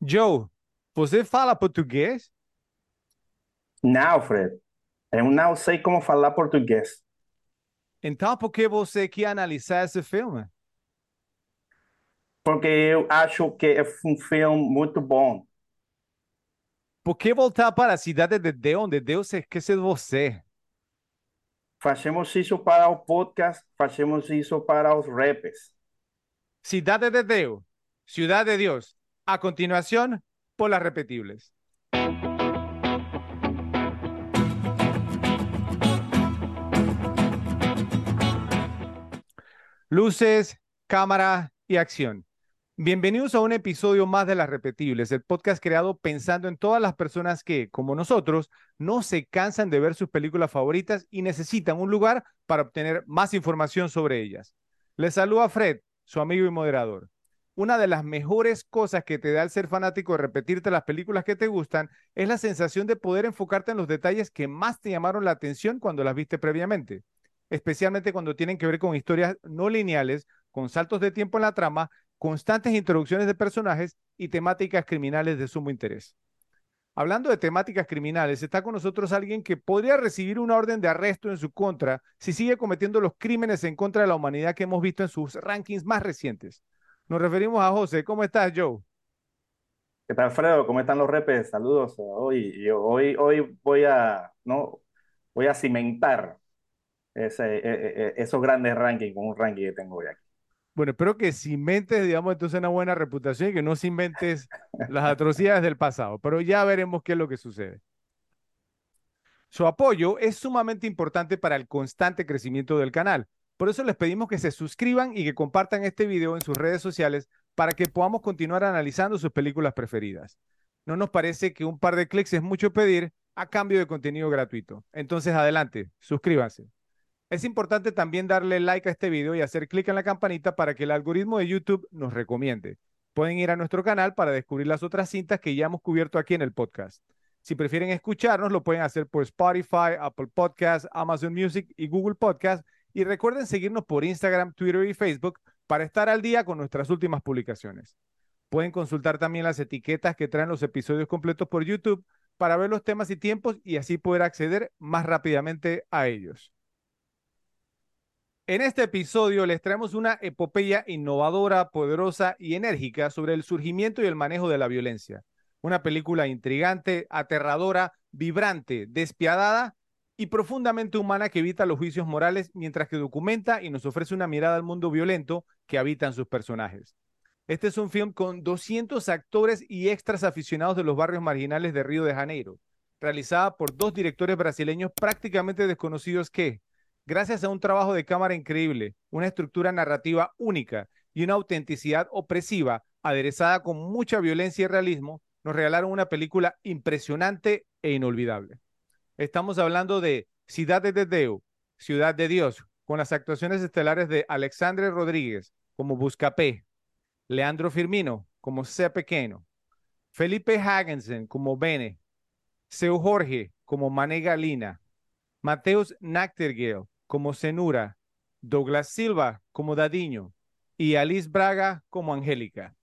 Joe, você fala português? Não, Fred. Eu não sei como falar português. Então, por que você quer analisar esse filme? Porque eu acho que é um filme muito bom. Por que voltar para a cidade de Deus, onde Deus esquece de você? Fazemos isso para o podcast, fazemos isso para os rappers. Cidade de Deus, Ciudad de Dios. A continuación, por las repetibles. Luces, cámara y acción. Bienvenidos a un episodio más de Las Repetibles, el podcast creado pensando en todas las personas que, como nosotros, no se cansan de ver sus películas favoritas y necesitan un lugar para obtener más información sobre ellas. Les saluda Fred, su amigo y moderador. Una de las mejores cosas que te da el ser fanático de repetirte las películas que te gustan es la sensación de poder enfocarte en los detalles que más te llamaron la atención cuando las viste previamente, especialmente cuando tienen que ver con historias no lineales, con saltos de tiempo en la trama constantes introducciones de personajes y temáticas criminales de sumo interés. Hablando de temáticas criminales, está con nosotros alguien que podría recibir una orden de arresto en su contra si sigue cometiendo los crímenes en contra de la humanidad que hemos visto en sus rankings más recientes. Nos referimos a José. ¿Cómo estás, Joe? ¿Qué tal, Alfredo? ¿Cómo están los repes? Saludos. Hoy, hoy, hoy voy a, no, voy a cimentar ese, e, e, e, esos grandes rankings con un ranking que tengo hoy aquí. Bueno, espero que inventes, digamos, entonces una buena reputación y que no inventes las atrocidades del pasado, pero ya veremos qué es lo que sucede. Su apoyo es sumamente importante para el constante crecimiento del canal. Por eso les pedimos que se suscriban y que compartan este video en sus redes sociales para que podamos continuar analizando sus películas preferidas. No nos parece que un par de clics es mucho pedir a cambio de contenido gratuito. Entonces, adelante, suscríbanse. Es importante también darle like a este video y hacer clic en la campanita para que el algoritmo de YouTube nos recomiende. Pueden ir a nuestro canal para descubrir las otras cintas que ya hemos cubierto aquí en el podcast. Si prefieren escucharnos, lo pueden hacer por Spotify, Apple Podcasts, Amazon Music y Google Podcasts. Y recuerden seguirnos por Instagram, Twitter y Facebook para estar al día con nuestras últimas publicaciones. Pueden consultar también las etiquetas que traen los episodios completos por YouTube para ver los temas y tiempos y así poder acceder más rápidamente a ellos. En este episodio les traemos una epopeya innovadora, poderosa y enérgica sobre el surgimiento y el manejo de la violencia. Una película intrigante, aterradora, vibrante, despiadada y profundamente humana que evita los juicios morales mientras que documenta y nos ofrece una mirada al mundo violento que habitan sus personajes. Este es un film con 200 actores y extras aficionados de los barrios marginales de Río de Janeiro, realizada por dos directores brasileños prácticamente desconocidos que, gracias a un trabajo de cámara increíble, una estructura narrativa única y una autenticidad opresiva, aderezada con mucha violencia y realismo, nos regalaron una película impresionante e inolvidable. Estamos hablando de Ciudad de Deus, Ciudad de Dios, con las actuaciones estelares de Alexandre Rodríguez como Buscapé, Leandro Firmino como Sea Pequeño, Felipe Hagensen como Bene, Seu Jorge como Mané Galina, Mateus Nachtergaele como Cenura, Douglas Silva como Dadiño y Alice Braga como Angélica.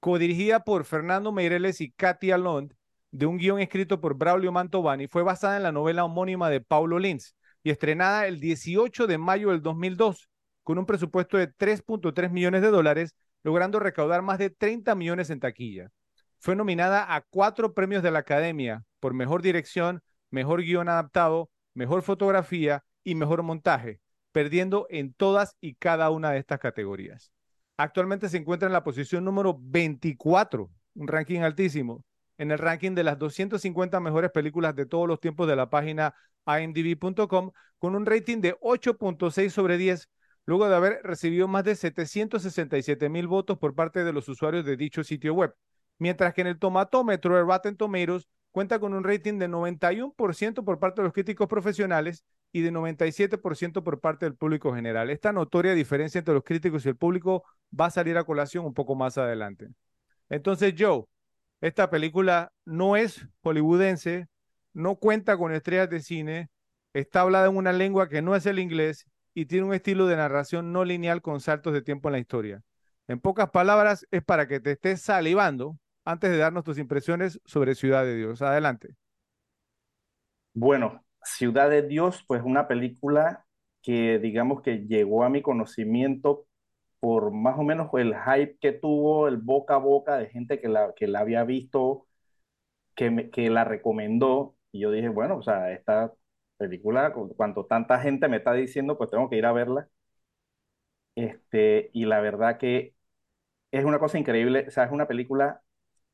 Codirigida por Fernando Meireles y Katia Lond, de un guion escrito por Braulio Mantovani, fue basada en la novela homónima de Paulo Lins y estrenada el 18 de mayo del 2002, con un presupuesto de 3.3 millones de dólares, logrando recaudar más de 30 millones en taquilla. Fue nominada a cuatro premios de la Academia por Mejor Dirección, Mejor Guión Adaptado, Mejor Fotografía y mejor montaje, perdiendo en todas y cada una de estas categorías. Actualmente se encuentra en la posición número 24, un ranking altísimo, en el ranking de las 250 mejores películas de todos los tiempos de la página imdb.com, con un rating de 8.6 sobre 10, luego de haber recibido más de 767 mil votos por parte de los usuarios de dicho sitio web, mientras que en el tomatómetro de Rotten Tomatoes cuenta con un rating de 91% por parte de los críticos profesionales y de 97% por parte del público general. Esta notoria diferencia entre los críticos y el público va a salir a colación un poco más adelante. Entonces, Joe, esta película no es hollywoodense, no cuenta con estrellas de cine, está hablada en una lengua que no es el inglés y tiene un estilo de narración no lineal con saltos de tiempo en la historia. En pocas palabras, es para que te estés salivando antes de darnos tus impresiones sobre Ciudad de Dios. Adelante. Bueno, Ciudad de Dios, pues una película que digamos que llegó a mi conocimiento por más o menos el hype que tuvo, el boca a boca de gente que la, que la había visto, que, que la recomendó. Y yo dije, bueno, o sea, esta película, cuanto tanta gente me está diciendo, pues tengo que ir a verla. Este, y la verdad que es una cosa increíble, o sea, es una película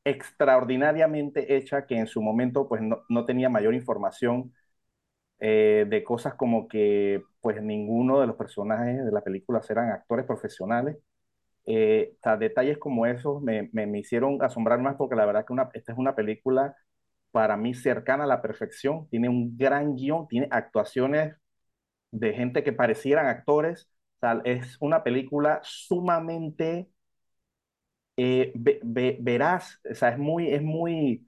extraordinariamente hecha que en su momento pues no, no tenía mayor información eh, de cosas como que pues ninguno de los personajes de la película eran actores profesionales. Eh, detalles como esos me, me, hicieron asombrar más porque la verdad que una, esta es una película para mí cercana a la perfección, tiene un gran guion, tiene actuaciones de gente que parecieran actores, es una película sumamente eh, veraz, o sea, es muy, es muy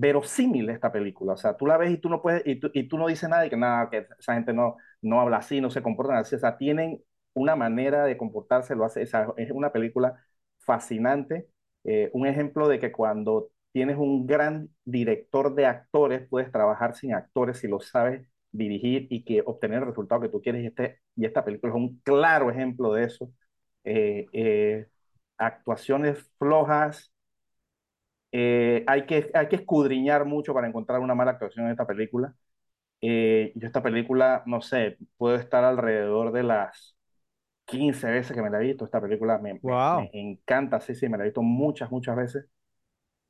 verosímil esta película. O sea, tú la ves y tú no puedes, y tú, y tú no dices nada y que nada, que esa gente no, no habla así, no se comporta así. O sea, tienen una manera de comportarse, lo hace, es una película fascinante. Eh, un ejemplo de que cuando tienes un gran director de actores, puedes trabajar sin actores si lo sabes dirigir y que obtener el resultado que tú quieres. Y, este, y esta película es un claro ejemplo de eso. Eh, eh, actuaciones flojas, eh, hay, que, hay que escudriñar mucho para encontrar una mala actuación en esta película. Eh, yo esta película, no sé, puedo estar alrededor de las 15 veces que me la he visto. Esta película me, me, encanta, sí, sí, me la he visto muchas, muchas veces.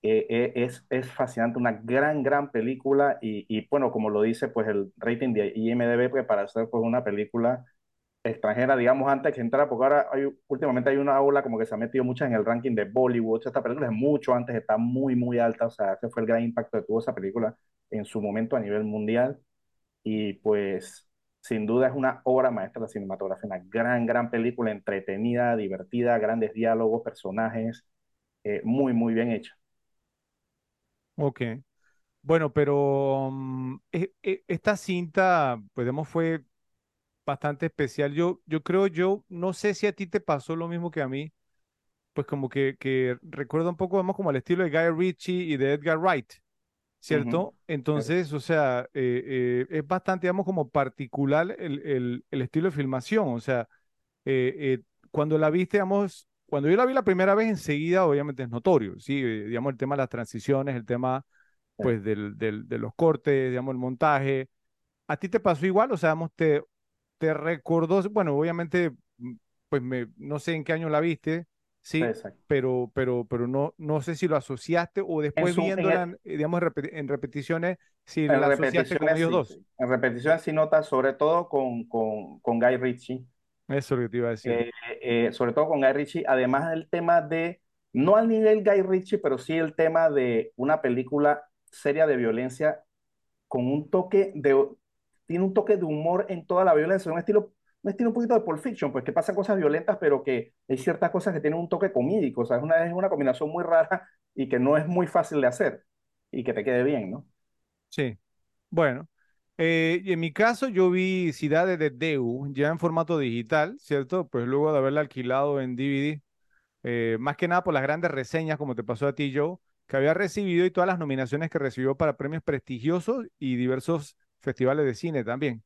Eh, es, es fascinante, una gran, gran película y, y, bueno, como lo dice pues el rating de IMDB, pues para hacer pues una película extranjera, digamos, antes que entrar, porque ahora hay, últimamente hay una ola como que se ha metido mucho en el ranking de Bollywood. Esta película es mucho antes, está muy, muy alta. O sea, ese fue el gran impacto que tuvo esa película en su momento a nivel mundial. Y pues, sin duda, es una obra maestra de la cinematografía, una gran, gran película, entretenida, divertida, grandes diálogos, personajes, eh, muy, muy bien hecha. Ok. Bueno, pero um, esta cinta, pues, fue bastante especial. Yo, yo creo, yo no sé si a ti te pasó lo mismo que a mí, pues como que, que recuerda un poco, vamos, como el estilo de Guy Ritchie y de Edgar Wright, ¿cierto? Entonces, o sea, eh, eh, es bastante, digamos, como particular el, el, el estilo de filmación, o sea, eh, cuando la viste, digamos, cuando yo la vi la primera vez enseguida, obviamente es notorio, ¿sí? digamos, el tema de las transiciones, el tema, pues, del, del, de los cortes, digamos, el montaje. ¿A ti te pasó igual? O sea, digamos, te, te recordó, bueno, obviamente, mm, pues me, no sé en qué año la viste, sí, pero, pero, pero no, no sé si lo asociaste o después viéndola, eh, digamos, en repeticiones, si la asociaste con ellos dos. En repeticiones sí notas, sobre todo con, con, con Guy Ritchie. Eso es lo que te iba a decir. Eh, eh, sobre todo con Guy Ritchie, además del tema de, no al nivel Guy Ritchie, pero sí el tema de una película seria de violencia con un toque de, tiene un toque de humor en toda la violencia, un estilo, un un poquito de Pulp Fiction, pues que pasan cosas violentas, pero que hay ciertas cosas que tienen un toque comídico, o sea, es una, es una combinación muy rara y que no es muy fácil de hacer y que te quede bien, ¿no? Sí, bueno. Eh, en mi caso, yo vi Ciudades de Deu ya en formato digital, ¿cierto? Pues luego de haberla alquilado en DVD, eh, más que nada por las grandes reseñas, como te pasó a ti, Joe, que había recibido y todas las nominaciones que recibió para premios prestigiosos y diversos festivales de cine también.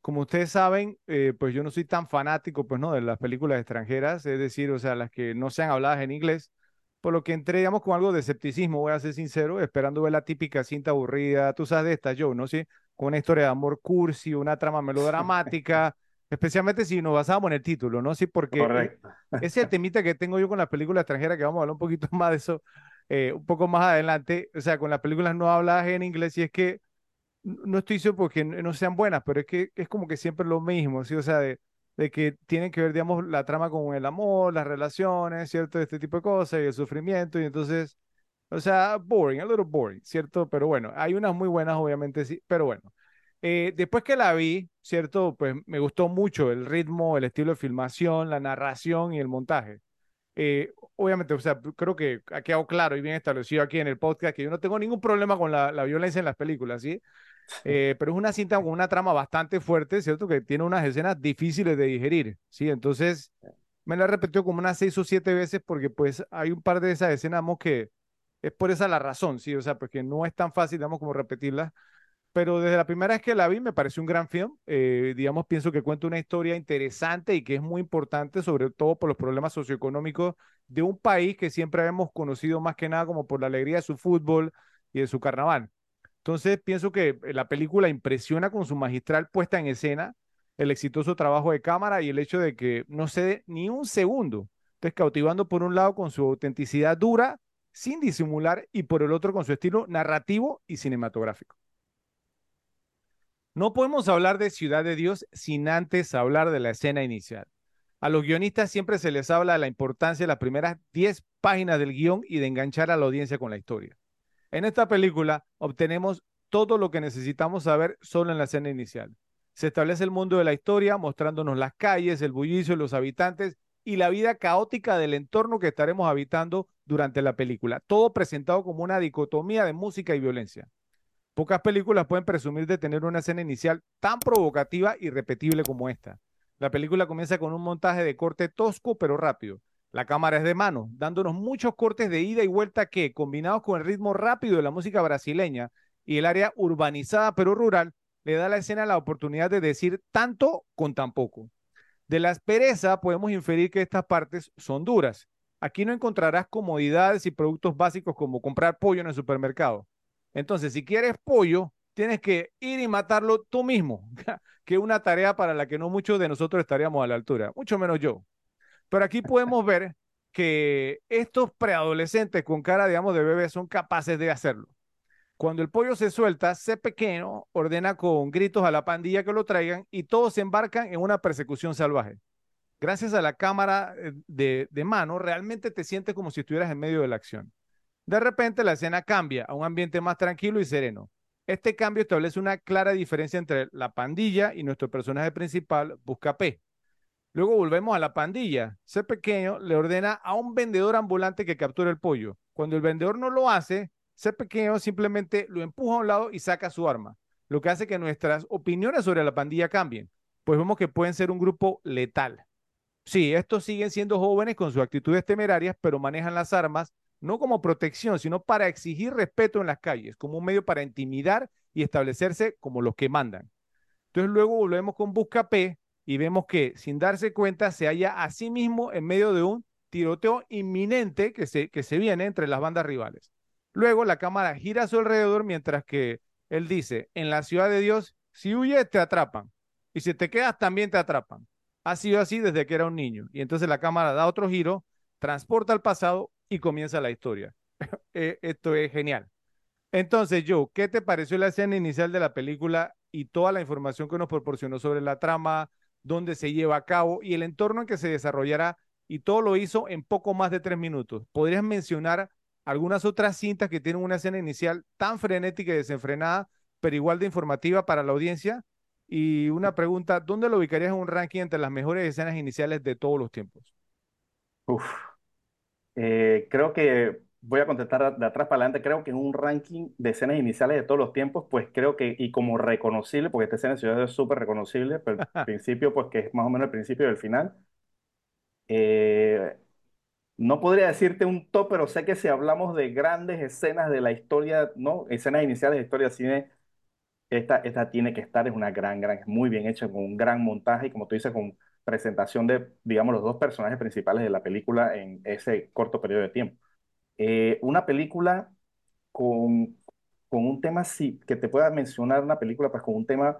Como ustedes saben, eh, pues yo no soy tan fanático, pues no, de las películas extranjeras, es decir, o sea, las que no sean habladas en inglés, por lo que entré, digamos, con algo de escepticismo, voy a ser sincero, esperando ver la típica cinta aburrida, tú sabes de esta, yo, ¿no? Sí, con una historia de amor cursi, una trama melodramática, especialmente si nos basábamos en el título, ¿no? Sí, porque ese es el temita que tengo yo con las películas extranjeras, que vamos a hablar un poquito más de eso eh, un poco más adelante, o sea, con las películas no habladas en inglés, y es que no estoy diciendo porque no sean buenas, pero es que es como que siempre lo mismo, ¿sí? O sea, de, que tienen que ver, digamos, la trama con el amor, las relaciones, ¿cierto? Este tipo de cosas y el sufrimiento, y entonces, o sea, boring, a little boring, ¿cierto? Pero bueno, hay unas muy buenas, obviamente, sí, pero bueno. Eh, después que la vi, ¿cierto? Pues me gustó mucho el ritmo, el estilo de filmación, la narración y el montaje. Eh, obviamente, o sea, creo que ha quedado claro y bien establecido aquí en el podcast que yo no tengo ningún problema con la, la violencia en las películas, ¿sí? Eh, pero es una cinta con una trama bastante fuerte, ¿cierto? Que tiene unas escenas difíciles de digerir, ¿sí? Entonces, me la repetió como unas seis o siete veces porque pues hay un par de esas escenas que, es por esa la razón, sí, o sea, porque no es tan fácil, digamos, como repetirla. Pero desde la primera vez que la vi me pareció un gran film. Eh, digamos, pienso que cuenta una historia interesante y que es muy importante, sobre todo por los problemas socioeconómicos de un país que siempre hemos conocido más que nada como por la alegría de su fútbol y de su carnaval. Entonces, pienso que la película impresiona con su magistral puesta en escena, el exitoso trabajo de cámara y el hecho de que no cede ni un segundo. Entonces, cautivando por un lado con su autenticidad dura, sin disimular, y por el otro con su estilo narrativo y cinematográfico. No podemos hablar de Ciudad de Dios sin antes hablar de la escena inicial. A los guionistas siempre se les habla de la importancia de las primeras 10 páginas del guion y de enganchar a la audiencia con la historia. En esta película obtenemos todo lo que necesitamos saber solo en la escena inicial. Se establece el mundo de la historia mostrándonos las calles, el bullicio, los habitantes y la vida caótica del entorno que estaremos habitando durante la película. Todo presentado como una dicotomía de música y violencia. Pocas películas pueden presumir de tener una escena inicial tan provocativa y repetible como esta. La película comienza con un montaje de corte tosco pero rápido. La cámara es de mano, dándonos muchos cortes de ida y vuelta que, combinados con el ritmo rápido de la música brasileña y el área urbanizada pero rural, le da a la escena la oportunidad de decir tanto con tan poco. De la aspereza podemos inferir que estas partes son duras. Aquí no encontrarás comodidades y productos básicos como comprar pollo en el supermercado. Entonces, si quieres pollo, tienes que ir y matarlo tú mismo, que es una tarea para la que no muchos de nosotros estaríamos a la altura, mucho menos yo. Pero aquí podemos ver que estos preadolescentes con cara, digamos, de bebé son capaces de hacerlo. Cuando el pollo se suelta, C pequeño ordena con gritos a la pandilla que lo traigan y todos se embarcan en una persecución salvaje. Gracias a la cámara eh, de, de mano, realmente te sientes como si estuvieras en medio de la acción. De repente la escena cambia a un ambiente más tranquilo y sereno. Este cambio establece una clara diferencia entre la pandilla y nuestro personaje principal, Busca P. Luego volvemos a la pandilla. C pequeño le ordena a un vendedor ambulante que capture el pollo. Cuando el vendedor no lo hace, ser pequeño simplemente lo empuja a un lado y saca su arma, lo que hace que nuestras opiniones sobre la pandilla cambien, pues vemos que pueden ser un grupo letal. Sí, estos siguen siendo jóvenes con sus actitudes temerarias, pero manejan las armas no como protección, sino para exigir respeto en las calles, como un medio para intimidar y establecerse como los que mandan. Entonces luego volvemos con Busca P y vemos que sin darse cuenta se halla a sí mismo en medio de un tiroteo inminente que se, que se viene entre las bandas rivales. Luego la cámara gira a su alrededor mientras que él dice, en la ciudad de Dios, si huyes te atrapan y si te quedas también te atrapan. Ha sido así desde que era un niño. Y entonces la cámara da otro giro, transporta al pasado y comienza la historia. Eh, esto es genial. Entonces, Joe, ¿qué te pareció la escena inicial de la película y toda la información que nos proporcionó sobre la trama, dónde se lleva a cabo y el entorno en que se desarrollará? Y todo lo hizo en poco más de tres minutos. ¿Podrías mencionar algunas otras cintas que tienen una escena inicial tan frenética y desenfrenada, pero igual de informativa para la audiencia. Y una pregunta, ¿dónde lo ubicarías en un ranking entre las mejores escenas iniciales de todos los tiempos? Uf, eh, creo que voy a contestar de atrás para adelante. Creo que en un ranking de escenas iniciales de todos los tiempos, pues creo que, y como reconocible, porque esta escena ciudad es súper reconocible, pero el principio, pues que es más o menos el principio del final. Eh, no podría decirte un top, pero sé que si hablamos de grandes escenas de la historia, ¿no? Escenas iniciales de historia cine, esta, esta tiene que estar, es una gran, gran, es muy bien hecha, con un gran montaje y como tú dices, con presentación de, digamos, los dos personajes principales de la película en ese corto periodo de tiempo. Eh, una película con, con un tema, sí, que te pueda mencionar una película, pues con un tema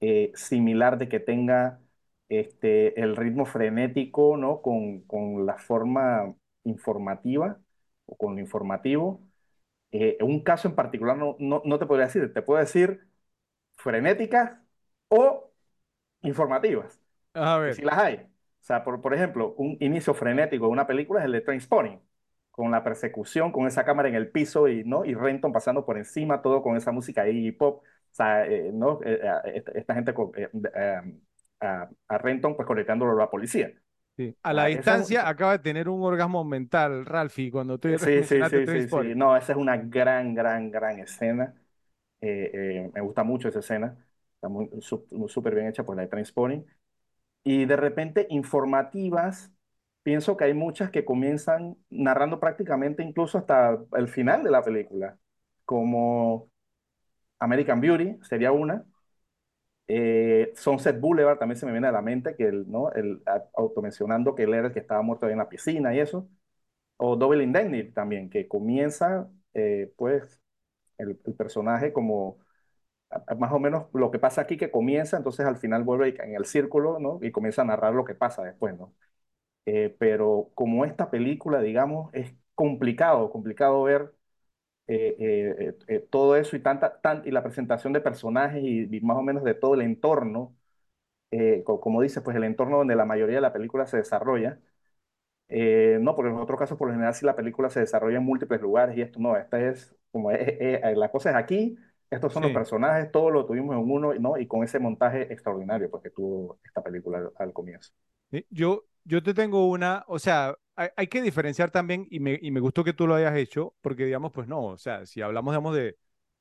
eh, similar de que tenga este, el ritmo frenético, ¿no? Con, con la forma informativa o con lo informativo. Eh, un caso en particular no, no, no, te podría decir, te puedo decir frenéticas o informativas. A ver. Si las hay. O sea, por, por ejemplo, un inicio frenético de una película es el de Trainspotting, con la persecución, con esa cámara en el piso y, ¿no? y Renton pasando por encima, todo con esa música y pop. O sea, eh, ¿no? Eh, esta, esta, gente a, Renton pues conectándolo a la policía. Sí. A la distancia acaba de tener un orgasmo mental, Ralphie, cuando tú Sí, sí, sí, sí, sí, No, esa es una gran, gran, gran escena. Eh, eh, me gusta mucho esa escena. Está muy súper bien hecha por la de Transporting. Y de repente informativas, pienso que hay muchas que comienzan narrando prácticamente incluso hasta el final de la película, como American Beauty sería una, eh, Sunset Boulevard también se me viene a la mente, que el, ¿no? el, automencionando que él era el que estaba muerto ahí en la piscina y eso, o Double Indemnity también, que comienza eh, pues el, el personaje como más o menos lo que pasa aquí que comienza, entonces al final vuelve en el círculo, ¿no? Y comienza a narrar lo que pasa después, ¿no? Eh, pero como esta película, digamos, es complicado, complicado ver eh, eh, eh, todo eso y, tanta, tan, y la presentación de personajes y, y, más o menos de todo el entorno, eh, co como dice, pues el entorno donde la mayoría de la película se desarrolla. Eh, no, porque en otros casos, por lo general, si la película se desarrolla en múltiples lugares y esto no, esta es como es, es, la cosa es aquí, estos son los Sí. personajes, todo lo tuvimos en uno, ¿no? Y con ese montaje extraordinario pues, que tuvo esta película al, al comienzo. Yo, yo te tengo una, o sea, hay, hay que diferenciar también, y me, y me gustó que tú lo hayas hecho, porque digamos, pues no, o sea, si hablamos, digamos, de,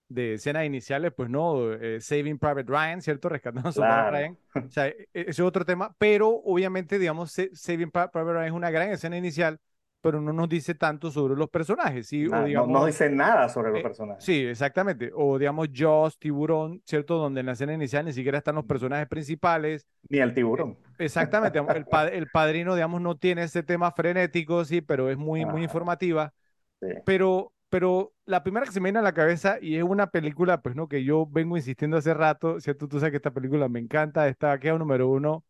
de escenas iniciales, pues no, eh, Saving Private Ryan, ¿cierto? Rescatando a Claro, Ryan, o sea, e- e- ese es otro tema, pero obviamente, digamos, Sa- Saving Pri- Private Ryan es una gran escena inicial, pero no nos dice tanto sobre los personajes, ¿sí? O nada, no, no digamos, dice nada sobre los eh, personajes, sí, exactamente, o digamos, Jaws, Tiburón, ¿cierto? Donde en la escena inicial ni siquiera están los personajes principales ni el eh, tiburón. Exactamente, digamos, el, pa- el padrino, digamos, no tiene ese tema frenético, sí, pero es muy, muy informativa. sí. Pero, pero la primera que se me viene a la cabeza, y es una película, pues no, que yo vengo insistiendo hace rato, ¿cierto? Tú sabes que esta película me encanta, está queda número uno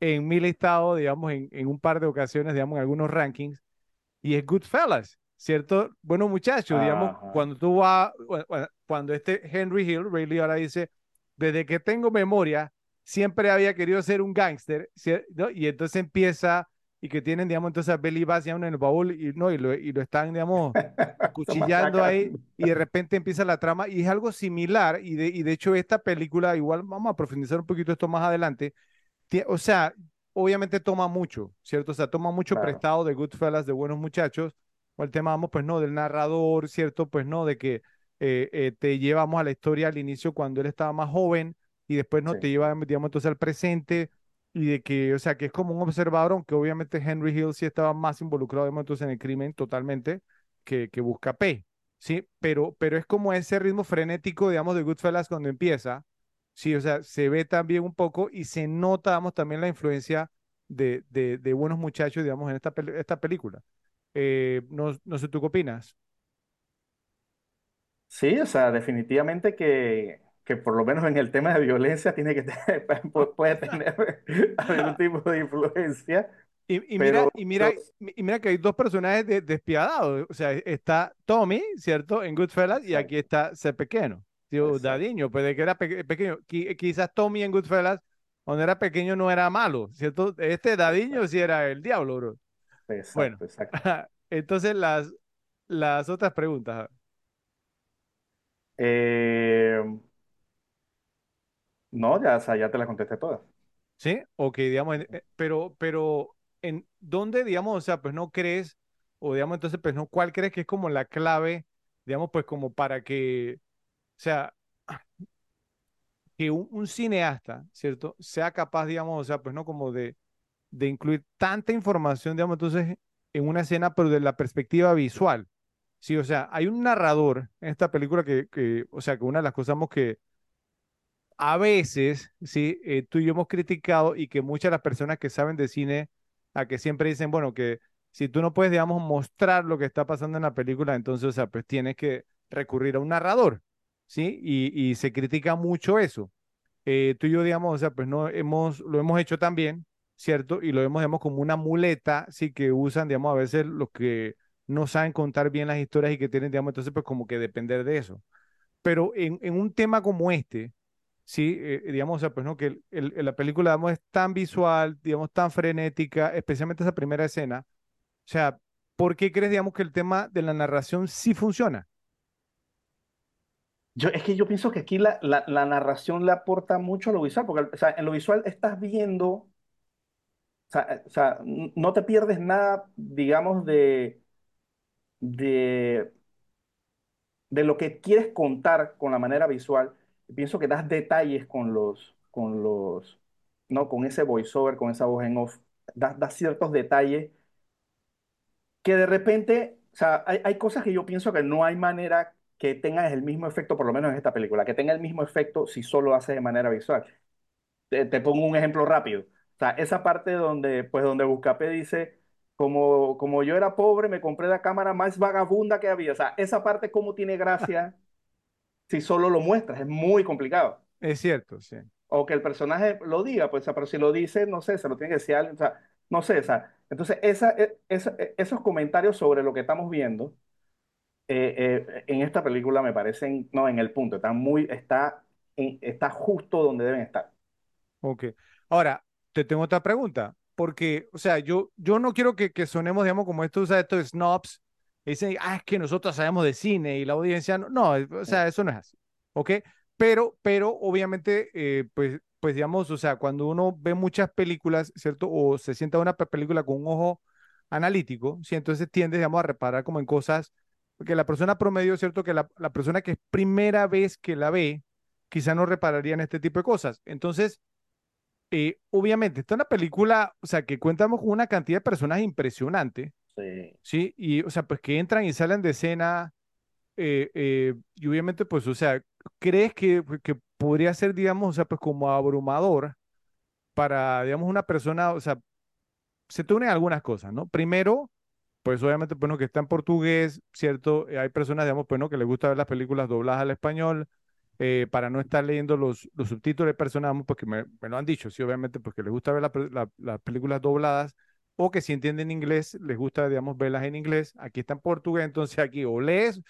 en mi listado, digamos, en, en un par de ocasiones, digamos, en algunos rankings, y es Goodfellas, ¿cierto? Bueno, muchachos, digamos, Ajá. cuando tú vas, cuando este Henry Hill, Ray Liotta dice, desde que tengo memoria, siempre había querido ser un gángster, ¿cier- ¿no? Y entonces empieza, y que tienen, digamos, entonces a Billy Bass en el baúl, y, ¿no? y, lo, y lo están, digamos, masacra. ahí, y de repente empieza la trama, y es algo similar, y de, y de hecho esta película, igual vamos a profundizar un poquito esto más adelante, o sea, obviamente toma mucho, ¿cierto? O sea, toma mucho Claro, prestado de Goodfellas, de Buenos Muchachos, o el tema, vamos, pues no, del narrador, ¿cierto? Pues no, de que eh, eh, te llevamos a la historia al inicio cuando él estaba más joven y después no sí. te lleva, digamos, entonces al presente y de que, o sea, que es como un observador, aunque obviamente Henry Hill sí estaba más involucrado, digamos, entonces en el crimen totalmente que, que busca P, ¿sí? Pero, pero es como ese ritmo frenético, digamos, de Goodfellas cuando empieza, sí, o sea, se ve también un poco y se nota, digamos, también la influencia de, de, de buenos muchachos, digamos, en esta, esta película. Eh, no, no sé, ¿tú qué opinas? Sí, o sea, definitivamente que, que por lo menos en el tema de violencia tiene que tener, pu- puede tener algún tipo de influencia, Y, y mira, pero, y mira, y mira que hay dos personajes de- despiadados. O sea, está Tommy, ¿cierto? En Goodfellas, y aquí está ese pequeño, tío exacto, Dadiño, pues de que era pe- pequeño. Qui- quizás Tommy en Goodfellas, cuando era pequeño, no era malo, ¿cierto? Este Dadiño exacto, sí era el diablo, bro. Bueno, exacto, exacto. entonces las, las otras preguntas, Eh, no, ya, o sea, ya te la contesté todas. ¿sí? Ok, digamos, eh, pero, pero, ¿en dónde, digamos, o sea, pues no crees, o digamos, entonces, pues no, ¿cuál crees que es como la clave, digamos, pues como para que, sea, que un, cineasta, ¿cierto? Sea capaz, digamos, o sea, pues no como de, de incluir tanta información, digamos, entonces, en una escena, pero de la perspectiva visual. Sí, o sea, hay un narrador en esta película que, que o sea, que una de las cosas que a veces, sí, eh, tú y yo hemos criticado y que muchas de las personas que saben de cine, a que siempre dicen, bueno, que si tú no puedes, digamos, mostrar lo que está pasando en la película, entonces, o sea, pues tienes que recurrir a un narrador, ¿sí? Y, se critica mucho eso. Eh, tú y yo, digamos, o sea, pues no hemos, lo hemos hecho también, ¿cierto? Y lo vemos, digamos, como una muleta, sí, que usan, digamos, a veces los que no saben contar bien las historias y que tienen, digamos, entonces, pues como que depender de eso. Pero en, en un tema como este, sí, eh, digamos, o sea, pues no, que la película, digamos, es tan visual, digamos, tan frenética, especialmente esa primera escena. O sea, ¿por qué crees, digamos, que el tema de la narración sí funciona? Yo, es que yo pienso que aquí la, la, la narración le aporta mucho a lo visual, porque o sea, en lo visual estás viendo, o sea, eh, o sea, no te pierdes nada, digamos, de, de de lo que quieres contar con la manera visual, pienso que das detalles con los, con los, ¿no? Con ese voiceover, con esa voz en off, das, das ciertos detalles que de repente, o sea, hay, hay cosas que yo pienso que no hay manera que tengan el mismo efecto, por lo menos en esta película, que tenga el mismo efecto si solo hace de manera visual. Te, te pongo un ejemplo rápido. O sea, esa parte donde, pues, donde Buscapé dice, como, como yo era pobre, me compré la cámara más vagabunda que había. O sea, esa parte, ¿cómo tiene gracia si solo lo muestras? Es muy complicado. Es cierto, sí. O que el personaje lo diga, pues, o sea, pero si lo dice, no sé, se lo tiene que decir alguien, o sea, no sé, o sea, entonces esa, e- esa- e- esos comentarios sobre lo que estamos viendo eh, eh, en esta película me parecen, no, en el punto, está muy, está, está justo donde deben estar. Ok. Ahora, te tengo otra pregunta, porque, o sea, yo, yo no quiero que, que sonemos, digamos, como esto usa estos snobs, que dicen, ah, es que nosotros sabemos de cine y la audiencia no, no, o sea, eso no es así, ¿ok? Pero, pero, obviamente, eh, pues, pues, digamos, o sea, cuando uno ve muchas películas, ¿cierto? O se sienta una pe- película con un ojo analítico, ¿sí? Entonces tiende, digamos, a reparar como en cosas, porque la persona promedio, ¿cierto? Que la, la persona que es primera vez que la ve, quizá no repararía en este tipo de cosas. Entonces, eh, obviamente, esta es una película, o sea, que cuentamos con una cantidad de personajes impresionante, Sí, ¿sí? Y, o sea, pues que entran y salen de escena, eh, eh, y obviamente, pues, o sea, ¿crees que, que podría ser, digamos, o sea, pues como abrumador para, digamos, una persona, o sea, se unen algunas cosas, ¿no? Primero, pues obviamente, bueno, que está en portugués, ¿cierto? Eh, hay personas, digamos, pues, ¿no? que les gusta ver las películas dobladas al español, eh, para no estar leyendo los, los subtítulos de personas, digamos, porque me, me lo han dicho, sí, obviamente, porque les gusta ver la las películas dobladas, o que si entienden inglés, les gusta, digamos, verlas en inglés. Aquí está en portugués, entonces aquí o lees,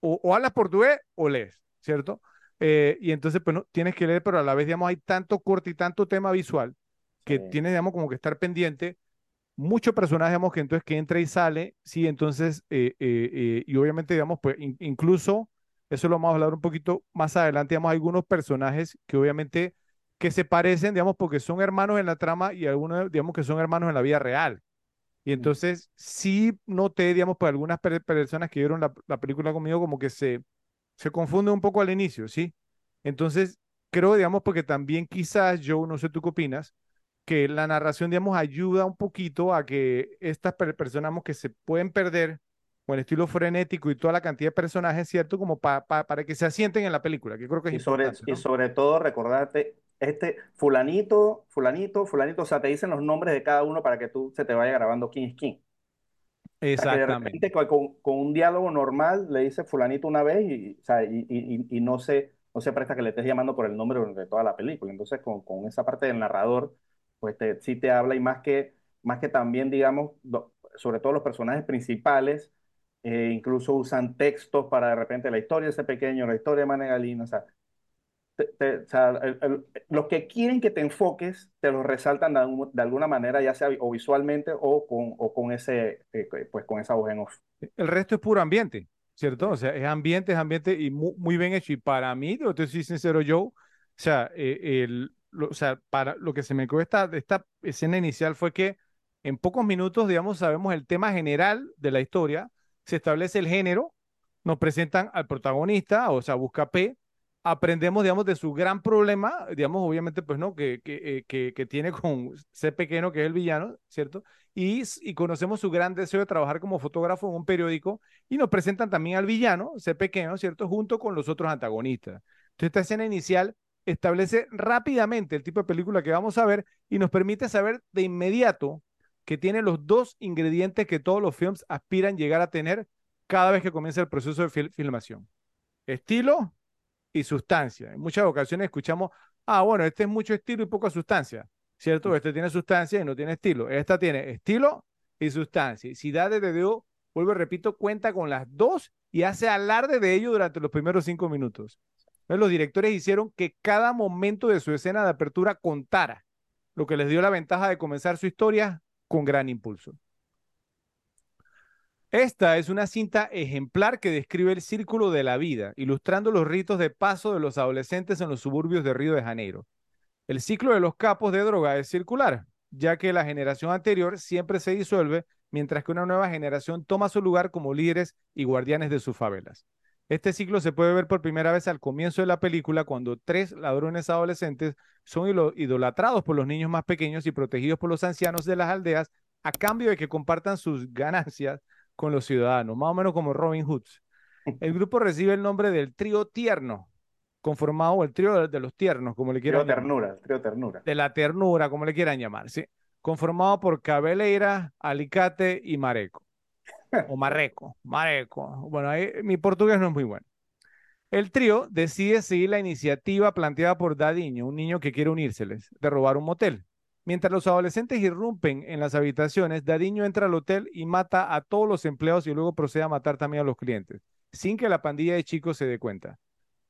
o, o hablas portugués o lees, ¿cierto? Eh, y entonces, pues, no, tienes que leer, pero a la vez, digamos, hay tanto corte y tanto tema visual que sí. tienes, digamos, como que estar pendiente mucho personaje, digamos, que entonces que entra y sale, sí, entonces, eh, eh, eh, y obviamente, digamos, pues in- incluso, eso lo vamos a hablar un poquito más adelante, digamos, algunos personajes que obviamente que se parecen, digamos, porque son hermanos en la trama y algunos, digamos, que son hermanos en la vida real. Y entonces, sí noté, digamos, por algunas per- personas que vieron la, la película conmigo, como que se, se confunde un poco al inicio, ¿sí? Entonces, creo, digamos, porque también quizás, yo no sé tú qué opinas, que la narración, digamos, ayuda un poquito a que estas per- personas digamos, que se pueden perder con el estilo frenético y toda la cantidad de personajes, ¿cierto? Como pa- pa- para que se asienten en la película, que creo que es Y sobre, importante, y ¿no? sobre todo recordarte, este fulanito, fulanito, fulanito, o sea, te dicen los nombres de cada uno para que tú se te vaya grabando quién es quién. O sea, que de repente Exactamente. con, con- un diálogo normal le dice fulanito una vez y, o sea, y, y- no se, no se presta que le estés llamando por el nombre durante toda la película. Entonces, con, con esa parte del narrador, pues te- sí te habla y más que, más que también, digamos, do- sobre todo los personajes principales, eh, incluso usan textos para de repente la historia de ese pequeño, la historia de Manegalino, o sea, te- te- o sea, el- el- los que quieren que te enfoques, te los resaltan de, algún- de alguna manera, ya sea o visualmente o con, o con ese, eh, pues con esa voz en off. El resto es puro ambiente, ¿cierto? O sea, es ambiente, es ambiente y mu- muy, bien hecho. Y para mí, yo te soy sincero, yo, o sea, eh, el, lo, o sea, para lo que se me quedó esta, esta escena inicial fue que en pocos minutos, digamos, sabemos el tema general de la historia, se establece el género, nos presentan al protagonista, o sea, busca P, aprendemos, digamos, de su gran problema, digamos, obviamente, pues, ¿no? Que, que, eh, que, que tiene con C pequeño, que es el villano, ¿cierto? y, y conocemos su gran deseo de trabajar como fotógrafo en un periódico y nos presentan también al villano, ese pequeño, ¿cierto? Junto con los otros antagonistas. Entonces, esta escena inicial establece rápidamente el tipo de película que vamos a ver y nos permite saber de inmediato que tiene los dos ingredientes que todos los films aspiran llegar a tener cada vez que comienza el proceso de fil filmación. Estilo y sustancia. En muchas ocasiones escuchamos, ah, bueno, este es mucho estilo y poca sustancia. ¿cierto? Este tiene sustancia y no tiene estilo. Esta tiene estilo y sustancia. Y Ciudades de Dios, vuelvo y repito, cuenta con las dos y hace alarde de ello durante los primeros cinco minutos. Los directores hicieron que cada momento de su escena de apertura contara, lo que les dio la ventaja de comenzar su historia con gran impulso. Esta es una cinta ejemplar que describe el círculo de la vida, ilustrando los ritos de paso de los adolescentes en los suburbios de Río de Janeiro. El ciclo de los capos de droga es circular, ya que la generación anterior siempre se disuelve, mientras que una nueva generación toma su lugar como líderes y guardianes de sus favelas. Este ciclo se puede ver por primera vez al comienzo de la película cuando tres ladrones adolescentes son idolatrados por los niños más pequeños y protegidos por los ancianos de las aldeas a cambio de que compartan sus ganancias con los ciudadanos, más o menos como Robin Hood. El grupo recibe el nombre del trío tierno, conformado, el trío de, los tiernos, como le quieran trío ternura, trío ternura. De la ternura, como le quieran llamar, ¿sí? Conformado por Cabeleira, Alicate y Mareco. O Marreco, Mareco. Bueno, ahí, mi portugués no es muy bueno. El trío decide seguir la iniciativa planteada por Dadiño, un niño que quiere unírseles, de robar un motel. Mientras los adolescentes irrumpen en las habitaciones, Dadiño entra al hotel y mata a todos los empleados y luego procede a matar también a los clientes, sin que la pandilla de chicos se dé cuenta.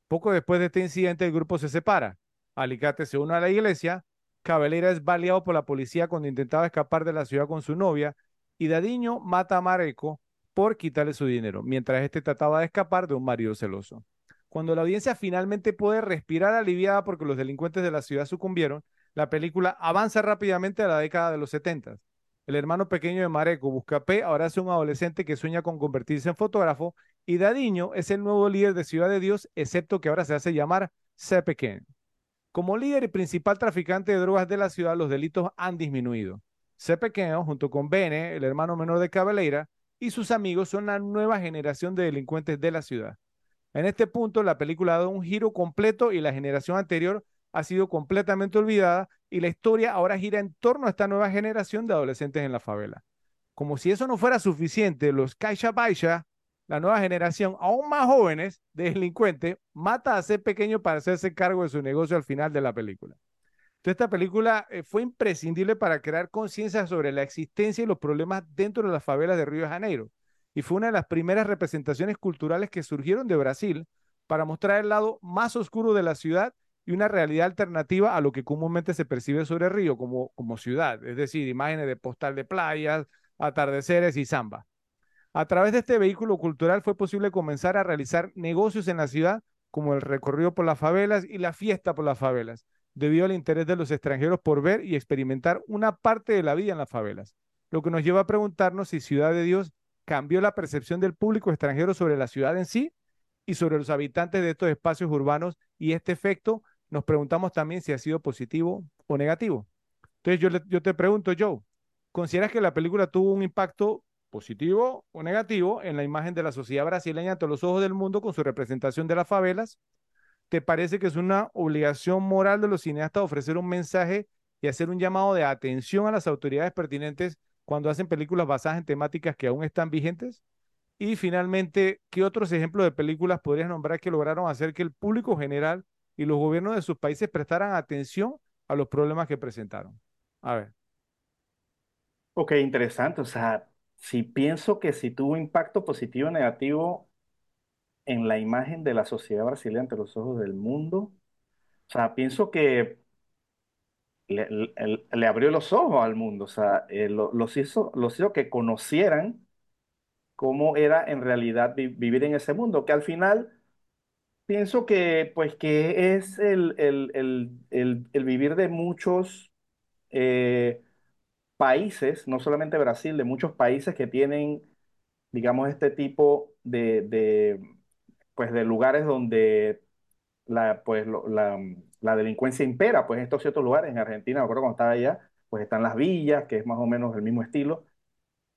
Poco después de este incidente, el grupo se separa. Alicate se une a la iglesia, Cabelera es baleado por la policía cuando intentaba escapar de la ciudad con su novia y Dadiño mata a Mareco por quitarle su dinero, mientras este trataba de escapar de un marido celoso. Cuando la audiencia finalmente puede respirar aliviada porque los delincuentes de la ciudad sucumbieron, la película avanza rápidamente a la década de los 70. El hermano pequeño de Mareco, Buscapé, ahora es un adolescente que sueña con convertirse en fotógrafo y Dadiño es el nuevo líder de Ciudad de Dios, excepto que ahora se hace llamar Sepequén. Como líder y principal traficante de drogas de la ciudad, los delitos han disminuido. Sepequén, junto con Bene, el hermano menor de Cabeleira, y sus amigos son la nueva generación de delincuentes de la ciudad. En este punto, la película ha dado un giro completo y la generación anterior ha sido completamente olvidada y la historia ahora gira en torno a esta nueva generación de adolescentes en la favela. Como si eso no fuera suficiente, los Caixa Baisha, la nueva generación, aún más jóvenes de delincuentes, mata a ser pequeño para hacerse cargo de su negocio al final de la película. Entonces, esta película eh, fue imprescindible para crear conciencia sobre la existencia y los problemas dentro de las favelas de Río de Janeiro y fue una de las primeras representaciones culturales que surgieron de Brasil para mostrar el lado más oscuro de la ciudad y una realidad alternativa a lo que comúnmente se percibe sobre Río como, como ciudad, es decir, imágenes de postal de playas, atardeceres y samba. A través de este vehículo cultural fue posible comenzar a realizar negocios en la ciudad, como el recorrido por las favelas y la fiesta por las favelas, debido al interés de los extranjeros por ver y experimentar una parte de la vida en las favelas, lo que nos lleva a preguntarnos si Ciudad de Dios cambió la percepción del público extranjero sobre la ciudad en sí y sobre los habitantes de estos espacios urbanos y este efecto nos preguntamos también si ha sido positivo o negativo. Entonces yo, yo te pregunto, Joe, ¿consideras que la película tuvo un impacto positivo o negativo en la imagen de la sociedad brasileña ante los ojos del mundo con su representación de las favelas? ¿Te parece que es una obligación moral de los cineastas ofrecer un mensaje y hacer un llamado de atención a las autoridades pertinentes cuando hacen películas basadas en temáticas que aún están vigentes? Y finalmente, ¿qué otros ejemplos de películas podrías nombrar que lograron hacer que el público general y los gobiernos de sus países prestaran atención a los problemas que presentaron? A ver. Ok, interesante. O sea, si pienso que si tuvo impacto positivo o negativo en la imagen de la sociedad brasileña ante los ojos del mundo, o sea, pienso que le, abrió los ojos al mundo, o sea, eh, los hizo, los hizo que conocieran cómo era en realidad vivir en ese mundo, que al final pienso que, pues, que es el, el, vivir de muchos eh, países, no solamente Brasil, de muchos países que tienen, digamos, este tipo de pues, de lugares donde la, pues, la, la delincuencia impera, pues estos ciertos lugares, en Argentina, me acuerdo cuando estaba allá, pues están las villas, que es más o menos el mismo estilo,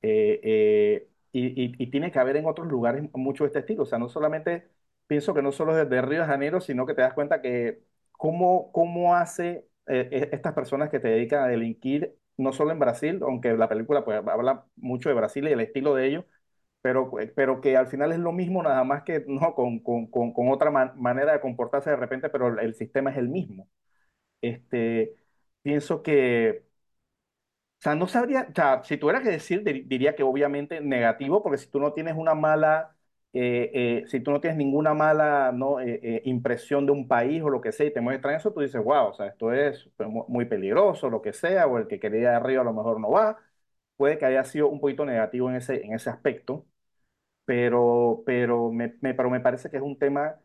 eh, eh, y, y, tiene que haber en otros lugares mucho este estilo, o sea, no solamente, pienso que no solo desde Río de Janeiro, sino que te das cuenta que cómo, cómo hace eh, e, estas personas que te dedican a delinquir, no solo en Brasil, aunque la película pues habla mucho de Brasil y el estilo de ellos, pero, pero que al final es lo mismo, nada más que no con, con, con, con otra manera de comportarse de repente, pero el sistema es el mismo. Este, pienso que, o sea, no sabría, o sea, si tuviera que decir, diría que obviamente negativo, porque si tú no tienes una mala, eh, eh, si tú no tienes ninguna mala ¿no? Eh, impresión de un país o lo que sea y te muestran eso, tú dices, wow, o sea, esto es muy peligroso, lo que sea, o el que quería ir arriba a lo mejor no va. Puede que haya sido un poquito negativo en ese, en ese aspecto pero, pero, me, pero me parece que es un tema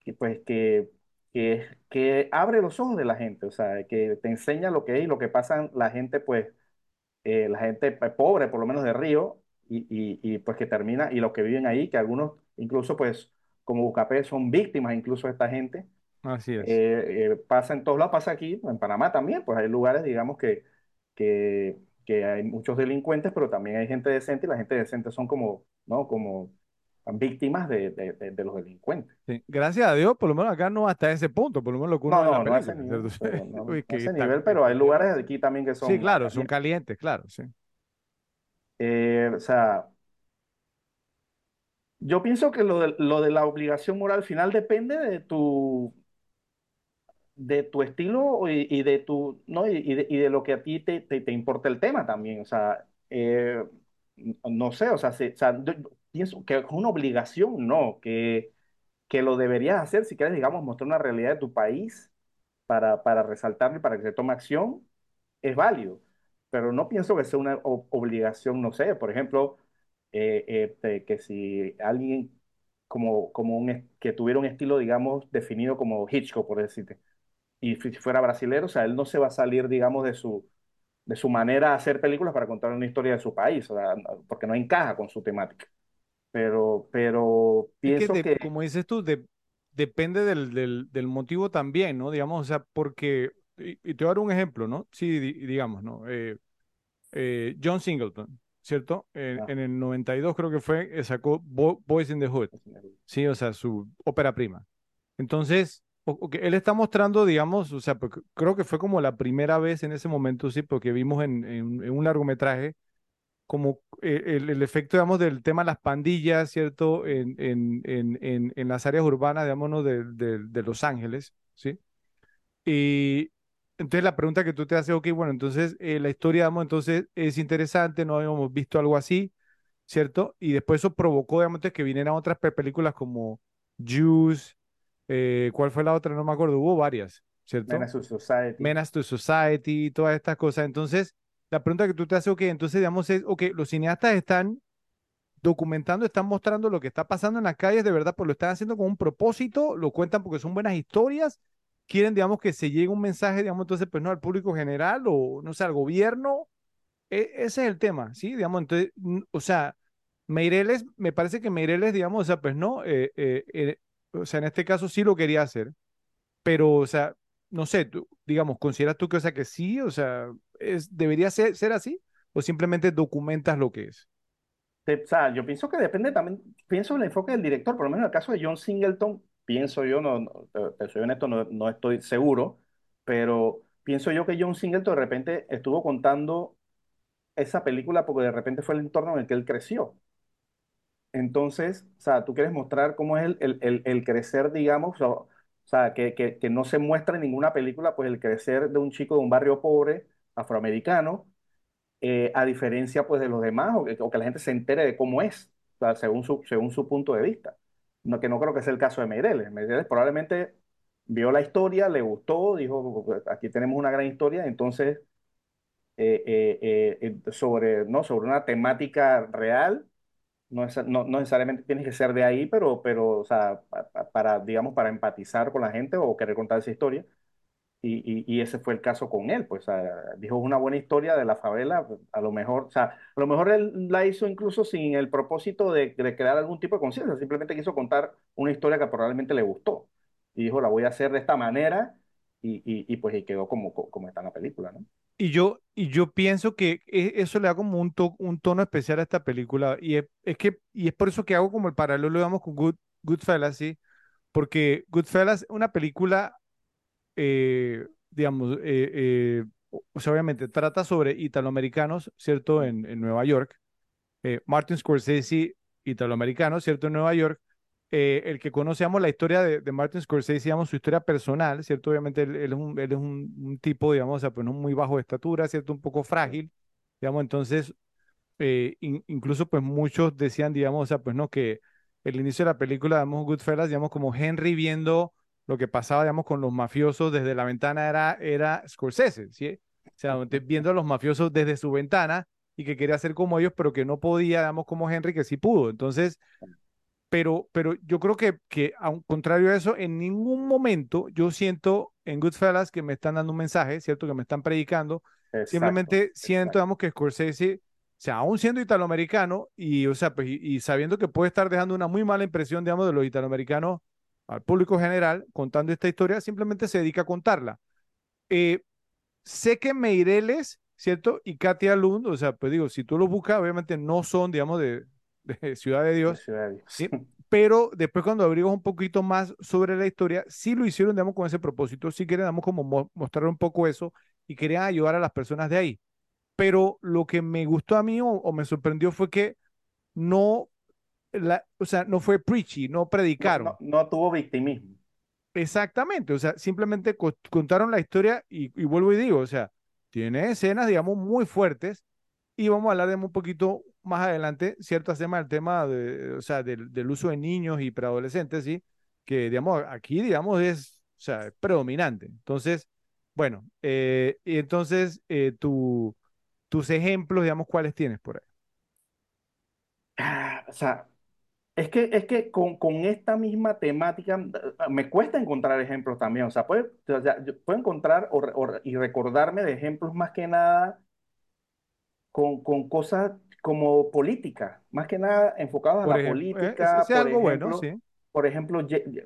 que, pues, que, que, que, abre los ojos de la gente, o sea, que te enseña lo que es y lo que pasa la gente, pues, eh, la gente pobre, por lo menos de Río, y, y, y, pues que termina, y los que viven ahí, que algunos, incluso, pues, como Bucapé, son víctimas incluso de esta gente. Así es. Eh, eh, pasa en todos lados, pasa aquí, en Panamá también, pues hay lugares, digamos, que, que que hay muchos delincuentes, pero también hay gente decente y la gente decente son como, ¿no? Como víctimas de, de, de, los delincuentes. Sí. Gracias a Dios, por lo menos acá no hasta ese punto, por lo menos lo que uno no, no, no, ese nivel, pero, no, Uy, no ese nivel, pero hay lugares aquí también que son... Sí, claro, son calientes, claro, sí. Eh, o sea, yo pienso que lo de, lo de la obligación moral final depende de tu, de tu estilo y, de tu, ¿no? Y, de, y, de, lo que a ti te, te, importa el tema también. O sea, eh, no sé, o sea, si, o sea yo pienso que es una obligación, no, que, que lo deberías hacer si quieres, digamos, mostrar una realidad de tu país para, para resaltarlo y para que se tome acción, es válido. Pero no pienso que sea una obligación, no sé, por ejemplo, eh, eh, que si alguien como, como un, que tuviera un estilo, digamos, definido como Hitchcock, por decirte, y si fuera brasilero, o sea, él no se va a salir, digamos, de su, de su manera de hacer películas para contar una historia de su país, o sea, porque no encaja con su temática. Pero, pero pienso es que, de, Como dices tú, de, depende del, del, del, motivo también, ¿no? Digamos, o sea, porque, y, y te voy a dar un ejemplo, ¿no? Sí, digamos, ¿no? Eh, eh, John Singleton, ¿cierto? En, ah. en, el 92 creo que fue, eh, sacó Bo Boys in the Hood, sí, o sea, su ópera prima. Entonces, okay, él está mostrando, digamos, o sea, creo que fue como la primera vez en ese momento, sí, porque vimos en, en, en un largometraje como eh, el, el, efecto, digamos, del tema de las pandillas, ¿cierto? En, en, las áreas urbanas, digamos, de, de, de Los Ángeles, ¿sí? Y, entonces la pregunta que tú te haces, ok, bueno, entonces eh, la historia, digamos, entonces es interesante, no habíamos visto algo así, ¿cierto? Y después eso provocó, digamos, que vinieran otras películas como Juice, eh, ¿cuál fue la otra? No me acuerdo, hubo varias, ¿cierto? Menace to Society. Menace to Society, todas estas cosas. Entonces, la pregunta que tú te haces, ok, entonces, digamos, es, ok, los cineastas están documentando, están mostrando lo que está pasando en las calles, de verdad, pues lo están haciendo con un propósito, lo cuentan porque son buenas historias, quieren, digamos, que se llegue un mensaje, digamos, entonces, pues no al público general o, no sé, al gobierno. E ese es el tema, ¿sí? Digamos, entonces, o sea, Meireles, me parece que Meireles, digamos, o sea, pues no, eh, eh, eh, o sea, en este caso sí lo quería hacer, pero, o sea, no sé, tú, digamos, ¿consideras tú que, o sea, que sí, o sea, es, debería ser, así o simplemente documentas lo que es? O sea, yo pienso que depende también, pienso en el enfoque del director, por lo menos en el caso de John Singleton, pienso yo, no, no te, soy honesto, no, no, estoy seguro, pero pienso yo que John Singleton de repente estuvo contando esa película porque de repente fue el entorno en el que él creció. Entonces, o sea, tú quieres mostrar cómo es el, el, el, crecer, digamos, o, sea, que, que, que, no se muestra en ninguna película, pues el crecer de un chico de un barrio pobre, afroamericano, eh, a diferencia pues de los demás, o que, o que, la gente se entere de cómo es, según su, según su punto de vista no, que no creo que sea el caso de Meireles. Meireles probablemente vio la historia, le gustó, dijo, aquí tenemos una gran historia, entonces, eh, eh, sobre, ¿no? sobre una temática real, no, es, no, no, necesariamente tienes que ser de ahí, pero, pero o sea, para, digamos, para empatizar con la gente o querer contar esa historia. Y, y, ese fue el caso con él, pues dijo una buena historia de la favela, a lo mejor, o sea, a lo mejor él la hizo incluso sin el propósito de, de crear algún tipo de conciencia, simplemente quiso contar una historia que probablemente le gustó y dijo, la voy a hacer de esta manera y, y, y pues y quedó como, como está en la película, ¿no? Y yo, y yo pienso que e, eso le da como un, to, un tono especial a esta película y es, es, que, y es por eso que hago como el paralelo, digamos, con Good, Goodfellas, ¿sí? Porque Goodfellas es una película eh, digamos, eh, eh, o sea, obviamente trata sobre italoamericanos, ¿cierto? En, en Nueva York. Eh, Martin Scorsese, italoamericano, ¿cierto? En Nueva York. El que conocemos la historia de, de, Martin Scorsese, digamos, su historia personal, ¿cierto? Obviamente él, él es, un, él es un, un, tipo, digamos, o sea, pues no muy bajo de estatura, ¿cierto? Un poco frágil, digamos, entonces, in, incluso pues muchos decían, digamos, o sea, pues no, que el inicio de la película, digamos, Goodfellas, digamos, como Henry viendo lo que pasaba, digamos, con los mafiosos desde la ventana era, era Scorsese, ¿sí? O sea, viendo a los mafiosos desde su ventana y que quería ser como ellos, pero que no podía, digamos, como Henry, que sí pudo. Entonces, pero, pero yo creo que, que, a un contrario a eso, en ningún momento yo siento en Goodfellas que me están dando un mensaje, ¿cierto? Que me están predicando. Exacto, Simplemente siento, exacto. digamos, que Scorsese, o sea, aún siendo italoamericano y, o sea, pues, y, y sabiendo que puede estar dejando una muy mala impresión, digamos, de los italoamericanos al público general contando esta historia, simplemente se dedica a contarla. Eh, sé que Meireles ¿cierto? Y Katia Lund, o sea, pues digo, si tú lo buscas, obviamente no son, digamos, de, de Ciudad de de Dios, Ciudad de Dios. ¿sí? Pero después cuando averiguas un poquito más sobre la historia, sí lo hicieron, digamos, con ese propósito, sí querían, digamos, como mo- mostrar un poco eso y querían ayudar a las personas de ahí. Pero lo que me gustó a mí o, o me sorprendió fue que no, la, o sea, no fue preachy, no No, predicaron. no, no tuvo victimismo. Exactamente, o sea, simplemente co- contaron la historia y, y vuelvo y digo, o sea, tiene escenas, digamos, muy fuertes y vamos a hablar de un poquito más adelante ciertos temas, el tema de, o sea, del, del uso de niños y preadolescentes, ¿sí? Que, digamos, aquí, digamos, es, o sea, predominante. Entonces, bueno, eh, y entonces, eh, tu, tus ejemplos, digamos, ¿cuáles tienes por ahí? Ah, O sea, es que, es que con, con esta misma temática eh, me cuesta encontrar ejemplos también. O sea, puedo, o sea, puedo encontrar o o y recordarme de ejemplos más que nada con, con cosas como política, más que nada enfocados a la ejemplo, eh, política, es por algo bueno, ejemplo, sí. por ejemplo,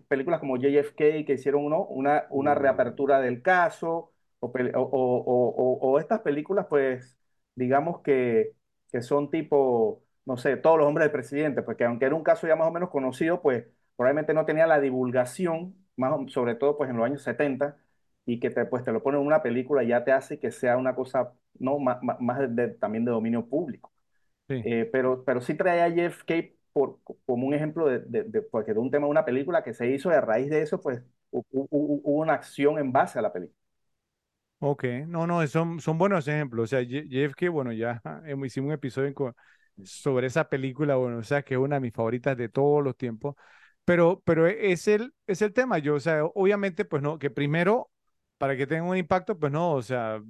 películas como JFK que hicieron uno, una, una Uh, reapertura del caso, o, estas películas, pues, digamos que, que son tipo, no sé, todos los hombres del presidente, porque aunque era un caso ya más o menos conocido, pues probablemente no tenía la divulgación, más, o- sobre todo pues en los años 70 y que te, pues, te lo ponen en una película ya te hace que sea una cosa, no, más, más de- también de dominio público. Sí. Eh, pero, pero sí trae a Jeff Cape por, como un ejemplo de, de, de- porque de un tema de una película que se hizo y a raíz de eso, pues hu- hu- hu- hubo una acción en base a la película. Ok, no, no, son, son buenos ejemplos. O sea, J- JFK, bueno, ya hicimos un episodio sobre esa película, bueno, o sea, que es una de mis favoritas de todos los tiempos, pero, pero e- es el, es el tema, yo, o sea, obviamente, pues no, que primero, para que tenga un impacto, pues no, o sea,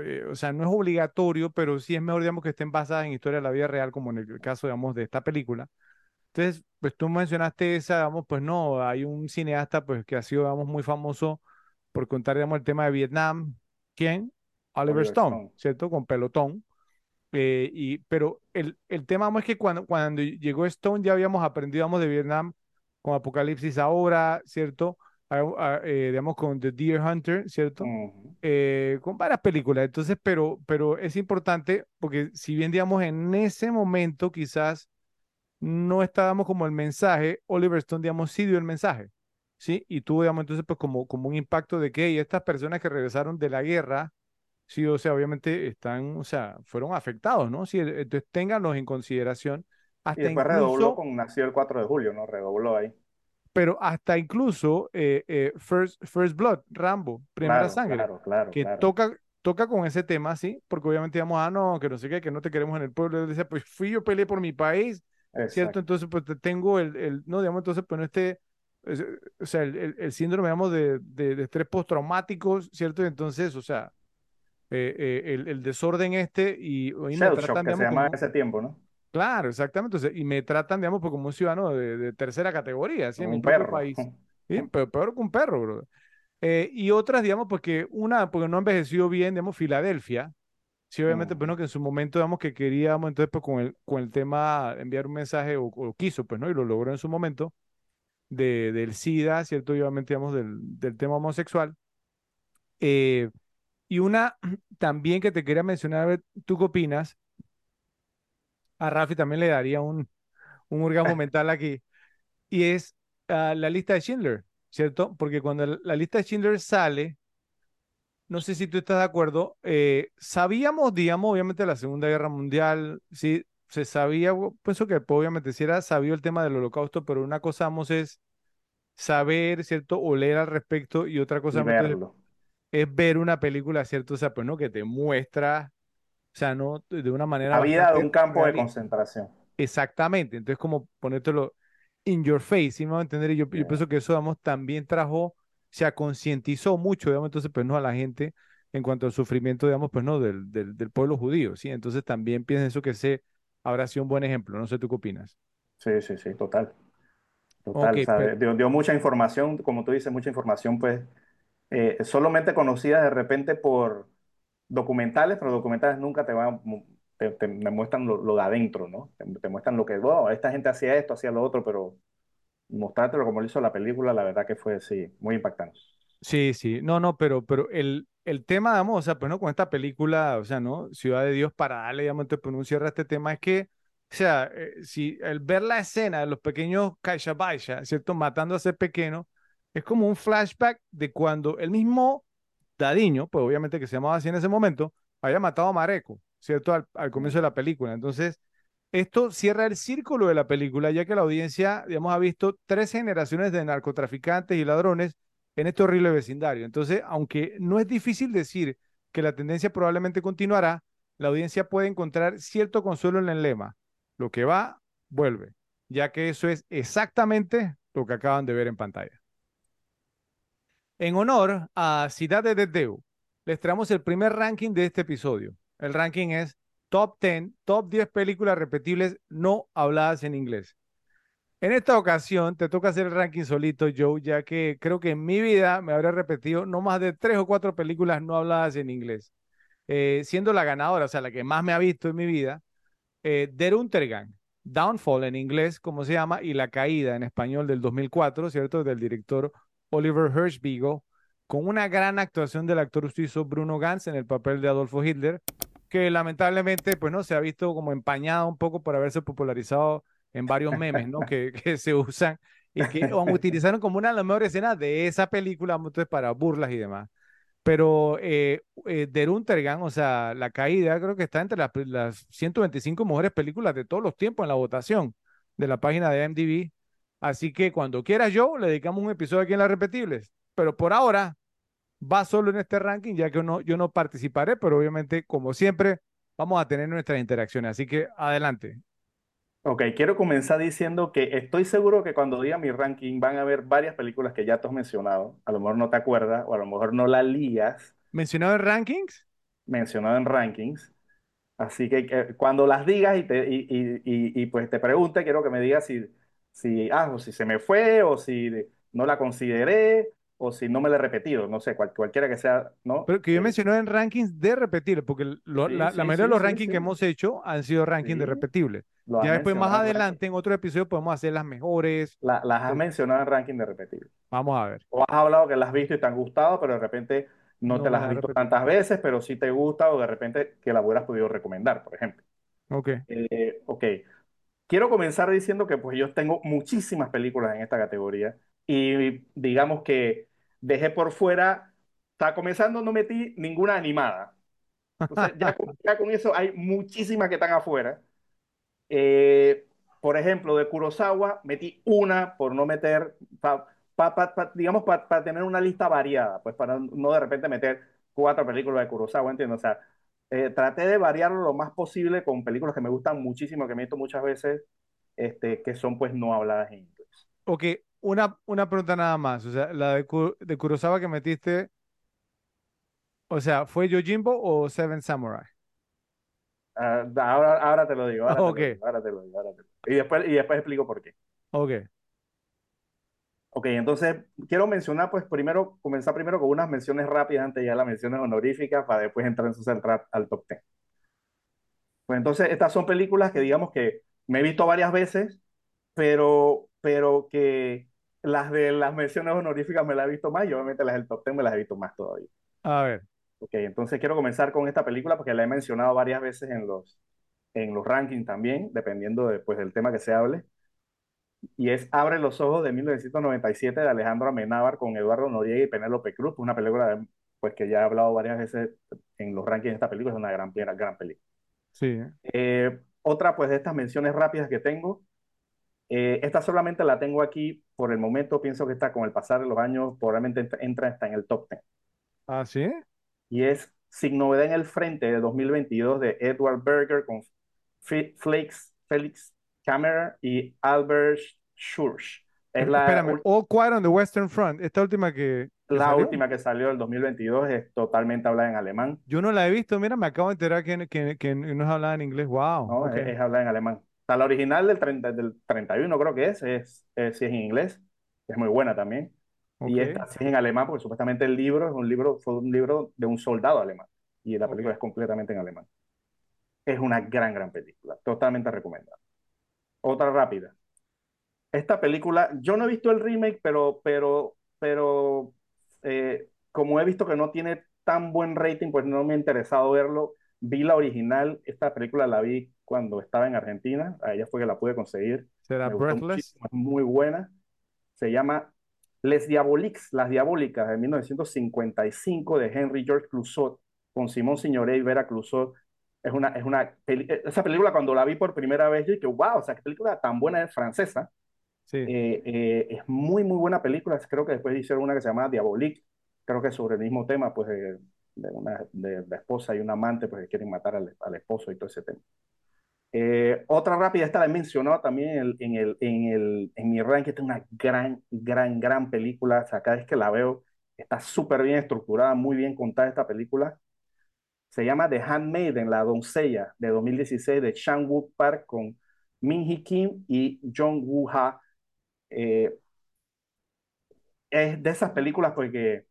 eh, o sea, no es obligatorio, pero sí es mejor, digamos, que estén basadas en historia de la vida real, como en el caso, digamos, de esta película. Entonces, pues tú mencionaste esa, digamos, pues no, hay un cineasta, pues, que ha sido, digamos, muy famoso por contar, digamos, el tema de Vietnam. ¿Quién? Oliver Oliver Stone, Stone. ¿cierto? Con Pelotón. Eh, y, pero el, el tema vamos, es que cuando, cuando llegó Stone ya habíamos aprendido, digamos, de Vietnam con Apocalipsis ahora, ¿cierto? A- eh, digamos, con The Deer Hunter, ¿cierto? Ujú. Eh, con varias películas. Entonces, pero, pero es importante porque si bien, digamos, en ese momento quizás no estábamos como el mensaje, Oliver Stone, digamos, sí dio el mensaje, ¿sí? Y tuvo, digamos, entonces, pues como, como un impacto de que "Hey, estas personas que regresaron de la guerra, sí, o sea, obviamente están, o sea, fueron afectados, ¿no? Sí, entonces ténganlos en consideración, Y hasta después redobló incluso, con Nació el 4 de julio, ¿no? Redobló ahí. Pero hasta incluso eh, eh, First, First Blood, Rambo, Primera Claro, Sangre, claro, claro, que toca, toca con ese tema, ¿sí? Porque obviamente digamos, ah, no, que no sé qué, que no te queremos en el pueblo. Él decía, pues fui yo, peleé por mi país, ¿cierto? Exacto. Entonces, pues te- tengo el, el no, digamos, entonces, pues no este, es- o sea, el, el- el síndrome, digamos, de, de, de estrés postraumático, ¿cierto? Y entonces, o sea, eh, eh, el, el desorden este y hoy tratan, que se en como, ese tiempo, ¿no? Claro, exactamente, sea, y me tratan, digamos, pues como un ciudadano de, de tercera categoría, ¿sí? En mi perro. país, ¿sí? Pero peor que un perro, bro. Eh, y otras, digamos, porque una, porque no ha envejecido bien, digamos, Filadelfia, sí, obviamente, pues Ujú. no, que en su momento, digamos, que queríamos, entonces, pues con el, con el tema, enviar un mensaje, o, o quiso, pues, ¿no? Y lo logró en su momento, de, del SIDA, ¿cierto? Y obviamente, digamos, del, del tema homosexual. Eh, y una también que te quería mencionar, a ver, ¿tú qué opinas? A Rafi también le daría un, un orgasmo mental aquí, y es ah, la lista de Schindler, ¿cierto? Porque cuando la, lista de Schindler sale, no sé si tú estás de acuerdo, eh, sabíamos, digamos, obviamente la Segunda Guerra Mundial, sí, se sabía, pienso que pues, obviamente sí era sabido el tema del holocausto, pero una cosa, vamos, es saber, ¿cierto? O leer al respecto, y otra cosa, Y verlo. es ver una película, ¿cierto? O sea, pues, ¿no? Que te muestra, o sea, ¿no? De una manera La vida de un campo de concentración. Exactamente, entonces como ponértelo in your face, ¿sí me va a entender? Y yo, yo pienso que eso, digamos, también trajo, se concientizó mucho, digamos, entonces, pues, no a la gente en cuanto al sufrimiento, digamos, pues, no, del, del, del pueblo judío, ¿sí? Entonces también pienso eso que ese habrá sido un buen ejemplo, no sé tú qué opinas. Sí, sí, sí, total. Total. O sea, pero, dio, dio mucha información, como tú dices, mucha información, pues, eh, solamente conocida de repente por documentales, pero documentales nunca te van, te, te- me muestran lo, lo de adentro, ¿no? Te, te muestran lo que, wow, esta gente hacía esto, hacía lo otro, pero mostrártelo como lo hizo la película, la verdad que fue, sí, muy impactante. sí, sí, no, no, pero, pero el, el tema, digamos, o sea, pues no, con esta película, o sea, ¿no? Ciudad de Dios, para darle, digamos, un cierre a este tema, es que, o sea, eh, si el ver la escena de los pequeños Baisha, ¿cierto? Matando a ese pequeño, es como un flashback de cuando el mismo Dadiño, pues obviamente que se llamaba así en ese momento, había matado a Mareco, ¿cierto? Al, al comienzo de la película. Entonces, esto cierra el círculo de la película, ya que la audiencia, digamos, ha visto tres generaciones de narcotraficantes y ladrones en este horrible vecindario. Entonces, aunque no es difícil decir que la tendencia probablemente continuará, la audiencia puede encontrar cierto consuelo en el lema. Lo que va, vuelve, ya que eso es exactamente lo que acaban de ver en pantalla. En honor a Ciudad de Deu, les traemos el primer ranking de este episodio. El ranking es Top 10, Top 10 películas repetibles no habladas en inglés. En esta ocasión te toca hacer el ranking solito, Joe, ya que creo que en mi vida me habré repetido no más de tres o cuatro películas no habladas en inglés. Eh, siendo la ganadora, o sea, la que más me ha visto en mi vida, eh, Der Untergang, Downfall en inglés, como se llama, y La Caída en español del 2004, ¿cierto? Del director Oliver Hirschbiegel, con una gran actuación del actor suizo Bruno Ganz en el papel de Adolfo Hitler, que lamentablemente, pues no, se ha visto como empañada un poco por haberse popularizado en varios memes, ¿no? que, se usan y que utilizaron como una de las mejores escenas de esa película entonces, para burlas y demás. Pero eh, eh, o sea, La Caída, creo que está entre las, las 125 mejores películas de todos los tiempos en la votación de la página de MDB. Así que cuando quieras yo, le dedicamos un episodio aquí en Las Repetibles. Pero por ahora, va solo en este ranking, ya que no, yo no participaré, pero obviamente, como siempre, vamos a tener nuestras interacciones. Así que adelante. Ok, quiero comenzar diciendo que estoy seguro que cuando diga mi ranking van a haber varias películas que ya te has mencionado. A lo mejor no te acuerdas o a lo mejor no la lías. ¿Mencionado en rankings? Mencionado en rankings. Así que cuando las digas y, te, y, y, y, pues te pregunte, quiero que me digas si, si, ah, o si se me fue o si no la consideré o si no me la he repetido, no sé, cualquiera que sea, ¿no? Pero que yo Eh, mencioné en rankings de repetir, porque lo- Sí, la, la sí, mayoría sí, de los sí, rankings sí. que hemos hecho han sido rankings de Sí, repetibles. lo has Ya después, más mencionado en ranking. adelante, en otro episodio, podemos hacer las mejores. La- las has mencionado en ranking de repetir. Vamos a ver. O has hablado que las has visto y te han gustado, pero de repente no, No te me las has he visto repetido. tantas veces, pero sí te gusta o de repente que la hubieras podido recomendar, por ejemplo. Ok. Eh, ok, quiero comenzar diciendo que pues yo tengo muchísimas películas en esta categoría y digamos que dejé por fuera, está comenzando, no metí ninguna animada. Entonces ya con, ya con eso hay muchísimas que están afuera. Eh, por ejemplo, de Kurosawa metí una por no meter, pa- pa- pa- digamos, para tener una lista variada, pues para no de repente meter cuatro películas de Kurosawa, ¿entiendes? O sea, eh, traté de variarlo lo más posible con películas que me gustan muchísimo, que me he visto muchas veces, este, que son pues no habladas en inglés. Ok, una, una pregunta nada más. O sea, la de, de Kurosawa que metiste, o sea, ¿fue Yojimbo o Seven Samurai? Ah, ahora, ahora te lo digo, ahora Ok, te lo digo, ahora te lo digo, ahora te lo digo. Y después, y después explico por qué. ok. Ok, entonces quiero mencionar, pues primero, comenzar primero con unas menciones rápidas antes ya las menciones honoríficas para después entrar entonces al, tra- al top 10. Pues entonces estas son películas que digamos que me he visto varias veces, pero, pero que las de las menciones honoríficas me las he visto más y obviamente las del top 10 me las he visto más todavía. A ver. Ok, entonces quiero comenzar con esta película porque la he mencionado varias veces en los, en los rankings también, dependiendo de, pues, del tema que se hable. Y es Abre los ojos de 1997 de Alejandro Amenábar con Eduardo Noriega y Penélope Cruz, una película de- pues, que ya he hablado varias veces en los rankings de esta película, es una gran, gran, gran película. Sí. Eh, otra pues de estas menciones rápidas que tengo, eh, esta solamente la tengo aquí por el momento, pienso que está con el pasar de los años, probablemente entra, hasta en el top 10. ¿Ah, sí? y es Sin Novedad en el Frente de 2022 de Edward Berger con F- Flakes, Felix Kammerer y Albert Schurz. Es la, Espérame, All Quiet on the Western Front, esta última que, que la salió. última que salió del 2022, es totalmente hablada en alemán, Yo no la he visto, mira, me acabo de enterar que, que, que no se hablaba en inglés. Wow, ¿no? Es, es hablada en alemán. O sea, la original del, 30 del 31 creo que es, es, es, sí es en inglés, es muy buena también. Y esta sí es en alemán, porque supuestamente el libro es un libro, fue un libro de un soldado alemán. Y la película es completamente en alemán. Es una gran, gran película. Totalmente recomendada. Otra rápida. Esta película, yo no he visto el remake, pero, pero, pero eh, como he visto que no tiene tan buen rating, pues no me ha interesado verlo. Vi la original, esta película la vi cuando estaba en Argentina, a ella fue que la pude conseguir. ¿Será Breathless? es muy buena. Se llama Les Diaboliques, Las Diabólicas, de 1955, de Henry George Clouzot, con Simón Signoret y Vera Clouzot. Es una, es una peli- esa película cuando la vi por primera vez, yo dije, wow, o sea, qué película tan buena es francesa. Sí. Eh, eh, es muy, muy buena película. Creo que después hicieron una que se llama Diabolique, creo que sobre el mismo tema, pues, de, de una de la esposa y un amante, pues, que quieren matar al, al esposo y todo ese tema. Eh, otra rápida, esta la he mencionado también en, el, en, el, en, el, en mi ranking, esta es una gran, gran, gran película. O sea, cada vez que la veo, está súper bien estructurada, muy bien contada esta película. Se llama The Handmaiden, La Doncella, de 2016, de Chan Wook Park, con Min Hee Kim y Jong Woo Ha. Eh, es de esas películas porque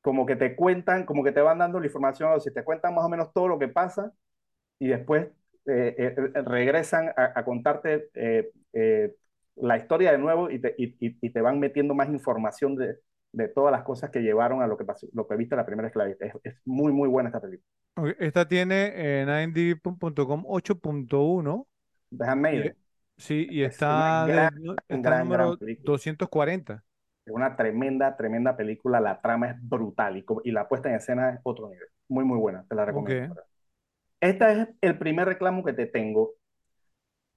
como que te cuentan, como que te van dando la información, o si te cuentan más o menos todo lo que pasa y después eh, eh, regresan a, contarte la historia de nuevo y te, y te van metiendo más información de, de todas las cosas que llevaron a lo que pasó, lo que viste la primera esclavista. Es, es muy, muy buena esta película. Esta tiene en IMDb.com 8.1. The Handmaiden. Sí, y Es está, de- gran, está gran, gran número película. 240. Es una tremenda, tremenda película. La trama es brutal y, y la puesta en escena es otro nivel. Muy, muy buena. Te la recomiendo. Ok. Este es el primer reclamo que te tengo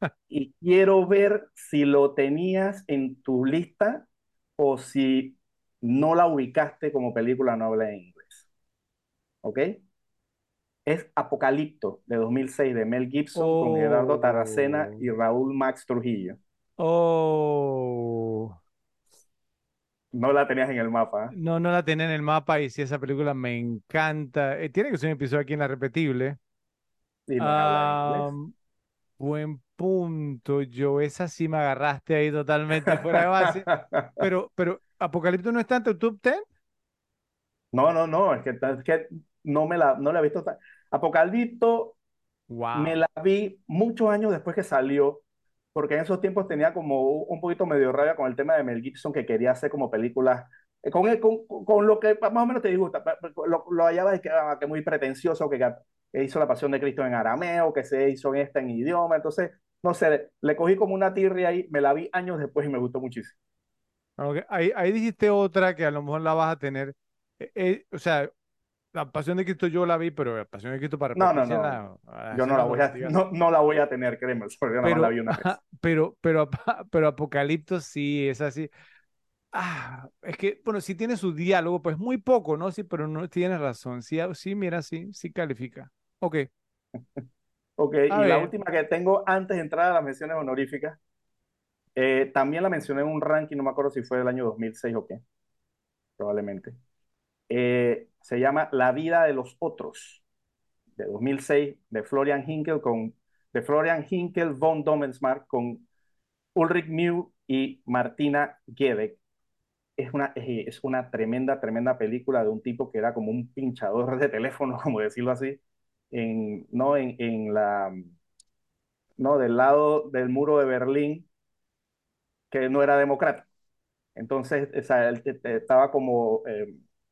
y quiero ver si lo tenías en tu lista o si no la ubicaste como película no habla en inglés. ¿Ok? Es Apocalipto de 2006 de Mel Gibson con Gerardo Taracena y Oh. Raúl Max Trujillo. Oh. No la tenías en el mapa. ¿eh? No, no la tenía en el mapa y sí, esa película me encanta. Eh, tiene que ser un episodio aquí en La Repetible. Y no. Am, buen punto, yo esa sí me agarraste ahí totalmente fuera de base. Pero, pero Apocalipto no está en tu top 10. No, no, no, es que, es que no me la, no la he visto. tan- Apocalipto me la vi muchos años después que salió, porque en esos tiempos tenía como un poquito medio rabia con el tema de Mel Gibson, que quería hacer como películas, eh, con, el- con, con lo que más o menos te disgusta, lo, lo hallaba de que, ah, que muy pretencioso, que, que hizo La Pasión de Cristo en arameo, que se hizo en esta en idioma, entonces, no sé, le cogí como una tirria ahí, me la vi años después y me gustó muchísimo. Ok, Ahí, ahí dijiste otra que a lo mejor la vas a tener. Eh, eh, o sea, La Pasión de Cristo yo la vi, pero La Pasión de Cristo para No, no, no, ah, yo no la voy a, no, no la voy a tener, créeme, nada más la Pero, vi una vez. pero, pero, pero Apocalipto sí, es así. Ah, es que, bueno, sí tiene su diálogo, pues muy poco, ¿no? Sí, pero no tienes razón. Sí, ah, sí, mira, sí, sí califica. Ok, Ok, a y la ver, última que tengo antes de entrar a las menciones honoríficas, eh, también la mencioné en un ranking, no me acuerdo si fue del año 2006 o qué, probablemente. Eh, se llama La vida de los otros, de 2006, de Florian Hinkel con de Florian Hinkel von Dommelsmark con Ulrich Mew y Martina Gedeck. Es una, es, es una tremenda, tremenda película de un tipo que era como un pinchador de teléfono, como decirlo así, en, no en, en la, no, del lado del muro de Berlín, que no era democrático. Entonces, o sea, él estaba como, eh,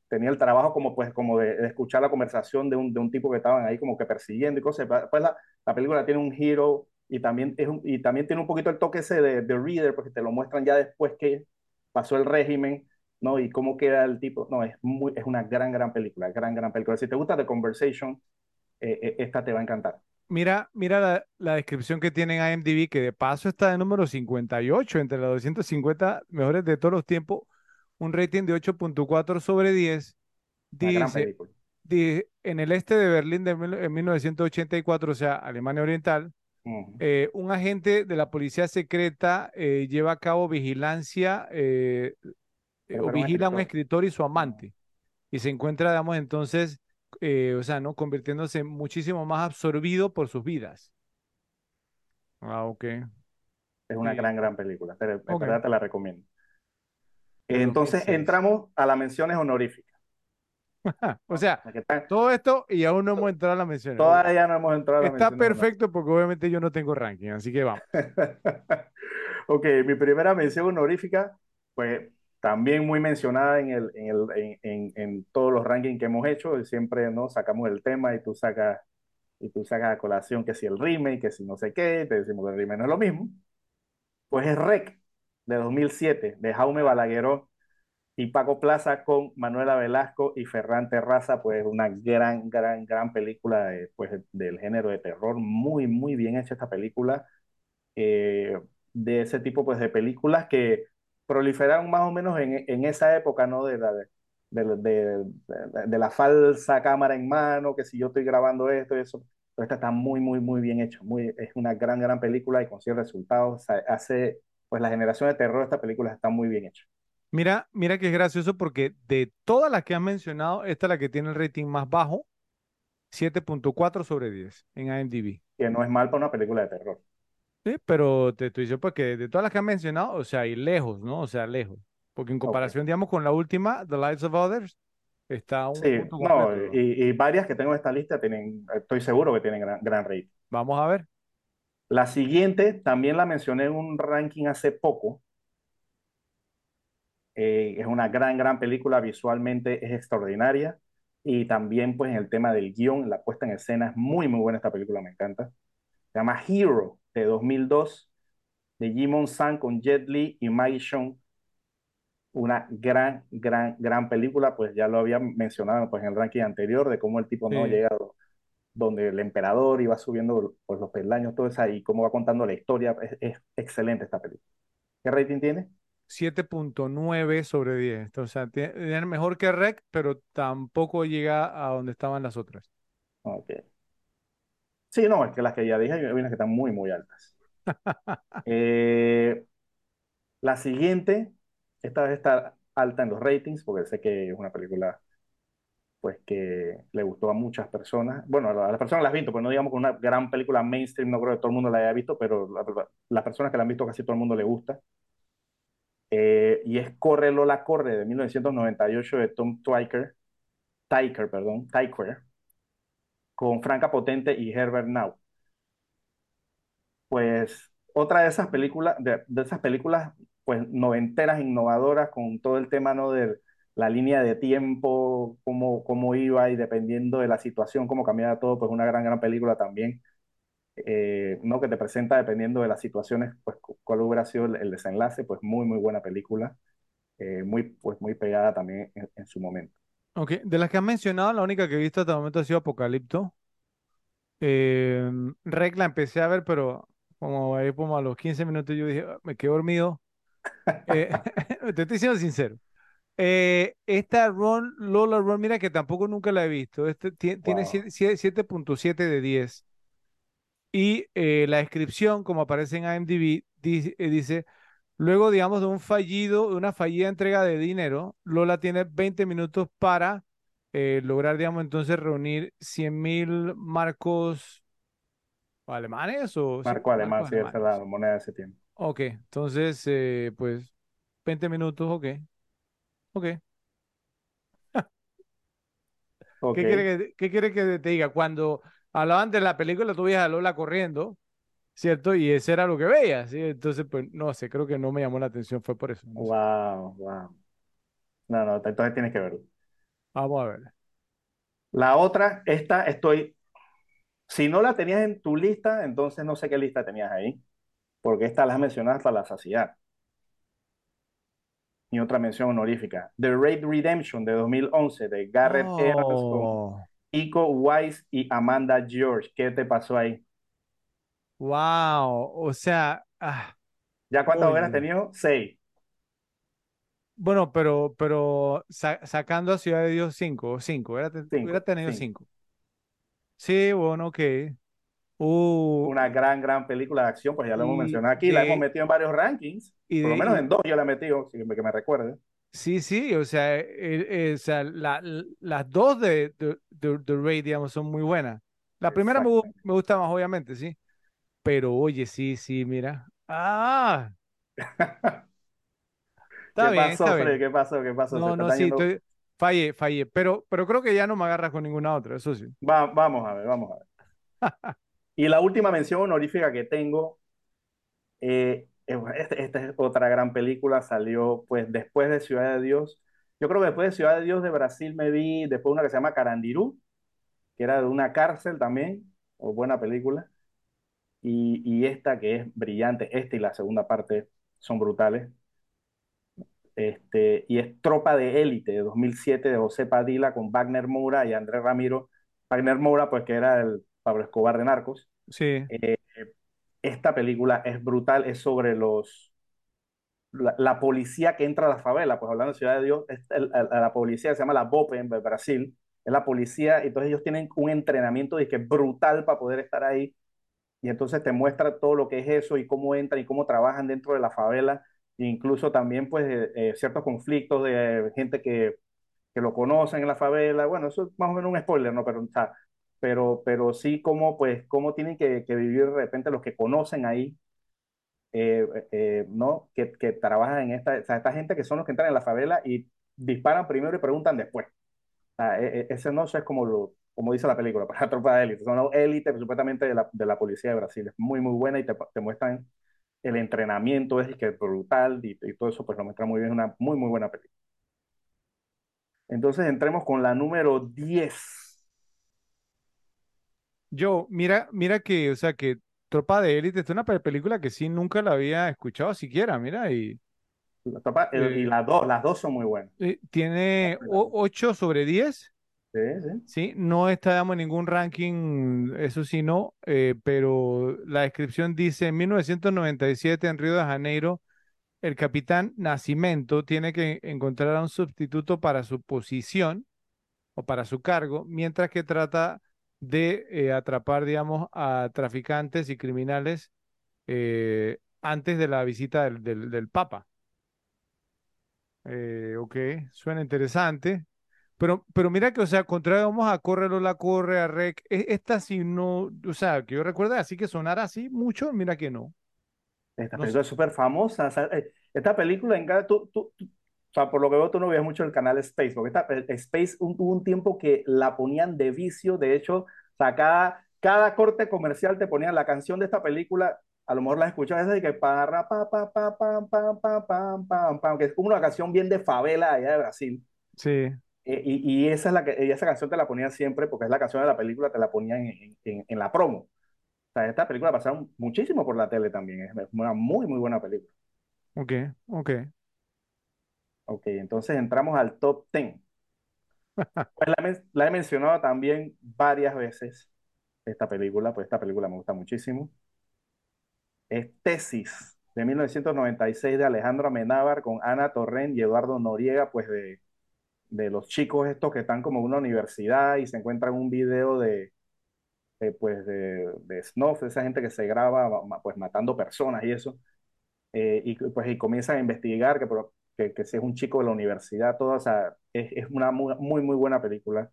tenía el trabajo como, pues, como de, escuchar la conversación de un, de un tipo que estaban ahí como que persiguiendo y cosas. Pues la, la película tiene un giro y también, es un- y también tiene un poquito el toque ese de, de Reader, porque te lo muestran ya después que pasó el régimen, ¿no? Y cómo queda el tipo. No, es, muy, es una gran, gran película, gran, gran película. Si te gusta The Conversation, eh, eh, esta te va a encantar. Mira, mira la, la descripción que tiene en IMDb, que de paso está de número 58 entre las 250 mejores de todos los tiempos, un rating de 8.4 sobre 10. Una gran Dice, película. di- en el este de Berlín de mil- en 1984, o sea, Alemania Oriental, eh, un agente de la policía secreta eh, lleva a cabo vigilancia eh, o vigila a un escritor. y su amante y se encuentra, digamos, entonces, eh, o sea, ¿no? Convirtiéndose muchísimo más absorbido por sus vidas. Ah, ok. Es una Sí, gran, gran película. Pero en verdad te la recomiendo. Entonces 2006. entramos a las menciones honoríficas. O sea, está- todo esto y aún no hemos entrado a las menciones. Todavía no hemos entrado a las Está menciones perfecto porque obviamente yo no tengo ranking, así que vamos. Ok, mi primera mención honorífica, pues también muy mencionada en, el, en, el, en, en, todos los rankings que hemos hecho, y siempre ¿no? sacamos el tema y tú sacas y tú sacas a colación que si el remake, que si no sé qué, te decimos que el remake no es lo mismo, pues es Rec de 2007, de Jaume Balagueró y Paco Plaza con Manuela Velasco y Ferran Terraza, pues una gran, gran, gran película pues, del género de terror, muy, muy bien hecha esta película, eh, de ese tipo pues, de películas que proliferaron más o menos en, en esa época, ¿no? De la, de, de, de, de, la falsa cámara en mano, que si yo estoy grabando esto y eso, pero esta está muy, muy, muy bien hecha, muy, es una gran, gran película y consigue resultados, hace, pues la generación de terror de esta película está muy bien hecha. Mira, mira que es gracioso porque de todas las que has mencionado, esta es la que tiene el rating más bajo, 7.4 sobre 10 en IMDb. Que no es mal para una película de terror. Sí, pero te estoy diciendo porque de todas las que has mencionado, o sea, y lejos, ¿no? O sea, lejos. Porque en comparación, okay. digamos, con la última, The Lives of Others, está un sí, punto no, y, y, varias que tengo en esta lista tienen, estoy seguro que tienen gran, gran rating. Vamos a ver. La siguiente, también la mencioné en un ranking hace poco, eh, es una gran, gran película, visualmente es extraordinaria y también pues en el tema del guion, la puesta en escena es muy, muy buena esta película, me encanta. Se llama Hero de 2002 de Jimon San con Jet Li y Maggie Sean. Una gran, gran, gran película, pues ya lo había mencionado pues, en el ranking anterior de cómo el tipo no llega donde el emperador iba subiendo pues, los peldaños, todo eso, y cómo va contando la historia. Es, es excelente esta película. ¿Qué rating tiene? 7.9 sobre 10. O sea, tiene mejor que Rec, pero tampoco llega a donde estaban las otras. Ok. Sí, no, es que las que ya dije, hay unas que están muy, muy altas. eh, la siguiente, esta vez está alta en los ratings, porque sé que es una película pues que le gustó a muchas personas. Bueno, a las personas las visto, pues no digamos que una gran película mainstream, no creo que todo el mundo la haya visto, pero la, las personas que la han visto casi todo el mundo le gusta. Eh, y es Corre Lola Corre de 1998 de Tom Twyker, Tyker, perdón, Tyker, con Franca Potente y Herbert Now. Pues otra de esas películas, de, esas películas, pues noventeras, innovadoras, con todo el tema, ¿no? De la línea de tiempo, cómo, cómo iba y dependiendo de la situación, cómo cambiaba todo, pues una gran, gran película también. Eh, ¿no? que te presenta dependiendo de las situaciones, pues cuál hubiera sido el, desenlace, pues muy, muy buena película, eh, muy, pues muy pegada también en, su momento. Ok, de las que has mencionado, la única que he visto hasta el momento ha sido Apocalipto. Eh, Rec la empecé a ver, pero como ahí como a los 15 minutos yo dije, me quedé dormido. Eh, te estoy siendo sincero. Eh, esta Ron, Lola Ron, mira que tampoco nunca la he visto. Este tiene wow. 7.7 de 10. Y eh, la descripción, como aparece en IMDb, dice, eh, dice, luego, digamos, de un fallido, de una fallida entrega de dinero, Lola tiene 20 minutos para eh, lograr, digamos, entonces reunir 100 mil marcos alemanes o... Marco sí, alemán, sí, esa es la moneda de ese tiempo. Ok, entonces, eh, pues, 20 minutos, ok. Ok. okay. ¿Qué quiere que, qué quiere que te diga? Cuando hablaban de la película, tú veías a Lola corriendo, ¿cierto? Y ese era lo que veías, ¿sí? Entonces, pues, no sé, creo que no me llamó la atención, fue por eso. No wow, sé. wow. No, no, entonces tienes que verlo. Vamos a ver. La otra, esta estoy, si no la tenías en tu lista, entonces no sé qué lista tenías ahí, porque esta la has mencionado hasta la saciedad. Y otra mención honorífica, The Raid Redemption de 2011 de Garrett oh. Evans con Iko Wise y Amanda George. ¿Qué te pasó ahí? Wow, o sea. Ah, ¿Ya cuántas hubieras tenido? Seis. Bueno, pero, pero sa sacando a Ciudad de Dios cinco, cinco, hubiera, cinco, hubiera tenido cinco. cinco. Sí, bueno, ok. Uh, Una gran, gran película de acción, pues ya lo hemos mencionado aquí, la hemos metido en varios rankings, y por lo menos en dos yo la he metido, que me recuerde. Sí, sí, o sea, eh, eh, o sea la, las dos de, de, de, de, Ray, digamos, son muy buenas. La primera me, me, gusta más, obviamente, sí. Pero oye, sí, sí, mira. ¡Ah! Está ¿Qué bien, pasó, está Fred? Bien. ¿Qué pasó? ¿Qué pasó? No, no, sí, estoy... fallé, fallé. Pero, pero creo que ya no me agarras con ninguna otra, eso sí. Va, vamos a ver, vamos a ver. y la última mención honorífica que tengo, eh, eh, este- esta es otra gran película, salió pues después de Ciudad de Dios. Yo creo que después de Ciudad de Dios de Brasil me vi después una que se llama Carandirú, que era de una cárcel también, o buena película. Y, y esta que es brillante, esta y la segunda parte son brutales. Este, y es Tropa de Élite de 2007 de José Padilla con Wagner Moura y Andrés Ramiro. Wagner Moura, pues que era el Pablo Escobar de Narcos. Sí, Eh, esta película es brutal, es sobre los la, la policía que entra a la favela, pues hablando de Ciudad de Dios, es el- el- la policía se llama la BOPE en Brasil, es la policía, entonces ellos tienen un entrenamiento de que es brutal para poder estar ahí, y entonces te muestra todo lo que es eso y cómo entran y cómo trabajan dentro de la favela, e incluso también pues eh, eh, ciertos conflictos de gente que, que lo conocen en la favela, bueno, eso es más o menos un spoiler, ¿no? Pero, o sea, pero, pero sí cómo pues cómo tienen que, que vivir de repente los que conocen ahí eh, eh, ¿no? Que, que trabajan en esta, o sea, esta gente que son los que entran en la favela y disparan primero y preguntan después. O sea, e- e- ese no eso es como, lo, como dice la película, para la tropa de élite. Son los élites supuestamente de la, de la policía de Brasil. Es muy, muy buena y te, te muestran el entrenamiento, es que es brutal y, y todo eso, pues lo muestra muy bien. Una muy, muy buena película. Entonces entremos con la número diez yo, mira, mira que, o sea, que Tropa de Élite es una pe- película que sí nunca la había escuchado siquiera, mira, y La tropa- el- y eh, las dos, las dos son muy buenas. eh, tiene o- 8 sobre 10, Sí. No está, digamos, en ningún ranking, eso sí, no, eh, pero la descripción dice, en 1997 en Río de Janeiro, el capitán Nascimento tiene que encontrar a un sustituto para su posición o para su cargo, mientras que trata de eh, atrapar, digamos, a traficantes y criminales eh, antes de la visita del, del- Papa. Ok, suena interesante. Pero, pero mira que, o sea, contrario vamos a Corre la Corre, a Rec, e- esta sí no, o sea, que yo recuerdo así que sonara así mucho, mira que no. Esta No sé. película es súper famosa. o sea, eh, esta película, en cada, tú, tú- tú- o sea, por lo que veo, tú no veías mucho el canal Space, porque esta, eh, Space un- hubo un tiempo que la ponían de vicio. De hecho, o sea, cada, cada corte comercial te ponían la canción de esta película. A lo mejor la escuchabas de que para pa pa pa pam pam pam pam pam pam, que es como una canción bien de favela allá de Brasil. Sí, y, y esa es la que, y esa canción te la ponían siempre porque es la canción de la película, te la ponían en, en, en la promo. O sea, esta película pasaron muchísimo por la tele también. Es una muy, muy buena película. ok, ok. Ok, entonces entramos al top 10. Pues la, he la he mencionado también varias veces, esta película, pues esta película me gusta muchísimo. Es Tesis, de 1996, de Alejandro Amenábar, con Ana Torrent y Eduardo Noriega, pues de, de los chicos estos que están como en una universidad y se encuentran un video de, de, pues de, de snuff, esa gente que se graba pues matando personas y eso. eh, y pues y comienzan a investigar que, que, que si es un chico de la universidad, todo, o sea, es, es una muy, muy, muy buena película.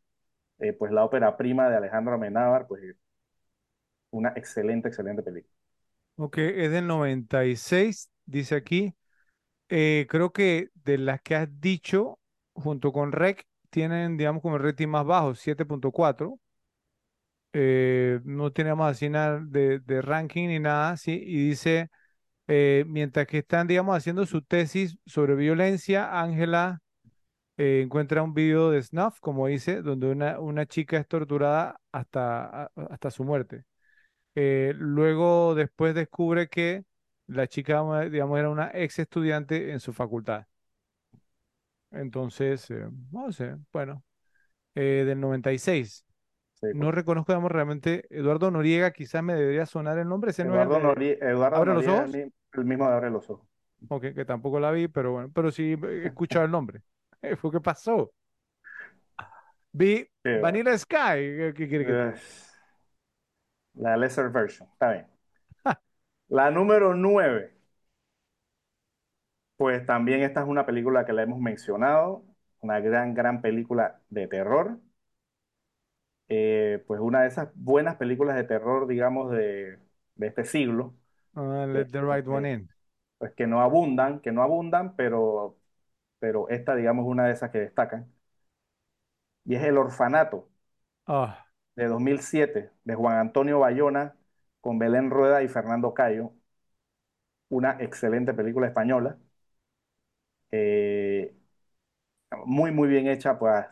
Eh, pues la ópera prima de Alejandro Amenábar, pues una excelente, excelente película. Ok, es del 96, dice aquí. Eh, creo que de las que has dicho, junto con Rec, tienen, digamos, como el rating más bajo, 7.4. Eh, no tenemos así nada de, ranking ni nada, ¿sí? Y dice, eh, mientras que están, digamos, haciendo su tesis sobre violencia, Ángela eh, encuentra un video de Snuff, como dice, donde una, una chica es torturada hasta, hasta su muerte. Luego, después descubre que la chica, digamos, era una ex estudiante en su facultad. Entonces, eh, no sé, bueno, eh, del 96. Sí, No pues. reconozco, digamos, realmente Eduardo Noriega, quizás me debería sonar el nombre, ese no Eduardo de Eduardo Abre los Noriega, ojos, el mi- el mismo de Abre los ojos. ok, que tampoco la vi, pero bueno, pero sí he escuchado el nombre. ¿Fue qué pasó? Vi Sí, Vanilla Sky, ¿qué quiere que eh, la lesser version, está bien. La número 9, pues también esta es una película que la hemos mencionado, una gran, gran película de terror. Eh, pues una de esas buenas películas de terror, digamos, de, de este siglo, Ah, let the right one in. pues que no abundan, que no abundan, pero, pero esta, digamos, es una de esas que destacan. Y es El Orfanato, Ah, de 2007, de Juan Antonio Bayona, con Belén Rueda y Fernando Cayo. una excelente película española, eh, muy, muy bien hecha, pues,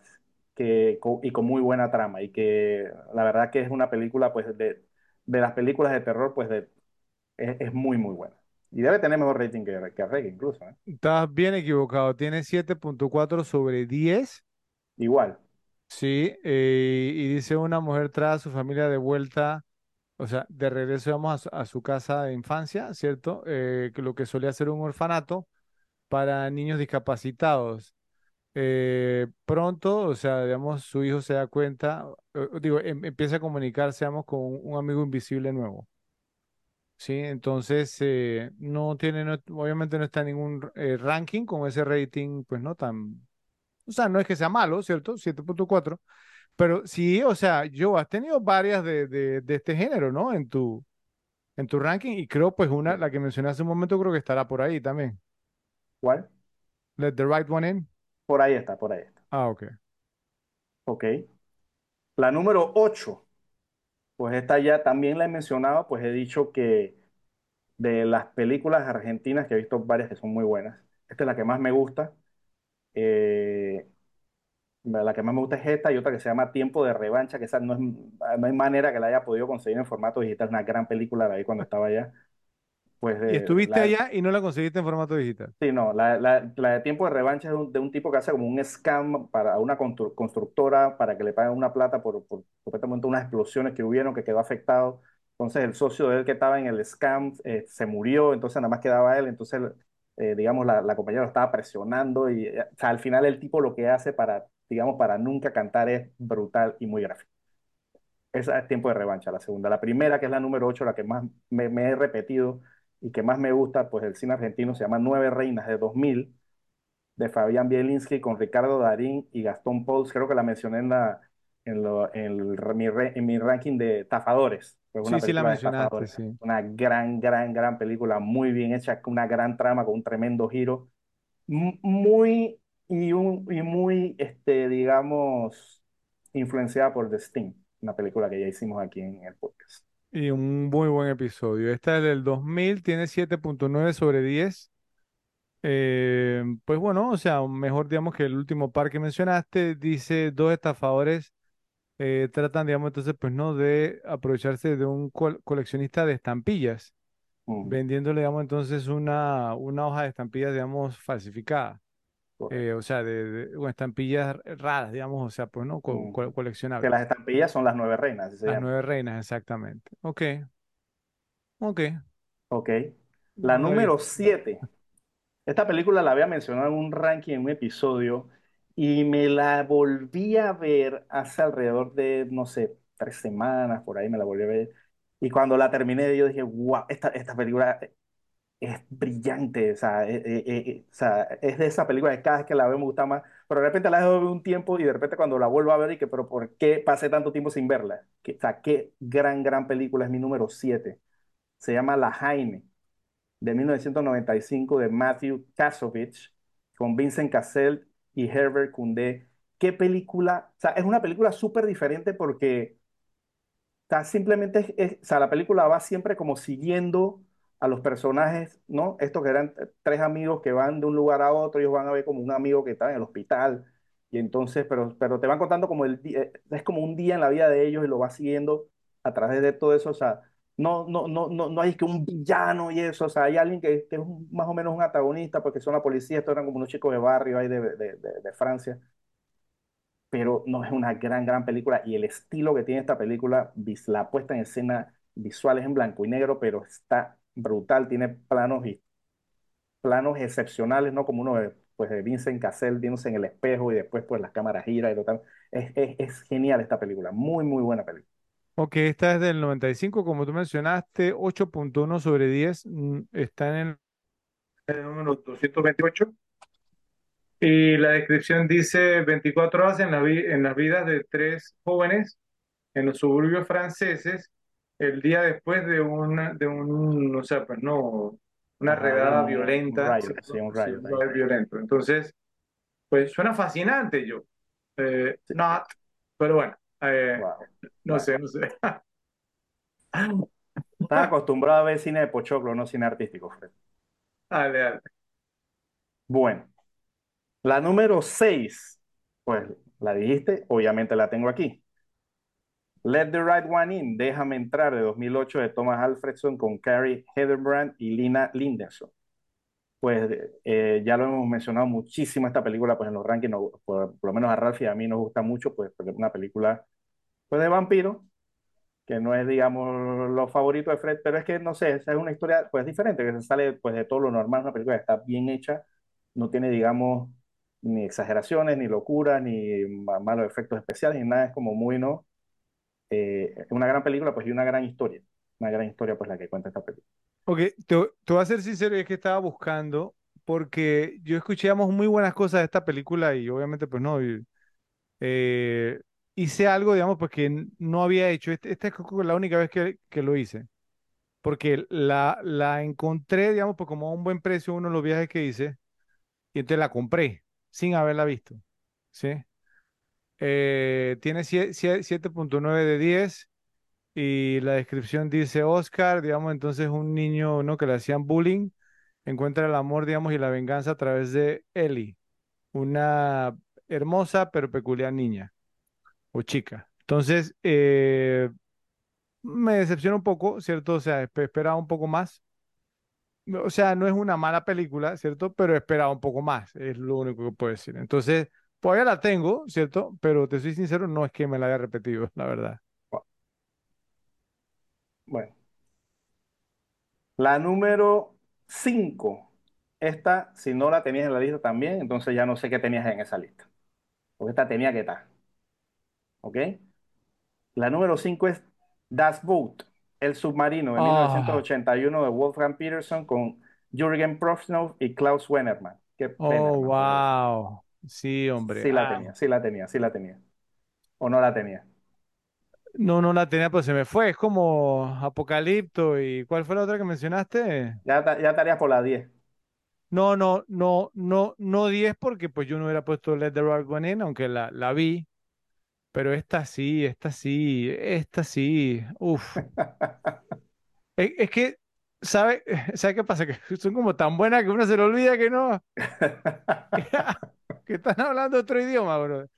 que, y con muy buena trama, y que la verdad que es una película, pues, de, de las películas de terror, pues, de, es, es muy, muy buena. Y debe tener mejor rating que, que Rec incluso, ¿eh? Estás bien equivocado. Tiene siete punto cuatro sobre 10. Igual, Sí, eh, y dice una mujer trae a su familia de vuelta, o sea, de regreso, vamos a su, a su casa de infancia, ¿cierto? Eh, lo que solía ser un orfanato para niños discapacitados. Eh, pronto, o sea, digamos, su hijo se da cuenta, eh, digo, em- empieza a comunicarse, digamos, con un amigo invisible nuevo. Sí, entonces eh, no tiene, obviamente no está en ningún eh, ranking con ese rating, pues no tan, o sea, no es que sea malo, ¿cierto? siete punto cuatro pero sí, o sea, yo has tenido varias de, de, de este género, ¿no? En tu, en tu ranking y creo pues una, la que mencioné hace un momento, creo que estará por ahí también. Igual, Let the right one in. por ahí está, por ahí está. Ah, ok. Ok. La número 8, pues esta ya también la he mencionado, pues he dicho que de las películas argentinas, que he visto varias que son muy buenas, esta es la que más me gusta. Eh, la que más me gusta es esta y otra que se llama Tiempo de Revancha, que esa no, es, no hay manera que la haya podido conseguir en formato digital, es una gran película, la vi cuando estaba allá. Pues Y de, estuviste la, allá y no la conseguiste en formato digital. Sí, no, la, la- la de tiempo de revancha es de un, de un tipo que hace como un scam para una constru- constructora para que le paguen una plata por, por supuestamente unas explosiones que hubieron que quedó afectado. Entonces el socio de él que estaba en el scam eh, se murió, entonces nada más quedaba él, entonces eh, digamos la, la compañía lo estaba presionando y eh, o sea, al final el tipo lo que hace para, digamos, para nunca cantar es brutal y muy gráfico. Esa es tiempo de revancha, la segunda. La primera, que es la número 8, la que más me, me he repetido y que más me gusta, pues el cine argentino se llama Nueve Reinas de 2000, de Fabián Bielinski con Ricardo Darín y Gastón Pauls. Creo que la mencioné en, la, en, lo- en el- mi, re- en mi ranking de estafadores. Pues una Sí, sí la mencionaste, sí. Una gran, gran, gran película, muy bien hecha, con una gran trama, con un tremendo giro. Muy, y, un, y muy, este, digamos, influenciada por The Sting, una película que ya hicimos aquí en el podcast. Y un muy buen episodio. Esta es del 2000, tiene siete punto nueve sobre 10. Eh, pues bueno, o sea, mejor digamos que el último par que mencionaste, dice dos estafadores eh, tratan, digamos, entonces, pues no, de aprovecharse de un col- coleccionista de estampillas, Mm, vendiéndole, digamos, entonces una, una hoja de estampillas, digamos, falsificada. Eh, o sea, de, de- estampillas raras, digamos, o sea, pues no, co- Mm. co- Que las coleccionables. estampillas son las nueve reinas, Las llama. nueve reinas, exactamente. Ok, ok. Ok. La número visto. 7. Esta película la había mencionado en un ranking, en un episodio, y me la volví a ver hace alrededor de, no sé, tres semanas, por ahí me la volví a ver. Y cuando la terminé, yo dije, wow, esta, esta película es brillante, o sea, eh, eh, eh, o sea, es de esa película que cada vez que la veo me gusta más, pero de repente la dejo de un tiempo y de repente cuando la vuelvo a ver y que, pero ¿por qué pasé tanto tiempo sin verla? Que, o sea, qué gran, gran película, es mi número 7. Se llama La Jaime, de 1995, de Matthew Kasovich, con Vincent Cassel y Herbert Koundé. Qué película, o sea, es una película súper diferente porque sea, simplemente o sea, la película va siempre como siguiendo a los personajes, ¿no? Estos que eran tres amigos que van de un lugar a otro, ellos van a ver como un amigo que está en el hospital, y entonces, pero, pero te van contando como el día, es como un día en la vida de ellos y lo va siguiendo a través de todo eso, o sea, no, no, no, no, no hay que un villano y eso, o sea, hay alguien que, que es un- más o menos un antagonista porque son la policía, estos eran como unos chicos de barrio ahí de, de, de, de Francia. Pero no es una gran, gran película. Y el estilo que tiene esta película, la puesta en escena visual es en blanco y negro, pero está brutal. Tiene planos y planos excepcionales, ¿no? Como uno de, pues, de Vincent Cassel viéndose en el espejo y después pues las cámaras giran y total. Es, es, es genial esta película, muy, muy buena película. Ok, esta es del 95, como tú mencionaste, 8.1 sobre 10, mm, está en el el número 228. Y la descripción dice 24 horas en la vi- en las vidas de tres jóvenes en los suburbios franceses, el día después de una, de un, o sea, pues no, una Ajá, redada un, violenta, rayo, sí, un rayo un riot violento. Entonces, pues suena fascinante yo. Eh, Sí. not, pero bueno, eh, Wow. no sé, no sé. estás acostumbrado a ver cine de pochoclo, no cine artístico, Fred. Dale, dale. Bueno, la número 6, pues la dijiste, obviamente la tengo aquí. Let the Right One In, Déjame Entrar, de 2008, de Thomas Alfredson con Carrie Heatherbrand y Lina Linderson. Pues eh, ya lo hemos mencionado muchísimo esta película, pues en los rankings, no, por, por, lo menos a Ralph y a mí nos gusta mucho, pues una película pues, de vampiro, que no es, digamos, lo favorito de Fred, pero es que, no sé, es una historia, pues, diferente, que se sale, pues, de todo lo normal, una película que está bien hecha, no tiene, digamos, ni exageraciones, ni locuras, ni malos efectos especiales, ni nada, es como muy, ¿no? Eh, una gran película, pues, y una gran historia, una gran historia, pues, la que cuenta esta película. Ok, te, te voy a ser sincero, es que estaba buscando, porque yo escuchamos muy buenas cosas de esta película y obviamente, pues, no, eh, hice algo, digamos, pues que no había hecho. Este, esta es la única vez que, que lo hice. Porque la, la encontré, digamos, pues como a un buen precio uno de los viajes que hice. Y entonces la compré sin haberla visto. ¿Sí? Eh, tiene 7.9 de 10 y la descripción dice Oscar, digamos, entonces un niño ¿no? que le hacían bullying encuentra el amor, digamos, y la venganza a través de Ellie, una hermosa pero peculiar niña o chica. Entonces, eh, me decepciona un poco, ¿cierto? O sea, esperaba un poco más. O sea, no es una mala película, ¿cierto? Pero esperaba un poco más, es lo único que puedo decir. Entonces, todavía la tengo, ¿cierto? Pero te soy sincero, no es que me la haya repetido, la verdad. Bueno. La número 5. Esta, si no la tenías en la lista también, entonces ya no sé qué tenías en esa lista. Porque esta tenía que estar. ¿Ok? La número 5 es Das Boot, El Submarino, de 1981 de Wolfgang Peterson con Jürgen Prochnow y Klaus Wennermann. Qué pena, oh, wow. Sí, hombre. Sí la ah. tenía, sí la tenía, sí la tenía. ¿O no la tenía? No, no la tenía, pues se me fue. Es como Apocalipto. ¿Y cuál fue la otra que mencionaste? Ya, ya estarías por la 10. No, no, no, no, no 10 porque pues yo no hubiera puesto Let the Right One In, aunque la, la vi. Pero esta sí, esta sí, esta sí. Uf. es, que, ¿sabe, ¿sabe qué pasa? Que son como tan buenas que uno se le olvida que no. que están hablando otro idioma, bro.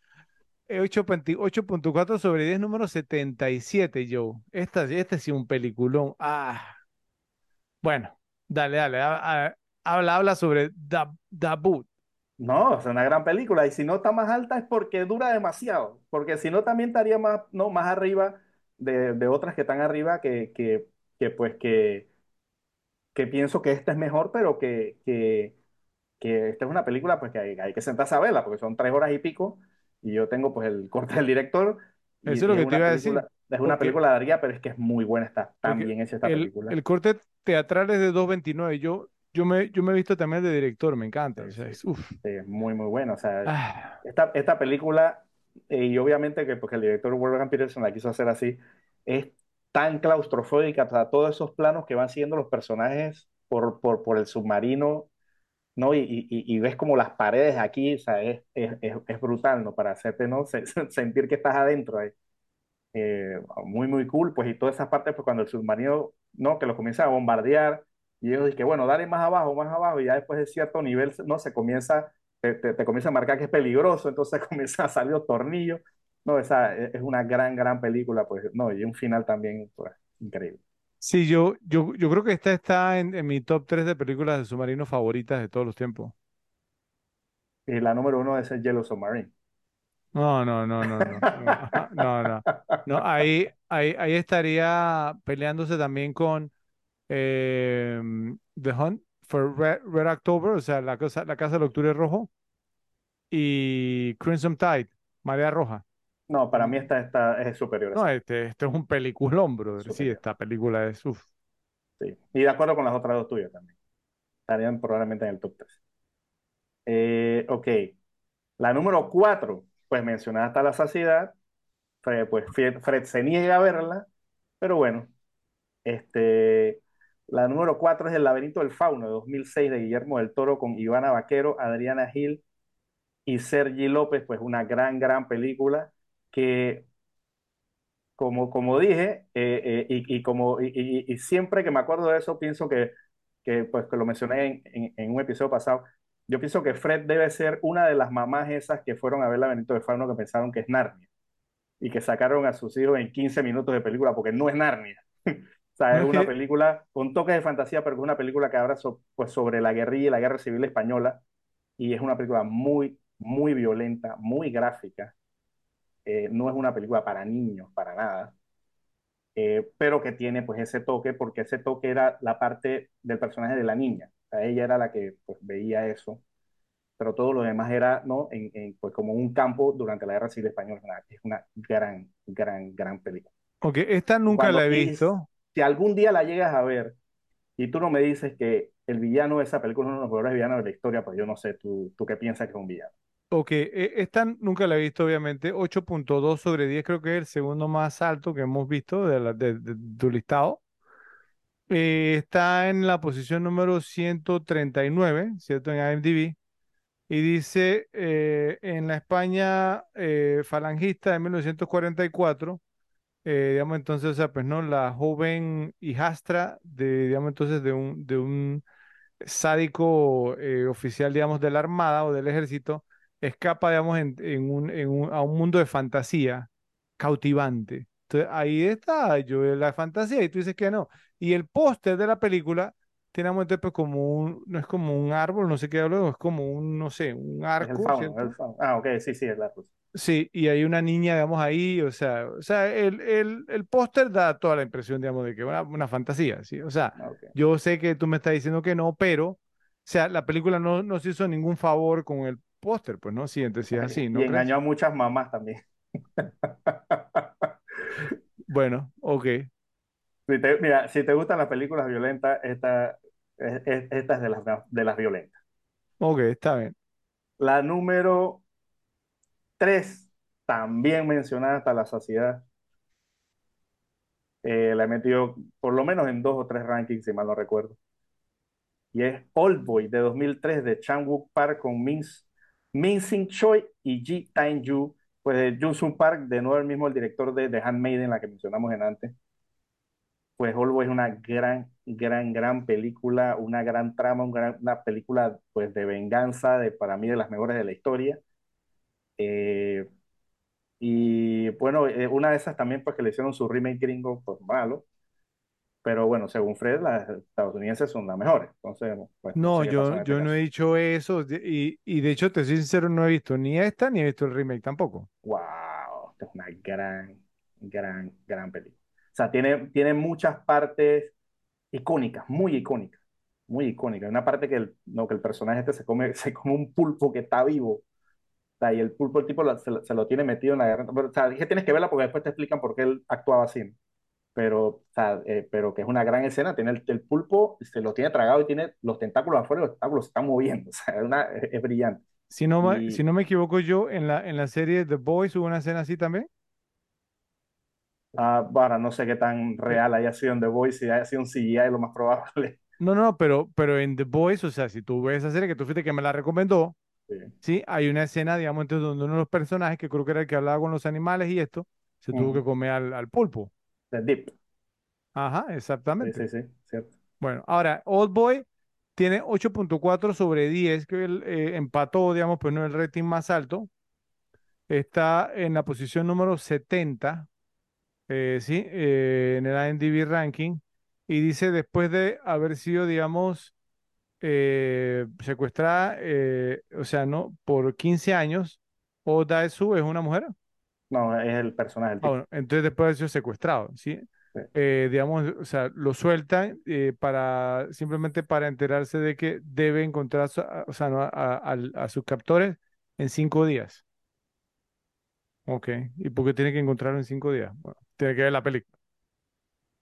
8.4 sobre 10, número 77, Joe. Esta, este sí un peliculón. Ah. Bueno, dale, dale. habla, habla sobre The, Boot. No, es una gran película y si no está más alta es porque dura demasiado, porque si no también estaría más, no, más arriba de, otras que están arriba que, que, que pues que pienso que esta es mejor, pero que, que, que esta es una película pues que hay, hay, que sentarse a verla, porque son tres horas y pico y yo tengo pues el corte del director. Y, Eso es lo que te iba a decir. Es una película larga, pero es que es muy buena, está tan bien hecha esta el, película. El corte teatral es de 2.29, yo yo me, yo me he visto también de director, me encanta. O sea, es, uf. es muy, muy bueno. O sea, ah. esta, esta película, eh, y obviamente que porque el director Wolfgang Peterson la quiso hacer así, es tan claustrofóbica, o sea, todos esos planos que van siguiendo los personajes por, por, por el submarino, ¿no? Y, y, y, ves como las paredes aquí, o es, es, es brutal, ¿no? Para hacerte, ¿no? sentir que estás adentro ahí. Eh, muy, muy cool, pues, y todas esas partes, pues, cuando el submarino, ¿no? Que lo comienza a bombardear, y ellos dicen, bueno, dale más abajo, más abajo, y ya después de cierto nivel, no, se comienza, te, te, comienza a marcar que es peligroso, entonces comienza a salir los tornillos. No, esa es una gran, gran película, pues, no, y un final también, pues, increíble. Sí, yo, yo, yo creo que esta está en, en mi top 3 de películas de submarinos favoritas de todos los tiempos. Y la número uno es el Yellow Submarine. No, no, no, no, no, no, no, no, ahí, ahí, ahí estaría peleándose también con eh, The Hunt for Red, October, o sea, la, cosa, la Casa del Octubre Rojo, y Crimson Tide, Marea Roja. No, para mí esta, esta es superior. No, este, este es un peliculón, bro. Sí, esta película es uff. Sí, y de acuerdo con las otras dos tuyas también. Estarían probablemente en el top 3. Eh, ok. La número 4, pues mencionada hasta la saciedad. pues Fred se niega a verla, pero bueno, este, la número 4 es El laberinto del fauno de 2006 de Guillermo del Toro con Ivana Vaquero, Adriana Gil y Sergi López, pues una gran, gran película que, como, como dije, eh, eh, y, como, y, siempre que me acuerdo de eso, pienso que que pues que lo mencioné en, en, en un episodio pasado, yo pienso que Fred debe ser una de las mamás esas que fueron a ver la Benito de Fauno que pensaron que es Narnia y que sacaron a sus hijos en 15 minutos de película porque no es Narnia. O sea, es una película con toques de fantasía, pero es una película que habla so, pues, sobre la guerrilla y la guerra civil española. Y es una película muy, muy violenta, muy gráfica. Eh, no es una película para niños, para nada. Eh, pero que tiene pues ese toque, porque ese toque era la parte del personaje de la niña. O sea, ella era la que pues, veía eso. Pero todo lo demás era, ¿no? En, en, pues como un campo durante la guerra civil española. Es una gran, gran, gran película. Ok, esta nunca Cuando la he visto. si algún día la llegas a ver y tú no me dices que el villano de esa película es uno de los mejores villanos de la historia, pues yo no sé, tú, tú qué piensas que es un villano. Ok, e- esta nunca la he visto, obviamente. 8.2 sobre 10 creo que es el segundo más alto que hemos visto de, la- tu listado. Eh, está en la posición número 139, ¿cierto? En IMDb. Y dice, eh, en la España eh, falangista de 1944, eh, digamos entonces, o sea, pues no, la joven hijastra de, digamos entonces, de un, de un sádico oficial, digamos, de la Armada o del Ejército, escapa, digamos, en, en un, en un- a un mundo de fantasía cautivante. Entonces, ahí está, yo la fantasía, y tú dices que no. Y el póster de la película tiene, pues, como un, no es como un árbol, no sé qué hablo, es como un, no sé, un el arco, fauno, ¿cierto? el fauno. Ah, ok, sí, sí, es la cosa. Sí, y hay una niña, digamos, ahí, o sea, o sea, el, el, el póster da toda la impresión, digamos, de que una, una fantasía, ¿sí? O sea, Ah, ok. yo sé que tú me estás diciendo que no, pero, o sea, la película no nos hizo ningún favor con el póster, pues, ¿no? Sí, entonces sí es así, ¿no Y engañó a muchas mamás también. Bueno, ok, Si te, mira, si te gustan las películas violentas, esta, es, es- esta es de las, de las violentas. ok, está bien. La número 3, también mencionada hasta la saciedad, eh, la he metido por lo menos en dos o tres rankings, si mal no recuerdo. Y es Oldboy de 2003 de Chan Wook Park con Min, Min Sing Choi y Ji Tae Yoo. Pues de Jung Sung Park, de nuevo el mismo el director de The Handmaiden, la que mencionamos en antes. Pues Oldboy es una gran, gran, gran película, una gran trama, una película pues de venganza, de, para mí de las mejores de la historia. Eh, y bueno, eh, una de esas también pues que le hicieron su remake gringo, pues malo. Pero bueno, según Fred, las estadounidenses son las mejores. Entonces, pues no sé yo, en este yo no he dicho eso, y, y de hecho, te soy sincero, no he visto ni esta ni he visto el remake tampoco. Wow, esta es una gran, gran, gran película. O sea, tiene, tiene muchas partes icónicas, muy icónicas, muy icónicas. Una parte que el, no, que el personaje este se come, se come un pulpo que está vivo. O sea, y el pulpo, el tipo lo- se, lo- se lo tiene metido en la garganta. Pero, o sea, dije tienes que verla porque después te explican por qué él actuaba así. Pero, o sea, eh, pero que es una gran escena. Tiene el, el pulpo, se lo tiene tragado y tiene los tentáculos afuera y los tentáculos se están moviendo. O sea, es, una, es, brillante. Si no, Y si no me equivoco yo, en la, en la serie The Boys hubo una escena así también. ah, ahora no sé qué tan real haya sido en The Voice, si haya sido un CGI, lo más probable. No, no, pero, pero en The Boys, o sea, si tú ves esa serie que tú fuiste que me la recomendó, Sí. sí, hay una escena, digamos, entonces donde uno de los personajes, que creo que era el que hablaba con los animales y esto, se tuvo que comer al, al pulpo. Deep. Ajá, exactamente. sí, sí, cierto. Bueno, ahora, Old Boy tiene 8.4 sobre 10, que él eh, empató, digamos, pues no el rating más alto. Está en la posición número 70, eh, sí, eh, en el IMDb ranking. Y dice, después de haber sido, digamos, secuestrada, o sea, ¿no? Por 15 años, Dae-soo es una mujer. No, es el personaje, el Ah, bueno, entonces después de sido secuestrado, ¿sí? Sí. Eh, digamos, o sea, lo sueltan eh, para, simplemente para enterarse de que debe encontrar, o sea, ¿no? a, a- al- a sus captores en cinco días. Ok, ¿y por qué tiene que encontrarlo en cinco días? Bueno, tiene que ver la película.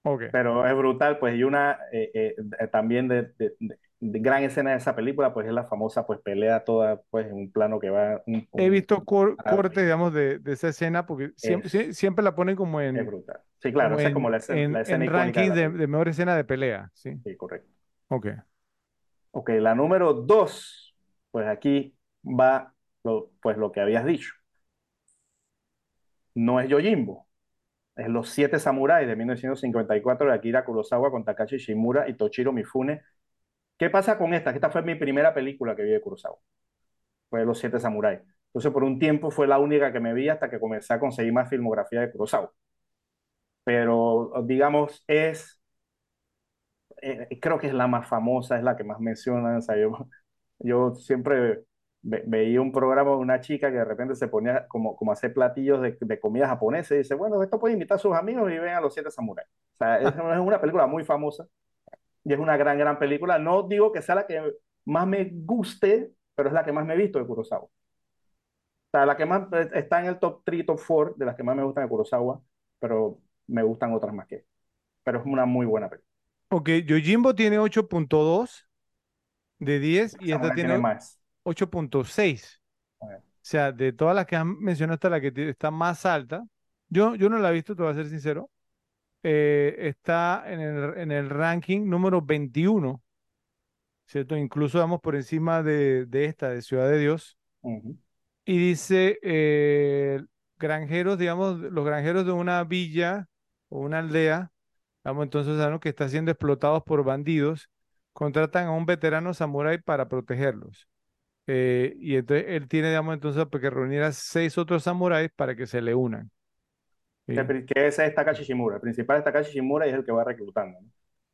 Ok. Pero es brutal, pues, y una eh, eh, también de- de gran escena de esa película, pues es la famosa pues pelea toda pues en un plano que va un, He un- visto cor- cortes, digamos, de, de esa escena porque siempre, es, siempre la ponen como es en, brutal. Sí, claro, como esa es como en, la escena, en, la escena en icónica de de, mejor escena de pelea, ¿sí? Sí, correcto. Ok. Ok, la número dos, pues aquí va lo, pues lo que habías dicho. No es Yojimbo, es Los Siete Samuráis de 1954 de Akira Kurosawa con Takashi Shimura y Toshiro Mifune, ¿Qué pasa con esta? Esta fue mi primera película que vi de Kurosawa. Fue Los Siete Samuráis. Entonces, por un tiempo fue la única que me vi hasta que comencé a conseguir más filmografía de Kurosawa. Pero, digamos, es, eh, creo que es la más famosa, es la que más mencionan. O sea, yo, yo siempre ve- veía un programa de una chica que de repente se ponía como, como a hacer platillos de, de comida japonesa y dice, bueno, esto puede invitar a sus amigos y ven a Los Siete Samuráis. O sea, es, es una película muy famosa y es una gran, gran película. No digo que sea la que más me guste, pero es la que más me he visto de Kurosawa. O sea, la que más eh, está en el top 3, top 4 de las que más me gustan de Kurosawa, pero me gustan otras más que. Pero es una muy buena película. Ok, Yojimbo tiene 8.2 de 10 y esta tiene tiene más. 8.6. A ver. O sea, de todas las que han mencionado, esta es la que está más alta. Yo, yo no la he visto, te voy a ser sincero. Eh, está en el, en el ranking número 21, ¿cierto? Incluso vamos por encima de, de esta, de Ciudad de Dios. Y dice, eh, granjeros, digamos, los granjeros de una villa o una aldea, vamos entonces a que está siendo explotados por bandidos, contratan a un veterano samurái para protegerlos. Eh, y entonces él tiene, digamos, entonces pues, que reunir a seis otros samuráis para que se le unan. Que, ¿sí? que ese es Takashi Shimura. El principal es Takashi Shimura y es el que va reclutando. ¿no?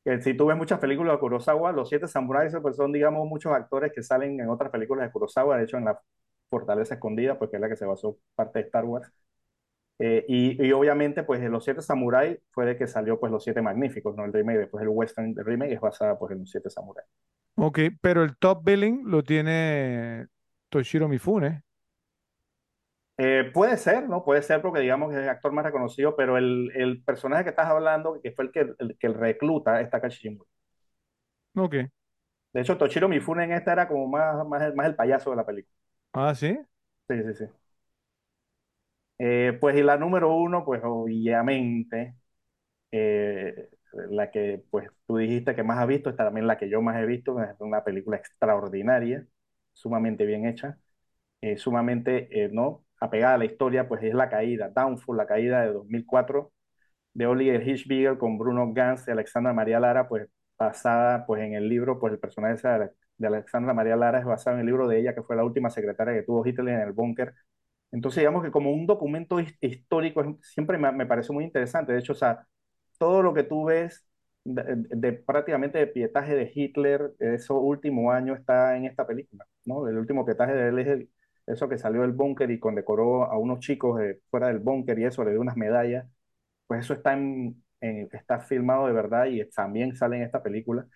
Que si tú ves muchas películas de Kurosawa, los siete samuráis pues son, digamos, muchos actores que salen en otras películas de Kurosawa, de hecho en La Fortaleza Escondida, pues que es la que se basó parte de Star Wars. Eh, y, y obviamente, pues de los siete samuráis fue de que salió pues los siete magníficos, ¿no? El remake, después el western el remake es basada pues en los siete samuráis. Ok, pero el top billing lo tiene Toshiro Mifune. Eh, puede ser, ¿no? Puede ser porque digamos que es el actor más reconocido, pero el, el personaje que estás hablando, que fue el que, el, que el recluta, es Takashi Shimura. Ok. De hecho, Toshiro Mifune en esta era como más, más, el- más el payaso de la película. Ah, sí. Sí, sí, sí. Eh, pues y la número uno, pues obviamente, eh, la que pues tú dijiste que más has visto, está también la que yo más he visto, es una película extraordinaria, sumamente bien hecha, eh, sumamente, eh, ¿no? Apegada a la historia, pues es La Caída, Downfall, La Caída de 2004, de Oliver Hirschbiegel con Bruno Ganz y Alexandra María Lara, pues basada pues en el libro, pues el personaje de Alexandra María Lara es basado en el libro de ella, que fue la última secretaria que tuvo Hitler en el búnker entonces, digamos que como un documento his- histórico siempre me, parece muy interesante. De hecho, o sea, todo lo que tú ves de, prácticamente de pietaje de Hitler, esos últimos años está en esta película, ¿no? El último pietaje de él es eso que salió del búnker y condecoró a unos chicos fuera del búnker y eso, le dio unas medallas. Pues eso está, en, está filmado de verdad y también sale en esta película.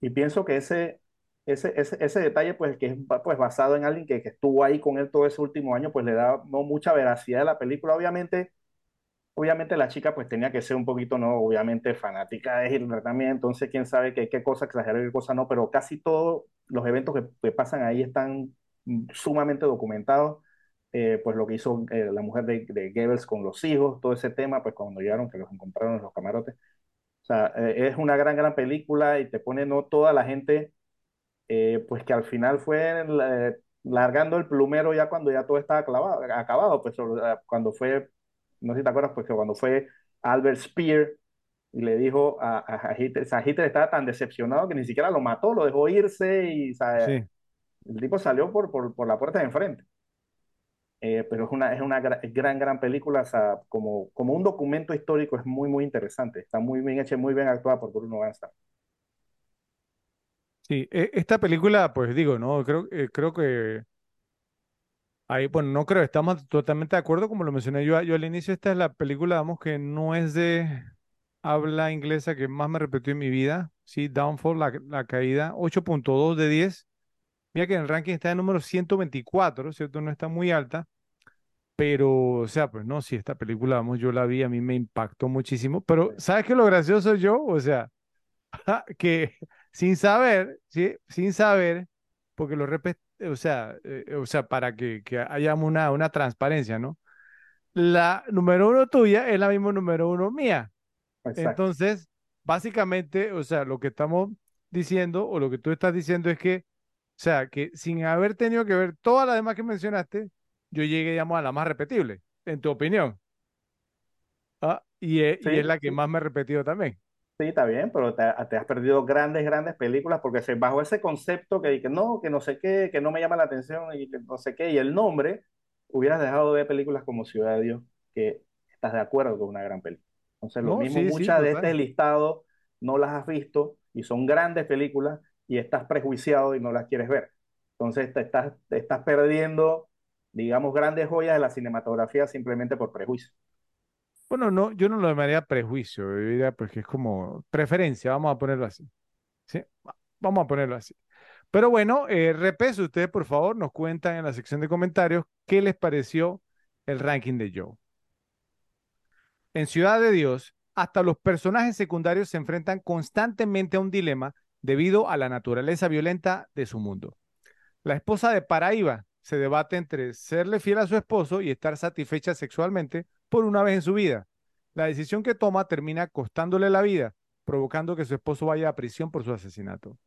Y pienso que ese, ese, ese, detalle, pues, que es pues, basado en alguien que, estuvo ahí con él todo ese último año, pues le da mucha veracidad a la película. Obviamente, obviamente la chica pues tenía que ser un poquito, no, obviamente fanática de Hitler también, entonces quién sabe qué, qué cosa exagerar y qué cosa no, pero casi todos los eventos que, que pasan ahí están sumamente documentados. Eh, pues lo que hizo eh, la mujer de, de Goebbels con los hijos, todo ese tema, pues cuando llegaron, que los encontraron en los camarotes. O sea, eh, es una gran, gran película y te pone no toda la gente, eh, pues que al final fue la- largando el plumero ya cuando ya todo estaba clavado, acabado, pues eh, cuando fue, no sé si te acuerdas, pues que cuando fue Albert Speer y le dijo a, a Hitler, o sea, Hitler estaba tan decepcionado que ni siquiera lo mató, lo dejó irse y o sea, Sí. El tipo salió por, por, por la puerta de enfrente. Eh, pero es una, es una gra- gran, gran película, o sea, como, como un documento histórico es muy, muy interesante. Está muy bien hecha muy bien actuada por Bruno Ganz. Sí, e- esta película, pues digo, no, creo, eh, creo que ahí, bueno, no creo, estamos totalmente de acuerdo, como lo mencioné yo, yo al inicio, esta es la película, vamos, que no es de habla inglesa que más me repetió en mi vida, sí, Downfall, la, la caída, 8.2 de 10. Mira que en el ranking está en número 124, ¿cierto? No está muy alta, pero, o sea, pues no, sí, esta película, vamos, yo la vi, a mí me impactó muchísimo, pero ¿sabes qué lo gracioso yo? O sea, que sin saber, ¿sí? Sin saber, porque lo repet, o sea, eh, o sea, para que, que haya una, una transparencia, ¿no? La número uno tuya es la misma número uno mía. Exacto. Entonces, básicamente, o sea, lo que estamos diciendo o lo que tú estás diciendo es que, o sea, que sin haber tenido que ver todas las demás que mencionaste, yo llegué, digamos, a la más repetible, en tu opinión. Ah, y es, y es la que sí. más me he repetido también. Sí, está bien, pero te, te has perdido grandes, grandes películas porque se, bajo ese concepto que, que no, que no sé qué, que no me llama la atención y que no sé qué, y el nombre, hubieras dejado de ver películas como Ciudad de Dios, que estás de acuerdo con una gran película. Entonces, lo No, mismo, sí, sí, muchas de este total. listado no las has visto y son grandes películas y estás prejuiciado y no las quieres ver. Entonces, te estás, estás perdiendo, digamos, grandes joyas de la cinematografía simplemente por prejuicio. Bueno, no, yo no lo llamaría prejuicio, yo diría pues que es como preferencia, vamos a ponerlo así. ¿sí? Va- Vamos a ponerlo así. Pero bueno, eh, Repes, ustedes por favor nos cuentan en la sección de comentarios qué les pareció el ranking de Joe. En Ciudad de Dios, hasta los personajes secundarios se enfrentan constantemente a un dilema debido a la naturaleza violenta de su mundo. La esposa de Paraíba se debate entre serle fiel a su esposo y estar satisfecha sexualmente por una vez en su vida. La decisión que toma termina costándole la vida, provocando que su esposo vaya a prisión por su asesinato.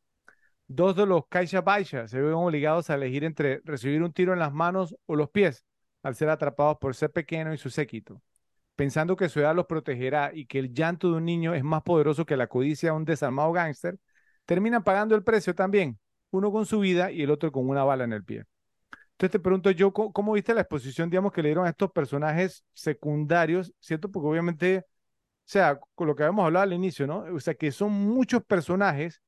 Dos de los Kaisha Baisha se ven obligados a elegir entre recibir un tiro en las manos o los pies al ser atrapados por ser pequeño y su séquito. Pensando que su edad los protegerá y que el llanto de un niño es más poderoso que la codicia de un desarmado gángster, terminan pagando el precio también, uno con su vida y el otro con una bala en el pie. Entonces te pregunto yo, ¿cómo, cómo viste la exposición, digamos, que le dieron a estos personajes secundarios, ¿cierto? Porque obviamente, o sea, con lo que habíamos hablado al inicio, ¿no? O sea, que son muchos personajes,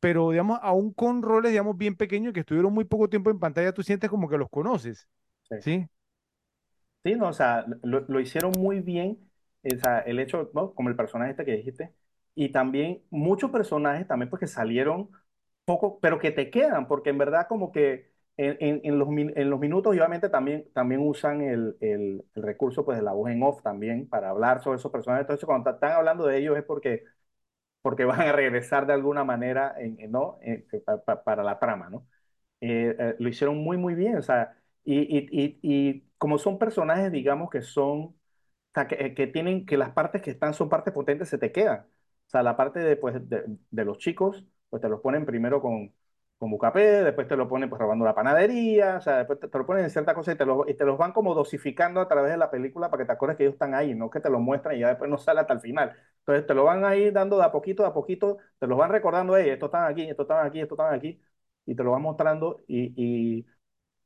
pero, digamos, aún con roles, digamos, bien pequeños que estuvieron muy poco tiempo en pantalla, tú sientes como que los conoces, Sí. ¿sí? Sí, no, o sea, lo, lo hicieron muy bien, o sea, el hecho, ¿no? Como el personaje este que dijiste, y también muchos personajes también porque salieron poco, pero que te quedan, porque en verdad como que en, en- en los, en los minutos obviamente también, también usan el, el- el recurso pues de la voz en off también para hablar sobre esos personajes, entonces cuando están hablando de ellos es porque, porque van a regresar de alguna manera, ¿no? En- pa- pa- para la trama, ¿no? eh, eh, lo hicieron muy, muy bien. O sea, y, y, y, y como son personajes, digamos, que son, o sea, que, eh, que tienen, que las partes que están son partes potentes, se te quedan. O sea, la parte de, pues, de, de los chicos, pues te los ponen primero con, con Bucapé, después te lo ponen pues robando la panadería, o sea, después te, te lo ponen en cierta cosa y te, y te los van como dosificando a través de la película para que te acuerdes que ellos están ahí, no que te lo muestran y ya después no sale hasta el final. Entonces te lo van ahí dando de a poquito, de a poquito, te los van recordando, hey, estos están aquí, estos están aquí, estos están aquí, y te lo van mostrando y, y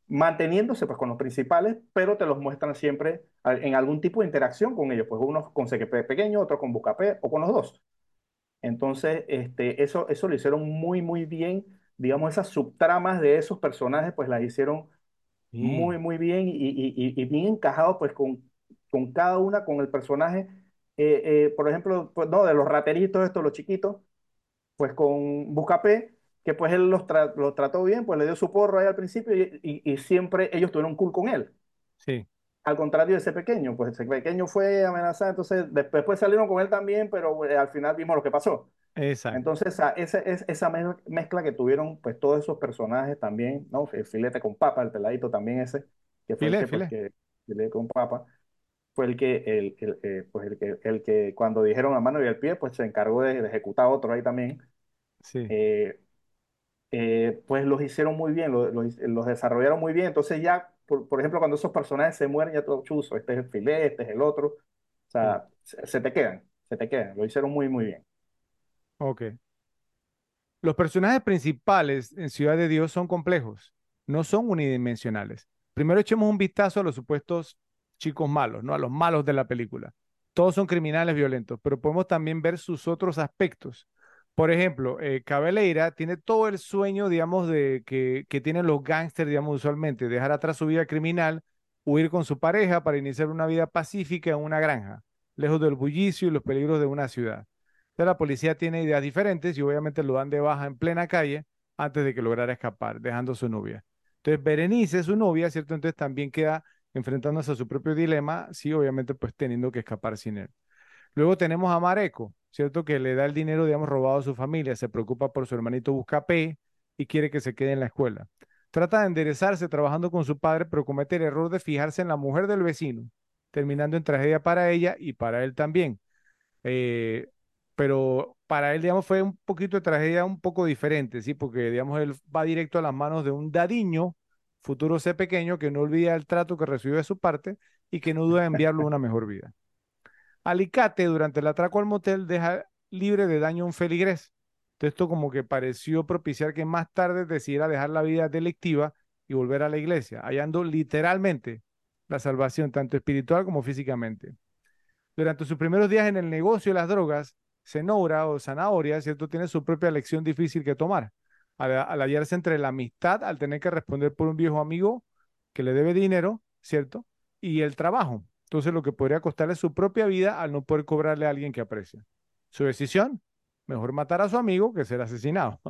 manteniéndose pues con los principales, pero te los muestran siempre en algún tipo de interacción con ellos, pues unos con CQP pequeño, otros con Bucapé o con los dos. Entonces, este, eso, eso lo hicieron muy, muy bien. Digamos, esas subtramas de esos personajes, pues las hicieron Sí, muy, muy bien y, y, y- y bien encajados, pues con, con cada una, con el personaje. Eh, eh, por ejemplo, pues no, de los rateritos, estos, los chiquitos, pues con Buscapé, que pues él los, tra- los trató bien, pues le dio su porro ahí al principio y, y- y siempre ellos tuvieron cool con él. sí, Al contrario de ese pequeño, pues ese pequeño fue amenazado, entonces después, después salieron con él también, pero eh, al final vimos lo que pasó. exacto. Entonces, a- ese, es, esa mez- mezcla que tuvieron, pues todos esos personajes también, ¿no? El filete con papa, el peladito también ese, que fue el Filé, pues, filé. que, filete con papa, fue el que, el, el, eh, pues, el que, el que cuando dijeron la mano y el pie, pues se encargó de, de ejecutar otro ahí también. Sí, Eh, eh, pues los hicieron muy bien, lo- los, los desarrollaron muy bien. Entonces ya, por, por ejemplo, cuando esos personajes se mueren, ya todo chuzo, este es el filete, este es el otro. O sí. sea, se, se te quedan, se te quedan. Lo hicieron muy, muy bien. Ok. Los personajes principales en Ciudad de Dios son complejos, no son unidimensionales. Primero echemos un vistazo a los supuestos chicos malos, ¿no? A los malos de la película. Todos son criminales violentos, pero podemos también ver sus otros aspectos. Por ejemplo, eh, Cabeleira tiene todo el sueño, digamos, de que, tienen los gángsters, digamos, usualmente, dejar atrás su vida criminal, huir con su pareja para iniciar una vida pacífica en una granja, lejos del bullicio y los peligros de una ciudad. La policía tiene ideas diferentes y obviamente lo dan de baja en plena calle antes de que lograra escapar, dejando a su novia. Entonces, Berenice, su novia, ¿cierto? Entonces también queda enfrentándose a su propio dilema, sí, obviamente pues teniendo que escapar sin él. Luego tenemos a Mareco, ¿cierto? Que le da el dinero, digamos, robado a su familia, se preocupa por su hermanito Buscapé y quiere que se quede en la escuela. Trata de enderezarse trabajando con su padre, pero comete el error de fijarse en la mujer del vecino, terminando en tragedia para ella y para él también. Eh, pero para él, digamos, fue un poquito de tragedia un poco diferente, ¿sí? Porque, digamos, él va directo a las manos de un dadiño, futuro C pequeño, que no olvida el trato que recibió de su parte y que no duda en enviarlo a una mejor vida. Alicate, durante el atraco al motel, deja libre de daño a un feligrés. Esto como que pareció propiciar que más tarde decidiera dejar la vida delictiva y volver a la iglesia, hallando literalmente la salvación, tanto espiritual como físicamente. Durante sus primeros días en el negocio de las drogas, Zenora o Zanahoria, ¿cierto? Tiene su propia lección difícil que tomar. Al, al hallarse entre la amistad, al tener que responder por un viejo amigo que le debe dinero, ¿cierto? Y el trabajo. Entonces, lo que podría costarle su propia vida al no poder cobrarle a alguien que aprecia. Su decisión, mejor matar a su amigo que ser asesinado.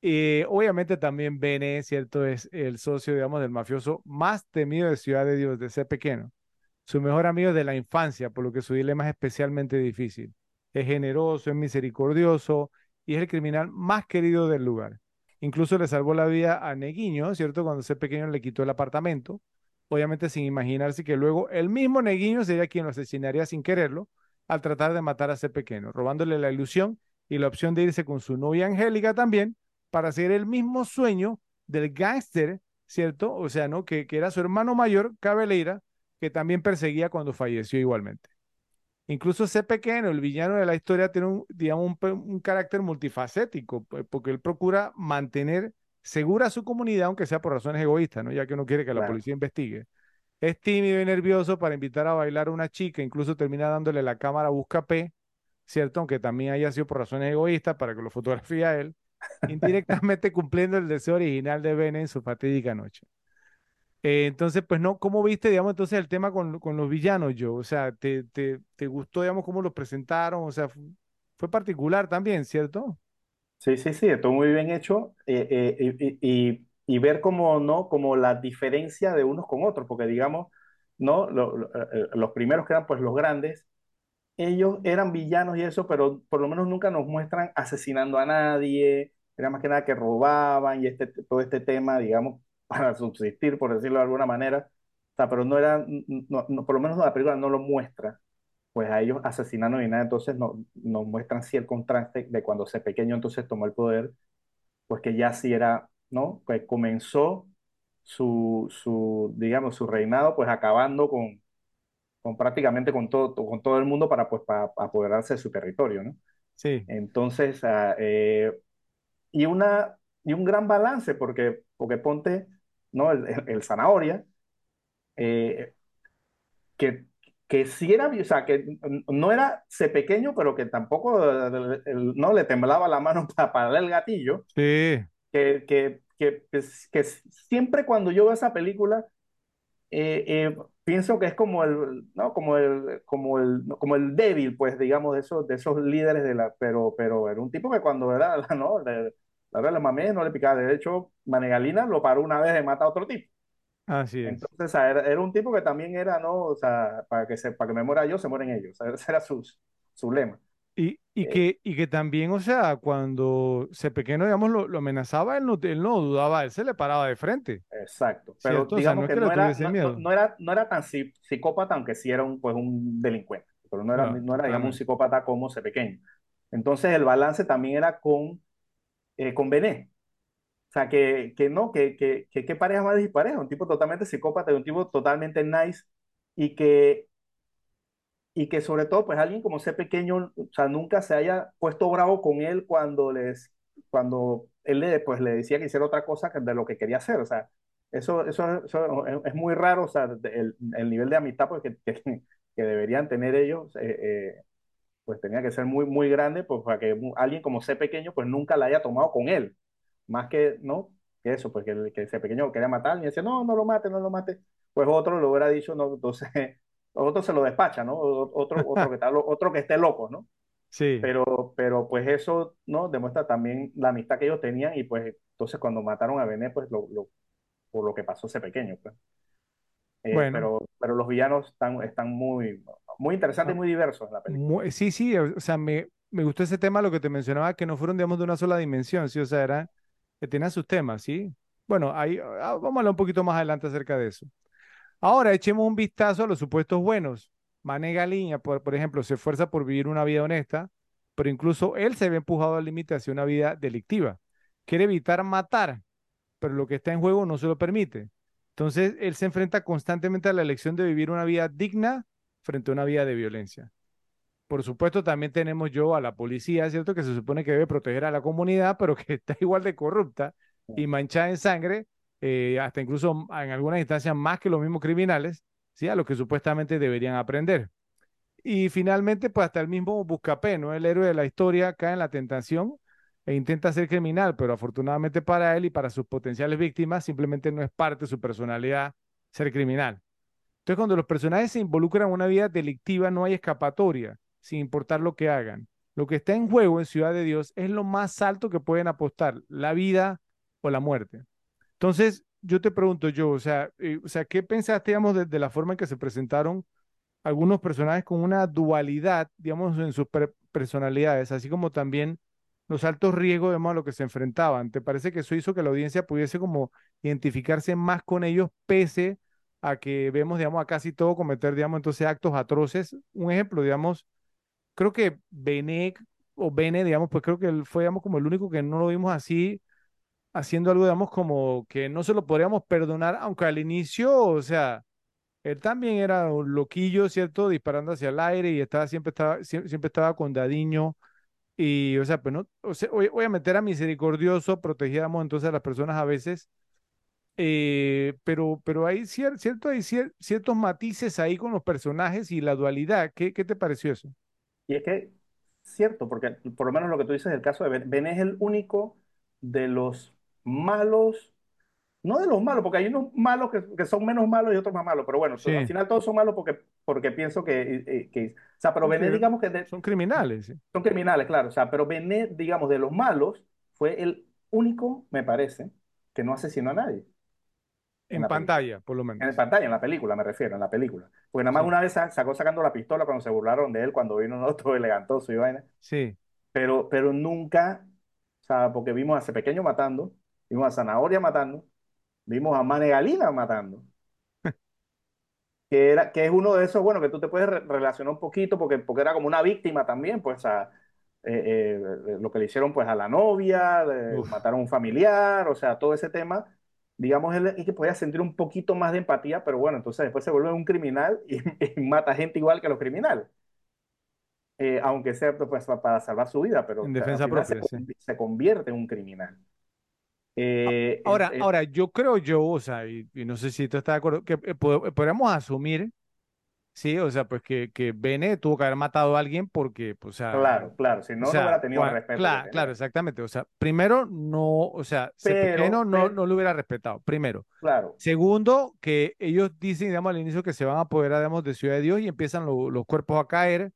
Y obviamente también Bene, ¿cierto? Es el socio, digamos, del mafioso más temido de Ciudad de Dios, de ser pequeño. Su mejor amigo de la infancia, por lo que su dilema es especialmente difícil. Es generoso, es misericordioso y es el criminal más querido del lugar. Incluso le salvó la vida a Neguiño, ¿cierto? Cuando ese pequeño le quitó el apartamento. Obviamente sin imaginarse que luego el mismo Neguiño sería quien lo asesinaría sin quererlo al tratar de matar a ese pequeño, robándole la ilusión y la opción de irse con su novia Angélica también para hacer el mismo sueño del gángster, ¿cierto? O sea, ¿no? Que, que era su hermano mayor, Cabeleira, que también perseguía cuando falleció igualmente. Incluso ese pequeño, el villano de la historia, tiene un, digamos, un, un, carácter multifacético, porque él procura mantener segura a su comunidad, aunque sea por razones egoístas, ¿no? ya que no quiere que la claro. policía investigue. Es tímido y nervioso para invitar a bailar a una chica, incluso termina dándole la cámara Busca P, ¿cierto? Aunque también haya sido por razones egoístas, para que lo fotografíe a él indirectamente cumpliendo el deseo original de Ben en su fatídica noche. Eh, entonces, pues no, ¿cómo viste, digamos, entonces el tema con, con los villanos, yo? O sea, ¿te, te, te gustó, digamos, cómo los presentaron? O sea, fue particular también, ¿cierto? Sí, sí, sí, todo muy bien hecho eh, eh, y, y, ver cómo, ¿no? Como la diferencia de unos con otros, porque digamos, ¿no? Lo, los primeros que eran pues los grandes, ellos eran villanos y eso, pero por lo menos nunca nos muestran asesinando a nadie, era más que nada que robaban y este, todo este tema, digamos, para subsistir, por decirlo de alguna manera, o sea, pero no era, por lo menos la película no lo muestra, pues a ellos asesinando ni nada, entonces no, nos muestran sí el contraste de cuando ese pequeño entonces tomó el poder, pues que ya sí era, ¿no? Pues comenzó su, su digamos, su reinado, pues acabando con, con prácticamente con todo, con todo el mundo para, pues, para, para apoderarse de su territorio, ¿no? Sí. Entonces, uh, eh, y, una, y un gran balance, porque, porque ponte, ¿no? El, el, el zanahoria, eh, que, que sí era, o sea, que no era ese pequeño, pero que tampoco no le temblaba la mano para, para el gatillo. Sí. Que, que, que, que, siempre cuando yo veo esa película, eh, eh, pienso que es como el, ¿no? como el, como el, como el débil, pues, digamos, de esos, de esos líderes de la, pero, pero era un tipo que cuando era, ¿no? Le, la verdad, la mamé no le picaba. De hecho, Manegalina lo paró una vez de matar a otro tipo. Así es. Entonces, era, era, un tipo que también era, ¿no? O sea, para que, se, para que me muera yo, se mueren ellos. O sea, ese era su, su lema. Y, y, eh, que, y que también, o sea, cuando ese pequeño, digamos, lo, lo amenazaba, él no, él no dudaba, él se le paraba de frente. Exacto. Pero ¿Cierto? digamos o sea, que, no, que no, era, no, no, era, no era tan psicópata, aunque sí era un, pues, un delincuente. Pero no era, no, era digamos, un psicópata como ese pequeño. Entonces, el balance también era con, eh, con Bené. O sea, que, que no, que, que, que, que pareja más dispareja, un tipo totalmente psicópata, un tipo totalmente nice y que, y que sobre todo, pues alguien como ese pequeño, o sea, nunca se haya puesto bravo con él cuando les, cuando él le, pues, le decía que hiciera otra cosa de lo que quería hacer, o sea, eso, eso, es muy raro, o sea, el, el nivel de amistad pues, que, que, que deberían tener ellos, eh, eh, pues tenía que ser muy, muy grande, pues para que alguien como ese pequeño, pues nunca la haya tomado con él más que, ¿no? Que eso, pues que, que ese pequeño quería matar y decía, no, no lo mate, no lo mate. Pues otro lo hubiera dicho, no, entonces otro se lo despacha, ¿no? Otro, otro, que, está, otro que esté loco, ¿no? Sí. Pero, pero pues eso, ¿no? Demuestra también la amistad que ellos tenían y pues entonces cuando mataron a Bené, pues lo, lo, por lo que pasó ese pequeño, pues. Eh, bueno. pero, pero los villanos están, están muy, muy interesantes y muy diversos en la película. Sí, sí, o sea, me, me gustó ese tema, lo que te mencionaba, que no fueron, digamos, de una sola dimensión, sí, o sea, era que tiene sus temas, ¿sí? Bueno, ahí ah, vamos a hablar un poquito más adelante acerca de eso. Ahora echemos un vistazo a los supuestos buenos. Mane Galiña, por, por ejemplo, se esfuerza por vivir una vida honesta, pero incluso él se ve empujado al límite hacia una vida delictiva. Quiere evitar matar, pero lo que está en juego no se lo permite. Entonces, él se enfrenta constantemente a la elección de vivir una vida digna frente a una vida de violencia. Por supuesto, también tenemos yo a la policía, ¿cierto? Que se supone que debe proteger a la comunidad, pero que está igual de corrupta y manchada en sangre, eh, hasta incluso en algunas instancias más que los mismos criminales, ¿sí? A los que supuestamente deberían aprender. Y finalmente, pues hasta el mismo Buscapé, ¿no? El héroe de la historia cae en la tentación e intenta ser criminal, pero afortunadamente para él y para sus potenciales víctimas, simplemente no es parte de su personalidad ser criminal. Entonces, cuando los personajes se involucran en una vida delictiva, no hay escapatoria, sin importar lo que hagan. Lo que está en juego en Ciudad de Dios es lo más alto que pueden apostar, la vida o la muerte. Entonces, yo te pregunto, yo, o sea, eh, o sea ¿qué pensaste, digamos, de, la forma en que se presentaron algunos personajes con una dualidad, digamos, en sus personalidades, así como también los altos riesgos, digamos, a lo que se enfrentaban. ¿Te parece que eso hizo que la audiencia pudiese como identificarse más con ellos, pese a que vemos, digamos, a casi todo cometer, digamos, entonces actos atroces? Un ejemplo, digamos, creo que Bene o Bene, digamos, pues creo que él fue, digamos, como el único que no lo vimos así, haciendo algo, digamos, como que no se lo podríamos perdonar, aunque al inicio, o sea, él también era un loquillo, ¿cierto? Disparando hacia el aire y estaba, siempre, estaba, siempre, estaba con Dadiño. Y, o sea, pues no, o sea, voy, a meter a misericordioso, protegíamos entonces a las personas a veces. Eh, pero, pero hay, cierto, hay ciertos matices ahí con los personajes y la dualidad. ¿Qué, qué te pareció eso? Y es que, cierto, porque por lo menos lo que tú dices, el caso de Ben, ben es el único de los malos no de los malos, porque hay unos malos que, son menos malos y otros más malos, pero bueno, al final todos son malos porque, porque pienso que, que, o sea, pero Benet, digamos que... son criminales. Son criminales, claro, o sea, pero Benet, digamos, de los malos, fue el único, me parece, que no asesinó a nadie. En, pantalla, por lo menos. En pantalla, en la película, me refiero, en la película. Porque nada más una vez sacó sacando la pistola cuando se burlaron de él, cuando vino otro elegantoso y vaina. Sí. Pero, pero nunca, o sea, porque vimos a ese pequeño matando, vimos a Zanahoria matando, Vimos a Mane Galina matando. que, era, que es uno de esos, bueno, que tú te puedes relacionar un poquito porque, porque era como una víctima también, pues a, eh, eh, lo que le hicieron pues a la novia, mataron a un familiar, o sea, todo ese tema, digamos, él que podía sentir un poquito más de empatía, pero bueno, entonces después se vuelve un criminal y, mata gente igual que los criminales. Eh, aunque sea pues, para salvar su vida, pero en defensa propia, se, convierte en un criminal. Eh, ahora, ahora, yo creo yo, o sea, y, no sé si tú estás de acuerdo, que eh, podríamos asumir, sí, o sea, pues que, que Bene tuvo que haber matado a alguien porque, pues, o sea. Claro, claro, si no, no hubiera tenido respeto. Claro, claro, exactamente. O sea, primero, no, o sea, pero, no, no lo hubiera respetado, primero. Claro. Segundo, que ellos dicen, digamos, al inicio que se van a apoderar, digamos, de Ciudad de Dios y empiezan los cuerpos a caer,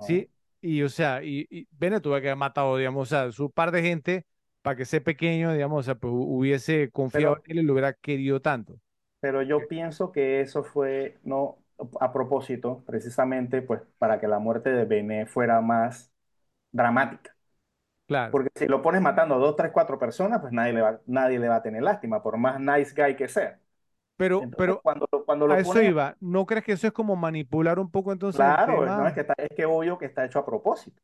¿sí? Y, o sea, y, y Bene tuvo que haber matado, digamos, o sea, su par de gente para que ese pequeño, digamos, o sea, pues, hubiese confiado en él y lo hubiera querido tanto. Pero yo pienso que eso fue, no, a propósito, precisamente, pues, para que la muerte de Bené fuera más dramática. Claro. Porque si lo pones matando a dos, tres, cuatro personas, pues nadie le va, nadie le va a tener lástima, por más nice guy que sea. Pero, pero cuando, cuando lo a eso iba, ¿no crees que eso es como manipular un poco entonces? Claro, no, es que está, es que obvio que está hecho a propósito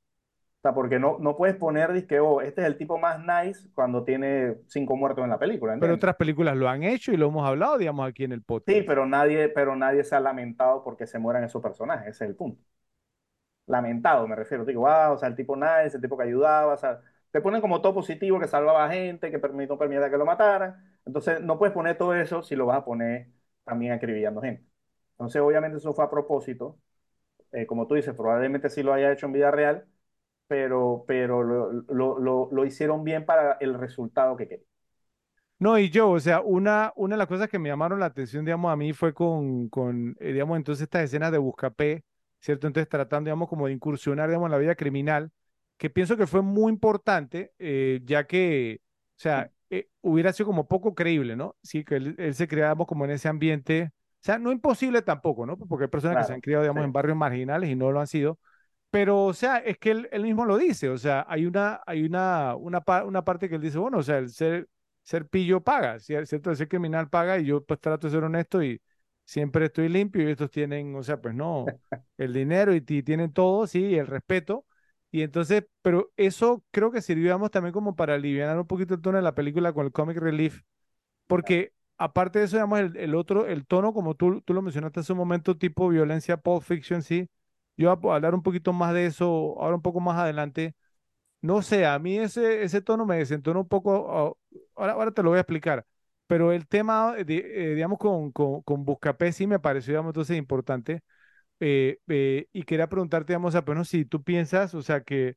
porque no, no puedes poner, que, oh, este es el tipo más nice cuando tiene cinco muertos en la película. Pero otras películas lo han hecho y lo hemos hablado, digamos, aquí en el podcast. Sí, pero nadie, pero nadie se ha lamentado porque se mueran esos personajes, ese es el punto. Lamentado, me refiero. Digo, wow, o sea, el tipo nice, el tipo que ayudaba, o sea, te ponen como todo positivo, que salvaba gente, que no permitía que lo mataran. Entonces, no puedes poner todo eso si lo vas a poner también acribillando gente. Entonces, obviamente, eso fue a propósito. Eh, como tú dices, probablemente sí lo haya hecho en vida real, pero, pero lo, lo, lo, hicieron bien para el resultado que querían. No, y yo, o sea, una, una de las cosas que me llamaron la atención, digamos, a mí fue con, con eh, digamos, entonces estas escenas de Buscapé, ¿cierto? Entonces tratando, digamos, como de incursionar, digamos, en la vida criminal, que pienso que fue muy importante, eh, ya que, o sea, eh, hubiera sido como poco creíble, ¿no? Sí, que él, se creaba como en ese ambiente, o sea, no imposible tampoco, ¿no? Porque hay personas que se han criado, digamos, en barrios marginales y no lo han sido, pero, o sea, es que él, mismo lo dice, o sea, hay una, hay una, una, una parte que él dice, bueno, o sea, el ser, ser pillo paga, ¿cierto? El ser criminal paga y yo pues trato de ser honesto y siempre estoy limpio y estos tienen, o sea, pues no, el dinero y, tienen todo, sí, el respeto. Y entonces, pero eso creo que sirvió, digamos, también como para aliviar un poquito el tono de la película con el comic relief, porque aparte de eso, digamos, el, el otro, el tono, como tú, tú lo mencionaste hace un momento, tipo violencia Pulp Fiction, sí, Yo voy a hablar un poquito más de eso ahora un poco más adelante. No sé, a mí ese, ese tono me desentona un poco, oh, ahora, ahora te lo voy a explicar, pero el tema, eh, digamos, con, con, con Buscapé sí me pareció, digamos, entonces importante. eh, eh, y quería preguntarte, digamos, apenas si tú piensas, o sea, que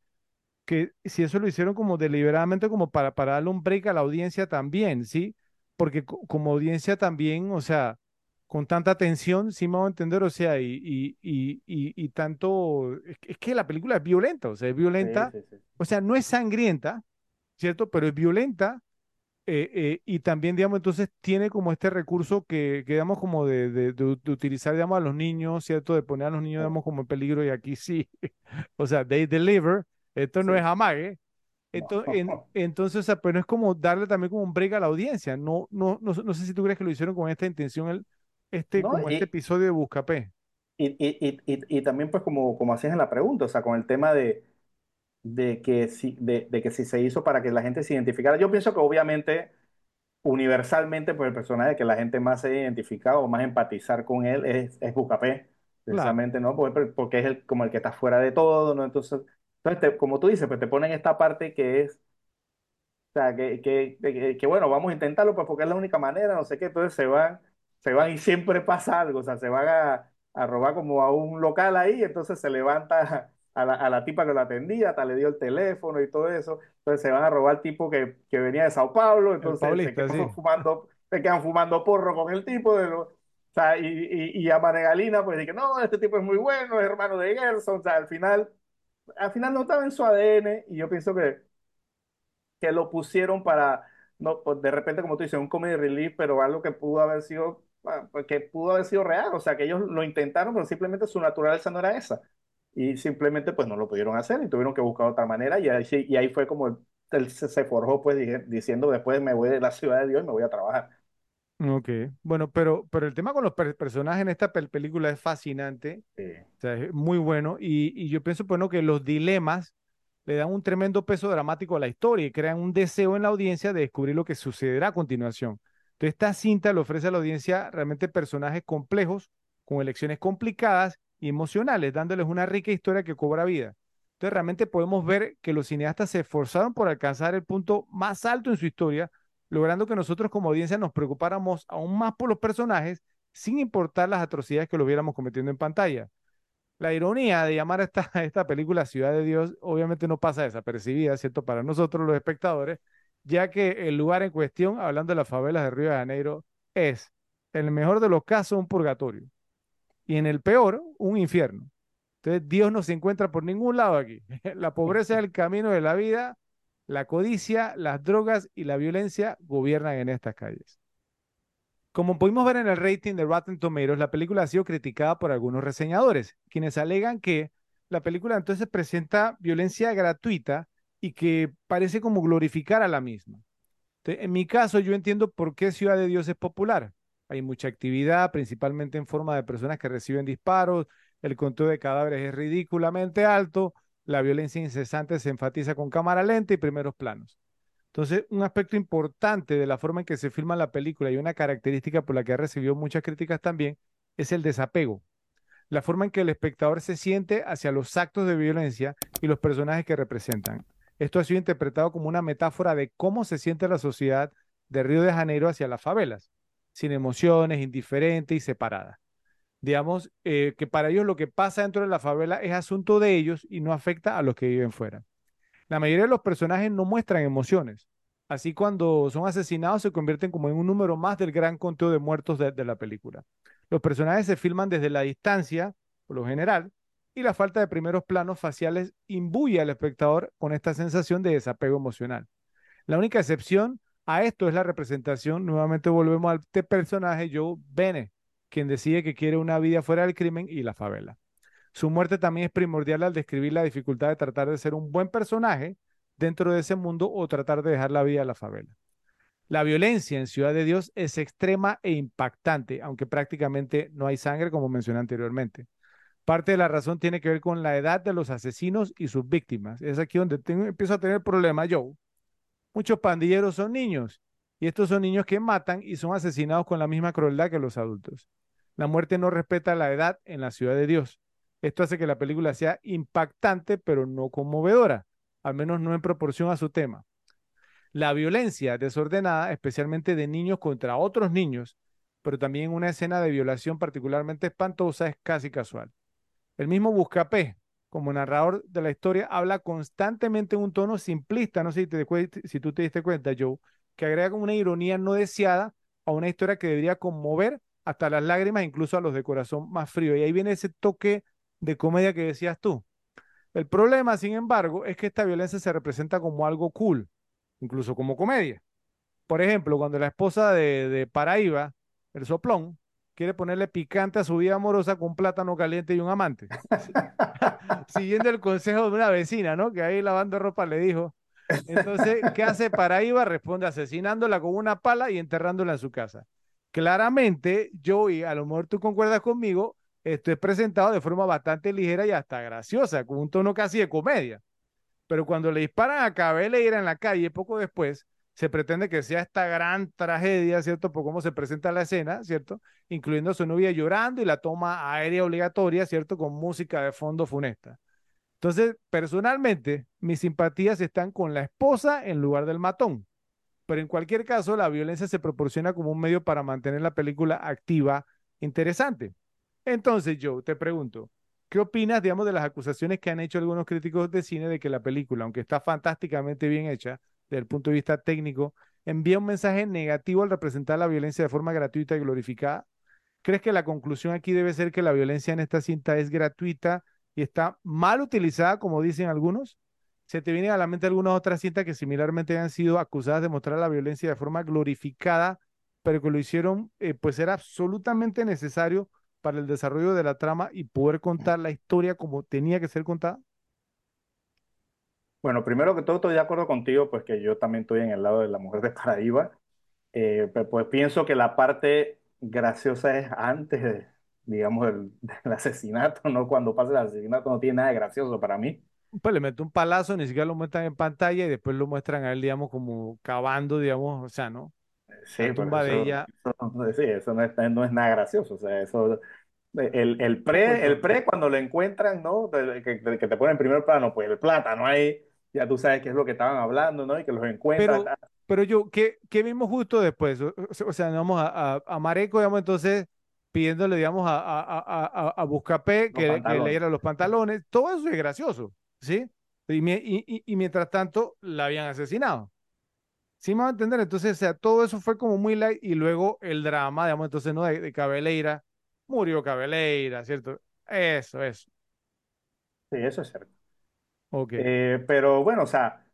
que si eso lo hicieron como deliberadamente como para, para darle un break a la audiencia también, ¿sí? Porque co- como audiencia también, o sea, con tanta tensión, sí me voy a entender, o sea, y, y, y, y, tanto, es, que la película es violenta, o sea, es Sí, violenta, sí, sí. o sea, no es sangrienta, ¿cierto? Pero es violenta. eh, eh, y también, digamos, entonces tiene como este recurso que, que digamos, como de, de, de- de utilizar, digamos, a los niños, ¿cierto? De poner a los niños, Sí, digamos, como en peligro y aquí sí, o sea, they deliver, esto no es sí, amague, no. ento- en- entonces, o sea, pero es como darle también como un break a la audiencia. No, no, no, no sé si tú crees que lo hicieron con esta intención, el, este, ¿No? como este Y, episodio de Buscapé. y, y, y, también pues como, como hacías en la pregunta, o sea, con el tema de, de que si, de, de que si se hizo para que la gente se identificara. Yo pienso que obviamente, universalmente, pues el personaje que la gente más se ha identificado o más empatizar con él es, es Claro, precisamente, ¿no? Porque, porque es el, como el que está fuera de todo, ¿no? Entonces, entonces te- como tú dices, pues te ponen esta parte que es o sea, que, que, que, que, bueno, vamos a intentarlo pues porque es la única manera, no sé qué, entonces se van, se van y siempre pasa algo, o sea, se van a, a robar como a un local ahí, entonces se levanta a la, a la tipa que lo atendía, hasta le dio el teléfono y todo eso, entonces se van a robar al tipo que, que venía de Sao Paulo, entonces se quedan sí. fumando, se quedan fumando porro con el tipo de lo, o sea, y, y, y a Manegalina pues dice, no, este tipo es muy bueno, es hermano de Gerson, o sea, al final, al final no estaba en su ADN y yo pienso que que lo pusieron para, no, pues de repente, como tú dices, un comedy relief, pero algo que pudo haber sido, que pudo haber sido real. O sea, que ellos lo intentaron, pero simplemente su naturaleza no era esa. Y simplemente, pues no lo pudieron hacer y tuvieron que buscar otra manera. Y ahí, y ahí fue como él, se, forjó, pues diciendo, después me voy de la ciudad de Dios y me voy a trabajar. Ok, bueno, pero, pero el tema con los per- personajes en esta pel- película es fascinante, Sí, o sea, es muy bueno, y, y yo pienso, bueno, que los dilemas le dan un tremendo peso dramático a la historia y crean un deseo en la audiencia de descubrir lo que sucederá a continuación. Entonces, esta cinta le ofrece a la audiencia realmente personajes complejos, con elecciones complicadas y emocionales, dándoles una rica historia que cobra vida. Entonces, realmente podemos ver que los cineastas se esforzaron por alcanzar el punto más alto en su historia, logrando que nosotros como audiencia nos preocupáramos aún más por los personajes, sin importar las atrocidades que lo viéramos cometiendo en pantalla. La ironía de llamar a esta película Ciudad de Dios obviamente no pasa desapercibida, ¿cierto? Para nosotros los espectadores, ya que el lugar en cuestión, hablando de las favelas de Río de Janeiro, es, en el mejor de los casos, un purgatorio y en el peor, un infierno. Entonces, Dios no se encuentra por ningún lado aquí. La pobreza es el camino de la vida, la codicia, las drogas y la violencia gobiernan en estas calles. Como pudimos ver en el rating de Rotten Tomatoes, la película ha sido criticada por algunos reseñadores, quienes alegan que la película entonces presenta violencia gratuita y que parece como glorificar a la misma. En mi caso, yo entiendo por qué Ciudad de Dios es popular. Hay mucha actividad, principalmente en forma de personas que reciben disparos, el conteo de cadáveres es ridículamente alto, la violencia incesante se enfatiza con cámara lenta y primeros planos. Entonces, un aspecto importante de la forma en que se filma la película y una característica por la que ha recibido muchas críticas también es el desapego, la forma en que el espectador se siente hacia los actos de violencia y los personajes que representan. Esto ha sido interpretado como una metáfora de cómo se siente la sociedad de Río de Janeiro hacia las favelas, sin emociones, indiferente y separada. Digamos eh, que para ellos lo que pasa dentro de la favela es asunto de ellos y no afecta a los que viven fuera. La mayoría de los personajes no muestran emociones. Así cuando son asesinados se convierten como en un número más del gran conteo de muertos de, de la película. Los personajes se filman desde la distancia, por lo general, y la falta de primeros planos faciales imbuye al espectador con esta sensación de desapego emocional. La única excepción a esto es la representación, nuevamente volvemos al personaje Joe Bene, quien decide que quiere una vida fuera del crimen y la favela. Su muerte también es primordial al describir la dificultad de tratar de ser un buen personaje dentro de ese mundo o tratar de dejar la vida a la favela. La violencia en Ciudad de Dios es extrema e impactante, aunque prácticamente no hay sangre, como mencioné anteriormente. Parte de la razón tiene que ver con la edad de los asesinos y sus víctimas. Es aquí donde empiezo a tener problemas yo. Muchos pandilleros son niños y estos son niños que matan y son asesinados con la misma crueldad que los adultos. La muerte no respeta la edad en la ciudad de Dios. Esto hace que la película sea impactante, pero no conmovedora, al menos no en proporción a su tema. La violencia desordenada, especialmente de niños contra otros niños, pero también una escena de violación particularmente espantosa, es casi casual. El mismo Buscapé, como narrador de la historia, habla constantemente en un tono simplista, no sé si, te, tú te diste cuenta, Joe, que agrega una ironía no deseada a una historia que debería conmover hasta las lágrimas, incluso a los de corazón más frío. Y ahí viene ese toque de comedia que decías tú. El problema, sin embargo, es que esta violencia se representa como algo cool, incluso como comedia. Por ejemplo, cuando la esposa de, de Paraíba, el soplón, quiere ponerle picante a su vida amorosa con un plátano caliente y un amante. Siguiendo el consejo de una vecina, ¿no? Que ahí lavando ropa le dijo. Entonces, ¿qué hace Paraíba? Responde asesinándola con una pala y enterrándola en su casa. Claramente, yo, y a lo mejor tú concuerdas conmigo, esto es presentado de forma bastante ligera y hasta graciosa, con un tono casi de comedia. Pero cuando le disparan a Cabeleira en la calle poco después, se pretende que sea esta gran tragedia, ¿cierto? Por cómo se presenta la escena, ¿cierto? Incluyendo a su novia llorando y la toma aérea obligatoria, ¿cierto? Con música de fondo funesta. Entonces, personalmente, mis simpatías están con la esposa en lugar del matón. Pero en cualquier caso, la violencia se proporciona como un medio para mantener la película activa, interesante. Entonces, yo te pregunto, ¿qué opinas, digamos, de las acusaciones que han hecho algunos críticos de cine de que la película, aunque está fantásticamente bien hecha, desde el punto de vista técnico, envía un mensaje negativo al representar la violencia de forma gratuita y glorificada? ¿Crees que la conclusión aquí debe ser que la violencia en esta cinta es gratuita y está mal utilizada, como dicen algunos? ¿Se te vienen a la mente algunas otras cintas que similarmente han sido acusadas de mostrar la violencia de forma glorificada, pero que lo hicieron, eh, pues era absolutamente necesario para el desarrollo de la trama y poder contar la historia como tenía que ser contada? Bueno, primero que todo estoy de acuerdo contigo, pues que yo también estoy en el lado de la mujer de Paraíba. Eh, pues, pienso que la parte graciosa es antes, de, digamos, del, asesinato, ¿no? Cuando pasa el asesinato no tiene nada de gracioso para mí. Pues le mete un palazo, ni siquiera lo muestran en pantalla y después lo muestran a él, digamos, como cavando, digamos, o sea, ¿no? Sí, la tumba de ella. sí, eso no es, no es nada gracioso, o sea, eso el, el, pre, el pre cuando lo encuentran, ¿no? Que, que, te ponen en primer plano, pues el plátano ahí, ya tú sabes qué es lo que estaban hablando, ¿no? Y que los encuentran. Pero, pero yo, ¿qué, ¿qué, vimos justo después? O, sea, vamos a, a, Mareco, digamos, entonces pidiéndole, digamos, a, a, a, a Buscapé que, que leyera los pantalones. Todo eso es gracioso, ¿sí? Y, y, y, mientras tanto, la habían asesinado. ¿Sí me va a entender? Entonces, o sea, todo eso fue como muy light y luego el drama, digamos, entonces, ¿no? De, de Cabeleira, murió Cabeleira, ¿cierto? Eso, eso. Sí, eso es cierto. Eh, pero bueno, o sea,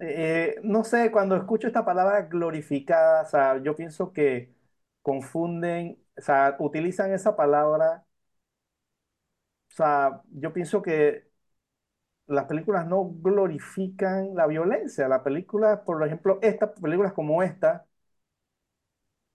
eh, no sé, cuando escucho esta palabra glorificada, o sea, yo pienso que confunden, o sea, utilizan esa palabra, o sea, yo pienso que las películas no glorifican la violencia. La película, por ejemplo, estas películas como esta,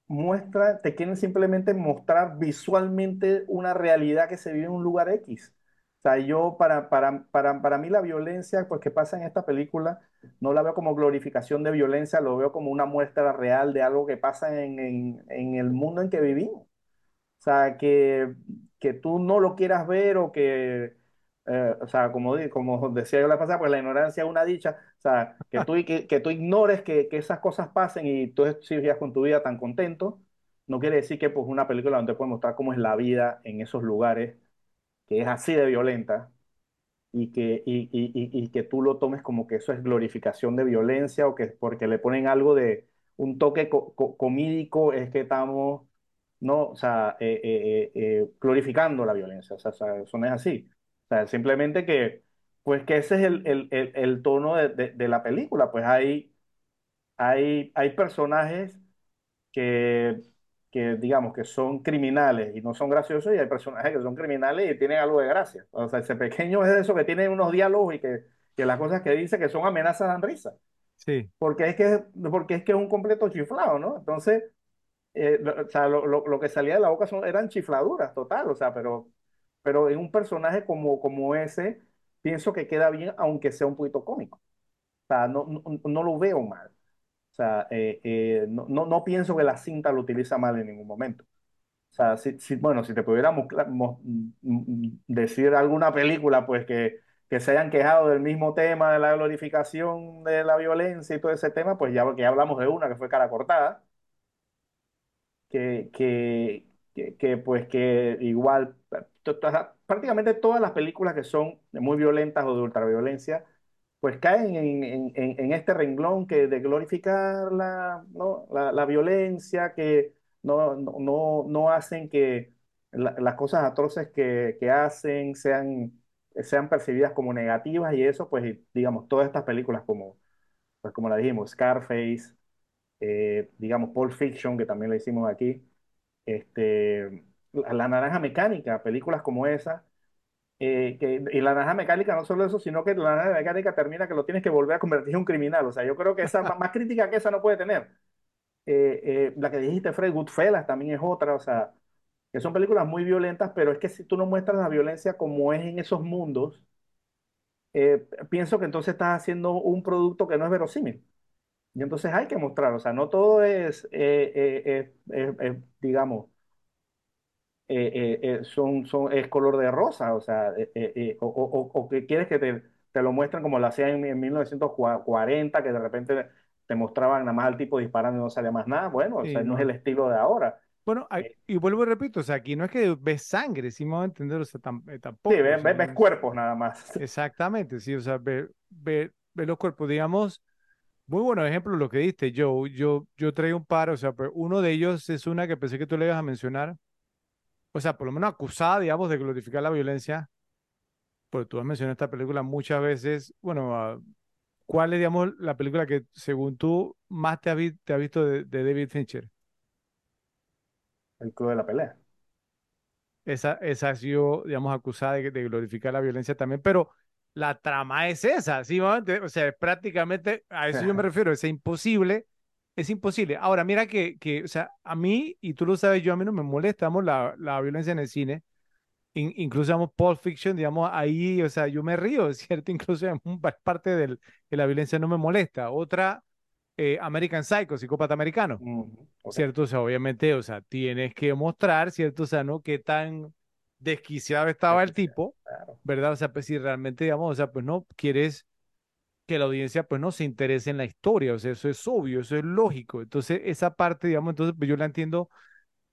muestra, te quieren simplemente mostrar visualmente una realidad que se vive en un lugar X. O sea, yo, para, para, para, para mí la violencia pues, que pasa en esta película, no la veo como glorificación de violencia, lo veo como una muestra real de algo que pasa en, en, en el mundo en que vivimos. O sea, que, que tú no lo quieras ver o que, eh, o sea, como, como decía yo la pasada, pues la ignorancia es una dicha. O sea, que tú, que, que tú ignores que, que, esas cosas pasen y tú sigas con tu vida tan contento, no quiere decir que pues una película donde puede mostrar cómo es la vida en esos lugares que es así de violenta y que, y, y, y, que tú lo tomes como que eso es glorificación de violencia o que porque le ponen algo de un toque comídico es que estamos, no, o sea, eh, eh, eh, glorificando la violencia, o sea, eso no es así. O sea, simplemente que, pues que ese es el, el, el, el tono de, de, de, la película, pues hay, hay, hay personajes que que digamos que son criminales y no son graciosos y hay personajes que son criminales y tienen algo de gracia. O sea, ese pequeño es de eso que tiene unos diálogos y que, que las cosas que dice que son amenazas dan risa. Sí. Porque es que, porque es que es un completo chiflado, ¿no? Entonces, eh, lo, o sea, lo, lo, lo, que salía de la boca son, eran chifladuras, total, o sea, pero, pero en un personaje como, como ese, pienso que queda bien, aunque sea un poquito cómico. O sea, no, no, no lo veo mal. Sea, eh, eh, no, no, no, pienso que la cinta lo utiliza mal en ningún momento. O sea, si, si- bueno, si te pudiéramos mm, decir alguna película, pues que, que se hayan quejado del mismo tema de la glorificación de la violencia y todo ese tema, pues ya, ya hablamos de una que fue Cara Cortada, que, que, que, que, pues que igual prácticamente todas las películas que son muy violentas o de ultraviolencia, pues caen en, en, en- este renglón que de glorificar la, ¿no? la, la violencia, que no, no, no, hacen que la- las cosas atroces que, que hacen sean, sean percibidas como negativas y eso, pues digamos, todas estas películas como, pues como la dijimos, Scarface, eh, digamos, Pulp Fiction, que también la hicimos aquí, este, La, Naranja Mecánica, películas como esa. Eh, que, y la naranja mecánica no solo eso, sino que la naranja mecánica termina que lo tienes que volver a convertir en un criminal. O sea, yo creo que esa más, crítica que esa no puede tener. Eh, eh, la que dijiste, Fred, Goodfellas también es otra. O sea, que son películas muy violentas, pero es que si tú no muestras la violencia como es en esos mundos, eh, pienso que entonces estás haciendo un producto que no es verosímil. Y entonces hay que mostrar, o sea, no todo es, eh, eh, digamos, eh, eh, eh, son, son, es color de rosa, o sea, o, o- o que quieres que te, te lo muestren como lo hacían en, en 1940, que de repente te mostraban nada más al tipo disparando y no salía más nada. Bueno, o Sí, sea, no es el estilo de ahora. Bueno, y vuelvo y repito, o sea, aquí no es que ves sangre, sí me a entender, o sea, tam- eh, sí, tampoco, o ves, sea, ves- ves cuerpos nada más. exactamente, sí, o sea, ver, ver, ver los cuerpos, digamos, muy buenos ejemplos lo que diste, Joe, yo, yo traigo un par, o sea, pues uno de ellos es una que pensé que tú le ibas a mencionar, o sea, por lo menos acusada, digamos, de glorificar la violencia, porque tú has mencionado esta película muchas veces, bueno, ah, ¿cuál es, digamos, la película que según tú más te ha, vi- te ha visto de, de David Fincher? El club de la pelea. Esa, esa ha sido, digamos, acusada de, de glorificar la violencia también, pero la trama es esa, ¿sí? O sea, prácticamente a eso yo me refiero, es imposible, es imposible. Ahora, mira que, que, o sea, a mí, y tú lo sabes, yo a mí no me molesta, digamos, la, la violencia en el cine, In- incluso, digamos, Pulp Fiction, digamos, ahí, o sea, yo me río, ¿cierto? Incluso un- parte del, de la violencia no me molesta. Otra, eh, American Psycho, psicópata americano. Ujú, ok. ¿cierto? O sea, obviamente, o sea, tienes que mostrar, ¿cierto? O sea, ¿no? Qué tan desquiciado estaba el tipo. ¿verdad? O sea, pues si realmente, digamos, o sea, pues no quieres que la audiencia, pues no se interese en la historia, o sea, eso es obvio, eso es lógico. Entonces, esa parte, digamos, entonces, pues yo la entiendo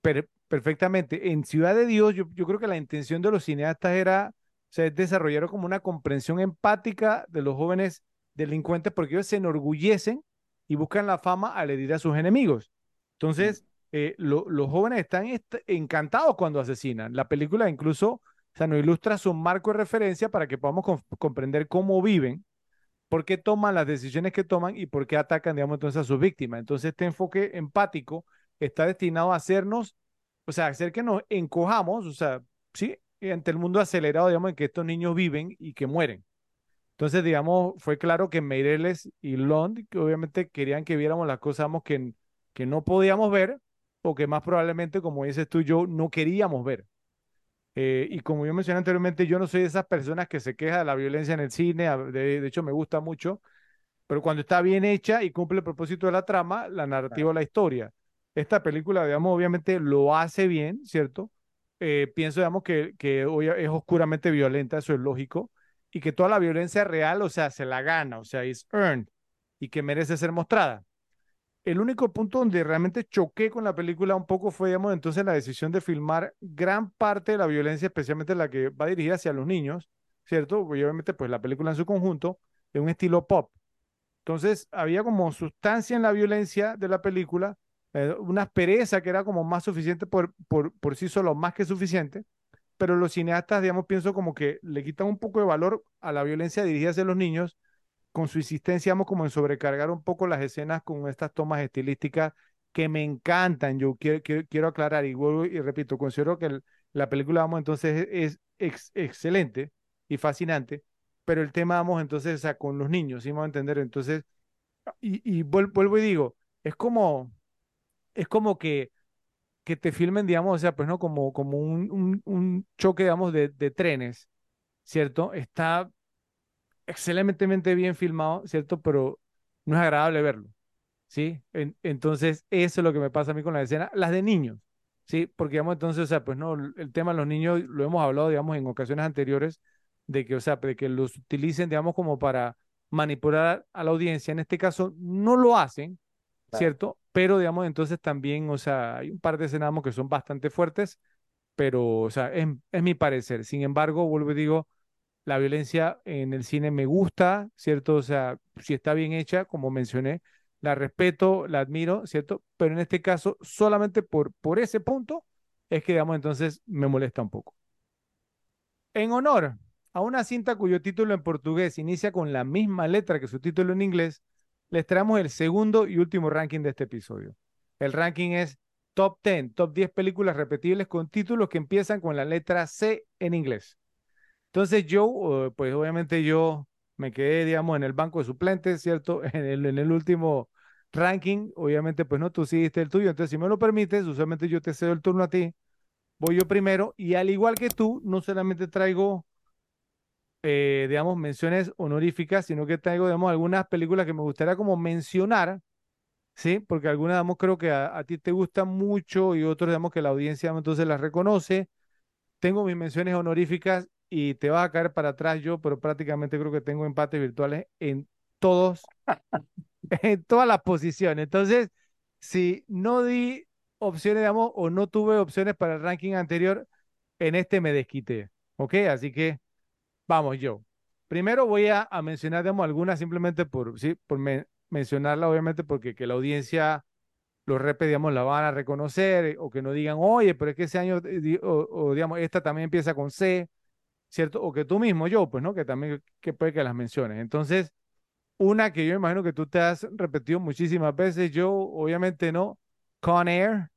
per- perfectamente. En Ciudad de Dios, yo, yo creo que la intención de los cineastas era, o sea, es desarrollar como una comprensión empática de los jóvenes delincuentes porque ellos se enorgullecen y buscan la fama al herir a sus enemigos. Entonces, eh, lo- los jóvenes están est- encantados cuando asesinan. La película incluso, o sea, nos ilustra su marco de referencia para que podamos com- comprender cómo viven por qué toman las decisiones que toman y por qué atacan, digamos, entonces a sus víctimas. Entonces, este enfoque empático está destinado a hacernos, o sea, hacer que nos encojamos, o sea, sí, ante el mundo acelerado, digamos, en que estos niños viven y que mueren. Entonces, digamos, fue claro que Meireles y Lond, que obviamente querían que viéramos las cosas digamos, que, que no podíamos ver, o que más probablemente, como dices tú y yo, no queríamos ver. Eh, y como yo mencioné anteriormente, yo no soy de esas personas que se queja de la violencia en el cine, de, de hecho me gusta mucho, pero cuando está bien hecha y cumple el propósito de la trama, la narrativa o la historia. Esta película, digamos, obviamente lo hace bien, ¿cierto? Eh, pienso, digamos, que, que hoy es oscuramente violenta, eso es lógico, y que toda la violencia real, o sea, se la gana, o sea, es earned, y que merece ser mostrada. El único punto donde realmente choqué con la película un poco fue, digamos, entonces la decisión de filmar gran parte de la violencia, especialmente la que va dirigida hacia los niños, ¿cierto? Y obviamente, pues la película en su conjunto, es un estilo pop. Entonces, había como sustancia en la violencia de la película, eh, una aspereza que era como más suficiente por, por, por sí solo, más que suficiente, pero los cineastas, digamos, pienso como que le quitan un poco de valor a la violencia dirigida hacia los niños con su insistencia, digamos, como en sobrecargar un poco las escenas con estas tomas estilísticas que me encantan. Yo quiero, quiero, quiero aclarar y vuelvo y repito, considero que la película, vamos, entonces es, ex- excelente y fascinante, pero el tema, vamos, entonces, o sea, con los niños, ¿sí me va a entender? Entonces, y, y vuel- vuelvo y digo, es como, es como que, que te filmen, digamos, o sea, pues no, como, como un, un, un choque, digamos, de, de trenes, ¿cierto? Está excelentemente bien filmado, ¿cierto? Pero no es agradable verlo, ¿sí? En- entonces, eso es lo que me pasa a mí con la escena, las de niños, Sí, porque, digamos, entonces, o sea, pues no, el tema de los niños lo hemos hablado, digamos, en ocasiones anteriores, de que, o sea, de que los utilicen, digamos, como para manipular a la audiencia. En este caso, no lo hacen, ¿cierto? Pero, digamos, entonces también, o sea, hay un par de escenas que son bastante fuertes, pero, o sea, es, es mi parecer. Sin embargo, vuelvo y digo, la violencia en el cine me gusta, ¿cierto? O sea, si está bien hecha, como mencioné, la respeto, la admiro, ¿cierto? Pero en este caso, solamente por, por ese punto, es que, digamos, entonces me molesta un poco. En honor a una cinta cuyo título en portugués inicia con la misma letra que su título en inglés, les traemos el segundo y último ranking de este episodio. El ranking es Top 10, Top 10 películas repetibles con títulos que empiezan con la letra C en inglés. Entonces yo, pues obviamente yo me quedé, digamos, en el banco de suplentes, ¿cierto? En el, último ranking, obviamente, pues no, tú hiciste el tuyo, entonces si me lo permites, usualmente yo te cedo el turno a ti, voy yo primero, y al igual que tú, no solamente traigo, eh, digamos, menciones honoríficas, sino que traigo, digamos, algunas películas que me gustaría como mencionar, ¿sí? Porque algunas, digamos, creo que a, a ti te gustan mucho y otros, digamos, que la audiencia entonces las reconoce. Tengo mis menciones honoríficas y te vas a caer para atrás yo, pero prácticamente creo que tengo empates virtuales en todos, en todas las posiciones. Entonces, si no di opciones, digamos, o no tuve opciones para el ranking anterior, en este me desquité. ¿Ok? Así que vamos yo. Primero voy a, mencionar, digamos, algunas simplemente por, ¿sí? por mencionarla, obviamente, porque que la audiencia, los repes, digamos, la van a reconocer o que no digan, oye, pero es que ese año, eh, o digamos, esta también empieza con C ¿cierto? O que tú mismo, yo, pues, ¿no? Que también que puede que las menciones. Entonces, una que yo imagino que tú te has repetido muchísimas veces, yo obviamente no, Con Air,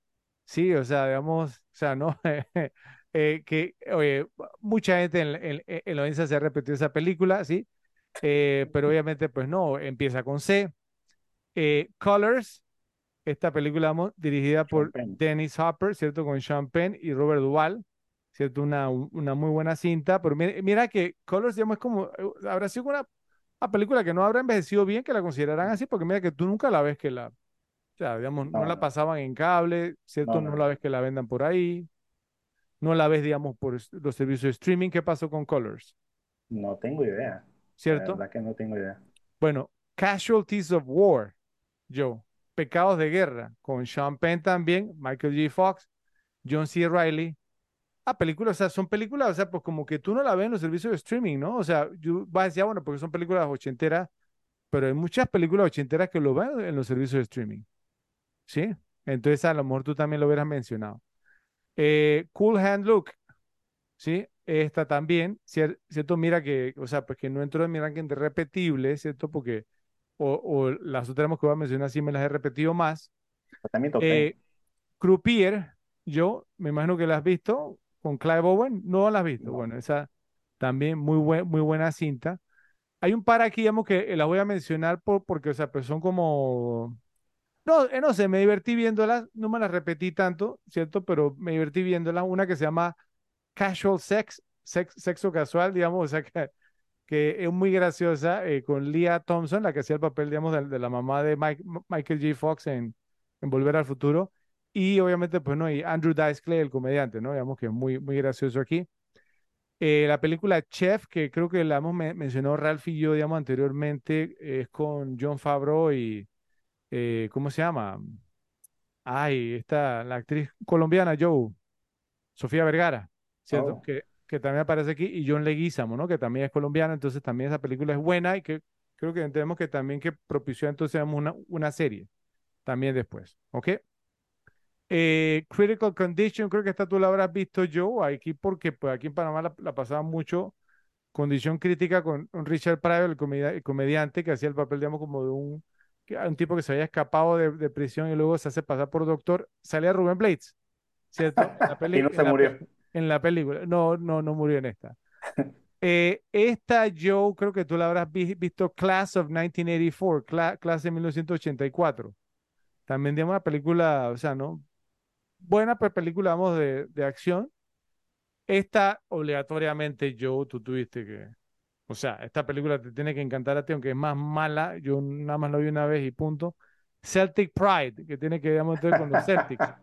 sí, o sea, digamos, o sea, no, eh, que, oye, mucha gente en, en, la audiencia se ha repetido esa película, sí, eh, pero obviamente, pues no, empieza con C. Eh, Colors, esta película dirigida por Dennis Hopper, ¿cierto? Con Sean Penn y Robert Duvall. ¿Cierto? Una, una muy buena cinta, pero mira, que Colors, digamos, es como, eh, habrá sido una, película que no habrá envejecido bien, que la considerarán así, porque mira que tú nunca la ves que la, o sea, digamos, no, la pasaban en cable, ¿cierto? No, la ves que la vendan por ahí, no la ves, digamos, por los servicios de streaming. ¿Qué pasó con Colors? No tengo idea. ¿Cierto? La verdad que no tengo idea. Bueno, Casualties of War, Joe. Pecados de Guerra, con Sean Penn también, Michael G. Fox, John C. Reilly, Ah, películas, o sea, son películas, o sea, pues como que tú no la ves en los servicios de streaming, ¿no? O sea, yo vas a decir, ah, bueno, porque son películas ochenteras, pero hay muchas películas ochenteras que lo ven en los servicios de streaming. ¿Sí? Entonces, a lo mejor tú también lo hubieras mencionado. Eh, cool Hand Look, ¿sí? Esta también, ¿cierto? Mira que, o sea, pues que no entró en mi ranking de repetible, ¿cierto? Porque, o, las otras que voy a mencionar sí me las he repetido más. Pues también eh, Croupier, yo me imagino que las has visto, con Clive Owen, no la has visto. Bueno, esa también muy, muy buena cinta. Hay un par aquí, digamos, que las voy a mencionar por, porque, o sea, pues son como... No, eh, no sé, me divertí viéndolas, no me las repetí tanto, ¿cierto? Pero me divertí viéndolas. Una que se llama Casual Sex, sexo casual, digamos, o sea, que, que es muy graciosa, eh, con Leah Thompson, la que hacía el papel, digamos, de, la mamá de Michael G. Fox en, en Volver al Futuro. Y obviamente, pues no, y Andrew Dice Clay, el comediante, ¿no? Digamos que es muy, muy gracioso aquí. Eh, la película Chef, que creo que la hemos mencionado Ralph y yo, digamos, anteriormente, es con John Favreau y, eh, ¿cómo se llama? Ay, está la actriz colombiana, Joe, Sofía Vergara, ¿cierto? Oh. Que, que también aparece aquí, y John Leguizamo, ¿no? Que también es colombiana, entonces también esa película es buena y que creo que entendemos que también que propició entonces una, una serie también después, ¿ok? Eh, Critical Condition, creo que esta tú la habrás visto yo aquí porque pues aquí en Panamá la, pasaba mucho. Condición crítica con Richard Pryor, el, comediante que hacía el papel, digamos, como de un, un tipo que se había escapado de, prisión y luego se hace pasar por doctor. Salía Rubén Blades, ¿cierto? y no se murió. en la película. No, no, no murió en esta. Eh, esta yo creo que tú la habrás visto, Class of 1984, Clase de 1984. También, digamos, una película, o sea, ¿no? Buena película, vamos, de, de acción. Esta, obligatoriamente, Joe, tú tuviste que. O sea, esta película te tiene que encantar a ti, aunque es más mala. Yo nada más lo vi una vez y punto. Celtic Pride, que tiene que ver con los Celtics.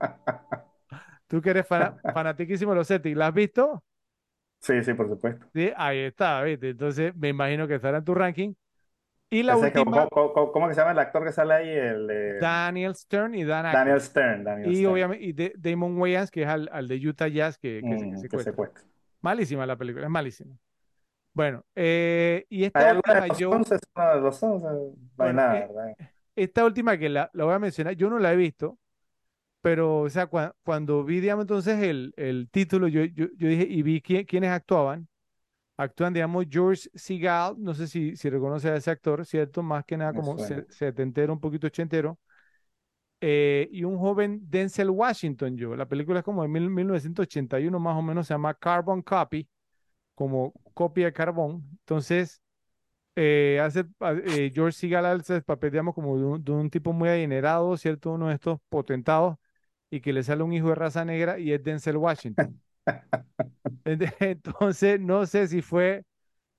Tú que eres fana- fanatiquísimo de los Celtics, ¿la has visto? Sí, sí, por supuesto. Sí, ahí está, ¿viste? Entonces me imagino que estará en tu ranking. Y la Ese última, ¿cómo, cómo- cómo que se llama el actor que sale ahí? El, eh, Daniel Stern y Dan Aykroyd. Daniel Stern. Daniel Y Stern. obviamente y de- Damon Wayans, que es al, al de Utah Jazz, que, que se- que Mm, que secuestra. secuestra. Malísima la película, es malísima. Bueno, eh, y esta ¿Hay alguna de última yo, 11? No, los 11, no bueno, nada, eh, ¿verdad? esta última que la, la voy a mencionar, yo no la he visto, pero o sea, cua- cuando vi, digamos, entonces el, el título, yo, yo, yo dije, y vi quién- quiénes actuaban. Actúan, digamos, George Segal, no sé si, si reconoce a ese actor, ¿cierto? Más que nada como setentero, un poquito ochentero. Eh, y un joven Denzel Washington, yo. La película es como de mil- 1981, más o menos, se llama Carbon Copy, como copia de carbón. Entonces, eh, hace, a- eh, George Segal hace el papel, digamos, como de un, de un tipo muy adinerado, ¿cierto? Uno de estos potentados, y que le sale un hijo de raza negra y es Denzel Washington. Ent- Entonces, no sé si fue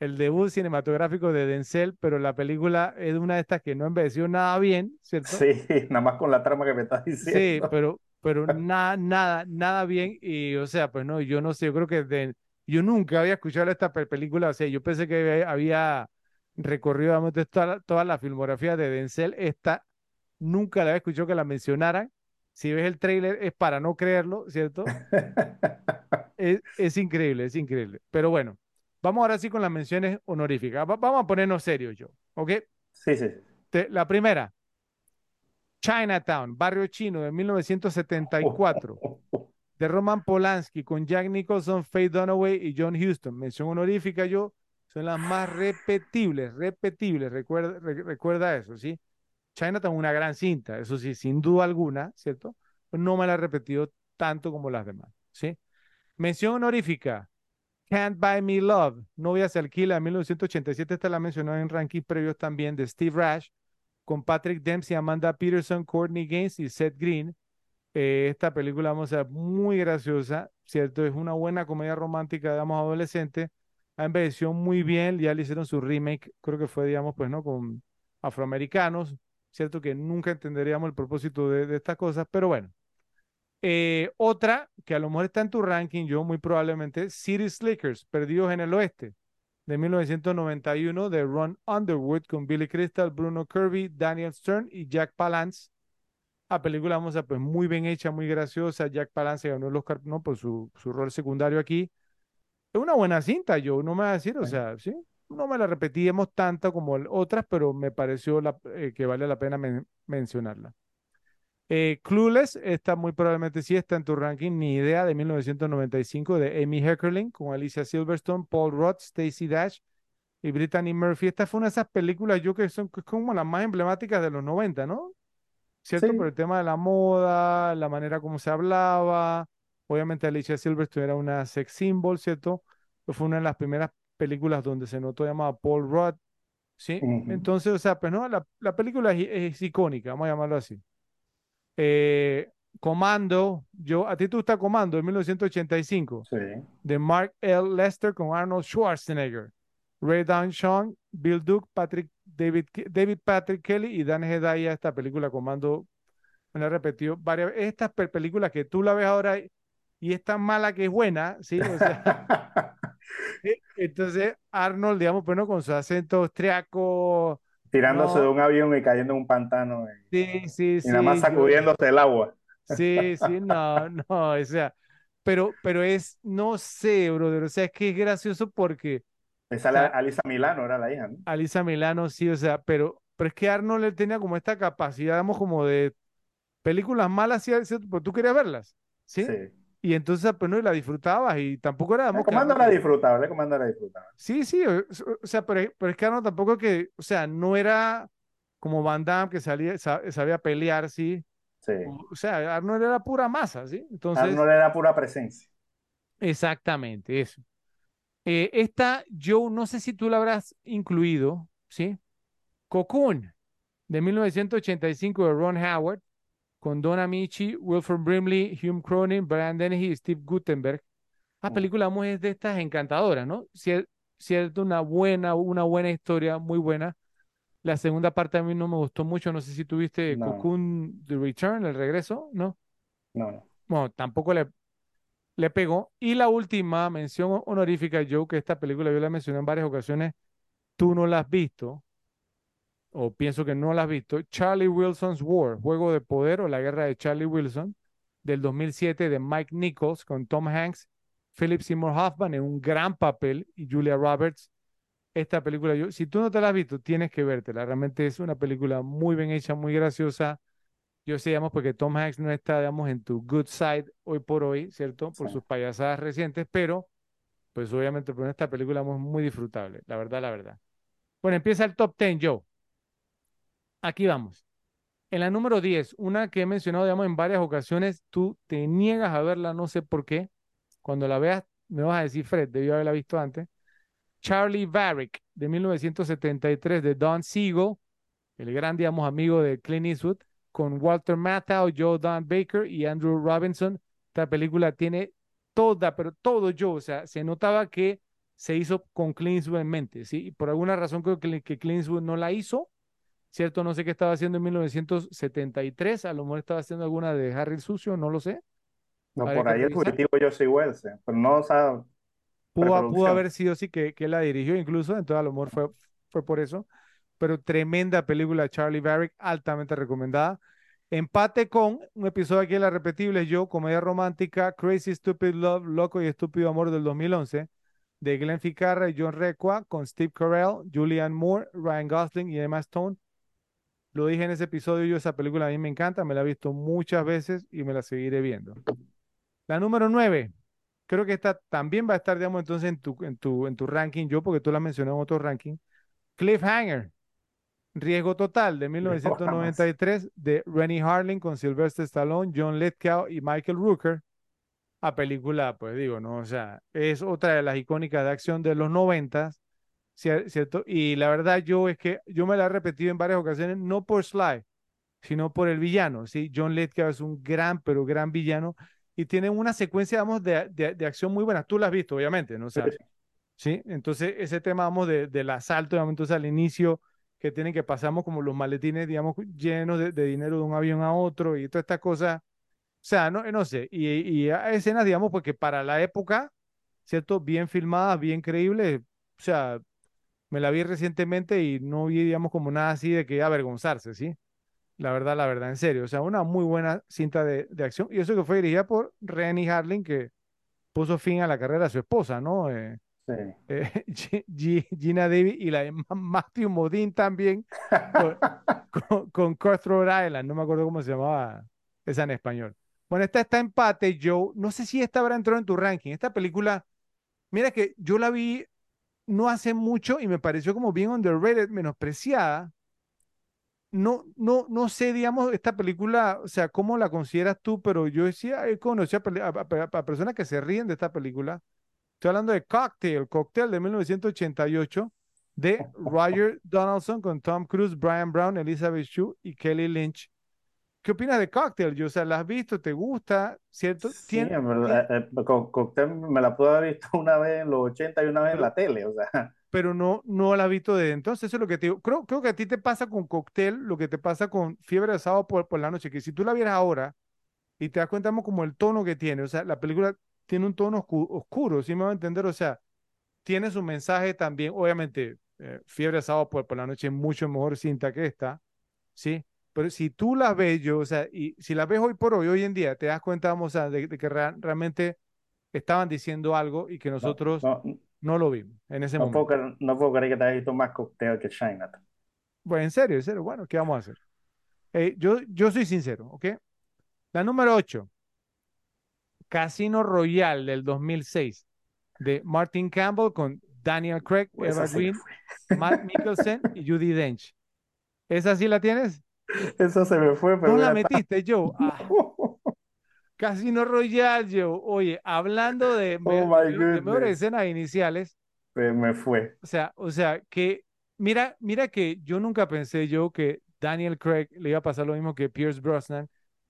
el debut cinematográfico de Denzel, pero la película es una de estas que no envejeció nada bien, ¿cierto? Sí, nada más con la trama que me estás Sí, diciendo. pero, pero nada, nada, nada bien. Y, o sea, pues no, yo no sé, yo creo que de- yo nunca había escuchado esta pe- película. O sea, yo pensé que había recorrido digamos, toda, la- toda la filmografía de Denzel. Esta nunca la había escuchado que la mencionaran. Si ves el tráiler es para no creerlo, ¿cierto? Es, es increíble, es increíble. Pero bueno, vamos ahora sí con las menciones honoríficas. Va- vamos a ponernos serios, yo, ¿ok? Sí, sí. Te- la primera, Chinatown, Barrio Chino de 1974 de Roman Polanski con Jack Nicholson, Faye Dunaway y John Huston. Mención honorífica yo, son las más repetibles, repetibles. Recuerda, re- recuerda eso, ¿sí? Chinatown una gran cinta, eso sí, sin duda alguna, ¿cierto? No me la he repetido tanto como las demás, ¿sí? Mención honorífica, Can't Buy Me Love, Novia se alquila en 1987, esta la mencionó en rankings previos también de Steve Rash, con Patrick Dempsey, Amanda Peterson, Courtney Gaines y Seth Green. Eh, esta película, vamos a ver, muy graciosa, ¿cierto? Es una buena comedia romántica, digamos, adolescente. Ha envejeció muy bien, ya le hicieron su remake, creo que fue, digamos, pues, ¿no? Con afroamericanos, ¿cierto? Que nunca entenderíamos el propósito de, de estas cosas, pero bueno. Eh, otra que a lo mejor está en tu ranking, yo muy probablemente, City Slickers, Perdidos en el Oeste, de 1991, de Ron Underwood, con Billy Crystal, Bruno Kirby, Daniel Stern y Jack Palance. La película, vamos a pues muy bien hecha, muy graciosa. Jack Palance ganó el Oscar ¿no? por su, su rol secundario aquí. Es una buena cinta, yo no me voy a decir, o sea, sí, no me la repetíamos tanto como otras, pero me pareció la- eh, que vale la pena men- mencionarla. Eh, Clueless, esta muy probablemente sí está en tu ranking, ni idea, de 1995, de Amy Heckerling, con Alicia Silverstone, Paul Rudd, Stacey Dash y Brittany Murphy. Esta fue una de esas películas, yo que son como las más emblemáticas de los 90, ¿no? ¿Cierto? Sí. Por el tema de la moda, la manera como se hablaba. Obviamente Alicia Silverstone era una sex symbol, ¿cierto? Fue una de las primeras películas donde se notó llamada Paul Rudd, ¿sí? Entonces, o sea, pues no, la, la película es, es icónica, vamos a llamarlo así. Eh, Comando, yo, ¿a ti te gusta Comando de 1985? Sí. de Mark L. Lester con Arnold Schwarzenegger, Ray Dan Sean, Bill Duke, Patrick, David, David Patrick Kelly y Dan Hedaya. Esta película Comando me la he repetido varias veces. Estas pe- películas que tú la ves ahora y, es tan mala que es buena, ¿sí? O sea, entonces Arnold, digamos, bueno, con su acento austriaco, Tirándose No. de un avión y cayendo en un pantano y, sí, sí, y sí. nada más yo- sacudiéndose el agua. Sí, sí, no, no, o sea, pero, pero es, no sé, brother, o sea, es que es gracioso porque sale sea- Alisa Milano, era la hija, ¿no? Alisa Milano, sí, o sea, pero, pero es que Arnold él tenía como esta capacidad, digamos, como de películas malas, sí, pero tú querías verlas, ¿sí? Sí. Y entonces, pues no, y la disfrutabas y tampoco era, que comando era disfrutable, el comando era disfrutable. Sí, sí, o, o sea, pero, pero es que Arnold tampoco que, o sea, no era como Van Damme que salía, sa- sabía pelear, ¿sí? Sí. O, o sea, Arnold era pura masa, ¿sí? Entonces, Arnold era pura presencia. exactamente, eso. Eh, esta, yo no sé si tú la habrás incluido, ¿sí? Cocoon, de 1985 de Ron Howard, con Don Amici, Wilford Brimley, Hume Cronin, Brian Dennehy y Steve Gutenberg. La Mm. película vamos, es de estas encantadoras, ¿no? Cier- Cierto, una buena, una buena historia, muy buena. La segunda parte a mí no me gustó mucho, no sé si tuviste No. Cocoon The Return, el regreso, ¿no? No, no. Bueno, tampoco le, le pegó. Y la última mención honorífica, Joe, que esta película yo la mencioné en varias ocasiones, tú no la has visto, o pienso que no la has visto, Charlie Wilson's War, Juego de Poder o la Guerra de Charlie Wilson, del 2007 de Mike Nichols con Tom Hanks, Philip Seymour Hoffman en un gran papel y Julia Roberts. Esta película, yo, si tú no te la has visto, tienes que vértela. Realmente es una película muy bien hecha, muy graciosa. Yo sé, digamos, porque Tom Hanks no está, digamos, en tu good side hoy por hoy, ¿cierto? Por sus payasadas recientes, pero, pues obviamente, por esta película es muy disfrutable, la verdad, la verdad. Bueno, empieza el top 10, Joe. Aquí vamos. En la número 10, una que he mencionado, digamos, en varias ocasiones, tú te niegas a verla, no sé por qué. Cuando la veas, me vas a decir, Fred, debió haberla visto antes. Charlie Varick, de 1973, de Don Siegel, el gran, digamos, amigo de Clint Eastwood, con Walter Matthau, Joe Don Baker y Andrew Robinson. Esta película tiene toda, pero todo yo, o sea, se notaba que se hizo con Clint Eastwood en mente, ¿sí? Y por alguna razón creo que, que Clint Eastwood no la hizo, ¿cierto? No sé qué estaba haciendo en 1973, a lo mejor estaba haciendo alguna de Harry el Sucio, no lo sé. No, por ahí el fugitivo yo soy Wells, pero no, o sea, pudo, pudo, haber sido sí que, que la dirigió incluso, entonces a lo mejor fue, fue por eso. Pero tremenda película, Charlie Barrick, altamente recomendada. Empate con un episodio aquí de La Repetible, yo, comedia romántica, Crazy Stupid Love, Loco y Estúpido Amor del 2011, de Glenn Ficarra y John Requa, con Steve Carell, Julianne Moore, Ryan Gosling y Emma Stone. Lo dije en ese episodio, yo esa película a mí me encanta, me la he visto muchas veces y me la seguiré viendo. La número 9, creo que esta también va a estar, digamos, entonces en tu, en tu, en tu ranking, yo, porque tú la mencioné en otro ranking. Cliffhanger, Riesgo Total, de 1993, de Rennie Harling con Sylvester Stallone, John Lithgow y Michael Rooker. A película, pues digo, ¿no? O sea, es otra de las icónicas de acción de los noventas, ¿cierto? Y la verdad yo es que yo me la he repetido en varias ocasiones, no por Sly, sino por el villano, ¿sí? John Lithgow es un gran, pero gran villano y tiene una secuencia, vamos, de, de, acción muy buena. Tú la has visto, obviamente, ¿no? Sea, sí. Entonces, ese tema, vamos, de, del asalto, digamos, entonces al inicio, que tienen que pasamos como los maletines, digamos, llenos de, dinero de un avión a otro y todas estas cosas. O sea, no, no sé. Y, y escenas, digamos, porque para la época, ¿cierto? Bien filmadas, bien creíbles. O sea, me la vi recientemente y no vi, digamos, como nada así de que avergonzarse, ¿sí? La verdad, la verdad, en serio. O sea, una muy buena cinta de, de acción. Y eso que fue dirigida por Rennie Harling, que puso fin a la carrera de su esposa, ¿no? Eh, eh, Gina Davis y la de Matthew Modine también con, con, Cutthroat Island, no me acuerdo cómo se llamaba esa en español. Bueno, esta está empate, Joe. No sé si esta habrá entrado en tu ranking. Esta película, mira que yo la vi no hace mucho y me pareció como bien underrated, menospreciada. No, no, no sé, digamos, esta película, o sea, cómo la consideras tú, pero yo decía, he conocido a personas que se ríen de esta película Estoy hablando de Cocktail, Cocktail de 1988 de Roger Donaldson con Tom Cruise, Brian Brown, Elizabeth Shue y Kelly Lynch. ¿Qué opinas de Cocktail? Yo, o sea, ¿la has visto? ¿Te gusta? ¿Cierto? Sí, en verdad, eh, eh, Cocktail me la pude haber visto una vez en los 80 y una vez en la tele, o sea. Pero no, no la has visto de entonces, eso es lo que te digo. Creo, creo que a ti te pasa con Cocktail lo que te pasa con Fiebre de Sábado por, por la Noche, que si tú la vieras ahora y te das cuenta como el tono que tiene, o sea, la película tiene un tono oscuro, ¿sí me va a entender? O sea, tiene su mensaje también, obviamente, eh, Fiebre Sábado por, la noche es mucho mejor cinta que esta, ¿sí? Pero si tú la ves, yo, o sea, y si la ves hoy por hoy, hoy en día, te das cuenta, vamos, a, de, que realmente estaban diciendo algo y que nosotros no, lo vimos en ese momento. Puedo, no puedo creer que te hayas visto más cóctel que China. Bueno, en serio, en serio. Bueno, ¿qué vamos a hacer? Eh, yo, yo soy sincero, ¿ok? La número 8. Casino Royale del 2006 de Martin Campbell con Daniel Craig, pues Eva Green, Matt Mikkelsen y Judy Dench. ¿Esa sí la tienes? Esa se me fue, pero. No la metiste, Joe. Ah. Casino Royale, Joe. Oye, hablando de, oh mejores escenas iniciales. me fue. O sea, o sea, que mira, mira que yo nunca pensé yo que Daniel Craig le iba a pasar lo mismo que Pierce Brosnan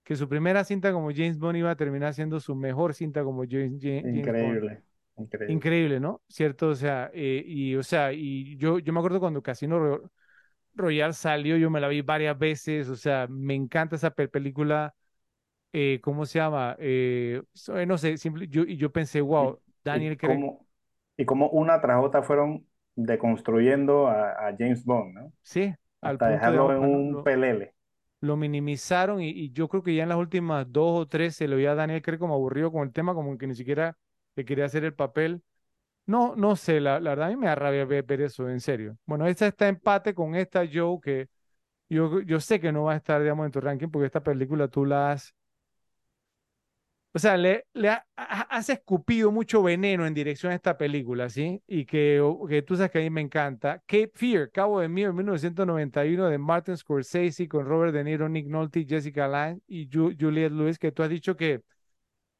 que su primera cinta como James Bond iba a terminar siendo su mejor cinta como James, increíble, Increíble. Increíble, ¿no? ¿Cierto? O sea, eh, y, o sea, y yo, yo me acuerdo cuando Casino Royale salió, yo me la vi varias veces, o sea, me encanta esa película. eh, ¿cómo se llama? Eh, eh, no sé, simple- yo, yo pensé, wow, Daniel Craig, y cómo una tras otra fueron deconstruyendo a, a James Bond, ¿no? sí, al Hasta punto, dejarlo digamos, en pues, lo, un lo- pelele. lo minimizaron y, y yo creo que ya en las últimas dos o tres se le veía a Daniel Craig como aburrido con el tema, como que ni siquiera le quería hacer el papel. No, no sé, la, verdad a mí me da rabia ver, eso, en serio. Bueno, esta está empate con esta Joe que yo, yo sé que no va a estar, digamos, en tu ranking porque esta película tú la has O sea, le, ha- ha- has escupido mucho veneno en dirección a esta película, ¿sí? Y que, que tú sabes que a mí me encanta. Cape Fear, Cabo de Miedo, 1991, de Martin Scorsese, con Robert De Niro, Nick Nolte, Jessica Lange y Ju- Juliette Lewis, que tú has dicho que,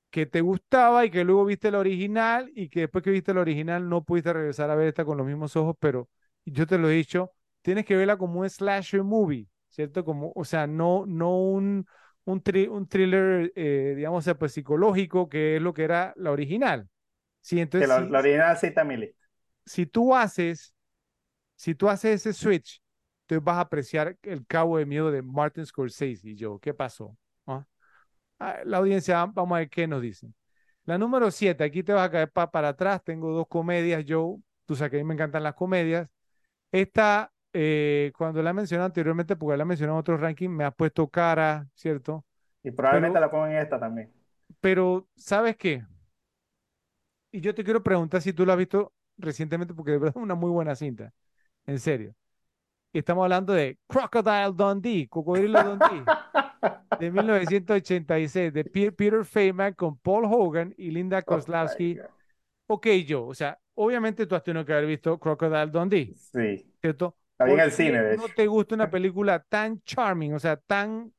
que te gustaba y que luego viste la original y que después que viste la original no pudiste regresar a ver esta con los mismos ojos, pero yo te lo he dicho, tienes que verla como un slasher movie, ¿cierto? Como, o sea, no, no un, un, tri- un thriller, eh, digamos, o sea, pues psicológico, que es lo que era la original. Sí, entonces, la, si, la original sí lista. si tú haces, si tú haces ese switch, te vas a apreciar el Cabo de Miedo de Martin Scorsese y yo, ¿qué pasó? La audiencia, vamos a ver qué nos dicen. La número 7, aquí te vas a caer pa- para atrás. Tengo dos comedias, Joe. Tú sabes que a mí me encantan las comedias. Esta, eh, cuando la he mencionado anteriormente, porque la he mencionado en otros rankings, me ha puesto cara, ¿cierto? Y probablemente Pero, la pongo en esta también. pero, ¿sabes qué? Y yo te quiero preguntar si tú la has visto recientemente, porque de verdad es una muy buena cinta. En serio. Y estamos hablando de Crocodile Dundee, Cocodrilo Dundee, de 1986, de Pe- Peter Feynman con Paul Hogan y Linda Oh Kozlowski. Ok, yo, o sea, obviamente tú has tenido que haber visto Crocodile Dundee, Sí, ¿cierto? la vi en ¿Por el cine, de no hecho. te gusta una película tan charming? O sea, tan, o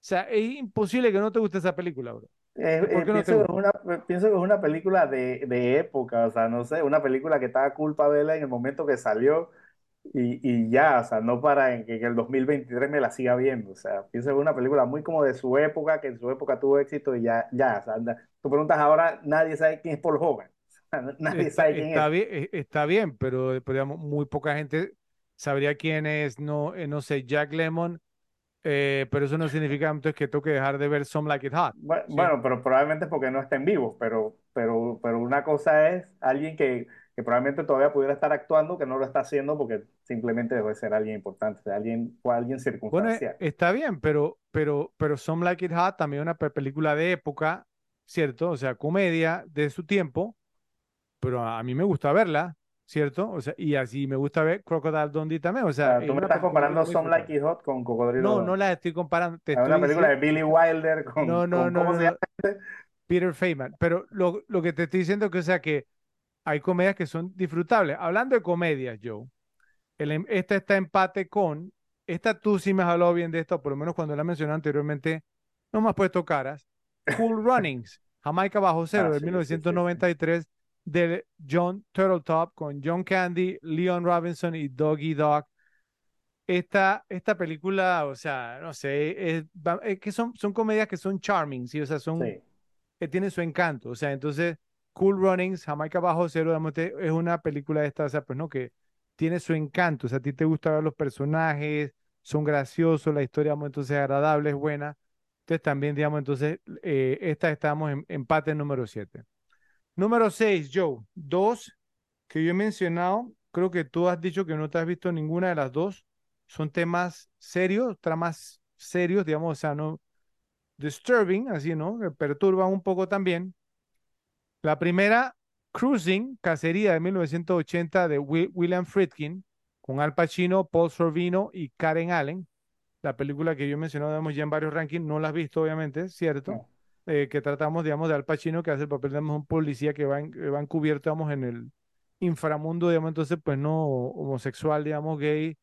sea, es imposible que no te guste esa película, bro. Eh, ¿Y por eh, no pienso que es una, pienso que es una película de, de época, o sea, no sé, una película que estaba cool para verla en el momento que salió y, y ya, o sea, no para en que, que el 2023 me la siga viendo, o sea, pienso es una película muy como de su época, que en su época tuvo éxito y ya, ya, o sea, anda- tú preguntas ahora, nadie sabe quién es Paul Hogan, o sea, nadie Está, sabe quién está es. bien, eh, está bien, pero, pero, digamos, muy poca gente sabría quién es, no, eh, no sé, Jack Lemmon, eh, pero eso no significa entonces que tengo que dejar de ver Some Like It Hot, Bu- ¿sí? Bueno, pero probablemente es porque no está en vivo, pero, pero, pero una cosa es alguien que, que probablemente todavía pudiera estar actuando, que no lo está haciendo porque simplemente debe ser alguien importante, alguien, o alguien Bueno, circunstancial. está bien, pero, pero, pero Some Like It Hot también es una pe- película de época, ¿cierto? O sea, comedia de su tiempo, pero a, a mí me gusta verla, ¿cierto? O sea, y así me gusta ver Crocodile Dundee también, o O sea, tú me estás comparando Some Like. It Hot con Cocodrilo No, no la estoy comparando, te Es una película de Billy Wilder con, no, no, con no, ¿cómo no, se llama? no, Peter Feynman, pero lo, lo que te estoy diciendo es que, o sea, que hay comedias que son disfrutables. Hablando de comedias, Joe, el, em- esta está empate con, esta tú sí me has hablado bien de esto, por lo menos cuando la mencioné anteriormente, no me has puesto caras. Cool Runnings, Jamaica Bajo Cero Ah, de sí, sí, sí, sí. 1993 de John Turtletop con John Candy, Leon Robinson y Doggy Dog. Esta, esta película, o sea, no sé, es, que son, son comedias que son charming, ¿sí? O sea, son, que tiene su encanto. O sea, entonces, Cool Runnings, Jamaica Bajo Cero, es una película de esta, o sea, pues no, que tiene su encanto. O sea, a ti te gusta ver los personajes, son graciosos, la historia, digamos, entonces es agradable, es buena. Entonces también, digamos, entonces, eh, esta estamos en empate número 7. Número 6, Joe. Dos que yo he mencionado, creo que tú has dicho que no te has visto ninguna de las dos. Son temas serios, tramas serios, digamos, o sea, no disturbing, así, ¿no? Que perturban un poco también. La primera, Cruising, Cacería de 1980 de Wi- William Friedkin, con Al Pacino, Paul Sorvino y Karen Allen. La película que yo he mencionado, digamos, ya en varios rankings, no la has visto, obviamente, ¿cierto? No. Eh, que tratamos, digamos, de Al Pacino, que hace el papel de un policía que va, en- va encubierto, digamos, en el inframundo, digamos, entonces, pues no homosexual, digamos, gay,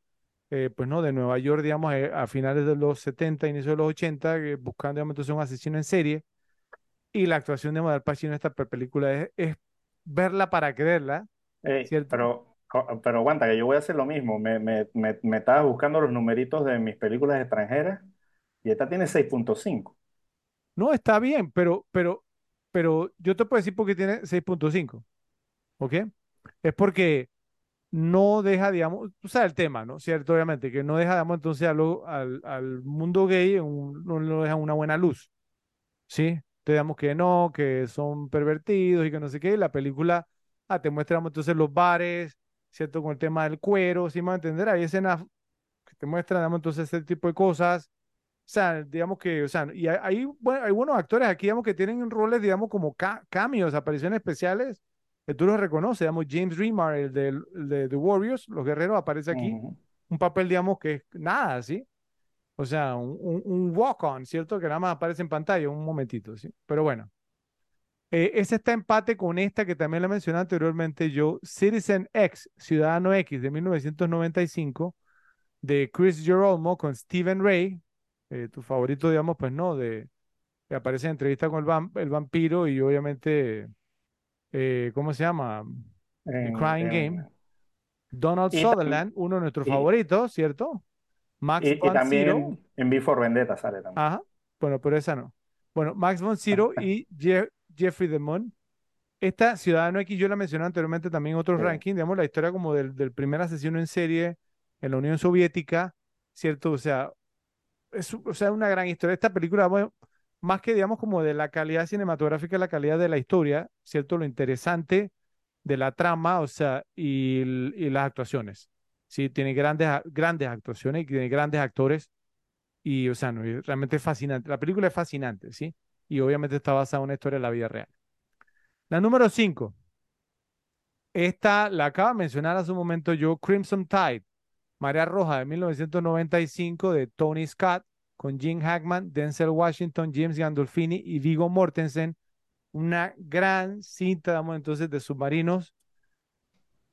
eh, pues no, de Nueva York, digamos, eh, a finales de los 70, inicio de los 80, eh, buscando, digamos, entonces un asesino en serie. Y la actuación de Al Pacino en esta pe- película es, es verla para creerla, Ey, ¿cierto? pero, pero aguanta, que yo voy a hacer lo mismo. Me, me, me, me estaba buscando los numeritos de mis películas extranjeras y esta tiene 6.5. No, está bien, pero, pero, pero yo te puedo decir por qué tiene 6.5, ¿ok? Es porque no deja, digamos, tú sabes el tema, ¿no? Cierto, obviamente, que no deja, digamos, entonces a lo- al, al mundo gay, un- no lo deja una buena luz. ¿sí? Te damos que no, que son pervertidos y que no sé qué. Y la película ah, te muestra digamos, entonces los bares, ¿cierto? Con el tema del cuero, ¿sí me va a entender? Hay escenas que te muestran, digamos, entonces este tipo de cosas. O sea, digamos que, o sea, y hay, bueno, hay buenos actores aquí, digamos, que tienen roles, digamos, como ca cameos, apariciones especiales, que tú los reconoces, digamos, James Remar, el de, el de The Warriors, Los Guerreros, aparece aquí, un papel, digamos, que es nada, ¿sí? O sea, un, un, walk-on, ¿cierto? Que nada más aparece en pantalla, un momentito, ¿sí? Pero bueno, eh, ese está empate con esta que también la mencioné anteriormente yo, Citizen X, Ciudadano X, de 1995, de Chris Gerolmo con Stephen Ray, eh, tu favorito, digamos, pues no, de que aparece en entrevista con el, vam- el vampiro y obviamente, eh, ¿cómo se llama? The En- Crying Game. Donald Sutherland, uno de nuestros favoritos, ¿cierto? Max y, y von Sydow, también en V for Vendetta sale también. ajá, bueno, pero esa no. Bueno, Max von Sydow y Je- Jeffrey DeMunn. Esta Ciudadano X yo la mencioné anteriormente también en otros Sí. rankings, digamos, la historia como del, del primer asesino en serie en la Unión Soviética, ¿cierto? O sea, es o sea, una gran historia. Esta película, bueno, más que digamos como de la calidad cinematográfica, la calidad de la historia, ¿cierto? Lo interesante de la trama, o sea, y, y las actuaciones. Sí, tiene grandes, grandes actuaciones y tiene grandes actores y, o sea, no, realmente es fascinante. La película es fascinante, ¿sí? Y obviamente está basada en una historia de la vida real. La número 5. Esta la acaba de mencionar hace un momento yo, Crimson Tide, Marea Roja de 1995 de Tony Scott con Jim Hackman, Denzel Washington, James Gandolfini y Viggo Mortensen. Una gran cinta, digamos, entonces, de submarinos.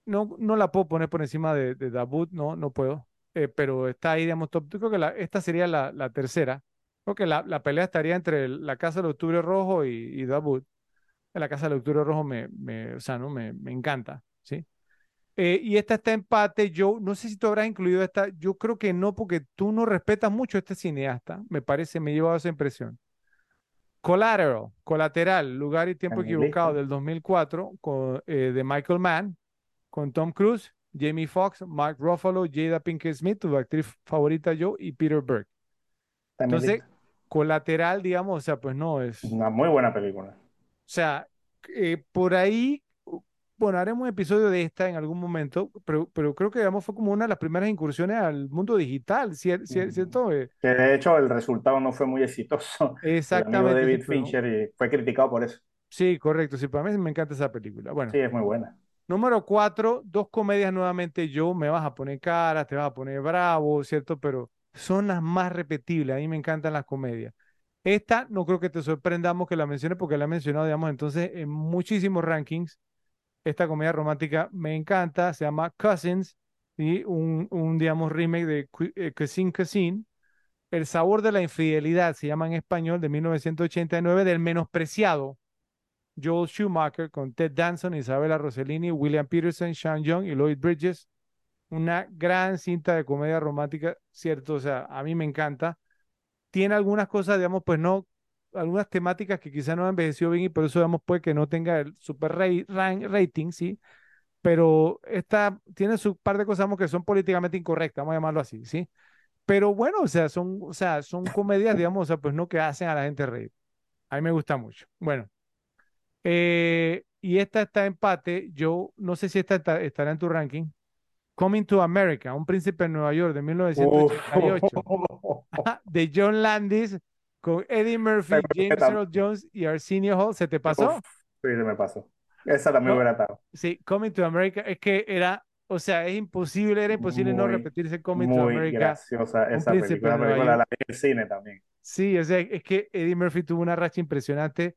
No, no la puedo poner por encima de, de Dabut, no, no puedo. Eh, pero está ahí, digamos, top. Yo creo que la- esta sería la, la tercera. Creo que la, la pelea estaría entre la Casa del Octubre Rojo y, y Dabut. La Casa del Octubre Rojo me, me, o sea, ¿no? me, me encanta, ¿sí? Eh, y esta está empate. Yo no sé si tú habrás incluido esta. Yo creo que no, porque tú no respetas mucho a este cineasta. Me parece, me he llevado esa impresión. Collateral, Colateral, Lugar y Tiempo Equivocado del 2004, con, eh, de Michael Mann, con Tom Cruise, Jamie Foxx, Mark Ruffalo, Jada Pinkett Smith, tu actriz favorita yo, y Peter Berg. Entonces. Colateral, digamos, o sea, pues no es. Una muy buena película. O sea, eh, por ahí, bueno, haremos un episodio de esta en algún momento, pero, pero creo que digamos fue como una de las primeras incursiones al mundo digital. ¿cierto? Eh, Que de hecho el resultado no fue muy exitoso. El amigo exactamente, sí, David Fincher y fue criticado por eso. sí, correcto, sí, para mí me encanta esa película. Bueno, Sí, es muy buena. Número cuatro, dos comedias nuevamente, yo me vas a poner caras, te vas a poner bravo, ¿cierto? Pero son las más repetibles, a mí me encantan las comedias. Esta no creo que te sorprendamos que la mencione porque la he mencionado, digamos, entonces en muchísimos rankings. Esta comedia romántica me encanta, se llama Cousins y un, un digamos, remake de eh, Cousin Cousin. El sabor de la infidelidad se llama en español de 1989 del menospreciado Joel Schumacher con Ted Danson, Isabella Rossellini, William Peterson, Sean Young y Lloyd Bridges. Una gran cinta de comedia romántica, ¿cierto? O sea, a mí me encanta. Tiene algunas cosas, digamos, pues no, algunas temáticas que quizá no han envejecido bien y por eso, digamos, puede que no tenga el super rating, ¿sí? Pero esta tiene su par de cosas, digamos, que son políticamente incorrectas, vamos a llamarlo así, ¿sí? Pero bueno, o sea, son, o sea, son comedias, digamos, o sea, pues no que hacen a la gente reír. A mí me gusta mucho. Bueno, eh, y esta está empate. Yo no sé si esta está- estará en tu ranking. Coming to America, Un príncipe en Nueva York de Uf. 1988, de John Landis con Eddie Murphy, James Earl Jones y Arsenio Hall. ¿Se te pasó? Uf, sí, se me pasó. Esa también No, hubiera estado. sí, Coming to America es que era, o sea, es imposible, era imposible no Muy, repetirse Coming to muy America, graciosa esa película. La película la vi en el cine también. Sí, o sea, es que Eddie Murphy tuvo una racha impresionante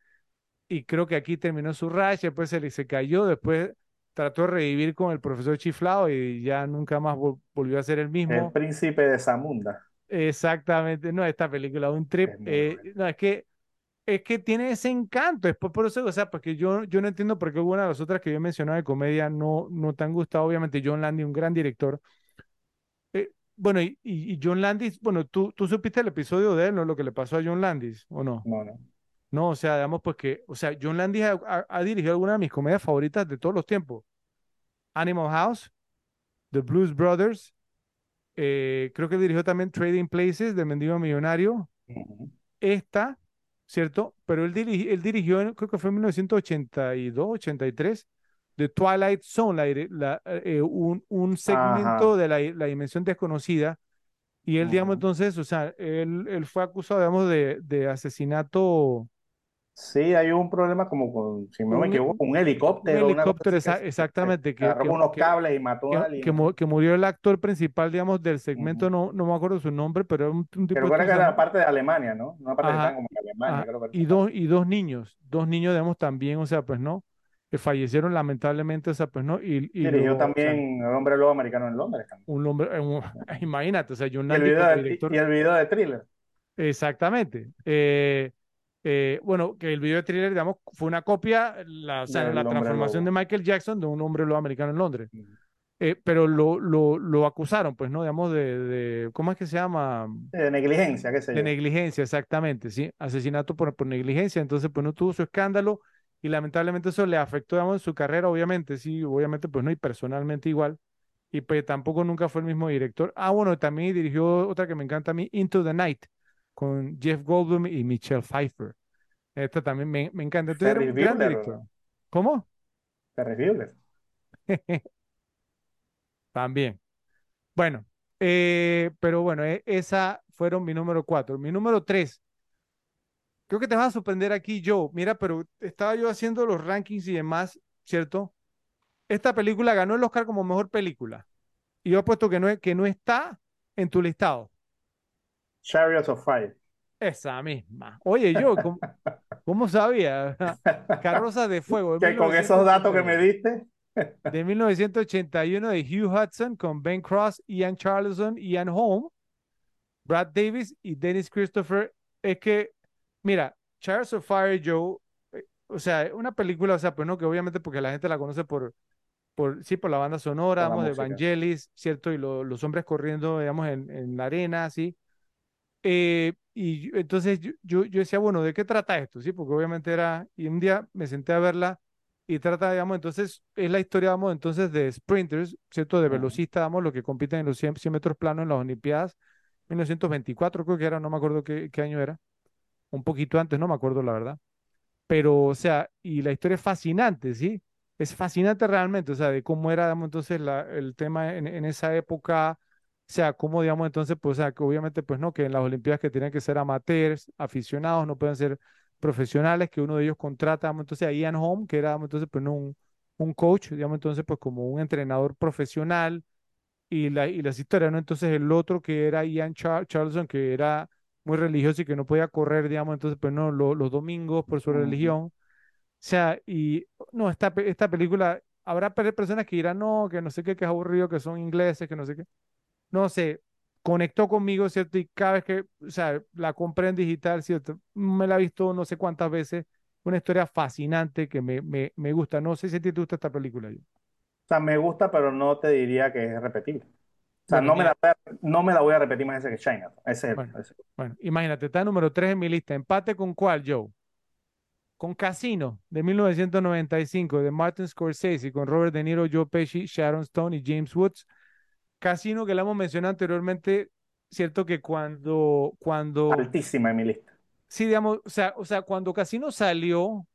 y creo que aquí terminó su racha, después se le se cayó, después trató de revivir con el profesor chiflado y ya nunca más vol- volvió a ser el El mismo. príncipe de Zamunda. Exactamente, no, esta película, un trip, Es eh, no, es que es que tiene ese encanto, después por eso, o sea, porque yo, yo no entiendo por qué alguna de las otras que yo he mencionado de comedia no, no te han gustado, obviamente John Landy, un gran director. Eh, bueno, y, y y John Landis, bueno, tú, tú supiste el episodio de él, ¿no? Lo que le pasó a John Landis, ¿o no? No, no. No, o sea, digamos, pues que, o sea, John Landis ha, ha- ha dirigido algunas de mis comedias favoritas de todos los tiempos. Animal House, The Blues Brothers, eh, creo que dirigió también Trading Places de Mendigo Millonario. Ujú. Esta, ¿cierto? Pero él, dirigi- él dirigió, creo que fue en 1982, 83, The Twilight Zone, la eh, un, un segmento Ajá. de la, la dimensión desconocida. Y él, digamos, entonces, o sea, él, él fue acusado, digamos, de, de asesinato, Sí, hay un problema como con, si no me un, equivoco, un un helicóptero, cosa helicóptero, esa- que, exactamente, que, que, unos cables y mató a alguien. que murió el actor principal, digamos, del segmento, no, no me acuerdo su nombre, pero era un, un tipo recuerda que era parte de Alemania, ¿no? Una parte como en Alemania, creo que y dos, y dos niños, dos niños, digamos, también, o sea, pues no, que fallecieron lamentablemente, o sea, pues no, y, y Dirigió o sea, también El hombre lobo americano en Londres también. un hombre, eh, un- imagínate, o sea, John Y el video como de, y el video de Thriller. exactamente. Eh, eh, bueno, que el video de thriller, digamos, fue una copia, la, o sea, la transformación de. Michael Jackson de un hombre lobo americano en Londres. Ujú. Eh, pero lo, lo, lo acusaron, pues, ¿no? Digamos, de, de, ¿cómo es que se llama? De negligencia, qué sé De yo. negligencia, exactamente, ¿sí? Asesinato por, por negligencia, entonces pues no tuvo su escándalo y lamentablemente eso le afectó, digamos, en su carrera, obviamente, sí, obviamente pues no, y personalmente igual, y pues tampoco nunca fue el mismo director. Ah, bueno, también dirigió otra que me encanta a mí, Into the Night, con Jeff Goldblum y Michelle Pfeiffer. Esta también me, me encanta. Entonces era un gran director. ¿Cómo? Ferris Bueller. También. Bueno, eh, pero bueno, eh, esa fueron mi número cuatro. Mi número tres. Creo que te vas a sorprender aquí, Joe. Mira, pero estaba yo haciendo los rankings y demás, ¿cierto? Esta película ganó el Oscar como mejor película. Y yo he puesto que no, que no está en tu listado. Chariots of Fire. Esa misma. Oye, yo, ¿cómo, cómo sabía? Carrozas de Fuego, Que con esos datos que me 1981. diste, De 1981 de Hugh Hudson con Ben Cross, Ian Charleson, Ian Holm, Brad Davis y Dennis Christopher. Es que, mira, Chariots of Fire, Joe, eh, o sea, una película, o sea, pues no, que obviamente porque la gente la conoce por, por sí, por la banda sonora, la digamos, de música. Vangelis, ¿cierto? Y lo- los hombres corriendo, digamos, en, en la arena, así. Eh, y entonces yo, yo, yo decía, bueno, ¿de qué trata esto? Sí, porque obviamente era, y un día me senté a verla y trata, digamos, entonces es la historia, digamos, entonces de sprinters, ¿cierto? De velocistas, digamos, los que compiten en los 100, 100 metros planos en las Olimpiadas, 1924 creo que era, no me acuerdo qué, qué año era, un poquito antes, no me acuerdo la verdad. Pero, o sea, y la historia es fascinante, ¿sí? Es fascinante realmente, o sea, de cómo era, digamos, entonces la, el tema en, en esa época, sea, cómo, digamos, entonces, pues, o sea, que obviamente, pues, no, que en las Olimpiadas que tienen que ser amateurs, aficionados, no pueden ser profesionales, que uno de ellos contrata, digamos, entonces a Ian Home, que era, digamos, entonces, pues, no, un, un coach, digamos, entonces, pues, como un entrenador profesional, y, la, y las historias, ¿no? Entonces, el otro que era Ian Char- Charlson, que era muy religioso y que no podía correr, digamos, entonces, pues, no, lo- los domingos por su religión. O sea, y no, esta, esta película, habrá pe- personas que dirán, no, que no sé qué, que es aburrido, que son ingleses, que no sé qué. No sé, conectó conmigo, ¿cierto? Y cada vez que, o sea, la compré en digital, ¿cierto? Me la he visto no sé cuántas veces. Una historia fascinante que me, me, me gusta. No sé si a ti te gusta esta película. yo. O sea, me gusta, pero no te diría que es repetible. O sea, Bueno, no me la, voy a- no me la voy a repetir más veces que China. Ese bueno, ese- bueno, imagínate, está número 3 en mi lista. ¿Empate con cuál, Joe? Con Casino, de 1995, de Martin Scorsese, con Robert De Niro, Joe Pesci, Sharon Stone y James Woods. Casino, que la hemos mencionado anteriormente, cierto que cuando, cuando, altísima en mi lista. sí, digamos, o sea, o sea, cuando Casino salió,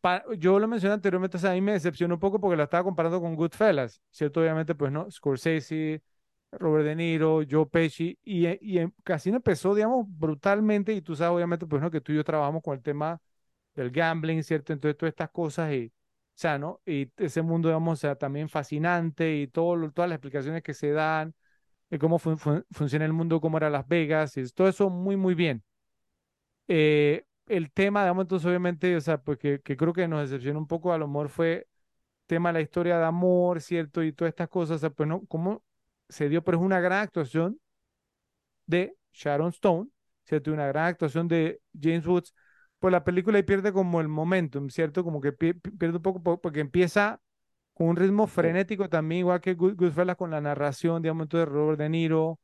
pa- yo lo mencioné anteriormente, o sea, a mí me decepcionó un poco porque la estaba comparando con Goodfellas, cierto, obviamente, pues no, Scorsese, Robert De Niro, Joe Pesci, y, y Casino empezó, digamos, brutalmente, y tú sabes, obviamente, pues no, que tú y yo trabajamos con el tema del gambling, ¿cierto? Entonces, todas estas cosas, y, o sea, ¿no? Y ese mundo, digamos, o sea, también fascinante, y todo, todas las explicaciones que se dan, de cómo fun- fun- funciona el mundo, cómo era Las Vegas, y todo eso muy, muy bien. Eh, el tema, digamos, entonces, obviamente, o sea, pues que, creo que nos decepcionó un poco, a lo mejor fue tema de la historia de amor, ¿cierto? Y todas estas cosas, o sea, pues no, cómo se dio, pero es una gran actuación de Sharon Stone, ¿cierto? Una gran actuación de James Woods, pues la película ahí pierde como el momentum, ¿cierto? Como que pi- pi- pierde un poco po- porque empieza con un ritmo frenético también, igual que Good- Goodfellas con la narración, digamos, de Robert De Niro.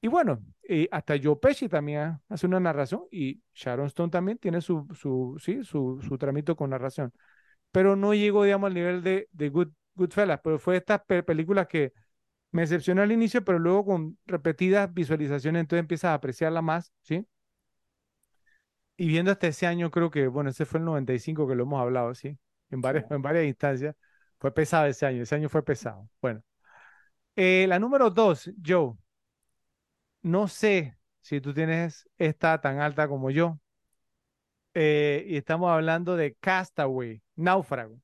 Y bueno, eh, hasta Joe Pesci también hace una narración y Sharon Stone también tiene su, su, sí, su, su tramito con narración. Pero no llegó, digamos, al nivel de, de Good, Goodfellas, pero fue estas pe- películas que me decepcionó al inicio, pero luego con repetidas visualizaciones, entonces empiezas a apreciarla más, ¿sí? Y viendo hasta ese año, creo que, bueno, ese fue el 95 que lo hemos hablado, ¿sí? En varias, en varias instancias. Fue pesado ese año, ese año fue pesado. Bueno, eh, la número dos, Joe, no sé si tú tienes esta tan alta como yo. eh, y estamos hablando de Castaway, Náufrago,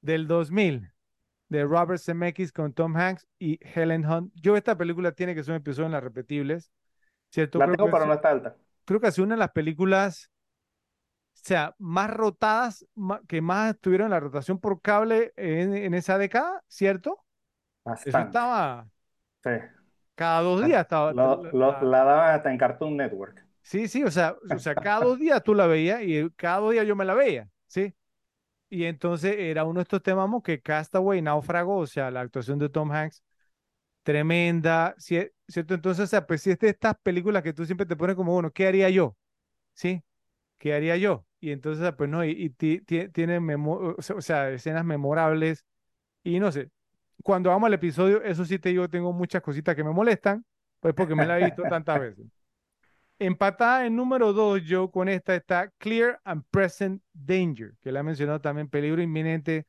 del 2000, de Robert Zemeckis con Tom Hanks y Helen Hunt. Yo esta película tiene que ser un episodio en las repetibles, ¿cierto? La tengo, pero no está alta. Creo que ha sido una de las películas o sea, más rotadas, que más estuvieron en la rotación por cable en, en esa década, ¿cierto? Eso Bastante. estaba, Sí. cada dos días estaba, Lo- la- lo- la- la daban hasta en Cartoon Network. sí, sí, o sea, o sea, cada dos días tú la veías y cada dos días yo me la veía, ¿sí? Y entonces era uno de estos temas que Castaway, Náufrago, o sea, la actuación de Tom Hanks, tremenda, ¿sí- ¿cierto? Entonces, o sea, pues si es de estas películas que tú siempre te pones como, bueno, ¿qué haría yo? ¿Sí? ¿qué haría yo? Y entonces, pues no, y, y ti- ti- tiene memo- o sea, escenas memorables y no sé, cuando vamos al episodio, eso sí te digo, tengo muchas cositas que me molestan, pues porque me la he visto tantas veces. Empatada en número dos, yo con esta está Clear and Present Danger, que la he mencionado también, Peligro Inminente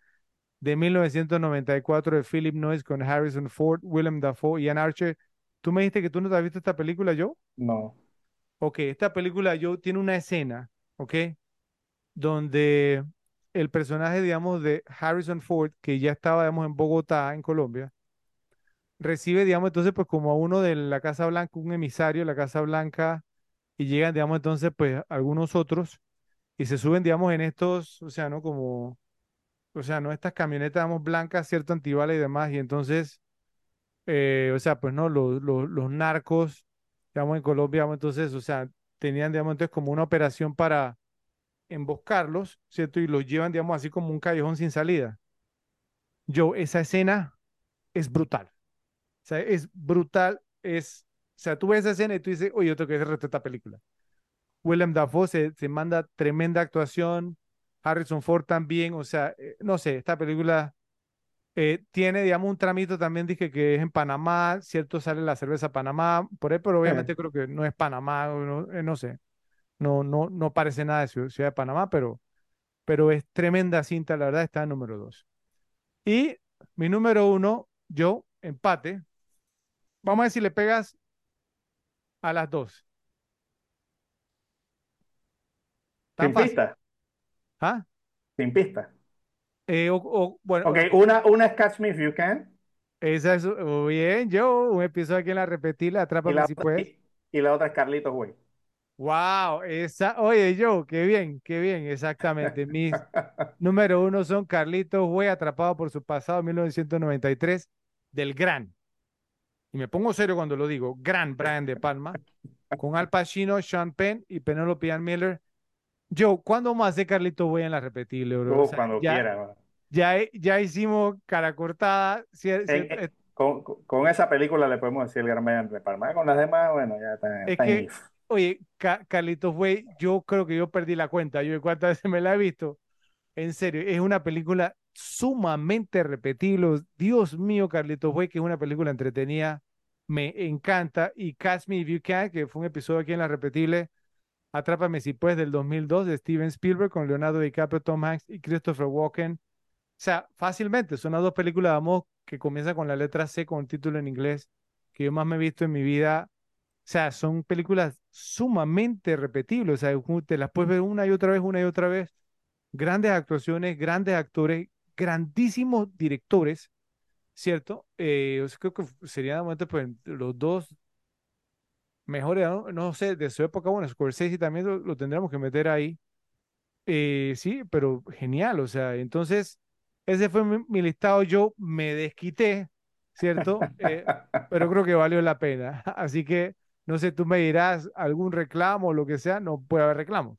de 1994 de Philip Noyce con Harrison Ford, Willem Dafoe y Ian Archer. ¿Tú me dijiste que tú no te has visto esta película, yo? No. Ok, esta película yo tiene una escena, ¿ok? donde el personaje, digamos, de Harrison Ford, que ya estaba, digamos, en Bogotá, en Colombia, recibe, digamos, entonces, pues como a uno de la Casa Blanca, un emisario de la Casa Blanca, y llegan, digamos, entonces, pues algunos otros, y se suben, digamos, en estos, o sea, ¿no? Como, o sea, ¿no? Estas camionetas, digamos, blancas, cierto, antibalas y demás, y entonces, eh, o sea, pues, ¿no? Los, los, narcos, digamos, en Colombia, digamos, entonces, o sea, tenían, digamos, entonces, como una operación para emboscarlos, ¿cierto? Y los llevan, digamos, así como un callejón sin salida. Yo, esa escena es brutal. O sea, es brutal, es, o sea, tú ves esa escena y tú dices, oye, yo tengo que de esta película. Willem Dafoe se, se manda tremenda actuación, Harrison Ford también, o sea, eh, no sé, esta película eh, tiene, digamos, un tramito también, dije que es en Panamá, ¿cierto? Sale la cerveza Panamá, por ahí, pero obviamente creo que no es Panamá, no, eh, no sé, no, no, no parece nada de Ciudad, de Panamá, pero pero es tremenda cinta, la verdad, está en número dos. Y mi número uno, yo, empate. Vamos a ver si le pegas a las dos. Sin fácil. pista. ¿Ah? Sin pista. Eh, o, o, bueno, Ok, una, una es Catch Me If You Can. Esa es, oh, bien, yo, un episodio aquí en la repetirla, Y atrápame la, si otra- puedes. y, y la otra es Carlitos Way. Wow, esa, oye, yo, qué bien, qué bien, exactamente. Mis número uno son Carlitos Güey, atrapado por su pasado en 1993, del gran, y me pongo serio cuando lo digo, gran Brian De Palma, con Al Pacino, Sean Penn y Penelope Ann Miller. Yo, ¿cuándo a hacer Carlitos Güey en la repetible, bro? O sea, cuando ya, quiera. ya, ya hicimos cara cortada, en- con, esa película le podemos decir el gran Brian de Palma. Con las demás, bueno, ya está, Es está que, oye, Ca- Carlitos Güey, yo creo que yo perdí la cuenta. Yo de cuántas veces me la he visto. En serio, es una película sumamente repetible. Dios mío, Carlitos Güey, que es una película entretenida. Me encanta. Y Catch Me If You Can, que fue un episodio aquí en la repetible. Atrápame si puedes, del 2002, de Steven Spielberg, con Leonardo DiCaprio, Tom Hanks y Christopher Walken. O sea, fácilmente, son las dos películas de amor que comienzan con la letra C, con el título en inglés, que yo más me he visto en mi vida. O sea, son películas sumamente repetibles. O sea, te las puedes ver una y otra vez, una y otra vez. Grandes actuaciones, grandes actores, grandísimos directores, ¿cierto? Eh, o creo que serían de momento pues, los dos mejores, ¿no? No sé, de su época, bueno, Scorsese también lo, lo tendríamos que meter ahí. Eh, sí, pero genial, o sea, entonces, ese fue mi, mi listado. Yo me desquité, ¿cierto? Eh, pero creo que valió la pena. Así que, no sé, tú me dirás algún reclamo o lo que sea, no puede haber reclamos.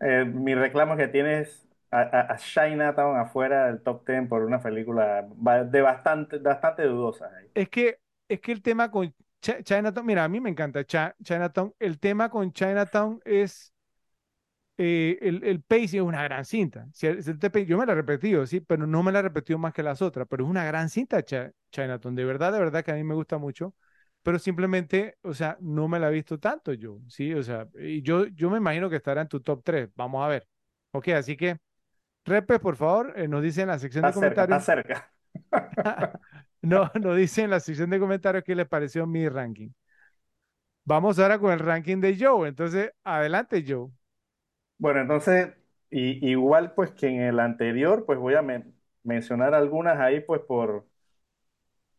Eh, mi reclamo es que tienes a, a, a Chinatown afuera del top 10 por una película de bastante, bastante dudosa. Es que, es que el tema con Chi- Chinatown, mira, a mí me encanta Chi- Chinatown. El tema con Chinatown es eh, el, el pacing es una gran cinta. Si el- si el te- yo me la he repetido, sí, pero no me la he repetido más que las otras. Pero es una gran cinta Chi- Chinatown. De verdad, de verdad que a mí me gusta mucho. pero simplemente, o sea, no me la he visto tanto yo, ¿sí? O sea, y yo, yo me imagino que estará en tu top 3. Vamos a ver. Ok, así que, Repe, por favor, eh, nos dice en la sección Está de cerca, está comentarios. cerca. No, nos dice en la sección de comentarios qué les pareció mi ranking. Vamos ahora con el ranking de Joe. Entonces, adelante, Joe. Bueno, entonces, y, igual pues que en el anterior, pues voy a men- mencionar algunas ahí pues por,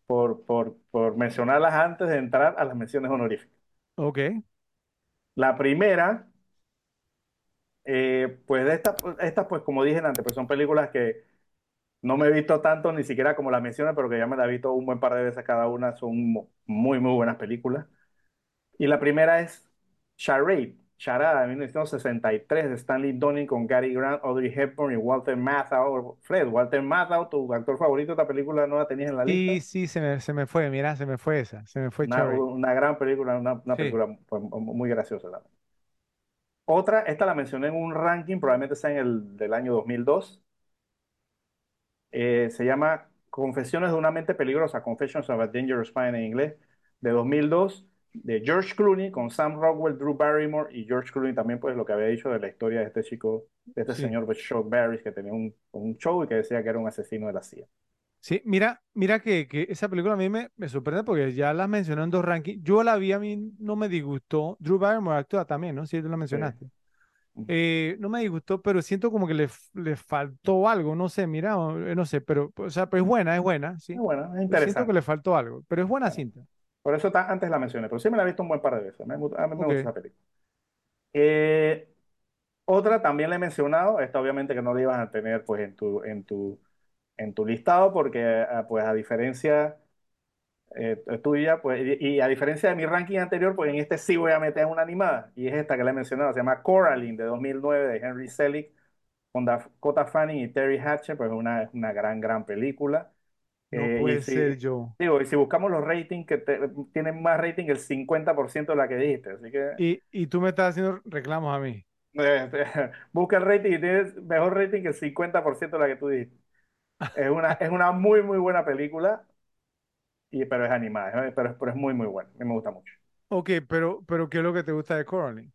por, por, por mencionarlas antes de entrar a las menciones honoríficas. Ok, La primera, eh, pues de estas, estas pues como dije antes, pues son películas que no me he visto tanto ni siquiera como las mencioné, pero que ya me las he visto un buen par de veces cada una, son mu- muy, muy buenas películas. Y la primera es Charade, Charada de 1963 de Stanley Donen con Gary Grant, Audrey Hepburn y Walter Matthau. Fred, Walter Matthau, tu actor favorito, esta película no la tenías en la sí, lista. sí, se me, se me fue, mira, se me fue esa, se me fue Una, una gran película, una, una Sí, película pues, muy graciosa. también. Otra, esta la mencioné en un ranking, probablemente sea en el del año 2002. Eh, se llama Confesiones de una mente peligrosa, Confessions of a Dangerous Mind en inglés, de 2002, de George Clooney con Sam Rockwell, Drew Barrymore y George Clooney también, pues lo que había dicho de la historia de este chico, de este sí. señor pues, Chuck Barris, que tenía un, un show y que decía que era un asesino de la CIA. Sí, mira, mira que, que esa película a mí me, me sorprende porque ya la mencionó en dos rankings. Yo la vi, a mí no me disgustó. Drew Barrymore actúa también, ¿no? Sí, tú la Sí. Eh, no me disgustó, pero siento como que le, le faltó algo, no sé, mira, eh, no sé, pero, o sea, pues es buena, es buena, Es sí. bueno, es Pero siento que interesante. le faltó algo, pero es buena Bueno, cinta. por eso ta- antes la mencioné, pero sí me la he visto un buen par de veces. Me gusta- a mí me gusta Ok, esa película. Eh, otra también la he mencionado, esta obviamente que no la ibas a tener pues en tu, en tu, en tu listado, porque ah, pues a diferencia eh, tuya, pues, y, y a diferencia de mi ranking anterior, pues en este sí voy a meter una animada, y es esta que le he mencionado, se llama Coraline de 2009 de Henry Selick, con Dakota Fanning y Terry Hatcher, pues una, es una gran, gran película. no Eh, y puede si, ser yo. digo, y si buscamos los ratings, que te- tienen más rating el 50% de la que dijiste, así que Y, y tú me estás haciendo reclamos a mí. busca el rating y tienes mejor rating que el 50% de la que tú dijiste. Es una, es una muy, muy buena película, y, pero es animada, pero, es- pero es muy, muy buena, a mí me gusta mucho. Ok, pero, pero ¿qué es lo que te gusta de Coraline?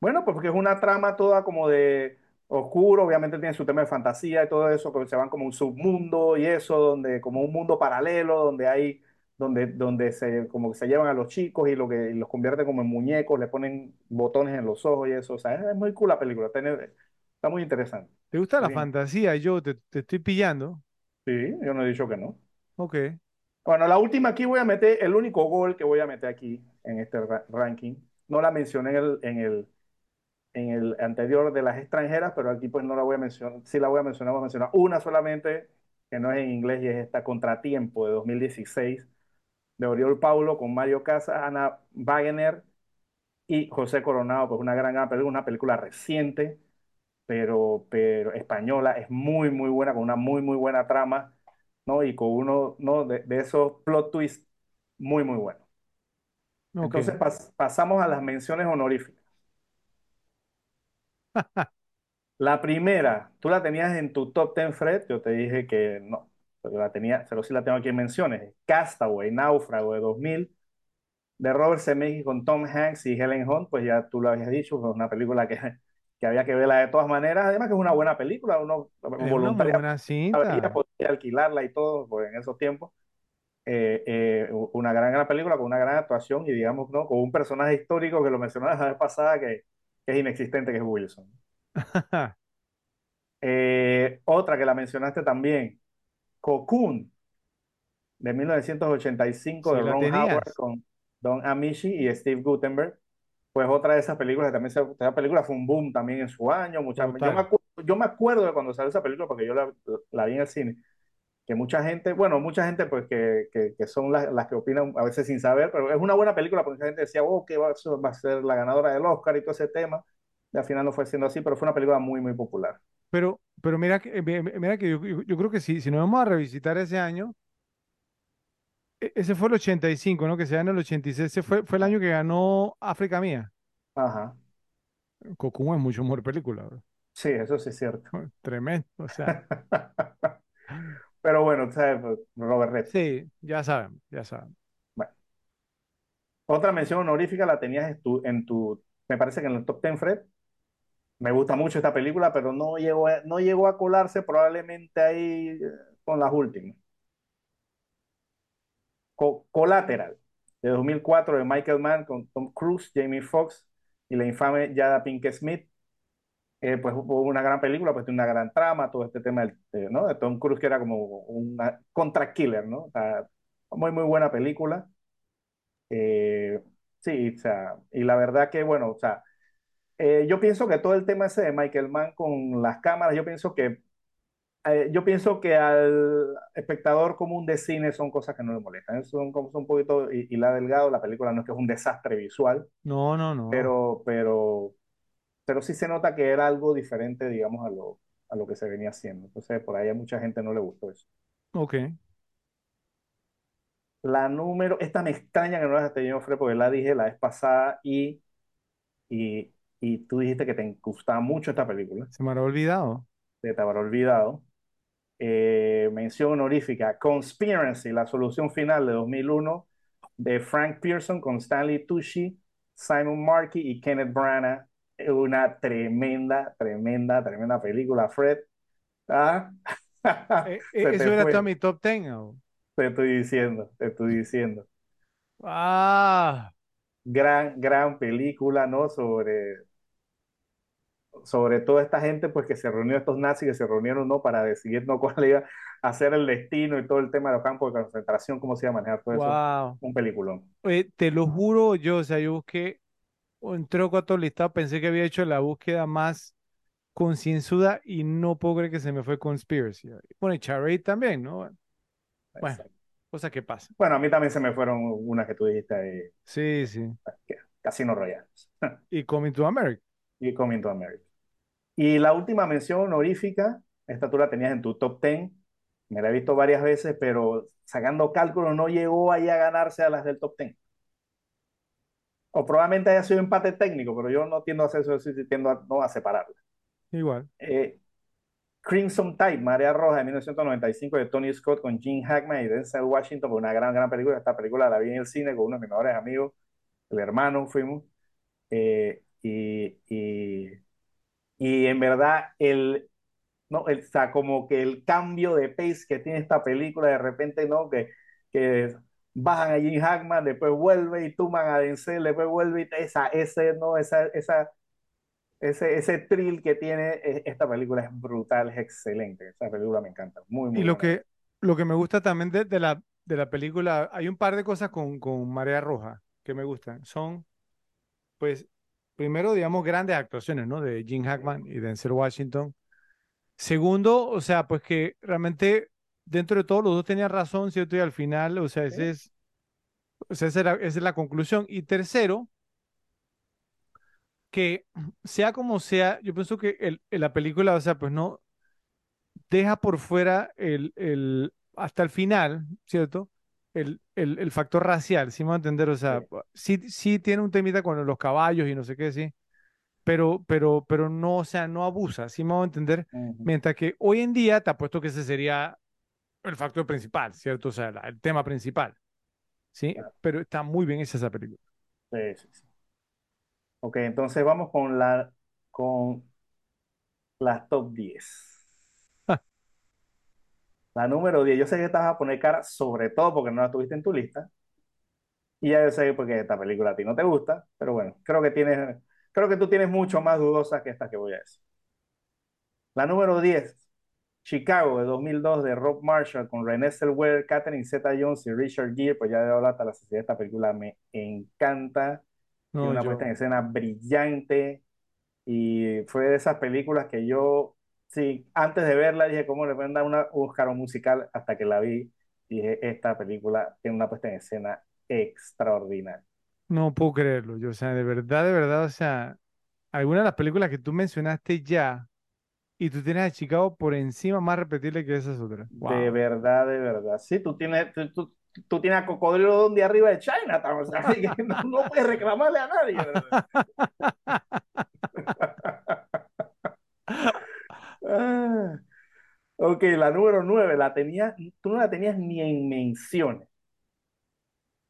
Bueno, pues porque es una trama toda como de oscuro, obviamente tiene su tema de fantasía y todo eso, pero se van como un submundo y eso, donde como un mundo paralelo, donde hay, donde, donde se, como que se llevan a los chicos y, lo que, y los convierten como en muñecos, le ponen botones en los ojos y eso, o sea, es, es muy cool la película, está muy interesante. ¿Te gusta la Sí, fantasía? Yo te, te estoy pillando. sí, yo no he dicho que no. Ok, Bueno, la última aquí voy a meter, el único gol que voy a meter aquí en este ra- ranking, no la mencioné en el, en el, en el anterior de las extranjeras, pero aquí pues no la voy a mencionar, sí la voy a mencionar, voy a mencionar una solamente, que no es en inglés y es esta Contratiempo de 2016, de Oriol Paulo con Mario Casas, Ana Wagener y José Coronado, pues una gran, gran película, una película reciente, pero, pero española, es muy, muy buena, con una muy, muy buena trama, ¿no? Y con uno, ¿no? De, de esos plot twists muy, muy buenos. ok. Entonces pas- pasamos a las menciones honoríficas. La primera, tú la tenías en tu top 10, Fred, yo te dije que no, pero la tenía, pero sí la tengo aquí en menciones. Castaway, Náufrago de 2000, de Robert Zemeckis con Tom Hanks y Helen Hunt, pues ya tú lo habías dicho, fue una película que, que había que verla de todas maneras, además que es una buena película, uno Es voluntariamente podía alquilarla y todo, pues en esos tiempos. Eh, eh, una gran, gran película con una gran actuación y digamos, ¿no? Con un personaje histórico que lo mencionaba la vez pasada que, que es inexistente, que es Wilson. Eh, otra que la mencionaste también, Cocoon, de 1985, Sí, de Ron Howard, con Don Amishi y Steve Guttenberg. Pues otra de esas películas que también, se- esa película fue un boom también en su año. Mucha, yo, me acuerdo, yo me acuerdo de cuando salió esa película, porque yo la, la vi en el cine, que mucha gente, bueno, mucha gente pues que, que, que son las, las que opinan a veces sin saber, pero es una buena película porque mucha gente decía, oh, que va, a- va a ser la ganadora del Oscar y todo ese tema. Y al final no fue siendo así, pero fue una película muy, muy popular. Pero, pero mira que, eh, mi- mira que yo, yo- creo que sí, si nos vamos a revisitar ese año, ese fue el 85, ¿no? Que se ganó el 86, ese fue, fue el año que ganó África Mía. Ajá. Cocoon es mucho mejor película, bro. Sí, eso sí es cierto. Tremendo, o sea, Pero bueno, ¿sabes? Robert Redford. sí, ya saben, ya saben. Bueno. Otra mención honorífica la tenías en tu, en tu, me parece que en el top 10, Fred. Me gusta mucho esta película, pero no llegó a, no llegó a colarse probablemente ahí eh, con las últimas. Co Collateral, de 2004, de Michael Mann, con Tom Cruise, Jamie Foxx y la infame Jada Pinkett Smith. Eh, pues hubo una gran película, pues tiene una gran trama, todo este tema de, ¿no? de Tom Cruise, que era como un contra killer, ¿no? Muy, muy buena película. Eh, sí, o sea, y la verdad que, bueno, o sea, eh, yo pienso que todo el tema ese de Michael Mann con las cámaras, yo pienso que eh, yo pienso que al espectador común de cine son cosas que no le molestan. Son, son un poquito, y, y, la delgado, la película no es que es un desastre visual. No, no, no. Pero, pero, pero sí se nota que era algo diferente, digamos, a lo, a lo que se venía haciendo. Entonces, por ahí a mucha gente no le gustó eso. Ok. La número, esta me extraña que no la tenido, Fred, porque la dije la vez pasada y, y, y tú dijiste que te gustaba mucho esta película. Se me habrá olvidado. Se te habrá olvidado. Eh, mención honorífica, Conspiracy, la solución final de 2001, de Frank Pearson con Stanley Tucci, Simon Markey y Kenneth Branagh. Una tremenda, tremenda, tremenda película, Fred. ¿Ah? Eh, ¿Eso era todo mi top 10? ¿o? Te estoy diciendo, te estoy diciendo. Ah. Gran, gran película, ¿no? Sobre, sobre toda esta gente, pues que se reunió, estos nazis que se reunieron, ¿no? Para decidir, ¿no? Cuál iba a ser el destino y todo el tema de los campos de concentración, cómo se iba a manejar todo wow. eso. Un peliculón. Oye, te lo juro, yo, o sea, yo busqué un troco a todo listado, pensé que había hecho la búsqueda más concienzuda y no puedo creer que se me fue Conspiracy. Bueno, y Charade también, ¿no? Bueno, cosa que pasa. Bueno, a mí también se me fueron unas que tú dijiste ahí. Sí, sí. Casino Royale. y Coming to America. Y Coming to America. Y la última mención honorífica, esta tú la tenías en tu top 10, me la he visto varias veces, pero sacando cálculos no llegó ahí a ganarse a las del top 10. O probablemente haya sido empate técnico, pero yo no tiendo a hacer eso, tiendo a, no a separarla. Igual. Eh, Crimson Tide, Marea Roja de 1995 de Tony Scott con Gene Hackman y Denzel Washington, una gran, gran película. Esta película la vi en el cine con uno de mis mejores amigos, el hermano, fuimos. Eh, y, y, y, en verdad, el, no, el, o sea, como que el cambio de pace que tiene esta película, de repente, ¿no? Que, que bajan a Gene Hackman, después vuelve y tuman a Denzel, después vuelve y esa, ese, ¿no? Esa, esa ese, ese thrill que tiene esta película es brutal, es excelente. Esa película me encanta. Muy, muy y lo que, lo que me gusta también de, de, la, de la película, hay un par de cosas con, con Marea Roja que me gustan. Son, pues, primero, digamos, grandes actuaciones, ¿no? De Gene Hackman y Denzel Washington. Segundo, o sea, pues que realmente dentro de todo los dos tenían razón, ¿cierto? Y al final, o sea, ese es, o sea, esa, esa es la conclusión. Y tercero, que sea como sea, yo pienso que el, la película, o sea, pues no deja por fuera el, el hasta el final, ¿cierto? El, el, el factor racial, si me va a entender, o sea, sí. sí, tiene un temita con los caballos y no sé qué, sí, pero, pero, pero no, o sea, no abusa, si me va a entender, mientras que hoy en día te apuesto que ese sería el factor principal, ¿cierto? O sea, el tema principal, ¿sí? Pero está muy bien hecha esa película. Sí, sí, sí. Ok, entonces vamos con la con las top 10. La número 10, yo sé que estás a poner cara, sobre todo porque no la tuviste en tu lista. Y ya yo sé porque esta película a ti no te gusta, pero bueno, creo que tienes, creo que tú tienes mucho más dudosas que esta que voy a decir. La número 10, Chicago de 2002 de Rob Marshall con Renée Zellweger, Catherine Zeta-Jones y Richard Gere, pues ya de hablar hasta la sociedad, esta película me encanta. No, una puesta en escena brillante y fue de esas películas que yo, sí, antes de verla dije, ¿cómo le pueden dar una, un Oscar musical? Hasta que la vi, dije, esta película tiene una puesta en escena extraordinaria. No puedo creerlo, yo, o sea, de verdad, de verdad, o sea, algunas de las películas que tú mencionaste ya, y tú tienes a Chicago por encima más repetible que esas otras. De verdad, de verdad. Sí, tú tienes, tú, tú tienes a Cocodrilo donde arriba de China, o sea, que no, no, puedes reclamarle a nadie. ah, ok, la número nueve, la tenía, tú no la tenías ni en menciones.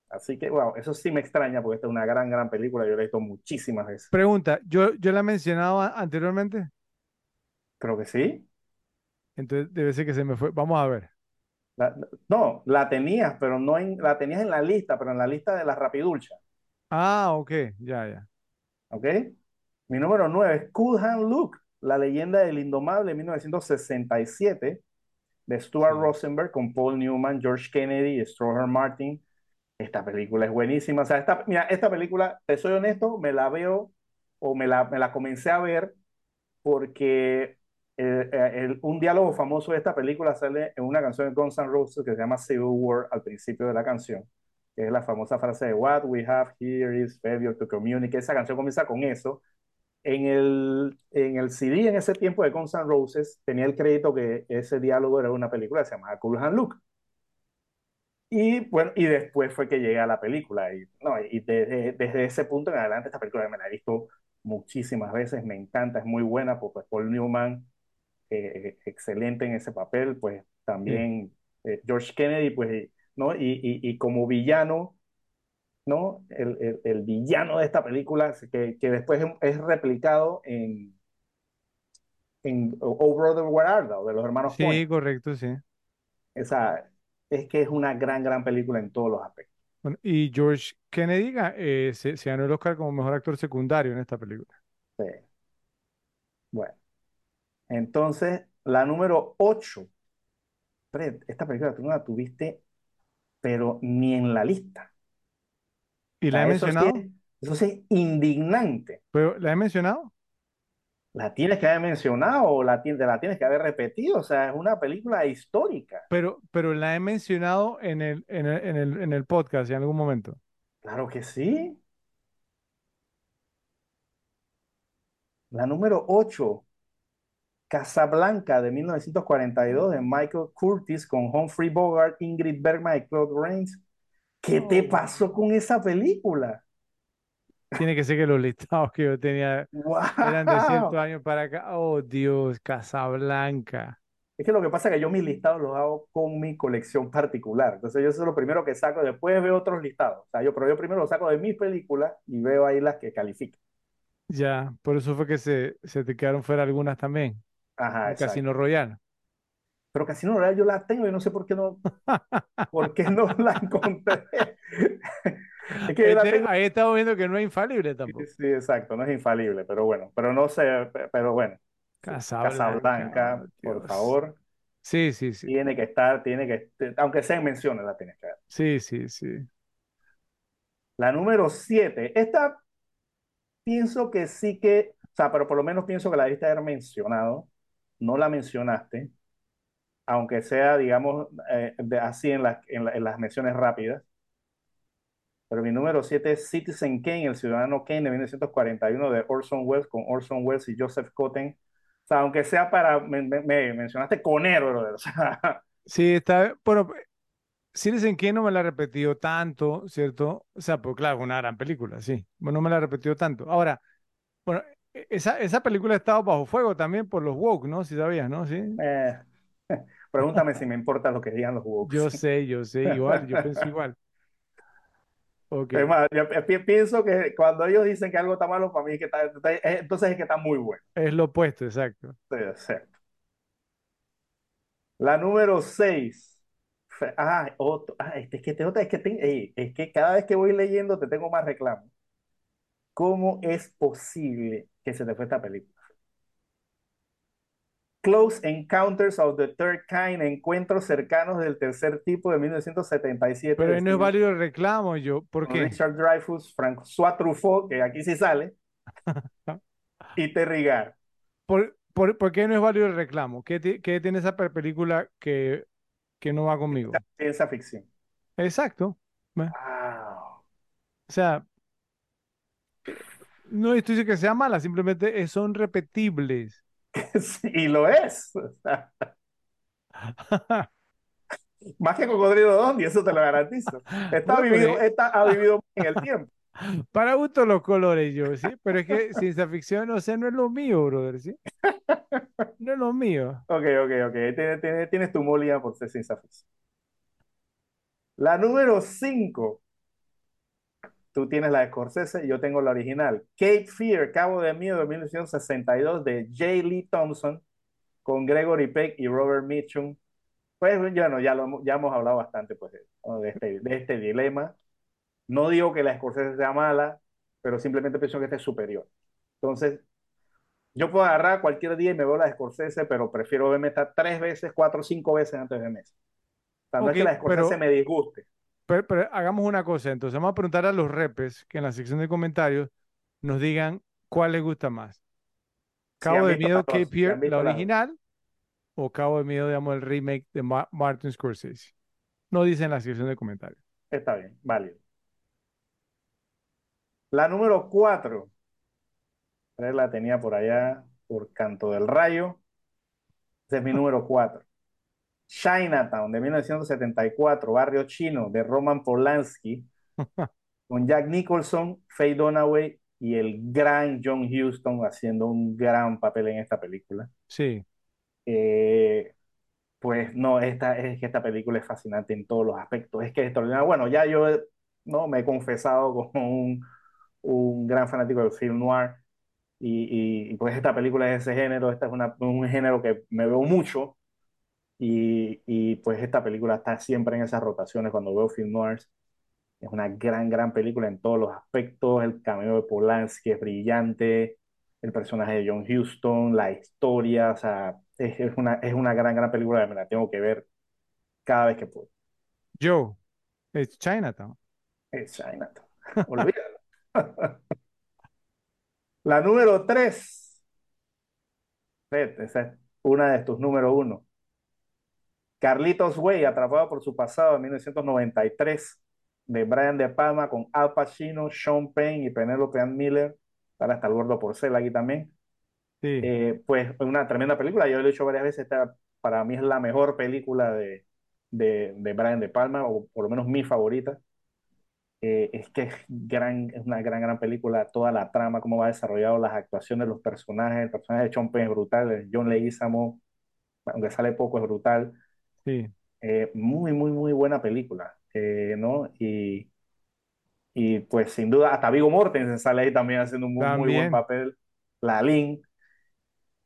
Así que, wow, eso sí me extraña porque esta es una gran, gran película. Yo la he visto muchísimas veces. Pregunta, ¿yo, yo la mencionaba anteriormente? Creo que sí. Entonces debe ser que se me fue. Vamos a ver. La- no, la tenías, pero no en, la tenías en la lista, pero en la lista de las rapidulchas. Ah, ok, ya, ya. ¿Ok? Mi número 9 es Cool Hand Luke, la leyenda del indomable de 1967 de Stuart Sí. Rosenberg con Paul Newman, George Kennedy y Stroher Martin. Esta película es buenísima. O sea, esta, mira, esta película, te soy honesto, me la veo o me la, me la comencé a ver porque eh, eh, el- un diálogo famoso de esta película sale en una canción de Guns N' Roses que se llama Civil War al principio de la canción, que es la famosa frase de What we have here is failure to communicate. Esa canción comienza con eso. En el, en el CD en ese tiempo de Guns N' Roses tenía el crédito que ese diálogo era una película que se llamaba Cool Hand Luke. Y bueno, y después fue que llegué a la película. Y, no, y desde, desde ese punto en adelante, esta película me la he visto muchísimas veces, me encanta, es muy buena, pues, pues, Paul Newman, eh, excelente en ese papel, pues Sí. también eh, George Kennedy, pues, ¿no? Y, y, y como villano, ¿no? El, el, el villano de esta película, que, que después es replicado en, en Oh Brother, Where Art Thou, de los hermanos Sí, Coen. correcto, sí. Esa, es que es una gran, gran película en todos los aspectos. Bueno, y George Kennedy ga- eh, se, se ganó el Oscar como mejor actor secundario en esta película. Sí. Bueno, entonces, la número 8. Fred, esta película tú no la tuviste, pero ni en la lista. ¿Y la he eso mencionado? es, eso sí es indignante. ¿Pero la he mencionado? La tienes que haber mencionado o la, ti- la tienes que haber repetido. O sea, es una película histórica. Pero, pero la he mencionado en el, en el, en el, en el podcast en algún momento. Claro que sí. La número 8, Casablanca de 1942 de Michael Curtis con Humphrey Bogart, Ingrid Bergman y Claude Rains. ¿Qué te pasó con esa película? tiene que ser que los listados que yo tenía eran de ciertos años para acá. Oh, Dios, Casablanca. Es que lo que pasa es que yo mis listados los hago con mi colección particular. Entonces yo eso es lo primero que saco, después veo otros listados. O sea, yo, pero yo primero lo saco de mis películas y veo ahí las que califican. Ya, por eso fue que se, se te quedaron fuera algunas también. Ajá, El. Casino Royale. Pero Casino Royale yo la tengo y no sé por qué no, por qué no la encontré. Es que Este, tengo. ahí estamos viendo que no es infalible Sí, tampoco. sí, exacto, no es infalible, pero bueno, pero no sé, pero bueno, sí, Casablanca, Casablanca, por favor, Sí, sí, sí. tiene que estar, tiene que, aunque sea en menciones, la tienes que ver. Sí, sí, sí. La número 7, esta pienso que sí que, o sea, pero por lo menos pienso que la debiste haber mencionado, no la mencionaste, aunque sea, digamos, eh, de- así en, la- en las menciones rápidas. Pero mi número 7 es Citizen Kane, el ciudadano Kane de 1941 de Orson Welles, con Orson Welles y Joseph Cotten. O sea, aunque sea para, me, me- me mencionaste Conero, brother. O sea, Sí, está, bueno, Citizen Kane no me la he repetido tanto, ¿cierto? O sea, pues claro, una gran película, sí. Bueno, no me la he repetido tanto. Ahora, bueno, e- esa, esa película ha estado bajo fuego también por los woke, ¿no? Si sabías, ¿no? Sí. eh, pregúntame si me importa lo que digan los woke. Yo sé, yo sé, igual, yo pienso igual. Ok, Es más, yo pi- pienso que cuando ellos dicen que algo está malo, para mí es que está, está- es- entonces es que está muy bueno. es lo opuesto, exacto. Sí, exacto. La número 6. Ah, otro, ah, este, es que, te- otra, es que, te- es que cada vez que voy leyendo te tengo más reclamos. ¿Cómo es posible que se te fue esta película? Close Encounters of the Third Kind, Encuentros cercanos del tercer tipo de 1977 Pero ahí no es válido el reclamo, yo. ¿Por qué? Richard Dreyfuss, François Truffaut, que aquí sí sale, y Terry Garr. ¿Por, por, por qué no es válido el reclamo? ¿Qué, ti- qué tiene esa película que, que no va conmigo? Ciencia ficción. Exacto. Wow. O sea, no estoy diciendo que sea mala, simplemente son repetibles. Y lo es. O sea, más que Cocodrilo Dondi, eso te lo garantizo. Bueno, vivido, pero, esta ha vivido en el tiempo. para gusto los colores, yo, ¿sí? Pero es que ciencia ficción, no sé, no es lo mío, brother, ¿sí? No es lo mío. Ok, ok, ok. Tienes, tienes, tienes tu molía por ser ciencia ficción. La número 5. Tú tienes la de Scorsese y yo tengo la original. Cape Fear, Cabo de Miedo de 1962 de J. Lee Thompson con Gregory Peck y Robert Mitchum. Pues bueno, ya, lo, ya hemos hablado bastante pues, de, este, de este dilema. No digo que la Scorsese sea mala, pero simplemente pienso que este es superior. Entonces, yo puedo agarrar cualquier día y me veo la de Scorsese, pero prefiero verme esta tres veces, cuatro o cinco veces antes de verme. O sea, no es que la Scorsese me disguste. Pero, pero, hagamos una cosa, entonces vamos a preguntar a los repes que en la sección de comentarios nos digan cuál les gusta más. Cabo de Miedo Fear, la original, o Cabo de Miedo, digamos, el remake de Martin Scorsese. No dicen en la sección de comentarios. Está bien, válido. La número cuatro, la tenía por allá, por Canto del Rayo. Ese es mi número cuatro. Chinatown de 1974, Barrio Chino de Roman Polanski, con Jack Nicholson, Faye Dunaway y el gran John Huston haciendo un gran papel en esta película. Sí. Eh, pues no, esta, es que esta película es fascinante en todos los aspectos. Es que es extraordinario. Bueno, ya yo no me he confesado como un, un gran fanático del film noir. Y, y, pues esta película es ese género, este es una, un género que me veo mucho y, y, pues esta película está siempre en esas rotaciones cuando veo film noirs. Es una gran, gran película en todos los aspectos. El cameo de Polanski es brillante. El personaje de John Huston, la historia, o sea, es, es una, es una gran, gran película que me la tengo que ver cada vez que puedo. Joe, es Chinatown. Es Chinatown. Olvídalo. la número 3. Esa es una de tus número uno. Carlitos Way, atrapado por su pasado en 1993, de Brian De Palma con Al Pacino, Sean Penn y Penelope Ann Miller. Sale hasta el gordo porcel aquí también. Sí. Eh, pues una tremenda película. Yo lo he dicho varias veces. Esta para mí es la mejor película de, de, de Brian De Palma, o por lo menos mi favorita. Eh, es que es, gran, es una gran, gran película. Toda la trama, cómo va desarrollado, las actuaciones los personajes. El personaje de Sean Penn es brutal. John Leguizamo, aunque sale poco, es brutal. Sí. Eh, muy, muy, muy buena película, eh, ¿no? Y, y pues sin duda, hasta Vigo Mortensen sale ahí también haciendo un muy, muy buen papel. La Lin.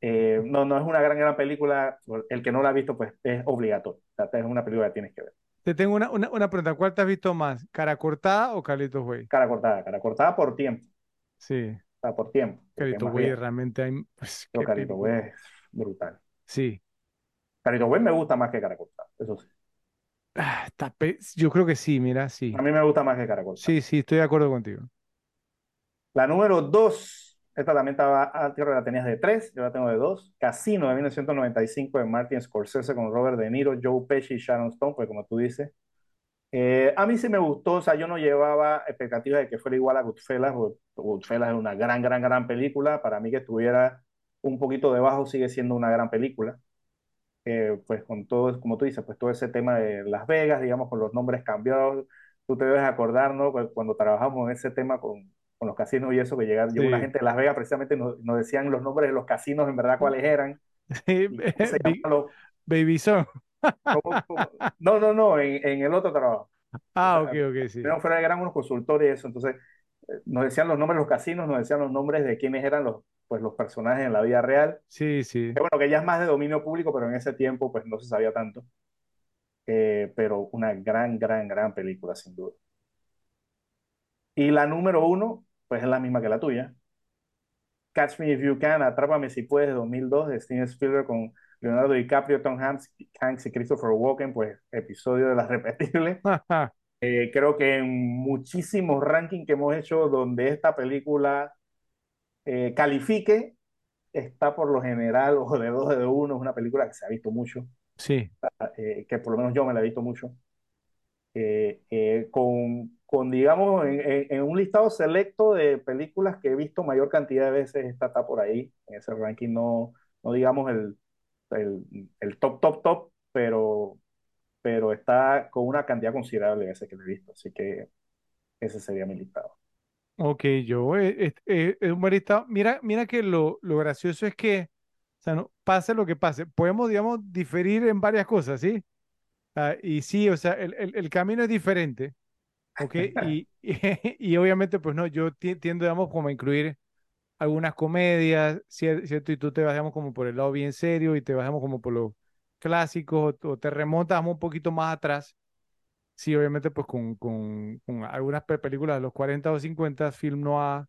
Eh, no, no es una gran, gran película. El que no la ha visto, pues es obligatorio. O sea, es una película que tienes que ver. Te tengo una, una, una pregunta. ¿Cuál te has visto más? ¿Cara cortada o Carlitos Way? Cara cortada, cara cortada por tiempo. Sí. O sea, por tiempo. Carlitos Way realmente hay. Pues, Pero Carlitos Way es brutal. Sí. Carlitos Way me gusta más que cara cortada, eso sí. Ah, yo creo que sí, mira, sí. A mí me gusta más que cara cortada. Sí, sí, estoy de acuerdo contigo. La número dos, esta también estaba, ah, la tenías de tres, yo la tengo de dos. Casino de 1995 de Martin Scorsese con Robert De Niro, Joe Pesci y Sharon Stone, pues como tú dices. Eh, a mí sí me gustó, o sea, yo no llevaba expectativas de que fuera igual a Goodfellas, porque Goodfellas es una gran, gran, gran película. Para mí que estuviera un poquito debajo sigue siendo una gran película. Eh, pues con todo, como tú dices, pues todo ese tema de Las Vegas, digamos, con los nombres cambiados, tú te debes acordar, ¿no? Cuando trabajamos en ese tema con, con los casinos y eso, que llegaron, llegó la gente de Las Vegas, precisamente nos, nos, decían los nombres de los casinos, en verdad, cuáles eran. Sí, los... Baby Son. No, no, no, en, en, el otro trabajo. Ah, o sea, ok, ok, sí. Pero fuera eran unos consultores y eso, entonces nos decían los nombres de los casinos, nos decían los nombres de quiénes eran los, pues los personajes en la vida real. Sí, sí. Que bueno, que ya es más de dominio público, pero en ese tiempo pues no se sabía tanto. Eh, pero una gran, gran, gran película, sin duda. Y la número uno, pues es la misma que la tuya. Catch Me If You Can, Atrápame Si Puedes, de 2002, de Steven Spielberg con Leonardo DiCaprio, Tom Hanks, Hanks y Christopher Walken, pues episodio de las repetibles. eh, creo que en muchísimos rankings que hemos hecho donde esta película eh, califique, está por lo general o de dos de uno, es una película que se ha visto mucho. Sí. Eh, que por lo menos yo me la he visto mucho. Eh, eh, con, con, digamos, en, en, un listado selecto de películas que he visto mayor cantidad de veces, esta está por ahí, en ese ranking, no, no digamos el, el, el top, top, top, pero, pero está con una cantidad considerable de veces que la he visto, así que ese sería mi listado. Ok, yo es, es, es un buen listado. Mira, mira que lo, lo gracioso es que, o sea, no, pase lo que pase, podemos, digamos, diferir en varias cosas, ¿sí? Uh, y sí, o sea, el, el, el, camino es diferente, ¿ok? Y, y, obviamente, pues no, yo tiendo, digamos, como a incluir algunas comedias, ¿cierto? Y tú te vas, digamos, como por el lado bien serio y te vas, como por los clásicos o, te remontas un poquito más atrás. Sí, obviamente, pues con, con, con algunas películas de los 40 o 50, film noir.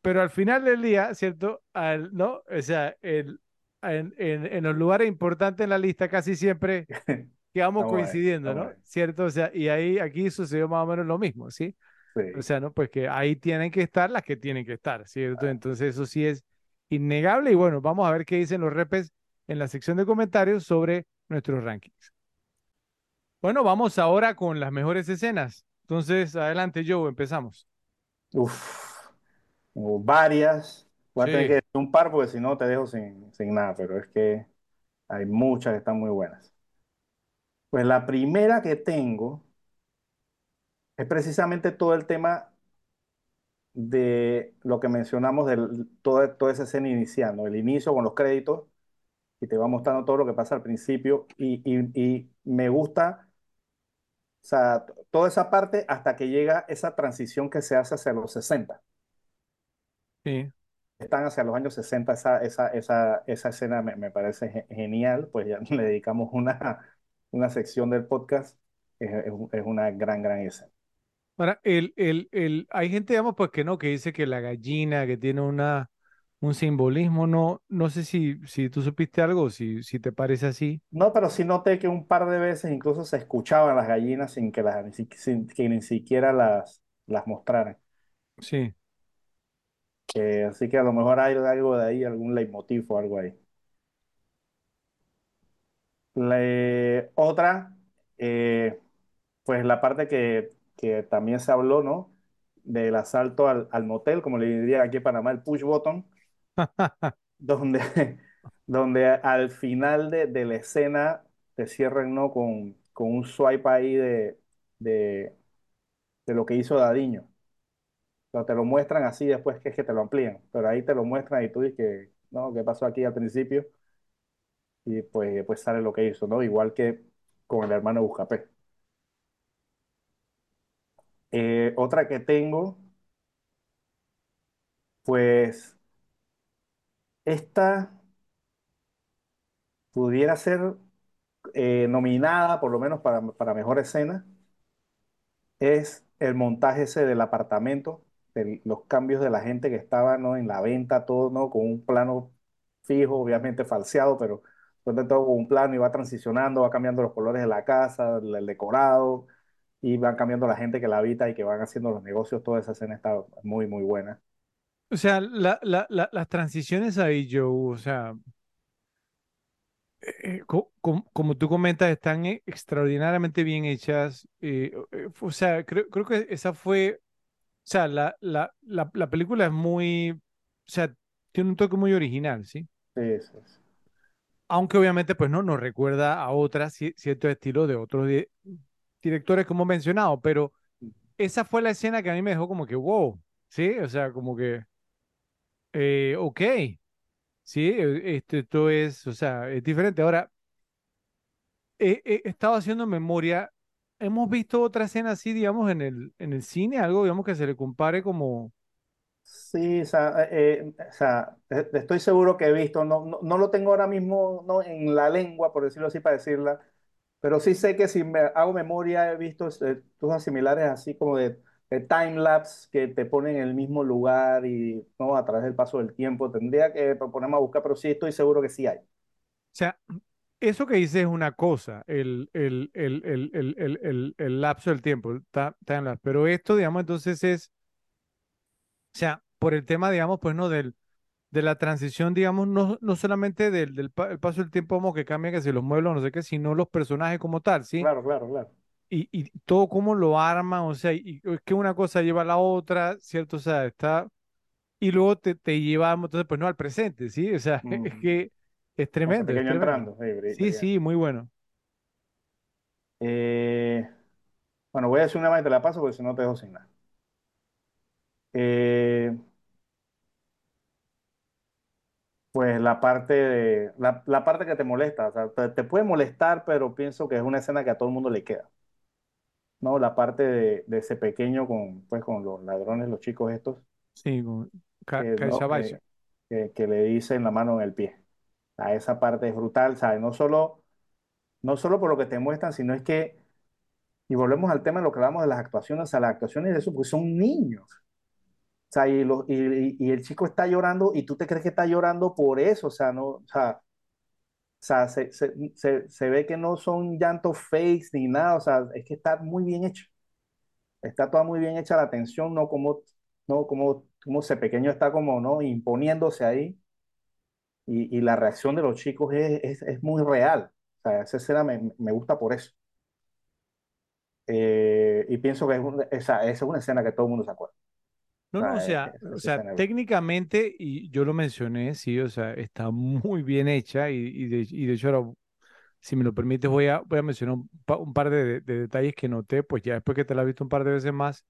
Pero al final del día, ¿cierto? Al, ¿no? O sea, el, en, en, en los lugares importantes en la lista casi siempre que vamos coincidiendo, ¿no? ¿Cierto? O sea, y ahí aquí sucedió más o menos lo mismo, ¿sí? Sí. O sea, ¿no? Pues que ahí tienen que estar las que tienen que estar, ¿cierto? Entonces eso sí es innegable y bueno, vamos a ver qué dicen los repes en la sección de comentarios sobre nuestros rankings. Bueno, vamos ahora con las mejores escenas. Entonces, adelante, Joe, empezamos. Uf, varias. Voy a tener que decir un par porque si no te dejo sin, sin nada, pero es que hay muchas que están muy buenas. Pues la primera que tengo es precisamente todo el tema de lo que mencionamos de toda, toda esa escena iniciando, el inicio con los créditos, y te va mostrando todo lo que pasa al principio, y, y me gusta, o sea, toda esa parte hasta que llega esa transición que se hace hacia los 60. Sí están hacia los años 60, esa, esa, esa, esa escena me, me, parece genial, pues ya le dedicamos una, una sección del podcast, es, es, una gran, gran escena. Ahora, el, el, el, hay gente, digamos, pues que no, que dice que la gallina, que tiene una, un simbolismo, no, no sé si, si tú supiste algo, si, si te parece así. No, pero sí noté que un par de veces incluso se escuchaban las gallinas sin que, las, sin, que ni siquiera las, las mostraran. Sí. Así que a lo mejor hay algo de ahí, algún leitmotiv o algo ahí. otra, eh, pues la parte que, que, también se habló, ¿no? Del asalto al, al, motel, como le diría aquí en Panamá, el push button, donde, donde al final de, de, la escena te cierran, ¿no? Con, con un swipe ahí de, de, de lo que hizo Dadiño te lo muestran así después que que te lo amplían, pero ahí te lo muestran y tú dices que, no, ¿qué pasó aquí al principio? Y pues, pues sale lo que hizo, ¿no? Igual que con el hermano Buscapé. Eh, otra que tengo, pues esta pudiera ser eh, nominada por lo menos para, para mejor escena, es el montaje ese del apartamento los cambios de la gente que estaba ¿no? en la venta, todo ¿no? con un plano fijo, obviamente falseado, pero todo con un plano y va transicionando, va cambiando los colores de la casa, el, decorado, y van cambiando la gente que la habita y que van haciendo los negocios, toda esa escena está muy, muy buena. O sea, la, la, las transiciones ahí, Joe, o sea, eh, como tú comentas, están extraordinariamente bien hechas. Eh, eh, o sea, creo, creo que esa fue o sea, la, la, la, la, película es muy, o sea, tiene un toque muy original, ¿sí? Sí, sí, sí. Aunque obviamente, pues no, nos recuerda a otras ciertos estilos de otros directores como mencionado, pero esa fue la escena que a mí me dejó como que, wow, ¿sí? O sea, como que, eh, ok, sí, e, esto, esto es, o sea, es diferente. Ahora, he, he estado haciendo memoria hemos visto otra escena así, digamos, en el, en el cine, algo, digamos, que se le compare como... Sí, o sea, eh, o sea estoy seguro que he visto, no, no, no, lo tengo ahora mismo no, en la lengua, por decirlo así, para decirla, pero sí sé que si me hago memoria he visto eh, cosas similares así como de time-lapse que te ponen en el mismo lugar y no a través del paso del tiempo. Tendría que ponerme a buscar, pero sí estoy seguro que sí hay. O sea, eso que dice es una cosa, el, el, el, el lapso del tiempo, pero esto, digamos, entonces es, o sea, por el tema, digamos, pues no, del, de la transición, digamos, no, no solamente del, del paso del tiempo como que cambia, que se los muebles, no sé qué, sino los personajes como tal, ¿sí? Claro, claro, claro. Y, y todo cómo lo arma, o sea, y, es que una cosa lleva a la otra, ¿cierto? O sea, está, y luego te, te lleva, entonces, pues no al presente, ¿sí? O sea, es que es tremendo. Entrando, sí, sí, muy bueno. Eh, bueno, voy a decir una más y te la paso porque si no te dejo sin nada. Eh, pues la parte de la, la, parte que te molesta, o sea, te, te, puede molestar, pero pienso que es una escena que a todo el mundo le queda. ¿No? La parte de, de ese pequeño con, pues, con los ladrones, los chicos estos, Sí, con que, ¿no? Que, que, que le dicen la mano en el pie. A esa parte es brutal, ¿sabes? No solo, no solo por lo que te muestran, sino es que, y volvemos al tema de lo que hablamos de las actuaciones, o sea, las actuaciones de eso, porque son niños. O sea, y, los- y, y- el chico está llorando y tú te crees que está llorando por eso, o sea, no, o sea, o sea, se, se, se, se ve que no son llantos fakes ni nada, o sea, es que está muy bien hecho. Está toda muy bien hecha la tensión, no como, no como, como ese pequeño está como, ¿no? Imponiéndose ahí y, y la reacción de los chicos es, es, es muy real. O sea, esa escena me, me gusta por eso. Eh, y pienso que es un- esa, esa es una escena que todo el mundo se acuerda. No, no, o sea, o sea, técnicamente, y yo lo mencioné, sí, o sea, está muy bien hecha y, y de, y de hecho ahora, si me lo permites, voy a, voy a mencionar un, pa- un par de, de detalles que noté, pues ya después que te la he visto un par de veces más.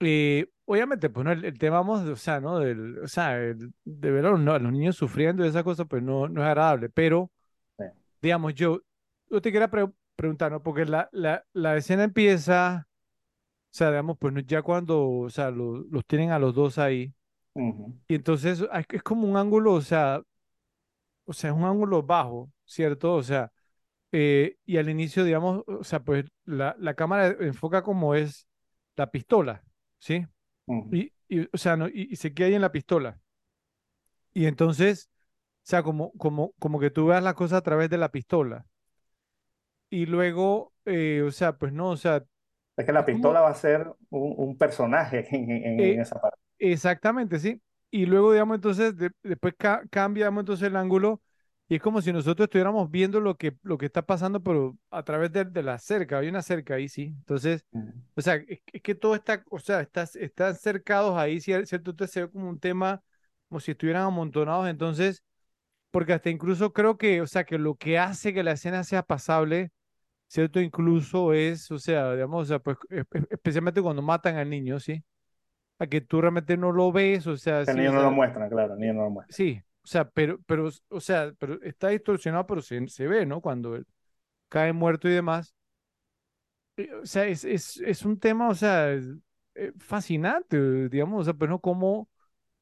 Eh, obviamente, pues no, el, el tema, vamos, o sea, ¿no? Del, o sea, el- de ver no- a los niños sufriendo y esas cosas, pues no, no es agradable, pero, sí. digamos, yo, yo te quería pre- preguntar, ¿no? Porque la, la, la escena empieza, sea, digamos, pues ya cuando, o sea, lo- los tienen a los dos ahí. Ujú, Y entonces es es como un ángulo, o sea, o sea, es un ángulo bajo, ¿cierto? O sea, eh, y al inicio, digamos, o sea, pues la, la cámara enfoca como es la pistola, ¿sí? ujú, Y, y, o sea, no, y, y se queda ahí en la pistola. Y entonces, o sea, como, como, como que tú veas las cosas a través de la pistola. Y luego, eh, o sea, pues no, o sea, Es que la es como, pistola va a ser un, un personaje en, en- en eh, esa parte. Exactamente, sí. Y luego, digamos, entonces, de- después ca- cambia, digamos, entonces el ángulo y es como si nosotros estuviéramos viendo lo que, lo que está pasando, pero a través de, de la cerca, hay una cerca ahí, sí. Entonces, Ujú, o sea, es, es que todo está, o sea, está, están cercados ahí, cier- ¿cierto? Entonces se ve como un tema, como si estuvieran amontonados, entonces, porque hasta incluso creo que, o sea, que lo que hace que la escena sea pasable, ¿cierto? Incluso es, o sea, digamos, o sea, pues, e- e- especialmente cuando matan al niño, ¿sí? A que tú realmente no lo ves, o sea, El sí, o niño no lo sea, muestra, claro, el niño no lo muestra. Sí, o sea, pero, pero, o sea, pero está distorsionado, pero se, se ve, ¿no? Cuando él cae muerto y demás. Eh, O sea, es, es, es un tema, o sea, eh, fascinante, digamos, o sea, pero no cómo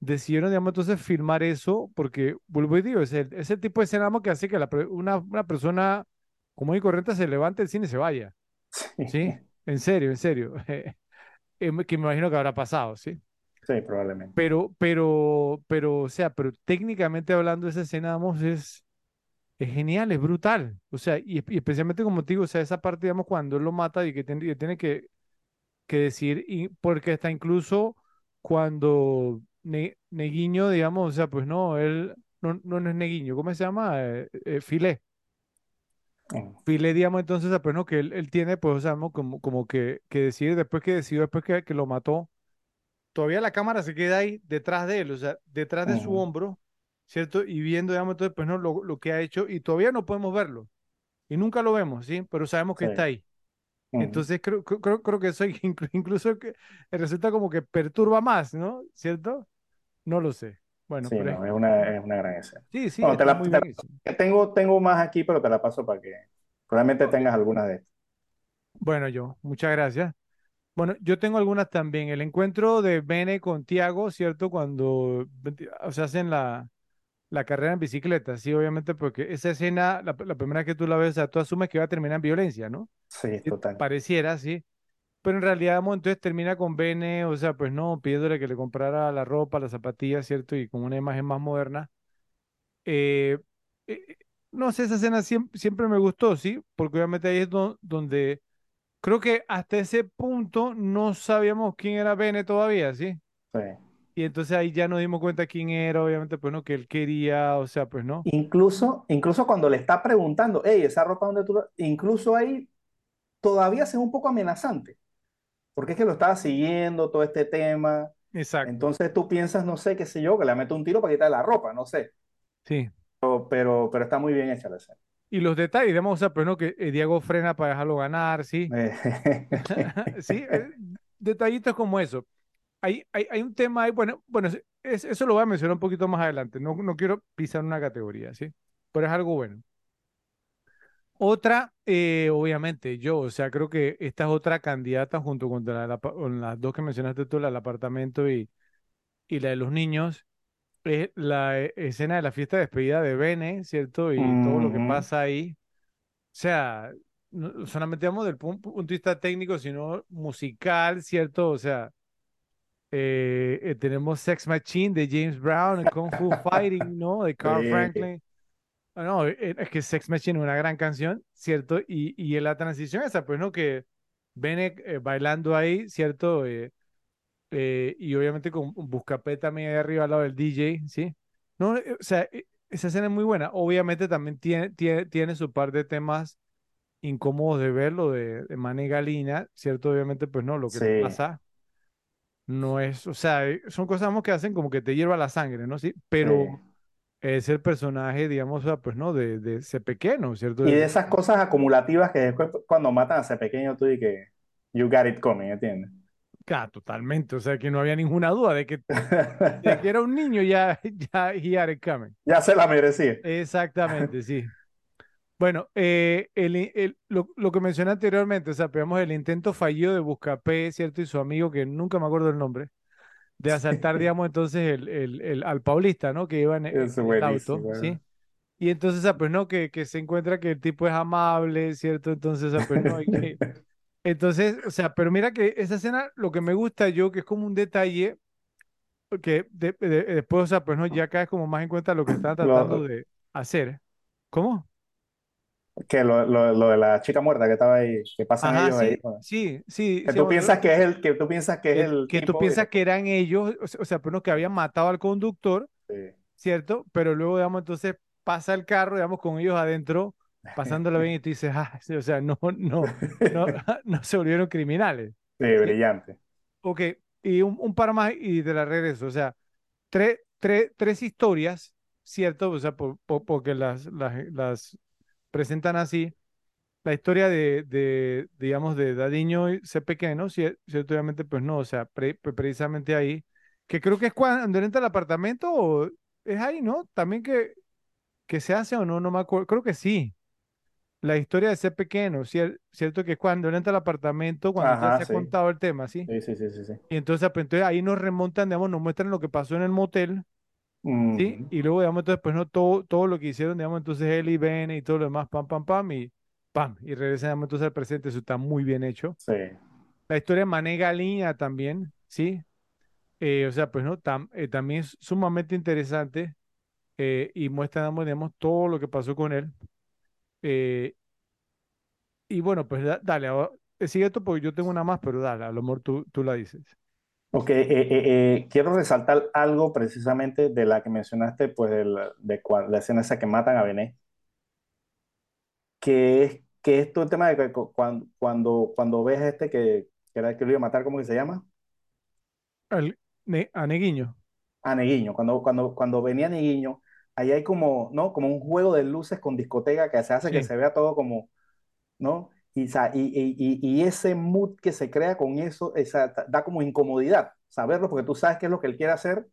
decidieron, digamos, entonces filmar eso, porque, vuelvo y digo, es el, es el tipo de escena que hace que la, una, una persona común y corriente se levante del cine y se vaya, ¿sí? En serio, en serio. Eh, que me imagino que habrá pasado, ¿sí? Sí, probablemente. Pero, pero, pero, o sea, pero técnicamente hablando, esa escena, vamos, es, es genial, es brutal. O sea, y, y especialmente como te digo, o sea, esa parte, digamos, cuando él lo mata y que tiene, y tiene que, que decir, y porque hasta incluso cuando Ne- Neguiño, digamos, o sea, pues no, él no, no, no es Neguiño, ¿cómo se llama? Eh, eh, Filé. Digamos, entonces, o sea, pues no, que él, él tiene, pues, o sea, ¿no? como, como que, que decir, después que decidió, después que, que lo mató todavía la cámara se queda ahí detrás de él, o sea, detrás de su ujú, hombro, ¿cierto? Y viendo, digamos, entonces, pues no, lo, lo que ha hecho, y todavía no podemos verlo, y nunca lo vemos, ¿sí? Pero sabemos que Sí. está ahí. ujú. Entonces, creo, creo, creo que eso inclu- incluso que resulta como que perturba más, ¿no? ¿Cierto? No lo sé. Bueno, Sí, pero no, es una, es una gran escena. sí, sí, Bueno, te la, muy te la- tengo, tengo más aquí, pero te la paso para que probablemente Ok. tengas algunas de estas. Bueno, yo, muchas gracias. Bueno, yo tengo algunas también. El encuentro de Bene con Tiago, ¿cierto? Cuando o sea, hacen la, la carrera en bicicleta, sí, obviamente, porque esa escena, la, la primera que tú la ves, o sea, tú asumes que va a terminar en violencia, ¿no? Sí, total. Pareciera, sí. Pero en realidad, mo, entonces termina con Bene, o sea, pues no, pidiéndole que le comprara la ropa, las zapatillas, ¿cierto? Y con una imagen más moderna. Eh, eh, no sé, esa escena siempre, siempre me gustó, ¿sí? Porque obviamente ahí es do- donde creo que hasta ese punto no sabíamos quién era Bene todavía, ¿sí? Sí. Y entonces ahí ya nos dimos cuenta quién era, obviamente, pues no, que él quería, o sea, pues no. Incluso, incluso cuando le está preguntando, hey, esa ropa donde tú, la-?" incluso ahí todavía se ve un poco amenazante, porque es que lo estaba siguiendo todo este tema. Exacto, Entonces tú piensas, no sé, qué sé yo, que le meto un tiro para quitarle la ropa, no sé. sí. Pero, pero, pero está muy bien hecha la escena. Y los detalles, digamos, o sea, pues no, que eh, Diego frena para dejarlo ganar, ¿sí? Sí, eh, detallitos como eso. Hay, hay, hay un tema ahí, bueno, bueno, es- eso lo voy a mencionar un poquito más adelante, no, no quiero pisar una categoría, ¿sí? Pero es algo bueno. Otra, eh, obviamente, yo, o sea, creo que esta es otra candidata junto con, la- la- con las dos que mencionaste tú, la del apartamento y, y la de los niños, es la eh, escena de la fiesta de despedida de Bene, ¿cierto? Y todo lo que pasa ahí. O sea, no solamente vamos del pu- punto de vista técnico, sino musical, ¿cierto? O sea, eh, eh, tenemos Sex Machine de James Brown, Kung Fu Fighting, ¿no? De Carl Sí, Franklin. Ah, No, eh, es que Sex Machine es una gran canción, ¿cierto? Y, y en la transición esa, pues, ¿no? Que Bennett eh, bailando ahí, ¿cierto? Eh, eh, y obviamente con Buscapé también ahí arriba al lado del DJ, ¿sí? No, o sea, esa escena es muy buena. Obviamente también tiene, tiene, tiene su par de temas incómodos de verlo de, de Mané Galina, ¿cierto? Obviamente, pues no, lo que sí, le pasa no es, o sea, son cosas que hacen como que te hierva la sangre, ¿no? Sí, sí. Es el personaje, digamos, pues no, de, de ese pequeño, ¿cierto? Y De esas cosas acumulativas que después cuando matan a ese pequeño tú y que you got it coming, ¿entiendes? Ah, totalmente, o sea, que no había ninguna duda de que, de que era un niño ya, ya, he had it coming. Ya se la merecía. Exactamente, sí. Bueno, eh, el, el- lo, lo que mencioné anteriormente, o sea, veamos el intento fallido de Buscapé, ¿cierto? Y su amigo, que nunca me acuerdo el nombre, de asaltar, digamos, entonces el, el, el- al Paulista, ¿no? Que iba en, en Es el auto. ¿sí? Y entonces, pues no, que, que se encuentra que el tipo es amable, ¿cierto? Entonces, pues no, y que... Entonces, o sea, pero mira que esa escena, lo que me gusta yo, que es como un detalle, que de- de- después, o sea, pues no, ya caes como más en cuenta lo que están tratando de hacer. ¿Cómo? Que lo, lo, lo de la chica muerta que estaba ahí, que pasan Ajá, ellos ahí. sí, sí, sí, Que sí, tú piensas que es el, que tú piensas que es el que tú piensas que eran ellos, o sea, pero que habían matado al conductor, sí. ¿cierto? Pero luego, digamos, entonces pasa el carro, digamos, con ellos adentro, pasándolo bien, y tú dices, ah, sí, o sea, no, no, no, no se volvieron criminales. Sí, ¿sí? brillante. Ok, y un, un par más y de la regreso, o sea, tres, tres, tres historias, ¿cierto? O sea, por- por- porque las, las, las presentan así. La historia de, de digamos, de Dadiño y C. Pequeño, cier- ¿cierto? Obviamente, pues no, o sea, pre- pre- precisamente ahí, que creo que es cuando entra al apartamento, o es ahí, ¿no? También que, que se hace o no, no me acuerdo, creo que sí. La historia de C. Pequeño, cier- ¿cierto? Que es cuando él entra al apartamento, cuando Ajá, se ha sí. contado el tema, ¿sí? Sí, sí, sí, sí, sí. Y entonces, pues, entonces ahí nos remontan, digamos, nos muestran lo que pasó en el motel, ¿sí? Y luego, digamos, entonces, pues no, todo, todo lo que hicieron, digamos, entonces él y Ben y todo lo demás, pam, pam, pam, y pam, y regresan, digamos, entonces al presente, eso está muy bien hecho. Sí. La historia de Mané Galiña también, ¿sí? Eh, o sea, pues no, Tam- eh, también es sumamente interesante eh, y muestra, digamos, digamos, todo lo que pasó con él. Eh, y bueno, pues da- dale, ahora, eh, sigue esto porque yo tengo una más, pero dale, a lo mejor tú, tú la dices. Ok, eh, eh, eh, quiero resaltar algo precisamente de la que mencionaste, pues de la, de cua- la escena esa que matan a Bené, que es, que es todo el tema de que cu- cuando, cuando, cuando ves este que, que era el que lo iba a matar, ¿cómo que se llama? Al- Ne- a Neguiño. A Neguiño, cuando, cuando, cuando venía Neguiño, ahí hay como, ¿no? Como un juego de luces con discoteca que se hace que Sí. se vea todo como, ¿no? Y, y, y, ese mood que se crea con eso, esa, da como incomodidad saberlo porque tú sabes qué es lo que él quiere hacer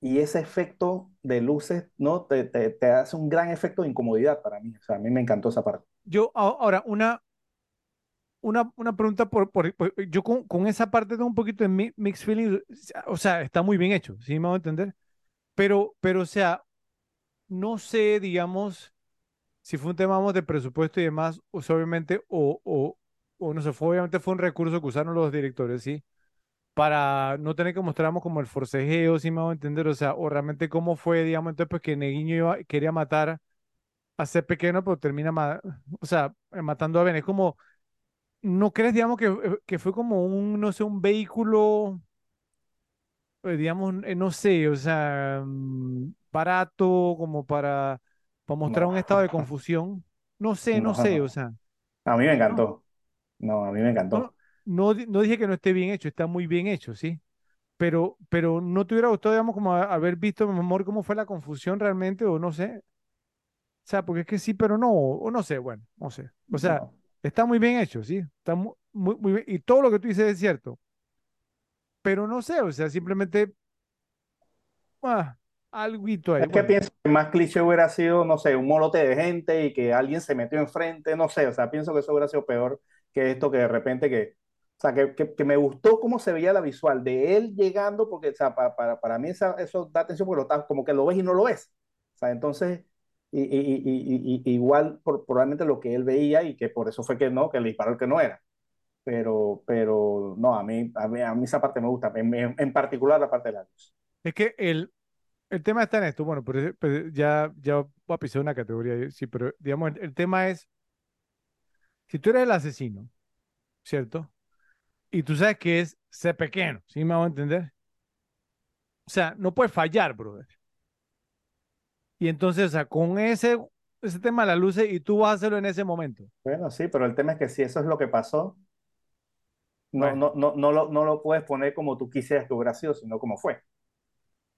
y ese efecto de luces, ¿no? Te, te, te hace un gran efecto de incomodidad para mí. O sea, a mí me encantó esa parte. Yo, ahora, una, una, una pregunta por, por- por- yo con, con esa parte tengo un poquito de mi- mixed feelings, o sea, está muy bien hecho, ¿sí me voy a entender? Pero, pero, o sea, no sé, digamos, si fue un tema vamos, de presupuesto y demás, o obviamente, o, o, o no sé, fue, obviamente fue un recurso que usaron los directores, ¿sí? Para no tener que mostrarnos como el forcejeo, ¿sí me a entender? O sea, o realmente cómo fue, digamos, entonces, pues que Neguiño iba- quería matar a ser pequeño, pero termina, o sea, matando a Ben. Es como ¿No crees, digamos, que, eh, que fue como un, no sé, un vehículo, eh, digamos, eh, no sé, o sea, mm, barato, como para, para mostrar No, un estado de confusión? No sé, no sé, o no. sea, A mí me no, encantó. No, a mí me no, encantó. no, no dije que no esté bien hecho, está muy bien hecho, sí, pero, pero no te hubiera gustado, digamos, como a- haber visto, mi amor, cómo fue la confusión realmente, o no sé, o sea, porque es que sí, pero no, o no sé, bueno, no sé, o sea, No. está muy bien hecho, sí, está mu- muy, muy bien, y todo lo que tú dices es cierto. pero no sé, o sea, simplemente, ah, Alguito ahí. Es que Bueno, pienso que más cliché hubiera sido, no sé, un molote de gente y que alguien se metió enfrente, no sé, o sea, pienso que eso hubiera sido peor que esto que de repente que, o sea, que, que, que me gustó cómo se veía la visual de él llegando, porque, o sea, para, para, para mí esa, eso da atención porque lo, estás- como que lo ves y no lo ves, o sea, entonces, y, y, y, igual por, probablemente lo que él veía y que por eso fue que no, que le disparó el que no era, pero, pero, no, a mí, a mí, a mí esa parte me gusta, en, en en particular la parte de la luz. es que el, el tema está en esto. Bueno, pero, pero ya, ya voy a pisar una categoría. Sí, pero digamos, el, el tema es, si tú eres el asesino, ¿cierto? Y tú sabes que es ser pequeño, ¿sí me hago entender? O sea, no puedes fallar, brother. Y entonces, o sea, con ese, ese tema de las luces y tú vas a hacerlo en ese momento. Bueno, sí, pero el tema es que si eso es lo que pasó, no, Bueno, no, no, no lo, no lo puedes poner como tú quisieras que hubiera sido, sino como fue.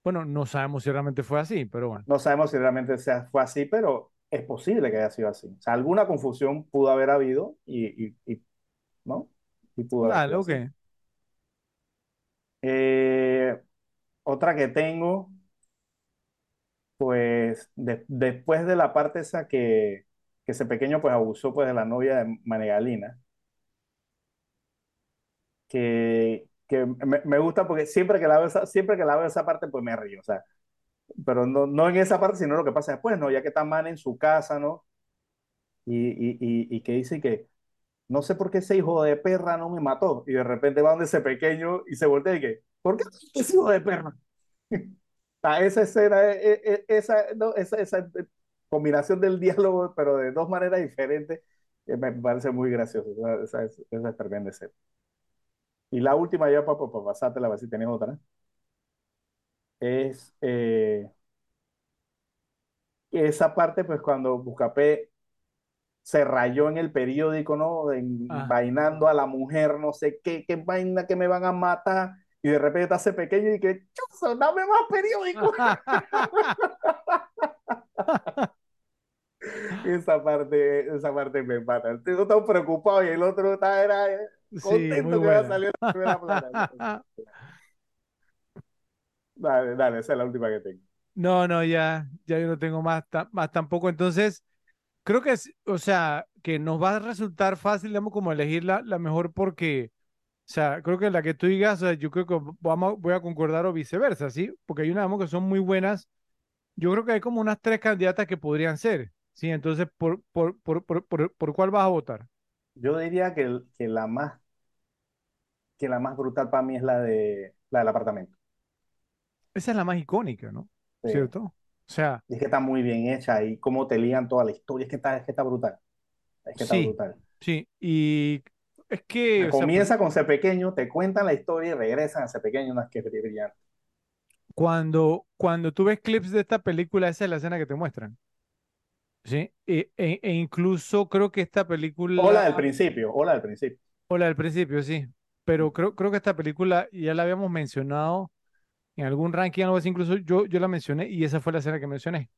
Bueno, no sabemos si realmente fue así, pero bueno. No sabemos si realmente sea, fue así, pero es posible que haya sido así. O sea, alguna confusión pudo haber habido y, y, y, ¿no? Y pudo haber Dale. Eh, otra que tengo, pues de- después de la parte esa que, que ese pequeño pues abusó pues de la novia de Manegalina, que, que me, me gusta porque siempre que la veo esa, siempre que la veo esa parte pues me río, o sea, pero no, no en esa parte, sino lo que pasa después, ¿no? Ya que está Man en su casa, ¿no? Y, y, y, y que dice que no sé por qué ese hijo de perra no me mató. Y de repente va donde ese pequeño y se voltea y que, ¿por qué ese hijo de perra? Ah, esa escena, eh, eh, esa, no, esa, esa combinación del diálogo, pero de dos maneras diferentes, eh, me parece muy gracioso. Esa, esa, es- esa es tremenda escena. Y la última, ya para, para pasártela, a ver si tenés otra, es eh, esa parte, pues cuando Buscapé se rayó en el periódico, ¿no? Ah. Vainando a la mujer, no sé qué, qué vaina que me van a matar. Y de repente hace pequeño y que, chuzo, dame más periódico. Esa parte, esa parte me mata. El tipo está preocupado y el otro está era, contento que va a salir la primera plana. Dale, dale, esa es la última que tengo. No, no, ya, ya yo no tengo más, más tampoco. Entonces, creo que es, o sea, que nos va a resultar fácil, digamos, como elegir la, la mejor porque, o sea, creo que la que tú digas, o sea, yo creo que vamos, voy a concordar o viceversa, ¿sí? Porque hay unas digamos, que son muy buenas. Yo creo que hay como unas tres candidatas que podrían ser, ¿sí? Entonces, ¿por, por, por, por, por, por cuál vas a votar? Yo diría que, la más, que la más brutal para mí es la de la del apartamento. Esa es la más icónica, ¿no? Sí. ¿Cierto? O sea, Y es que está muy bien hecha y cómo te ligan toda la historia. Es que está, es que está brutal. Es que está sí, brutal. sí. Y es que, o sea, Comienza con ser pequeño, te cuentan la historia y regresan a ser pequeño. No es que es brillante. cuando, cuando tú ves clips de esta película, esa es la escena que te muestran. ¿Sí? E, e- e incluso creo que esta película. Hola del principio, hola del principio. o la del principio, sí. Pero creo, creo que esta película ya la habíamos mencionado en algún ranking, algo así. Incluso yo, yo la mencioné y esa fue la escena que mencioné.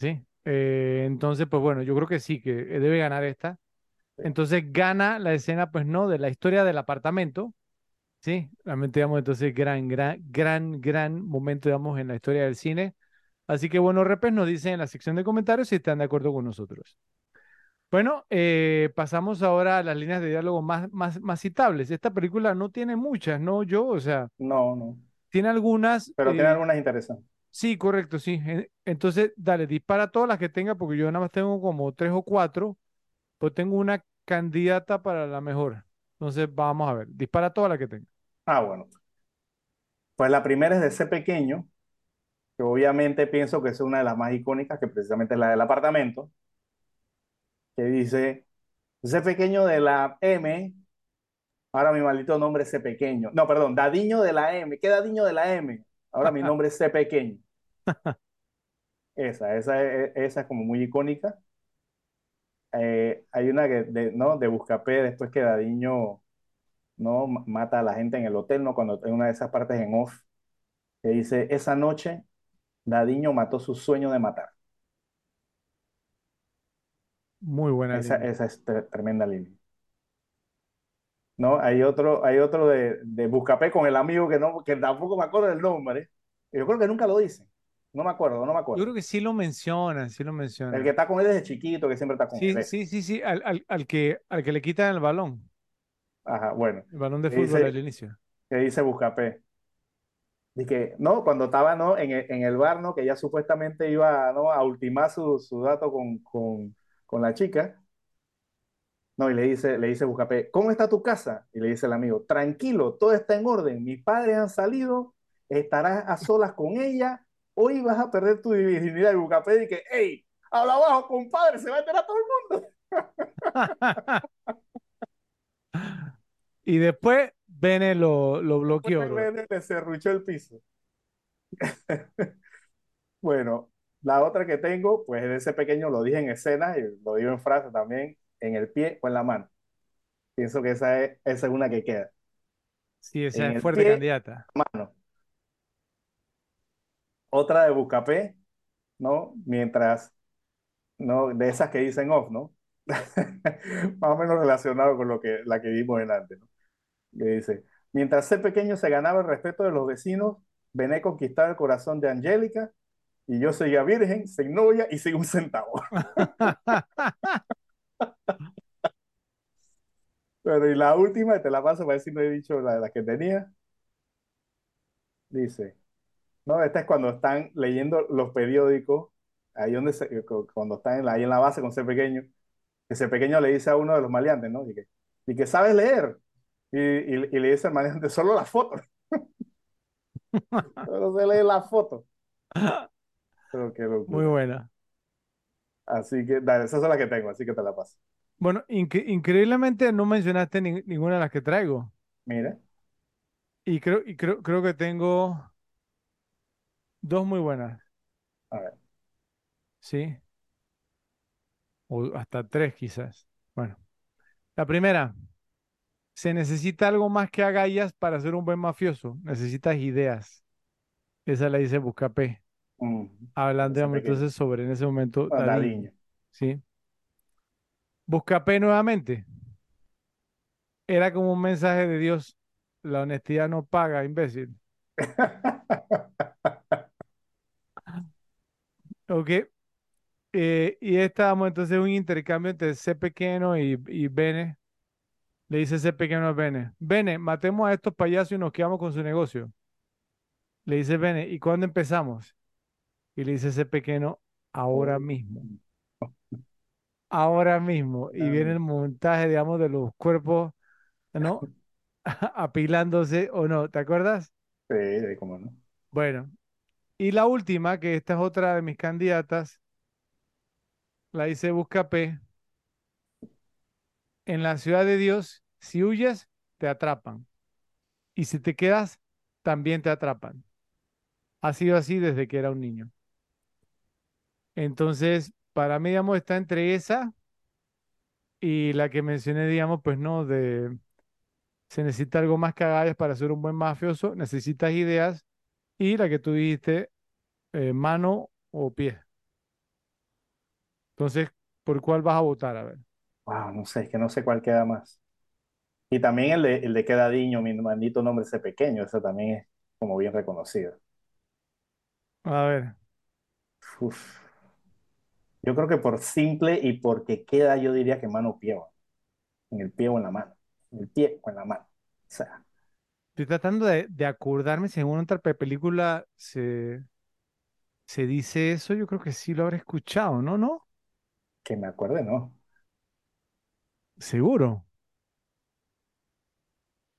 ¿Sí? Eh, entonces, pues bueno, yo creo que sí, que debe ganar esta. Entonces gana la escena, pues no, de la historia del apartamento. Sí, realmente, digamos, entonces gran, gran, gran, gran momento, digamos, en la historia del cine. Así que, bueno, repes nos dicen en la sección de comentarios si están de acuerdo con nosotros. Bueno, eh, pasamos ahora a las líneas de diálogo más, más, más citables. Esta película no tiene muchas, ¿no? Yo, o sea, No, no. tiene algunas. Pero tiene eh, algunas interesantes. sí, correcto, sí. En- Entonces, dale, dispara todas las que tenga, porque yo nada más tengo como tres o cuatro, pues tengo una candidata para la mejor. Entonces, vamos a ver, dispara todas las que tenga. Ah, bueno. Pues la primera es de ese pequeño, que obviamente pienso que es una de las más icónicas, que precisamente es la del apartamento, que dice, ese pequeño de la M, ahora mi maldito nombre es ese pequeño. No, perdón, Dadiño de la M. ¿Qué Dadiño de la M? Ahora mi nombre es ese pequeño. Esa, esa, es- esa es como muy icónica. Eh, hay una que, de, ¿no? de Buscapé, después que Dadiño, ¿no? ma- mata a la gente en el hotel, ¿no? Cuando en una de esas partes en off, que dice, esa noche Dadiño mató su sueño de matar. Muy buena Esa, línea. esa es tre- tremenda línea. ¿No? Hay otro, hay otro de, de Buscapé con el amigo que, no, que tampoco me acuerdo del nombre. Yo creo que nunca lo dice. No me acuerdo, no me Yo acuerdo. creo que sí lo mencionan, sí lo El que mencionan. está con él desde chiquito, que siempre está con él. Sí, ese. sí, sí, sí, al, al, al que, al que le quitan el balón, Ajá, bueno. el balón de fútbol al inicio. que dice Buscapé. Que, no, cuando estaba, ¿no? En el, en el bar, ¿no? Que ella supuestamente iba, ¿no? A ultimar su, su dato con, con, con la chica. No, y le dice, le dice Buscapé, ¿cómo está tu casa? Y le dice el amigo, tranquilo, todo está en orden. Mis padres han salido, estarás a solas con ella. Hoy vas a perder tu virginidad. Y Buscapé dice, hey, habla abajo, compadre, se va a enterar todo el mundo. Y después Bene lo, lo bloqueó, nene le serruchó el piso. Bueno, la otra que tengo, pues de ese pequeño lo dije en escena y lo digo en frase también, en el pie o en la mano. Pienso que esa es, esa es una que queda. Sí, esa En es fuerte pie, candidata. mano. Otra de Buscapé, ¿no? Mientras, ¿no? De esas que dicen off, ¿no? Más o menos relacionado con lo que, la que vimos en antes, ¿no? Que dice, mientras ser pequeño se ganaba el respeto de los vecinos, vené conquistar el corazón de Angélica y yo seguía virgen, sin novia y sin un centavo. Pero y la última, te la paso para ver si no he dicho la de las que tenía, dice, no, esta es cuando están leyendo los periódicos, ahí donde se- cuando están en la, ahí en la base con ser pequeño, que ese pequeño le dice a uno de los maleantes, ¿no? Y que, y que sabes leer. Y, y, y le dice al maleante, solo la foto, solo se lee la foto. Pero qué Muy locura. buena. Así que, dale, esas son las que tengo, así que te la paso. Bueno, incre- increíblemente no mencionaste ni- ninguna de las que traigo. Mira, Y creo, y creo, creo que tengo dos muy buenas, a ver. ¿sí? O hasta tres quizás. Bueno, la primera, se necesita algo más que agallas para ser un buen mafioso. Necesitas ideas. Esa la dice Buscapé. Mm, Hablando, entonces sobre en ese momento Dadiño. ¿sí? Buscapé nuevamente. Era como un mensaje de Dios. La honestidad no paga, imbécil. Ok. Eh, y estábamos entonces un intercambio entre C pequeño y, y Bene. Le dice C pequeño a Bene. Bene, matemos a estos payasos y nos quedamos con su negocio. Le dice Bene, ¿y cuándo empezamos? Y le dice C pequeño, ahora mismo. Ahora mismo. Y viene el montaje, digamos, de los cuerpos, ¿no? Apilándose o no. ¿Te acuerdas? Sí, cómo no. Bueno. Y la última, que esta es otra de mis candidatas, la dice Buscapé. En la ciudad de Dios, si huyes, te atrapan. Y si te quedas, también te atrapan. Ha sido así desde que era un niño. Entonces, para mí, digamos, está entre esa y la que mencioné, digamos, pues no, de se necesita algo más que agallas para ser un buen mafioso, necesitas ideas y la que tú dijiste, eh, mano o pie. Entonces, ¿por cuál vas a votar? A ver. Wow, no sé, es que no sé cuál queda más. Y también el de, el de Quedadiño, mi maldito nombre ese pequeño, eso también es como bien reconocido. A ver. Uf. Yo creo que por simple y porque queda, yo diría que mano pie, en el pie o en la mano. En el pie o en la mano. O sea, Estoy tratando de, de acordarme si en una otra pe- película se, se dice eso. Yo creo que sí lo habré escuchado, ¿no? ¿No? que me acuerde, ¿no? Seguro.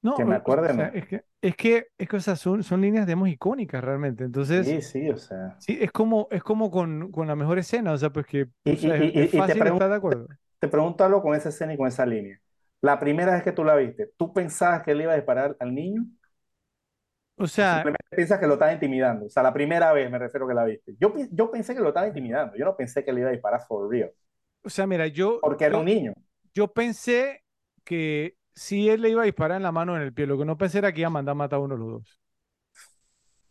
No, Que me o acuerde, sea, ¿no? es que, es que, es que, o sea, son, son líneas, digamos, icónicas realmente. Entonces, Sí, sí, o sea. sí, es como, es como con, con la mejor escena, o sea, pues que, Y, o sea, y, es, y, te fácil pregunto, estar de acuerdo. te pregunto algo con esa escena y con esa línea. La primera vez que tú la viste, ¿tú pensabas que le iba a disparar al niño? O ¿O sea, simplemente piensas que lo estaba intimidando? O sea, la primera vez me refiero que la viste. Yo, pi- yo pensé que lo estaba intimidando. Yo no pensé que le iba a disparar for real. o sea, mira, yo, Porque era yo, un niño. Yo pensé que sí él le iba a disparar en la mano o en el pie. Lo que no pensé era que iba a mandar a matar a uno de los dos.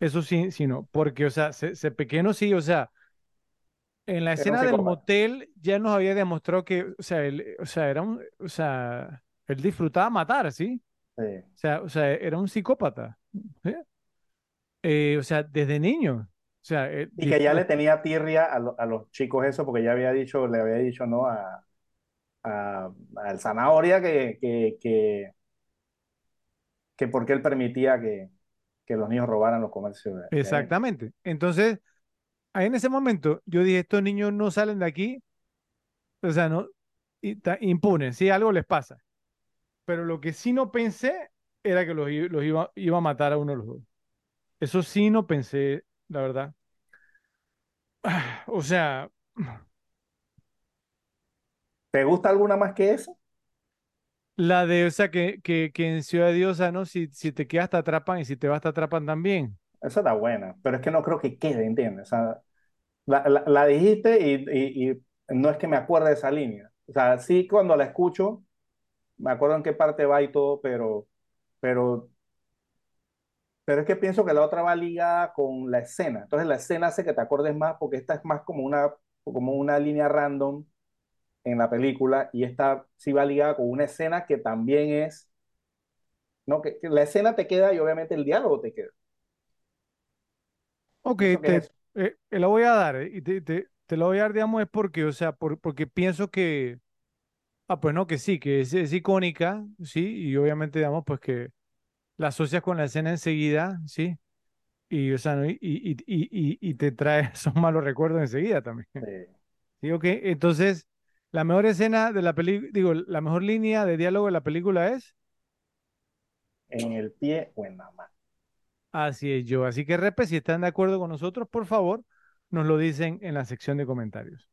Eso sí, sí, no. Porque, o sea, se, se pequeño sí, o sea, en la escena del motel ya nos había demostrado que, o sea, él, o sea, era un, o sea, él disfrutaba matar, ¿sí? Sí. O sea, o sea, era un psicópata. ¿sí? Eh, o sea, desde niño. O sea, eh, Y que ya le tenía tirria a, lo- a los chicos eso, porque ya había dicho, le había dicho no a, al Zanahoria que, que, que, que por qué él permitía que, que los niños robaran los comercios de, exactamente. Entonces, ahí en ese momento, yo dije, estos niños no salen de aquí, o sea, no, impunes, si algo les pasa. Pero lo que sí no pensé era que los, los iba, iba a matar a uno de los dos. Eso sí no pensé, la verdad. O sea, ¿Te gusta alguna más que esa? la de, o sea, que, que, que en Ciudad Diosa, ¿no? Si, si te quedas te atrapan y si te vas te atrapan también. Esa está buena, pero es que no creo que quede, ¿entiendes? O sea, la, la, la dijiste y, y, y no es que me acuerde de esa línea. O sea, sí cuando la escucho, me acuerdo en qué parte va y todo, pero, pero, pero es que pienso que la otra va ligada con la escena. Entonces la escena hace que te acordes más porque esta es más como una, como una línea random en la película y esta sí va ligada con una escena que también es, ¿no? Que, que la escena te queda y obviamente el diálogo te queda. Ok, te, es eh, te lo voy a dar, eh, y te, te, te lo voy a dar, digamos, es porque, o sea, por- porque pienso que, ah, pues no, que sí, que es, es icónica, sí, y obviamente, digamos, pues que la asocias con la escena enseguida, sí, y, o sea, ¿no? y, y, y, y, te trae esos malos recuerdos enseguida también. Eh, Sí, ok, entonces, la mejor escena de la película, digo, la mejor línea de diálogo de la película es, en el pie o en la mano. así es yo, así que, Repe, si están de acuerdo con nosotros, por favor, nos lo dicen en la sección de comentarios.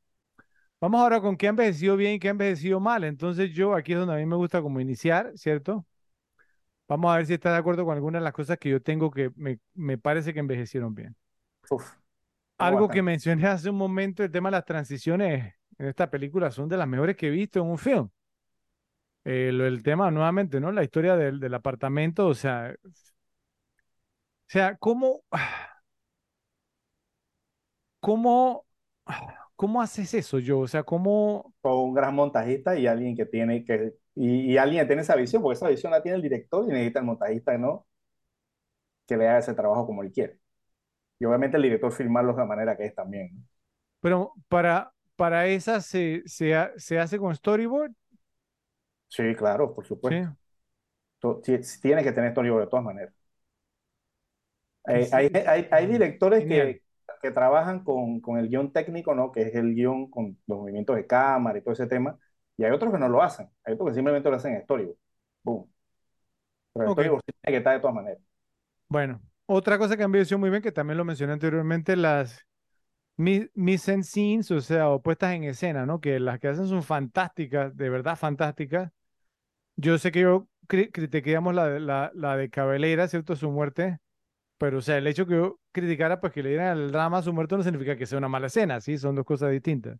Vamos ahora con qué ha envejecido bien y qué ha envejecido mal. Entonces yo aquí es donde a mí me gusta como iniciar, ¿cierto? Vamos a ver si estás de acuerdo con algunas de las cosas que yo tengo que me, me parece que envejecieron bien. Uf, Algo que mencioné hace un momento, el tema de las transiciones en esta película son de las mejores que he visto en un film. Eh, lo- el tema, nuevamente, ¿no? La historia del, del apartamento, o sea, o sea, ¿cómo, cómo, cómo haces eso yo? O sea, ¿cómo, con un gran montajista y alguien que tiene que, y, y alguien que tiene esa visión, porque esa visión la tiene el director y necesita el montajista, ¿no? Que le haga ese trabajo como él quiere. Y obviamente el director filmarlo de la manera que es también. ¿no? pero para, para esa se, se, se hace con storyboard? Sí, claro, por supuesto. To- ti- Tiene que tener storyboard de todas maneras. Eh, sí, hay, hay, hay directores genial. que, que trabajan con, con el guion técnico, ¿no? Que es el guion con los movimientos de cámara y todo ese tema. Y hay otros que no lo hacen. Hay otros que simplemente lo hacen en storyboard. Boom. Pero el storyboard tiene que estar de todas maneras. Bueno, otra cosa que han envejecido muy bien, que también lo mencioné anteriormente, las mi- mise en scenes, o sea, o puestas en escena, ¿no? Que las que hacen son fantásticas, de verdad fantásticas. Yo sé que yo cri- critiquemos la, de- la, la de Cabelera, ¿cierto? Su muerte, pero o sea, el hecho que yo criticara, pues que le dieran el drama a su muerte no significa que sea una mala escena, ¿sí? Son dos cosas distintas.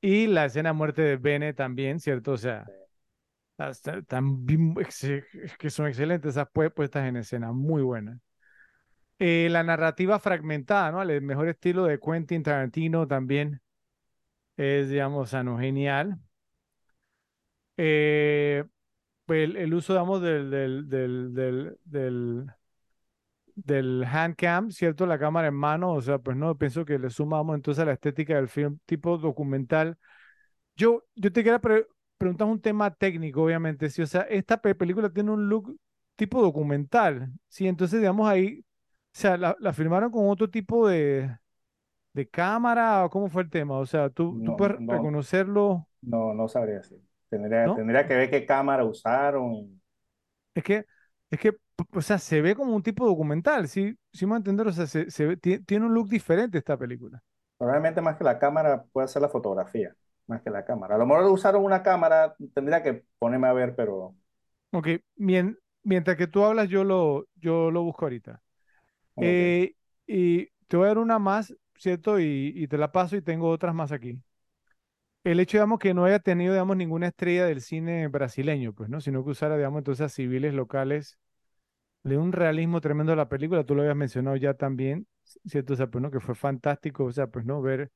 Y la escena de muerte de Bene también, ¿cierto? O sea, bien- ex- que son excelentes esas pue- puestas en escena, muy buenas. Eh, la narrativa fragmentada, ¿no? El mejor estilo de Quentin Tarantino también es, digamos, genial. Eh, pues, el, uso, digamos, del, del, del, del, del, del handcam, ¿cierto? La cámara en mano, o sea, pues no, pienso que le sumamos entonces a la estética del film tipo documental. Yo, yo te quería pre- preguntar un tema técnico, obviamente, sí, o sea, esta pe- película tiene un look tipo documental, sí, entonces, digamos, ahí, o sea, la, la filmaron con otro tipo de, de cámara, o cómo fue el tema, o sea, tú, tú puedes no, reconocerlo, no, no sabría decir. Tendría, ¿no? tendría que ver qué cámara usaron. Es que, es que, o sea, se ve como un tipo documental, ¿sí? Sí me entender, o sea, se, se ve- tie- tiene un look diferente esta película. Probablemente más que la cámara puede ser la fotografía, más que la cámara. A lo mejor usaron una cámara, tendría que ponerme a ver, pero Ok, mien- mientras que tú hablas, yo lo, yo lo busco ahorita. Eh, y te voy a dar una más, ¿cierto? Y, y te la paso y tengo otras más aquí. El hecho, digamos, que no haya tenido, digamos, ninguna estrella del cine brasileño, pues, ¿no? Sino que usara, digamos, entonces a civiles locales de un realismo tremendo a la película. Tú lo habías mencionado ya también, ¿cierto? O sea, pues, ¿no? Que fue fantástico, o sea, pues, ¿no? Ver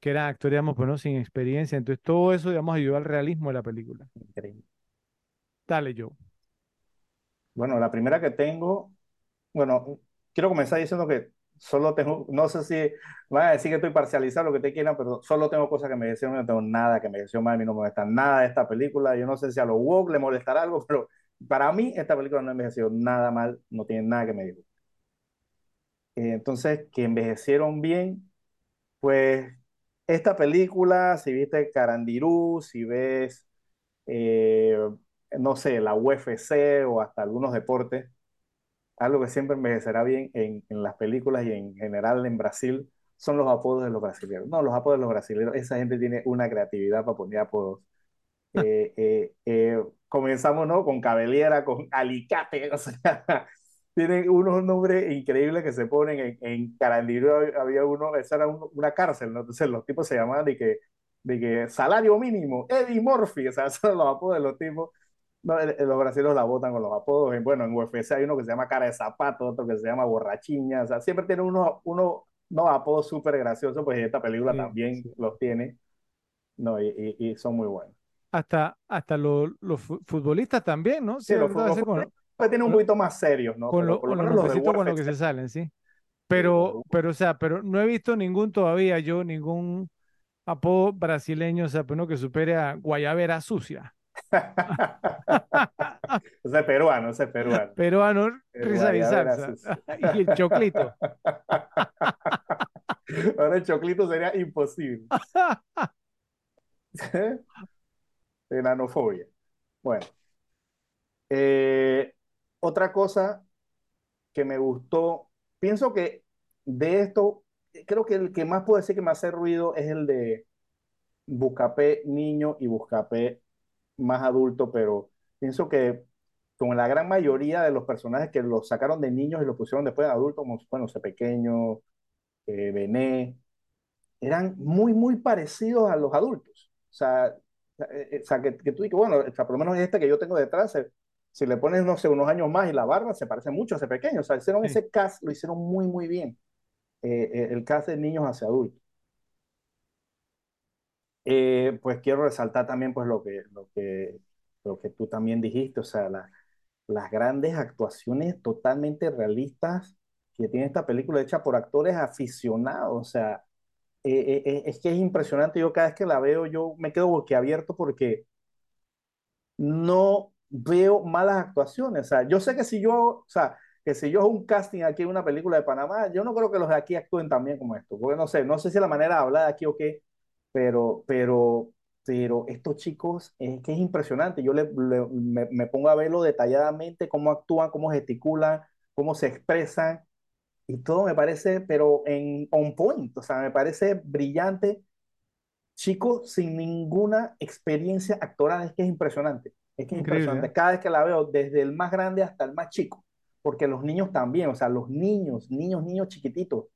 que eran actores, digamos, pues, ¿no? Sin experiencia. Entonces, todo eso, digamos, ayudó al realismo de la película. Increíble. Dale, yo. Bueno, la primera que tengo, bueno, quiero comenzar diciendo que solo tengo, no sé si van a decir que estoy parcializado, lo que te quieran, pero solo tengo cosas que me decían, no tengo nada que me decían mal, a mí no me molesta nada de esta película, yo no sé si a los woke le molestará algo, pero para mí esta película no envejeció nada mal, no tiene nada que me diga. Eh, entonces, que envejecieron bien, pues esta película, si viste Carandirú, si ves, eh, no sé, la UFC o hasta algunos deportes, algo que siempre envejecerá bien en, en, las películas y en general en Brasil son los apodos de los brasileños. No, los apodos de los brasileños, esa gente tiene una creatividad para poner apodos. Eh, eh, eh, comenzamos ¿no? con Cabellera, con Alicate, o sea, tienen unos nombres increíbles que se ponen en, en Carandiru había uno, esa era una cárcel, ¿no? entonces los tipos se llamaban de que, de que salario mínimo, Eddie Murphy, o sea, esos son los apodos de los tipos. No, los brasileños la votan con los apodos. Bueno, en UFC hay uno que se llama cara de zapato, otro que se llama borrachiña. O sea, siempre tiene uno, uno apodos súper graciosos, pues esta película Sí, también sí. los tiene. No, y, y, y son muy buenos. Hasta, hasta lo- los fu- futbolistas también, ¿no? Sí, Sí, los, los con, futbolistas tienen un poquito más serios, ¿no? con lo- con los los con los que se salen, sí. los Pero, pero, o sea, pero no he visto ningún todavía, yo, ningún apodo brasileño, o sea, pero uno que supere a Guayabera sucia. Ese es peruano, ese es peruano. Peruano, risa y salsa. Y el choclito. Ahora el choclito sería imposible. Enanofobia. Bueno, eh, otra cosa que me gustó, pienso que de esto, creo que el que más puedo decir que me hace ruido es el de Buscapé niño y Buscapé más adulto, pero pienso que con la gran mayoría de los personajes que los sacaron de niños y los pusieron después de adultos, como, bueno, ese pequeño, eh, Bené, eran muy, muy parecidos a los adultos. O sea, eh, eh, o sea que, que tú dices, bueno, o sea, por lo menos este que yo tengo detrás, eh, si le pones, no sé, unos años más y la barba, se parece mucho a ese pequeño. O sea, hicieron Sí, ese cast, lo hicieron muy, muy bien. El cast de niños hacia adultos. Eh, pues quiero resaltar también pues lo que, lo que, lo que tú también dijiste, o sea, la- las grandes actuaciones totalmente realistas que tiene esta película hecha por actores aficionados, o sea, eh, eh, es que es impresionante, yo cada vez que la veo yo me quedo boquiabierto porque no veo malas actuaciones, o sea, yo sé que si yo, o sea, que si yo hago un casting aquí en una película de Panamá, yo no creo que los de aquí actúen tan bien como esto, porque no sé, no sé si la manera de hablar de aquí o qué, pero, pero, pero estos chicos es que es impresionante. Yo le, le- me, me pongo a verlo detalladamente, cómo actúan, cómo gesticulan, cómo se expresan, y todo me parece, pero en on point, o sea, me parece brillante. Chicos sin ninguna experiencia actoral, es que es impresionante. Es que es increíble, ¿eh? impresionante. Cada vez que la veo, desde el más grande hasta el más chico, porque los niños también, o sea, los niños, niños, niños chiquititos,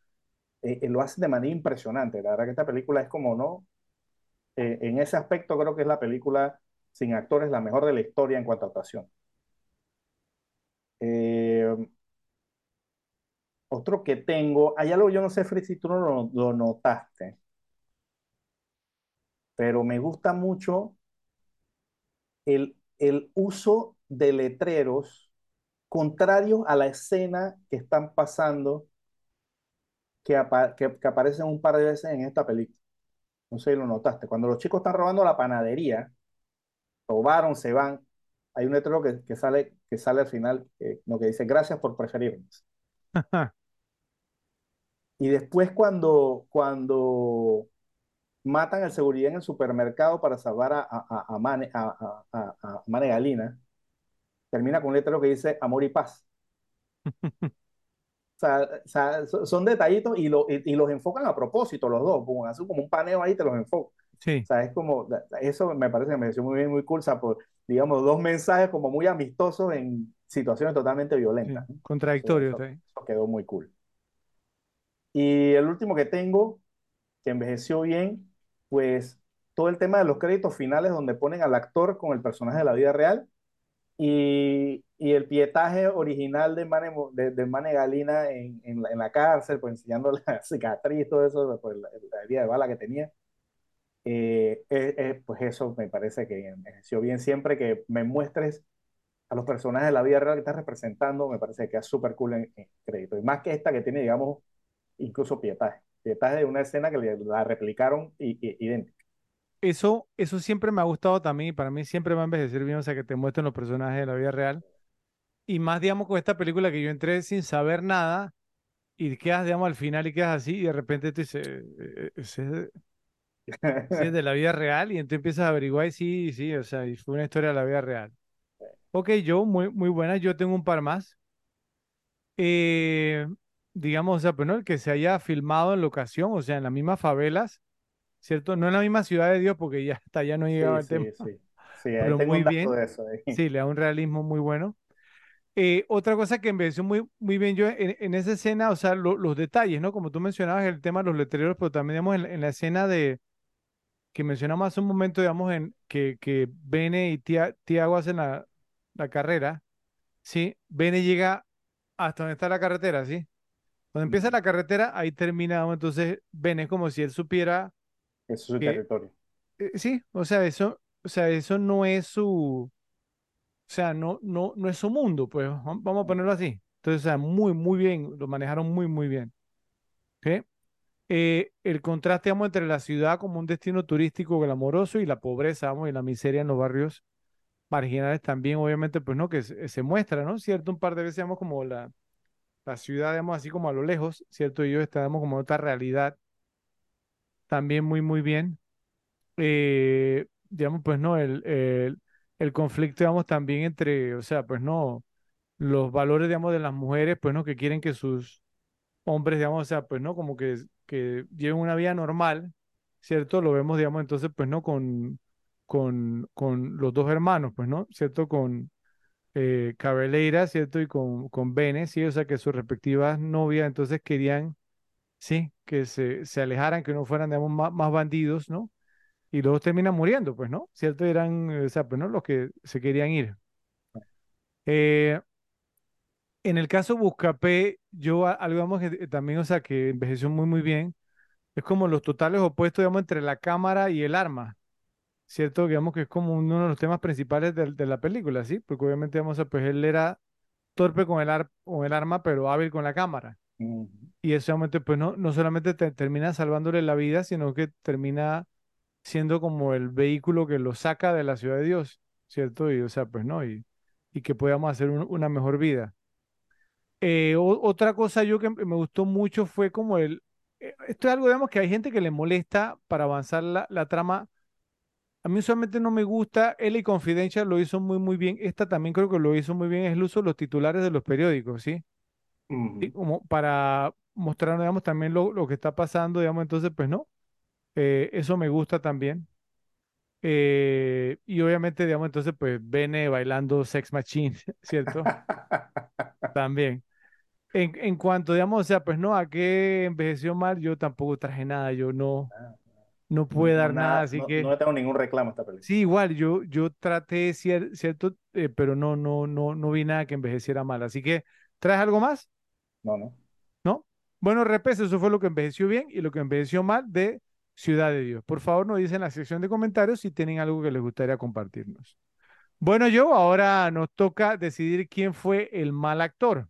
eh, eh, lo hacen de manera impresionante. La verdad que esta película es como, ¿no? Eh, en ese aspecto creo que es la película sin actores la mejor de la historia en cuanto a actuación. Otro que tengo, hay algo, yo no sé, Fritz, si tú no lo, lo notaste, pero me gusta mucho el, el uso de letreros contrarios a la escena que están pasando, que, apa- que, que aparecen un par de veces en esta película. No sé si lo notaste. Cuando los chicos están robando la panadería, robaron, se van. Hay un letrero que, que sale, que sale al final, eh, lo que dice, gracias por preferirnos. Y después cuando, cuando matan al seguridad en el supermercado para salvar a, a, a, Mane, a- a Mane Galina, termina con un letrero que dice amor y paz. Sea, o sea, so- son detallitos y, lo, y, y los enfocan a propósito los dos, pum, hacen como un paneo ahí y te los enfocan. Sí, O sea, es como, eso me parece que me pareció muy bien, muy cool, o sea, por, digamos, dos mensajes como muy amistosos en situaciones totalmente sí, violentas. ¿no? Eso, eso quedó muy cool. Y el último que tengo, que envejeció bien, pues todo el tema de los créditos finales donde ponen al actor con el personaje de la vida real y, y el pietaje original de Mane, de, de Galina en, en la, cárcel, pues enseñando la cicatriz, todo eso, pues, la, la herida de bala que tenía. Eh, eh, eh, pues eso me parece que envejeció bien. Siempre que me muestres a los personajes de la vida real que estás representando, me parece que es súper cool en, en crédito. Y más que esta que tiene, digamos, incluso pietaje. Pietaje de una escena que la replicaron idéntica. Eso, eso siempre me ha gustado también y para mí siempre va a envejecer bien, o sea, que te muestren los personajes de la vida real. Y más, digamos, con esta película que yo entré sin saber nada y quedas, digamos, al final y quedas así y de repente tú dices, "Eh, eh, ese es de es de la vida real y entonces empiezas a averiguar y sí, sí, o sea, y fue una historia de la vida real. Ok, yo, muy, muy buena, yo tengo un par más. Eh, digamos, o sea, pues no, el que se haya filmado en locación, o sea, en las mismas favelas, ¿cierto? No en la misma ciudad de Dios, porque ya hasta allá no llegaba Sí, el tema, sí, sí. Sí, ahí pero muy bien, de eso. ahí. sí, le da un realismo muy bueno. Eh, otra cosa que envejeció muy, muy bien yo en, en esa escena, o sea, lo- los detalles, ¿no? Como tú mencionabas, el tema de los letreros, pero también, digamos, en, en la escena de que mencionamos hace un momento, digamos, en que, que Bene y Tia- Tiago hacen la, la carrera, ¿sí? Bene llega hasta donde está la carretera, ¿sí? Cuando empieza la carretera, ahí termina, entonces Bene es como si él supiera Eso es su territorio. eh, sí, o sea, eso, o sea, eso no es su, o sea, no, no, no es su mundo, pues vam- vamos a ponerlo así. Entonces, o sea, muy, muy bien, lo manejaron muy, muy bien. ¿ok? Eh, el contraste, digamos, entre la ciudad como un destino turístico glamoroso y la pobreza, vamos, y la miseria en los barrios marginales también, obviamente, pues no, que se, se muestra, ¿no? Cierto, un par de veces, digamos, como la, la ciudad, digamos, así como a lo lejos, ¿cierto? Y ellos estamos como en otra realidad, también muy, muy bien. Eh, digamos, pues no, el, el, el conflicto, digamos, también entre, o sea, pues no, los valores, digamos, de las mujeres, pues no, que quieren que sus hombres, digamos, o sea, pues no, como que, que lleven una vida normal, ¿cierto? Lo vemos, digamos, entonces, pues no, con, con, con los dos hermanos, pues no, ¿cierto? Con eh, Cabeleira, ¿cierto? Y con, con Bene, ¿sí? O sea, que sus respectivas novias, entonces querían, sí, que se, se alejaran, que no fueran, digamos, más, más bandidos, ¿no? Y luego terminan muriendo, pues, ¿no? ¿Cierto? Eran, eh, o sea, pues, ¿no? Los que se querían ir. Eh, en el caso Buscapé, yo algo, digamos, que eh, también, o sea, que envejeció muy, muy bien, es como los totales opuestos, digamos, entre la cámara y el arma, ¿cierto? Digamos que es como uno de los temas principales de, la película, ¿sí? Porque obviamente, digamos, pues él era torpe con el, ar- con el arma, pero hábil con la cámara. Y eso obviamente, pues no, no solamente te- termina salvándole la vida, sino que termina siendo como el vehículo que lo saca de la ciudad de Dios, ¿cierto? Y, o sea, pues no, y, y que podamos hacer un- una mejor vida. Eh, otra cosa yo que me gustó mucho fue como el, eh, esto es algo, digamos, que hay gente que le molesta para avanzar la, la trama. A mí usualmente no me gusta, LA Confidential lo hizo muy, muy bien. Esta también creo que lo hizo muy bien, es el uso de los titulares de los periódicos, ¿sí? Ujú. como para mostrar, digamos, también lo, lo que está pasando, digamos, entonces, pues no, eh, eso me gusta también. Eh, y obviamente, digamos, entonces, pues Bene bailando Sex Machine, ¿cierto? También. En, en cuanto, digamos, o sea, pues no, a qué envejeció mal, yo tampoco traje nada, yo no, no No, pude no, dar nada, nada, así no, que no le tengo ningún reclamo a esta película. sí, igual, yo, yo traté, cier- cierto, eh, pero no, no, no, no vi nada que envejeciera mal, así que, ¿traes algo más? No, no. ¿No? Bueno, repes, eso fue lo que envejeció bien y lo que envejeció mal de Ciudad de Dios. Por favor, nos dicen en la sección de comentarios si tienen algo que les gustaría compartirnos. Bueno, yo, ahora nos toca decidir quién fue el mal actor.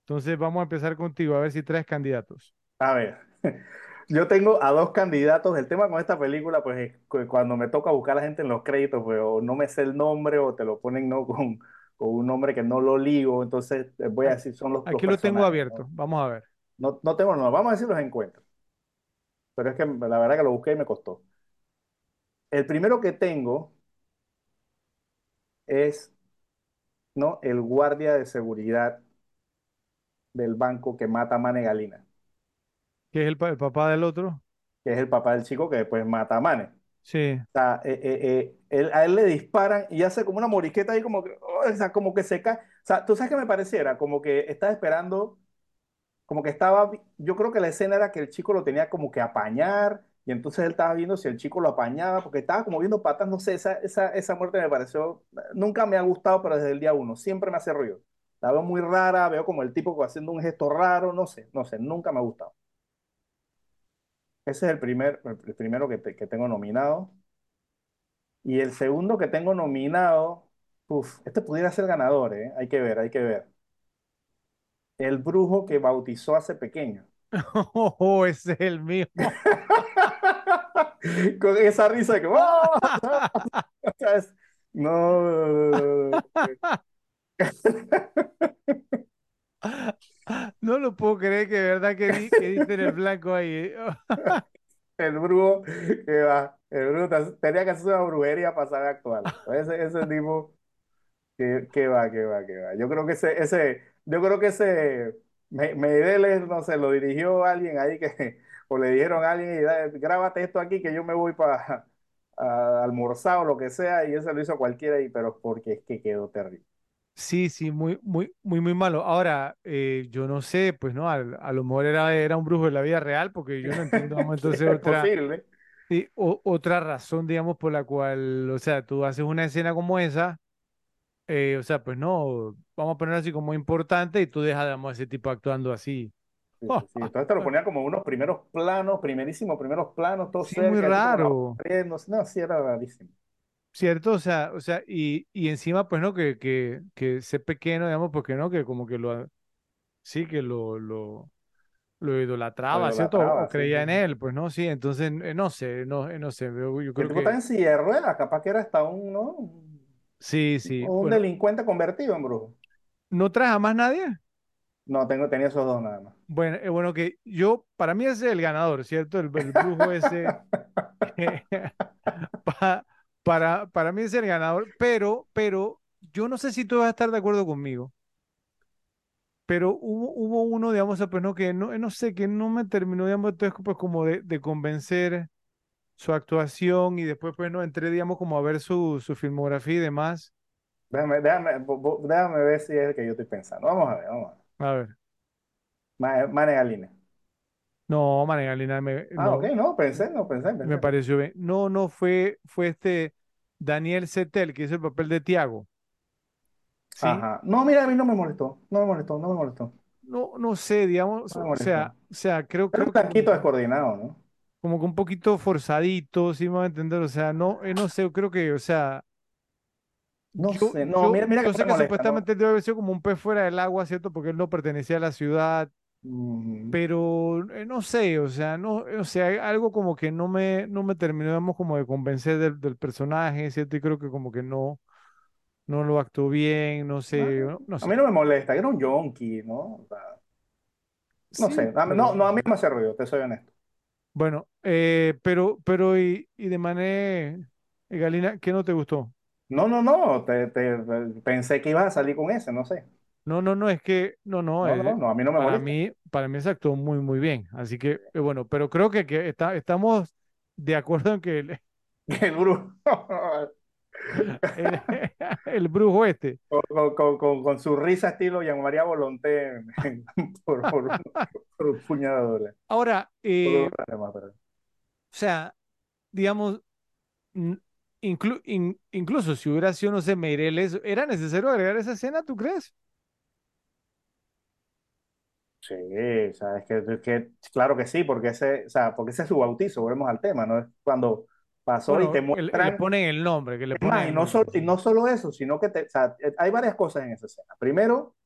Entonces vamos a empezar contigo, a ver si traes candidatos. A ver, yo tengo a dos candidatos. El tema con esta película, pues es que cuando me toca buscar a la gente en los créditos, pues o no me sé el nombre o te lo ponen no con, con un nombre que no lo ligo. Entonces eh, voy a decir, son los, los aquí lo tengo abierto. ¿no? Vamos a ver. No, no tengo, no, vamos a decir los encuentros. Pero es que la verdad que lo busqué y me costó. El primero que tengo es, ¿no? El guardia de seguridad del banco que mata a Mane Galina, ¿Qué es el, pa- el papá del otro? que es el papá del chico que después mata a Mane. Sí. O sea, eh, eh, eh, él- a él le disparan y hace como una morisqueta ahí como que, o sea, como que se cae. O sea, tú sabes que me pareciera, como que estaba esperando, como que estaba, yo creo que la escena era que el chico lo tenía como que apañar y entonces él estaba viendo si el chico lo apañaba, porque estaba como viendo patas, no sé, esa, esa, esa muerte me pareció, nunca me ha gustado, pero desde el día uno, siempre me hace ruido. La veo muy rara, veo como el tipo haciendo un gesto raro, no sé, no sé, nunca me ha gustado. Ese es el primer, el primero que, te- que tengo nominado. Y el segundo que tengo nominado, uf, este pudiera ser ganador, ¿eh? Hay que ver, hay que ver. El brujo que bautizó hace pequeño. Oh, ese es el mismo. Con esa risa que... ¡oh! No. No lo puedo creer que de verdad que, di- que diste en el blanco ahí. eh. El brujo que va. El brujo te- tenía que hacer una brujería para saber actuar. Ese, ese tipo que, que va, que va, que va. Yo creo que ese, ese, yo creo que ese Me- Meireles, no sé, lo dirigió alguien ahí que, o le dijeron a alguien, y, "Da- grábate esto aquí que yo me voy para almorzar o lo que sea, y ese lo hizo cualquiera, y, pero porque es que quedó terrible. Sí, sí, muy, muy, muy, muy malo. Ahora, eh, yo no sé, pues no, al- a, lo mejor era, era un brujo de la vida real, porque yo no entiendo, vamos, Sí, entonces es otra, posible. sí, o- otra razón, digamos, por la cual, o sea, tú haces una escena como esa, eh, o sea, pues no, vamos a poner así como importante y tú dejas, digamos, a ese tipo actuando así. Sí, sí, sí. Entonces te lo ponía como unos primeros planos, primerísimos primeros planos, todo Sí, muy cerca, la raro. no, no, sí, era rarísimo. ¿Cierto? O sea, o sea, y, y encima, pues, ¿no? Que, que, que sé pequeño, digamos, porque no, que como que lo, sí, que lo, lo, lo Lo idolatraba, ¿cierto? O, idolatraba, creía sí, en él, pues, ¿no? Sí, entonces, eh, no sé, no, eh, no sé, yo, Y el creo tipo que en silla de ruedas, capaz que era hasta un, ¿no? Sí, sí. un Bueno, delincuente convertido en brujo. ¿no traes a más nadie? No, tengo, tenía esos dos nada más. Bueno, eh, bueno, que yo, para mí ese es el ganador, ¿cierto? El, el brujo ese, pa- para, para mí es el ganador, pero, pero, yo no sé si tú vas a estar de acuerdo conmigo. pero hubo, hubo uno, digamos, pues no, que no, no sé, que no me terminó, digamos, entonces, pues como de, de convencer su actuación y después, pues no, entré, digamos, como a ver su, su filmografía y demás. Déjame, déjame, bo- bo- déjame ver si es el que yo estoy pensando. Vamos a ver, vamos a ver. A ver, Ma- Mane Galine. no, María me, Ah, ok, no, no, pensé, no, pensé, me pareció bien. No, no, fue, fue este Daniel Setel, que hizo el papel de Tiago, ¿sí? Ajá. No, mira, a mí no me molestó, no me molestó, no me molestó, No, no sé, digamos, no o sea, o sea, creo, un que blanquito que, descoordinado, ¿no? Como que un poquito forzadito, ¿sí me va a entender? O sea, no, eh, no sé, creo que, o sea, No Yo, sé, no, yo, mira, mira yo sé que molesta, ¿no? supuestamente debe haber sido como un pez fuera del agua, ¿cierto? Porque él no pertenecía a la ciudad, Mm, pero eh, no sé, o sea, no, o sea, algo como que no me, no me como de convencer del, del personaje, ¿cierto? Y creo que como que no, no lo actuó bien, no sé, no, no, no a mí sé. no me molesta, era un yonki, ¿no? O sea, no Sí, sé, a mí- no, no, a mí me hace ruido, te soy honesto. Bueno, eh, pero, pero y, y de manera, eh, Galina, ¿qué no te gustó? No, no, no, te, te- pensé que ibas a salir con ese, no sé. No, no, no, es que, no, no, No, no, eh, no, a mí no me para molesta. mí, para mí se actuó muy, muy bien. Así que, eh, bueno, pero creo que, que está, estamos de acuerdo en que el, El brujo, el, el brujo este. con, con- con- con su risa estilo Jean María Volonté por, por, por un puñado de dólares. Ahora, Por eh, pero- o sea, digamos, n- inclu- in- incluso si hubiera sido, no sé, Meireles, ¿era necesario agregar esa escena, tú crees? Sí, o sea, es que, es que- claro que sí, porque ese, o sea, porque ese es su bautizo, volvemos al tema, ¿no? Es cuando pasó y te el- le muestran, ponen el nombre, que le es más, ponen y el no solo, nombre. y no solo eso, sino que te, o sea, eh, hay varias cosas en esa escena. Primero,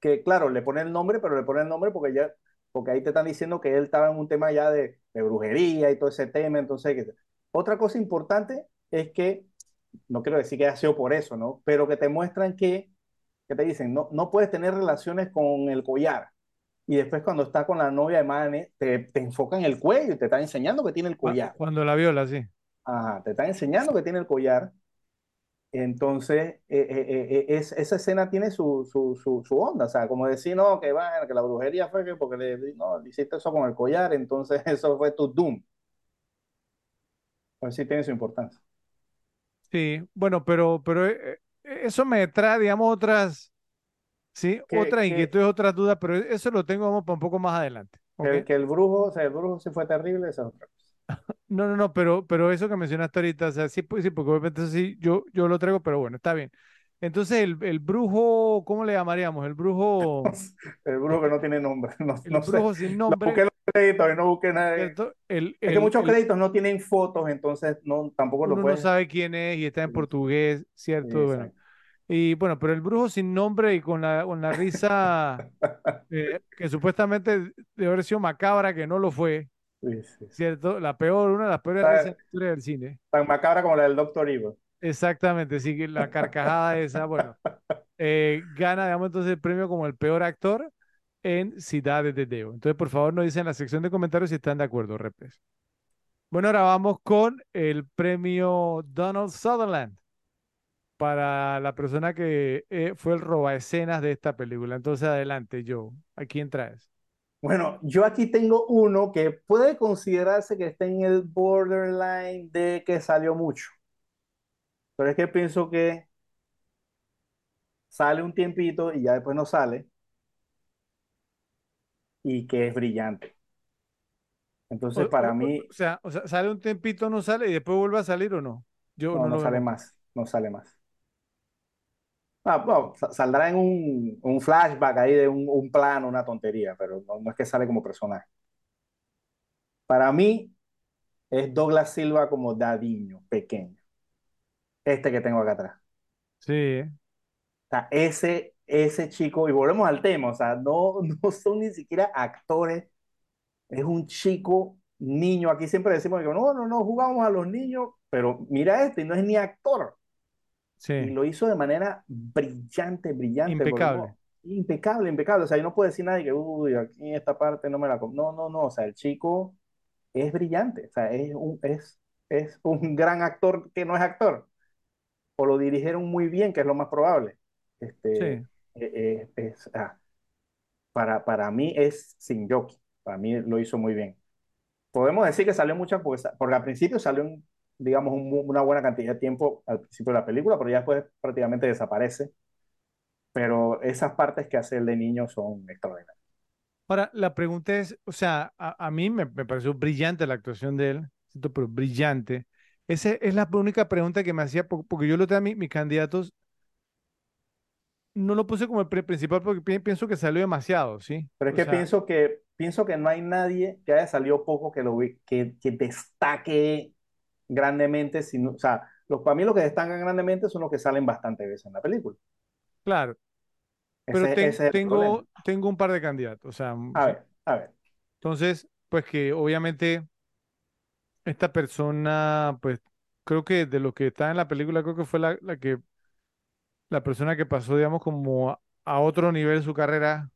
que claro, le pone el nombre, pero le pone el nombre porque ya, porque ahí te están diciendo que él estaba en un tema ya de, de brujería y todo ese tema, entonces, que- otra cosa importante es que, no quiero decir que haya sido por eso, ¿no? Pero que te muestran que, que te dicen, no, no puedes tener relaciones con el collar. Y después cuando está con la novia de Mane, te, te enfocan el cuello y te están enseñando que tiene el collar. Cuando la viola, sí. Ajá, te están enseñando que tiene el collar. Entonces, eh, eh, eh, es- esa escena tiene su, su, su, su onda, o sea, como decir, no, que bueno, que la brujería fue que porque le, no, le hiciste eso con el collar, entonces eso fue tu doom. Pues sí tiene su importancia. Sí, bueno, pero, pero eso me trae, digamos, otras, sí, Que, otras que, inquietudes, otras dudas, pero eso lo tengo, vamos, para un poco más adelante, que, ¿ok? el, que el brujo, o sea, el brujo sí fue terrible, esa es otra cosa. No, no, no, pero, pero eso que mencionaste ahorita, o sea, sí, pues, sí, porque obviamente eso sí, yo, yo lo traigo, pero bueno, está bien. Entonces, el, el brujo, ¿cómo le llamaríamos? El brujo, El brujo que no tiene nombre, no, el no sé. brujo sin No nombre, busqué los créditos y no busqué nada. Es. El, que el, muchos créditos no tienen fotos, entonces no, tampoco lo uno no puedes. sabe quién es y está en portugués, ¿cierto? Bueno, Exacto. Y bueno, pero el brujo sin nombre y con la, con la risa eh, que supuestamente debe haber sido macabra, que no lo fue, Sí. ¿cierto? La peor, una de las peores risas en la historia del cine. tan macabra como la del Doctor Evil. Exactamente, sí, la carcajada esa, bueno, eh, gana, digamos, entonces el premio como el peor actor en Ciudades de Deo. Entonces, por favor, nos dicen en la sección de comentarios si están de acuerdo, repes. Bueno, ahora vamos con el premio Donald Sutherland para la persona que eh, fue el robaescenas de esta película. Entonces, adelante, Joe. ¿A quién traes? Bueno, yo aquí tengo uno que puede considerarse que está en el borderline de que salió mucho, pero es que pienso que sale un tiempito y ya después no sale y que es brillante. O, Entonces, para o- mí, o sea, o sea, sale un tempito, no sale y después vuelve a salir o no. Yo no, no sale veo. más, no sale más. Ah, bueno, sa- saldrá en un, un flashback ahí de un, un plano, una tontería, pero no, no es que sale como personaje. Para mí es Douglas Silva como Dadiño, pequeño, este que tengo acá atrás. Sí, O sea, ese, ese chico, y volvemos al tema, o sea, no, no son ni siquiera actores, es un chico niño. Aquí siempre decimos no, no, no, jugamos a los niños, pero mira este, no es ni actor. Y sí, lo hizo de manera brillante, brillante, impecable. no, impecable, impecable. O sea, yo no puedo decir nada de que, uy, aquí en esta parte no me la... com-". No, no, no, o sea, el chico es brillante, o sea, es un, es, es un gran actor que no es actor, o lo dirigieron muy bien, que es lo más probable. Este, Sí, eh, eh, es, ah, para, para mí es sin jockey, para mí lo hizo muy bien. Podemos decir que salió muchas, porque, porque al principio salió, un, digamos, un una buena cantidad de tiempo al principio de la película, pero ya después prácticamente desaparece. Pero esas partes que hace el de niño son extraordinarias. Ahora, la pregunta es, o sea, a, a mí me, me pareció brillante la actuación de él, ¿cierto? Pero brillante. Esa es la única pregunta que me hacía, po- porque yo lo tenía, mi- mis candidatos, no lo puse como el principal porque pi- pienso que salió demasiado, ¿sí? Pero es O que sea, pienso que, pienso que no hay nadie que haya salido poco que, lo, que, que destaque grandemente. Sino, o sea, los, para mí los que destacan grandemente son los que salen bastante veces en la película. claro, pero ten- ese tengo, tengo un par de candidatos, o sea, mm, A ver, a ver. Entonces, pues que obviamente esta persona, pues creo que de lo que está en la película, creo que fue la, la que, la persona que pasó, digamos, como a, a otro nivel su carrera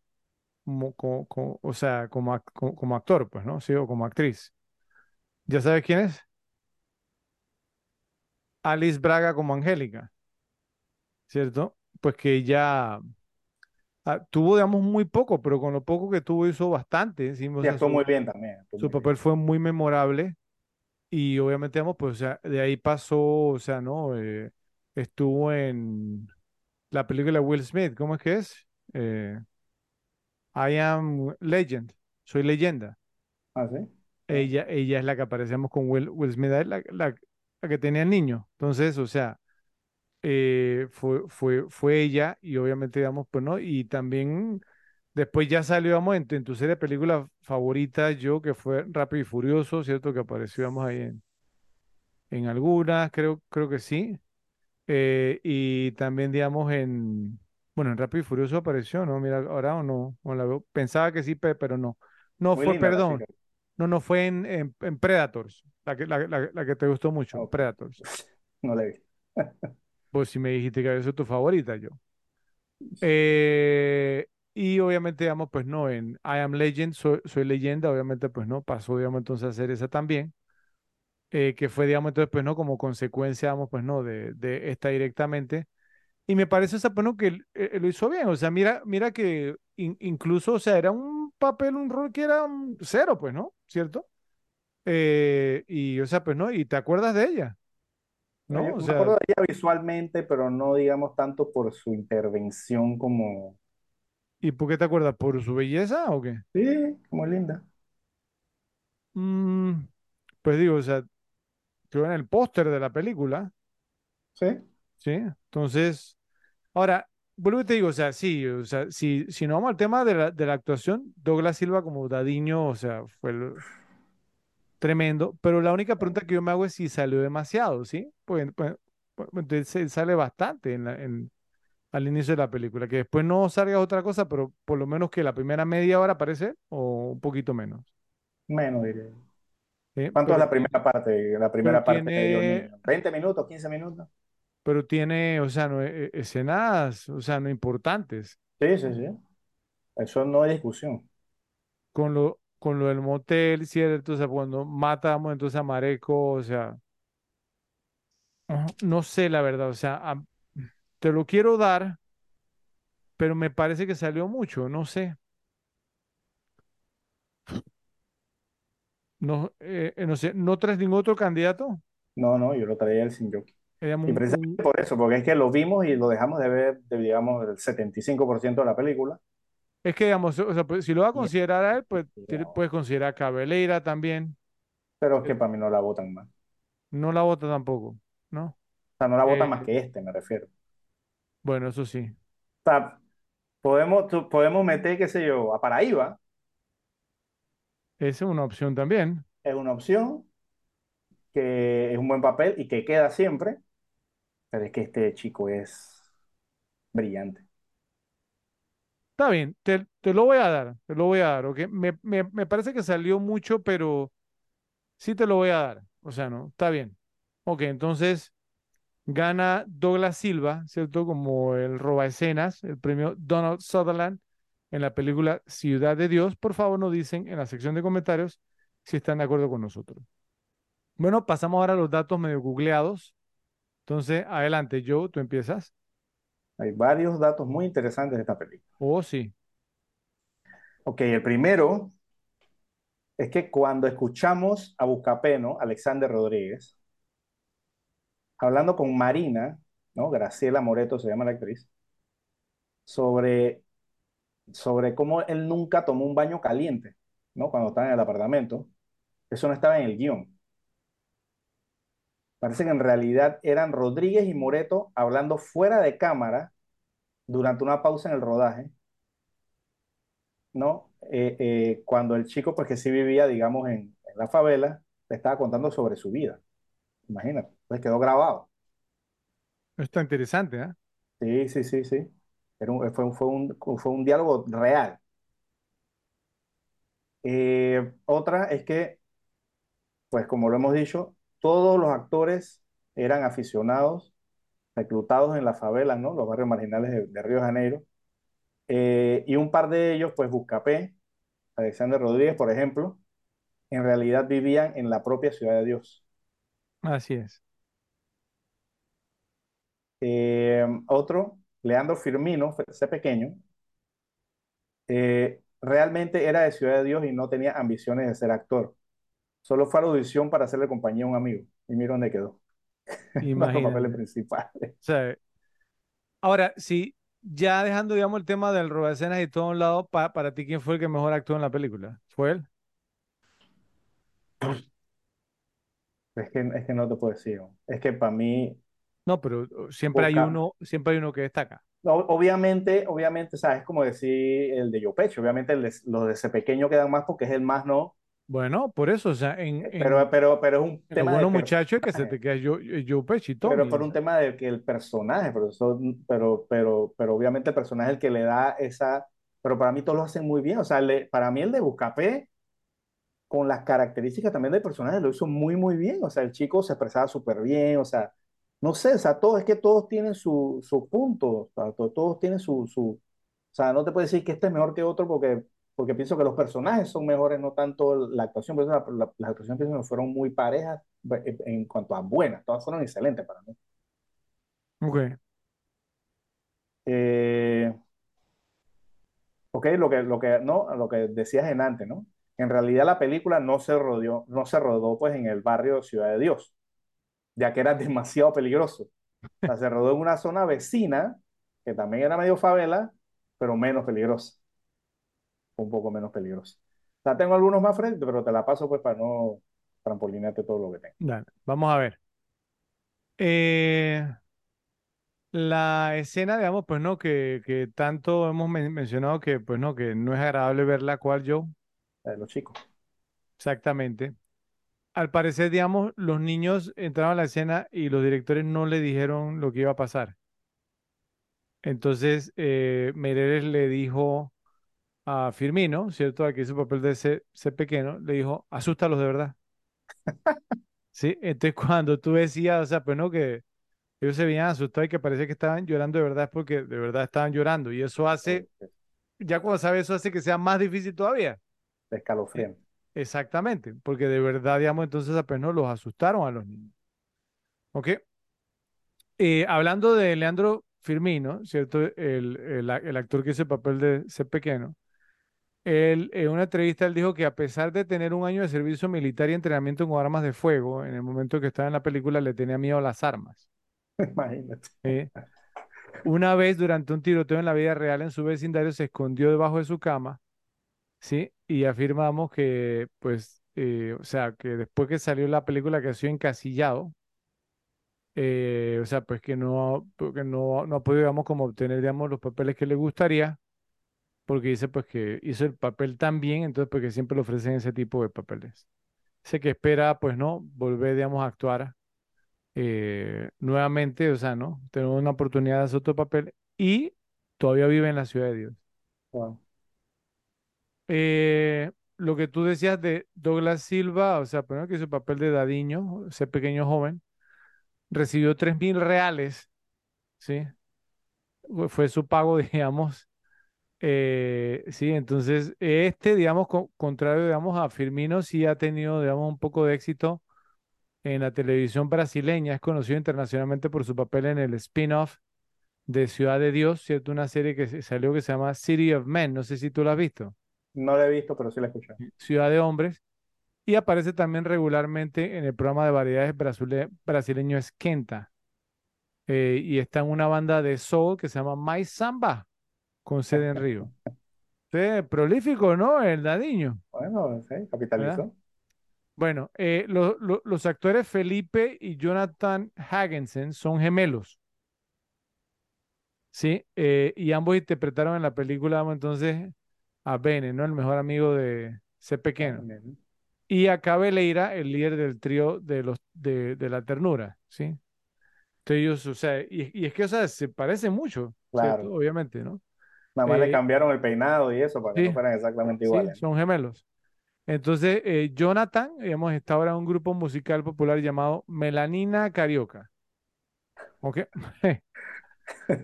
como, como- como- o sea, como, como actor, pues, ¿no? Sí, o como actriz. ¿Ya sabes quién es? Alice Braga como Angélica, ¿cierto? Pues que ella ah, tuvo, digamos, muy poco, pero con lo poco que tuvo hizo bastante, ¿sí? O Sí, sea, actuó su, muy bien también. su bien. papel fue muy memorable y obviamente, digamos, pues, o sea, de ahí pasó, o sea, ¿no? Eh, estuvo en la película de Will Smith, ¿cómo es que es? Eh, I Am Legend, soy leyenda. Ah, sí. Ella, ella es la que aparecemos con Will, Will Smith, la, la- la que tenía el niño. Entonces, o sea, eh, fue, fue, fue ella y obviamente, digamos, pues no, y también después ya salió, digamos, en, tu en tu serie de películas favorita, yo, que fue Rápido y Furioso, ¿cierto? Que apareció, digamos, ahí en, en algunas, creo, creo que sí. Eh, y también, digamos, en, bueno, en Rápido y Furioso apareció, ¿no? Mira, ahora o no, o la veo- pensaba que sí, pe- pero no. No Muy fue, perdón. No, no fue en, en, en Predators, la que, la, la- la que te gustó mucho, Predators. No la vi. Pues si me dijiste que eso es tu favorita, yo. Eh, y obviamente, digamos, pues no, en I Am Legend, soy, soy leyenda, obviamente, pues no, pasó, digamos, entonces a hacer esa también, eh, que fue, digamos, entonces, pues no, como consecuencia, digamos, pues no, de, de esta directamente. Y me parece, esa, pues no, que él, eh, lo hizo bien, o sea, mira, mira que in- incluso, o sea, era un papel, un rol que era un cero, pues, ¿no? ¿Cierto? Eh, y, o sea, pues no, y te acuerdas de ella, No, ¿no? yo O me sea, acuerdo de ella visualmente, pero no digamos tanto por su intervención como... ¿y por qué te acuerdas? ¿Por su belleza o qué? Sí, como linda. Mm, pues digo, o sea, quedó en el póster de la película, Sí. ¿sí? Entonces, ahora, vuelvo y te digo, o sea, sí, o sea, si, si no vamos al tema de la, de la actuación, Douglas Silva como Dadiño, o sea, fue el- tremendo, pero la única pregunta que yo me hago es si salió demasiado, ¿sí? Pues, pues, pues, entonces él sale bastante en la, en, al inicio de la película, que después no salga otra cosa, pero por lo menos que la primera media hora aparece o un poquito menos. Menos. ¿sí? ¿Cuánto es la primera parte? La primera parte tiene, niños. ¿20 minutos? ¿15 minutos? pero tiene, o sea, no, e- e- escenas, o sea, no importantes. Sí, sí, sí. Eso no hay discusión. Con lo, con lo del motel, ¿cierto? O sea, cuando matamos entonces a Mareco, o sea, no sé la verdad, o sea, a- te lo quiero dar, pero me parece que salió mucho, no sé. No, eh, eh, no sé, ¿no traes ningún otro candidato? No, no, yo lo traía el sin jockey. Eh, Y precisamente por eso, porque es que lo vimos y lo dejamos de ver, de, digamos, el 75% de la película. Es que, digamos, o sea, pues, si lo va a considerar a él, pues tiene- puedes considerar a Cabeleira también. pero es Eh, que para mí no la votan más. O No la vota tampoco, ¿no? sea, no la votan Eh, más que este, me refiero. O bueno, eso sí. sea, podemos, podemos meter, qué sé yo, a Paraíba, Esa es una opción también. es una opción, que es un buen papel y que queda siempre, pero es que este chico es brillante. Está bien, te, lo voy a dar, te lo voy a dar, ¿ok? Me, me, me parece que salió mucho, pero sí te lo voy a dar. O sea, no, está bien. Ok, entonces gana Douglas Silva, ¿cierto? Como el roba escenas, el premio Donald Sutherland en la película Ciudad de Dios. Por favor, nos dicen en la sección de comentarios si están de acuerdo con nosotros. Bueno, pasamos ahora a los datos medio googleados. Entonces, adelante, Joe, tú empiezas. Hay varios datos muy interesantes de esta película. Oh, sí. Ok, el primero es que cuando escuchamos a Buscapeno, Alexander Rodríguez, hablando con Marina, ¿no? Graciela Moreto se llama la actriz, sobre, sobre cómo él nunca tomó un baño caliente, ¿no? Cuando estaba en el apartamento. Eso no estaba en el guion. Parece que en realidad eran Rodríguez y Moreto hablando fuera de cámara durante una pausa en el rodaje, ¿no? Eh, eh, cuando el chico, pues que sí vivía, digamos, en, en la favela, le estaba contando sobre su vida. Imagínate, pues quedó grabado. Está interesante, ¿eh? Sí, sí, sí, sí. Era un- fue, un, fue un, fue un diálogo real. Eh, otra es que, pues como lo hemos dicho, todos los actores eran aficionados, reclutados en las favelas, ¿no? Los barrios marginales de, de Río de Janeiro. Eh, y un par de ellos, pues Buscapé, Alexander Rodríguez, por ejemplo, en realidad vivían en la propia Ciudad de Dios. Así es. Eh, otro, Leandro Firmino, ese pequeño, eh, realmente era de Ciudad de Dios y no tenía ambiciones de ser actor. Solo fue a la audición para hacerle compañía a un amigo. Y mira dónde quedó. De los papeles Imagínate. principales. Sea, ahora, sí, ya dejando, digamos, el tema del robo de escenas y todo a un lado, pa- para ti, ¿quién fue el que mejor actuó en la película? ¿Fue él? Es que, es que no te puedo decir. ¿no? Es que para mí, No, pero uh, siempre hay uno, siempre hay uno que destaca. o- obviamente, obviamente, ¿sabes? Es como decir el de Yo Pecho. Obviamente el de- los de ese pequeño quedan más porque es el más no. Bueno, por eso, o sea, en, en, Pero, pero, pero es un tema de buenos muchachos que se te queda es Joe, Joe Pesci, Pero por un tema de que el personaje, pero, eso- pero, pero, pero obviamente el personaje es el que le da esa, pero para mí todos lo hacen muy bien, o sea, el de- para mí el de Buscapé, con las características también del personaje, lo hizo muy, muy bien, o sea, el chico se expresaba súper bien, o sea, no sé, o sea, todo, es que todos tienen su, su punto, o sea, to- todos tienen su, su, o sea, no te puedes decir que este es mejor que otro porque, porque pienso que los personajes son mejores, no tanto la actuación, la- la- las actuaciones pienso que fueron muy parejas en en cuanto a buenas, todas fueron excelentes para mí. Ok, Eh, ok, lo que, lo que, no, lo que decías en antes, ¿no? En realidad la película no se rodó, no se rodó pues en el barrio Ciudad de Dios, ya que era demasiado peligroso. O sea, se rodó en una zona vecina, que también era medio favela, pero menos peligrosa, un poco menos peligrosa. O sea, tengo algunos más frente, pero te la paso pues para no trampolinarte todo lo que tengo. dale, vamos a ver. Eh, la escena, digamos, pues no, que, que tanto hemos men- mencionado que, pues no, que no es agradable verla, ¿cuál yo? La de los chicos. Exactamente. Al parecer, digamos, los niños entraron a la escena y los directores no le dijeron lo que iba a pasar. Entonces, eh, Meirelles le dijo a Firmino, ¿cierto? Al que hizo el papel de ese, ese pequeño, le dijo, asústalos de verdad. Sí, entonces cuando tú decías, o sea, pues no, que ellos se veían asustados y que parecía que estaban llorando de verdad es porque de verdad estaban llorando. Y eso hace, ya cuando sabes eso hace que sea más difícil todavía. Escalofriante. Exactamente, porque de verdad, digamos, entonces pues no los asustaron a los niños. ¿Ok? Eh, hablando de Leandro Firmino, ¿cierto? El, el, el actor que hizo el papel de ese pequeño, él, en una entrevista él dijo que a pesar de tener un año de servicio militar y entrenamiento con armas de fuego, en el momento que estaba en la película le tenía miedo a las armas. Imagínate. ¿eh? Una vez durante un tiroteo en la vida real en su vecindario se escondió debajo de su cama, ¿sí? Y afirmamos que, pues, eh, o sea, que después que salió la película que ha sido encasillado, eh, o sea, pues que no, que no, no ha podido, digamos, como obtener, digamos, los papeles que le gustaría, porque dice, pues, que hizo el papel tan bien, entonces, pues, que siempre le ofrecen ese tipo de papeles. Dice que espera, pues, ¿no? Volver, digamos, a actuar eh, nuevamente, o sea, ¿no? Tener una oportunidad de hacer otro papel y todavía vive en la ciudad de Dios. Wow. Eh, lo que tú decías de Douglas Silva, o sea, primero que hizo el papel de Dadiño, ese pequeño joven, recibió tres mil reales, ¿sí? Fue su pago, digamos. Eh, sí, entonces este, digamos, co- contrario, digamos, a Firmino, sí ha tenido, digamos, un poco de éxito en la televisión brasileña. Es conocido internacionalmente por su papel en el spin-off de Ciudad de Dios, ¿cierto? Una serie que se- salió que se llama City of Men. No sé si tú la has visto. No lo he visto, pero sí lo he escuchado. Ciudad de Hombres. Y aparece también regularmente en el programa de variedades brasile- brasileño Esquenta. Eh, y está en una banda de soul que se llama Mais Samba, con sede en Río. Entonces, prolífico, ¿no? El Dadiño, Bueno, sí, ¿verdad? capitalizó. Bueno, eh, lo- lo- los actores Felipe y Jonathan Hagensen son gemelos, ¿sí? Eh, y ambos interpretaron en la película, vamos, entonces, a Bene, ¿no? El mejor amigo de C. Pequeno. bien. Y a Cabeleira, el líder del trío de, los, de, de la ternura, ¿sí? Entonces ellos, o sea, y, y es que, o sea, se parecen mucho, ¿cierto? Claro. Obviamente, ¿no? Nada más le cambiaron el peinado y eso para que no sí, fueran exactamente sí, iguales. son gemelos. Entonces, eh, Jonathan, digamos, está ahora en un grupo musical popular llamado Melanina Carioca. ¿Ok?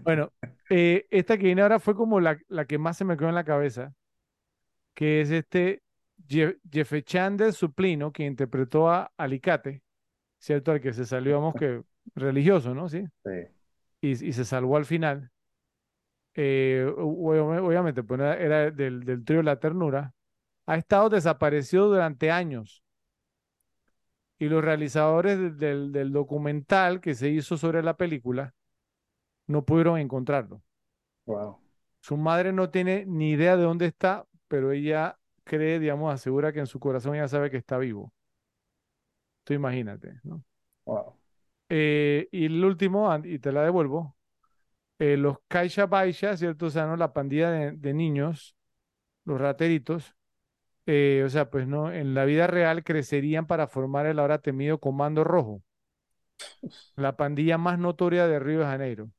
Bueno, eh, esta que viene ahora fue como la, la que más se me quedó en la cabeza, que es este Je- Jefechan Suplino, que interpretó a Alicate, ¿cierto? Al que se salió, vamos, que religioso, ¿no? Sí. Sí. Y, y se salvó al final. Eh, ob- obviamente, pues era, del, del trío La Ternura. Ha estado desaparecido durante años. Y los realizadores del, del del documental que se hizo sobre la película no pudieron encontrarlo. Wow. Su madre no tiene ni idea de dónde está, pero ella cree, digamos, asegura que en su corazón ella sabe que está vivo. Tú imagínate, ¿no? Wow. Eh, y el último, y te la devuelvo, eh, los Caixa Baixa, ¿cierto? O sea, ¿no? La pandilla de, de niños, los rateritos, eh, o sea, pues no, en la vida real crecerían para formar el ahora temido Comando Rojo, la pandilla más notoria de Río de Janeiro.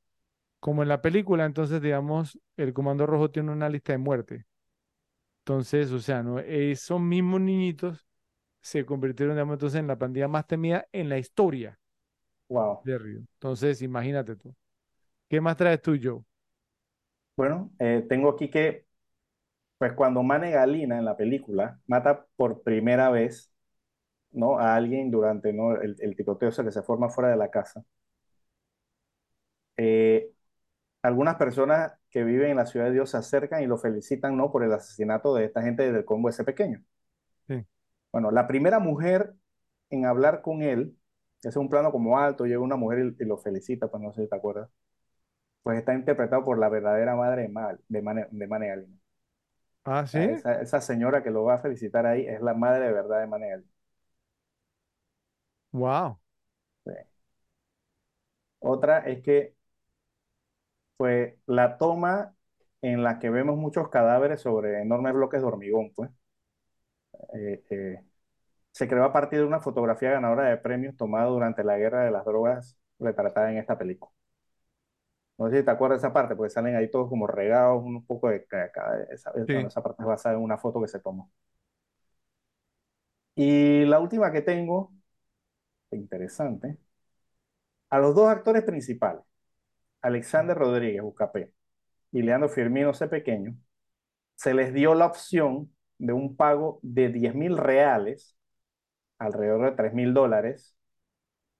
Como en la película, entonces, digamos, el Comando Rojo tiene una lista de muerte. Entonces, o sea, ¿no? Esos mismos niñitos se convirtieron, digamos, entonces en la pandilla más temida en la historia Wow. de Río. Entonces, imagínate tú. ¿Qué más traes tú, Joe? Bueno, eh, tengo aquí que, pues cuando Mane Galina en la película mata por primera vez, ¿no? A alguien durante, ¿no? el, el tiroteo ese que se forma fuera de la casa. eh, algunas personas que viven en la ciudad de Dios se acercan y lo felicitan, ¿no? Por el asesinato de esta gente del combo ese pequeño. Sí. Bueno, la primera mujer en hablar con él, ese es un plano como alto, llega una mujer y, y lo felicita, pues no sé si te acuerdas, pues está interpretado por la verdadera madre de, Mal, de, Mane, de Mane. Ah, sí. esa, esa señora que lo va a felicitar ahí es la madre de verdad de Mane Galina. Wow. Sí. Otra es que, pues, la toma en la que vemos muchos cadáveres sobre enormes bloques de hormigón, pues, eh, eh, se creó a partir de una fotografía ganadora de premios tomada durante la guerra de las drogas retratada en esta película. No sé si te acuerdas de esa parte, porque salen ahí todos como regados, un poco de caca. Esa, bueno, Sí, esa parte es basada en una foto que se tomó. Y la última que tengo, interesante, a los dos actores principales, Alexander Rodríguez, Ucapé, y Leandro Firmino, ese pequeño, se les dio la opción de un pago de diez mil reales, alrededor de tres mil dólares,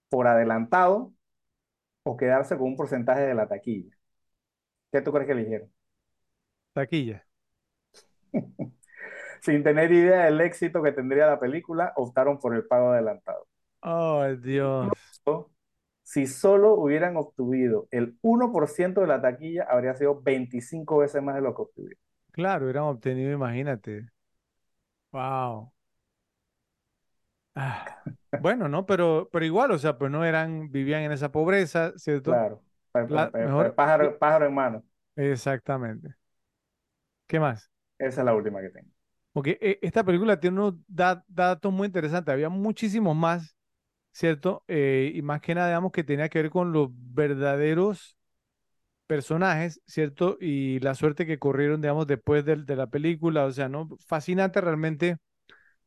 por adelantado o quedarse con un porcentaje de la taquilla. ¿Qué tú crees que eligieron? taquilla. Sin tener idea del éxito que tendría la película, optaron por el pago adelantado. Ay, Dios. Si solo hubieran obtenido el 1% de la taquilla, habría sido 25 veces más de lo que obtuvieron. Claro, hubieran obtenido, imagínate. Wow. Ah, bueno, ¿no? Pero, pero igual, o sea, pues no eran, vivían en esa pobreza, ¿cierto? Claro, La- mejor, pájaro, pájaro en mano. exactamente. ¿Qué más? Esa es la última que tengo. Porque esta película tiene unos da- datos muy interesantes. Había muchísimos más, ¿cierto? Eh, y más que nada, digamos, que tenía que ver con los verdaderos personajes, ¿cierto? Y la suerte que corrieron, digamos, después del- de, la película. O sea, ¿no? Fascinante realmente.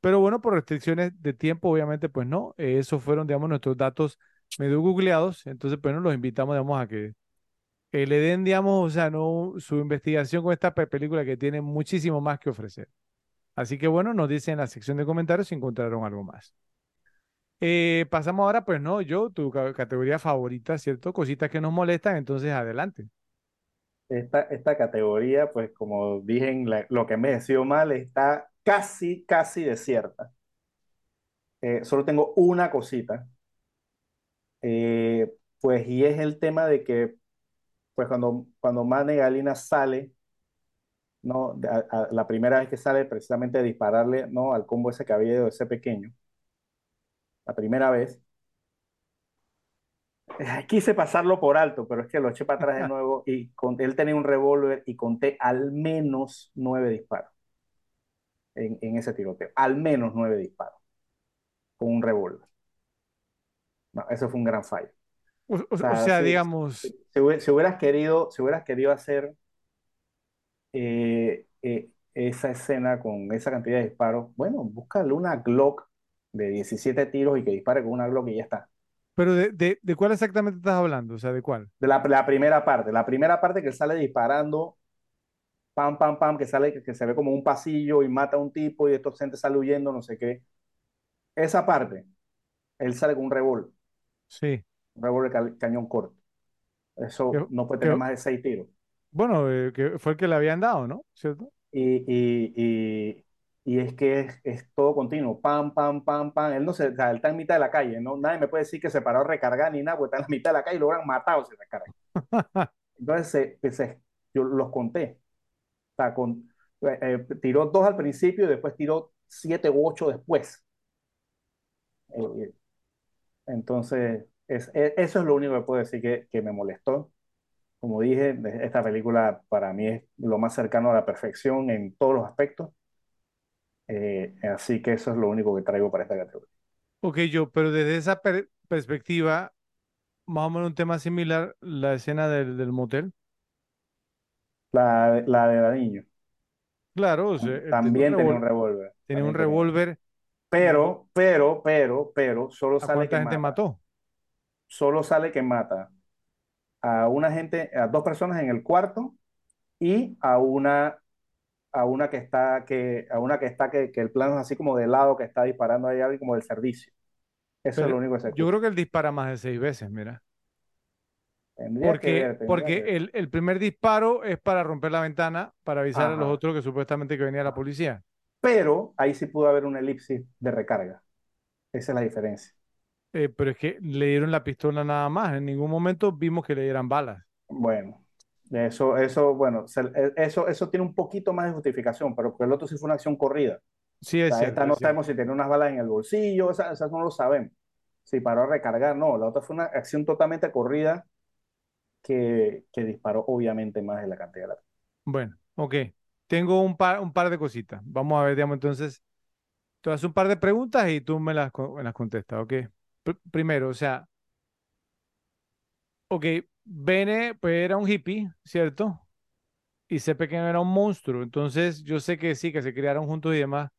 Pero bueno, por restricciones de tiempo, obviamente, pues no. Esos fueron, digamos, nuestros datos medio googleados. Entonces, pues no, los invitamos, digamos, a que le den, digamos, o sea, no su investigación con esta pe- película que tiene muchísimo más que ofrecer. Así que bueno, nos dicen en la sección de comentarios si encontraron algo más. Eh, pasamos ahora, pues no, yo, tu ca- categoría favorita, ¿cierto? Cositas que nos molestan, entonces adelante. Esta, esta categoría, pues como dije, la- lo que me decidió mal está casi, casi desierta. Eh, solo tengo una cosita, eh, pues y es el tema de que, pues cuando, cuando Mane Galina sale, ¿no? De- a- a- la primera vez que sale precisamente a dispararle, ¿no? Al combo ese ido ese pequeño, la primera vez, eh, quise pasarlo por alto, pero es que lo eché para atrás de nuevo y con, él tenía un revólver y conté al menos nueve disparos. En, en ese tiroteo. Al menos nueve disparos con un revólver. No, eso fue un gran fallo. O, o- O o sea, sea, si, digamos, si, si hubi- si hubieras querido, si hubieras querido hacer eh, eh, esa escena con esa cantidad de disparos, bueno, búscale una Glock de 17 tiros y que dispare con una Glock y ya está. pero de, de, de cuál exactamente estás hablando? O sea, ¿de cuál? De la, la primera parte, la primera parte que sale disparando, pam, pam, pam, que sale, que, que se ve como un pasillo y mata a un tipo y estos gente sale huyendo, no sé qué. Esa parte, él sale con un revólver. Sí. un revólver ca- cañón corto. Que, Eso no puede que- tener más de seis tiros. bueno, eh, que fue el que le habían dado, ¿no? ¿Cierto? Y, y, y, y es que es, es todo continuo, pam, pam, pam, pam. Él no se, o sea, él está en mitad de la calle, ¿no? Nadie me puede decir que se paró a recargar ni nada, porque está en la mitad de la calle y lo hubieran matado si recargan. Entonces, se- se- yo los conté. Sea, con, eh, eh, tiró dos al principio y después tiró siete u ocho después. Eh, eh, entonces, es, e- eso es lo único que puedo decir que, que me molestó. Como dije, esta película para mí es lo más cercano a la perfección en todos los aspectos. Eh, así que eso es lo único que traigo para esta categoría. Ok, yo, pero desde esa per- perspectiva, más o menos un tema similar, la escena del, del motel. La, la de la niño Claro, o sea, también tenía un revólver. tenía un revólver. Pero, pero, pero, pero, solo ¿A sale cuánta que gente mata. mató? Solo sale que mata a una gente, a dos personas en el cuarto y a una, a una que está, que, a una que está, que, que el plano es así como de lado, que está disparando ahí alguien como del servicio. Eso es lo único que se yo creo que él dispara más de seis veces, mira. Tendría que Porque, ver, tendría que porque el, el primer disparo es para romper la ventana, para avisar a los otros que supuestamente que venía la policía. Pero ahí sí pudo haber una elipsis de recarga. Esa es la diferencia. Eh, pero es que le dieron la pistola nada más. En ningún momento vimos que le dieran balas. Bueno, eso, eso, bueno, se- e- eso, eso tiene un poquito más de justificación, pero porque el otro sí fue una acción corrida. Sí, O es sea, cierto. esta no es cierto. sabemos si tenía unas balas en el bolsillo, esa, esa no lo sabemos. Si paró a recargar, no. La otra fue una acción totalmente corrida que, que disparó obviamente más de la cantidad de la... Bueno, ok. Tengo un par, un par de cositas. Vamos a ver, digamos, entonces, a hacer un par de preguntas y tú me las, me las contestas, ¿ok? Pr- primero, o sea, ok, Bene, pues era un hippie, ¿cierto? Y C pequeño era un monstruo. Entonces, yo sé que sí, que se criaron juntos y demás.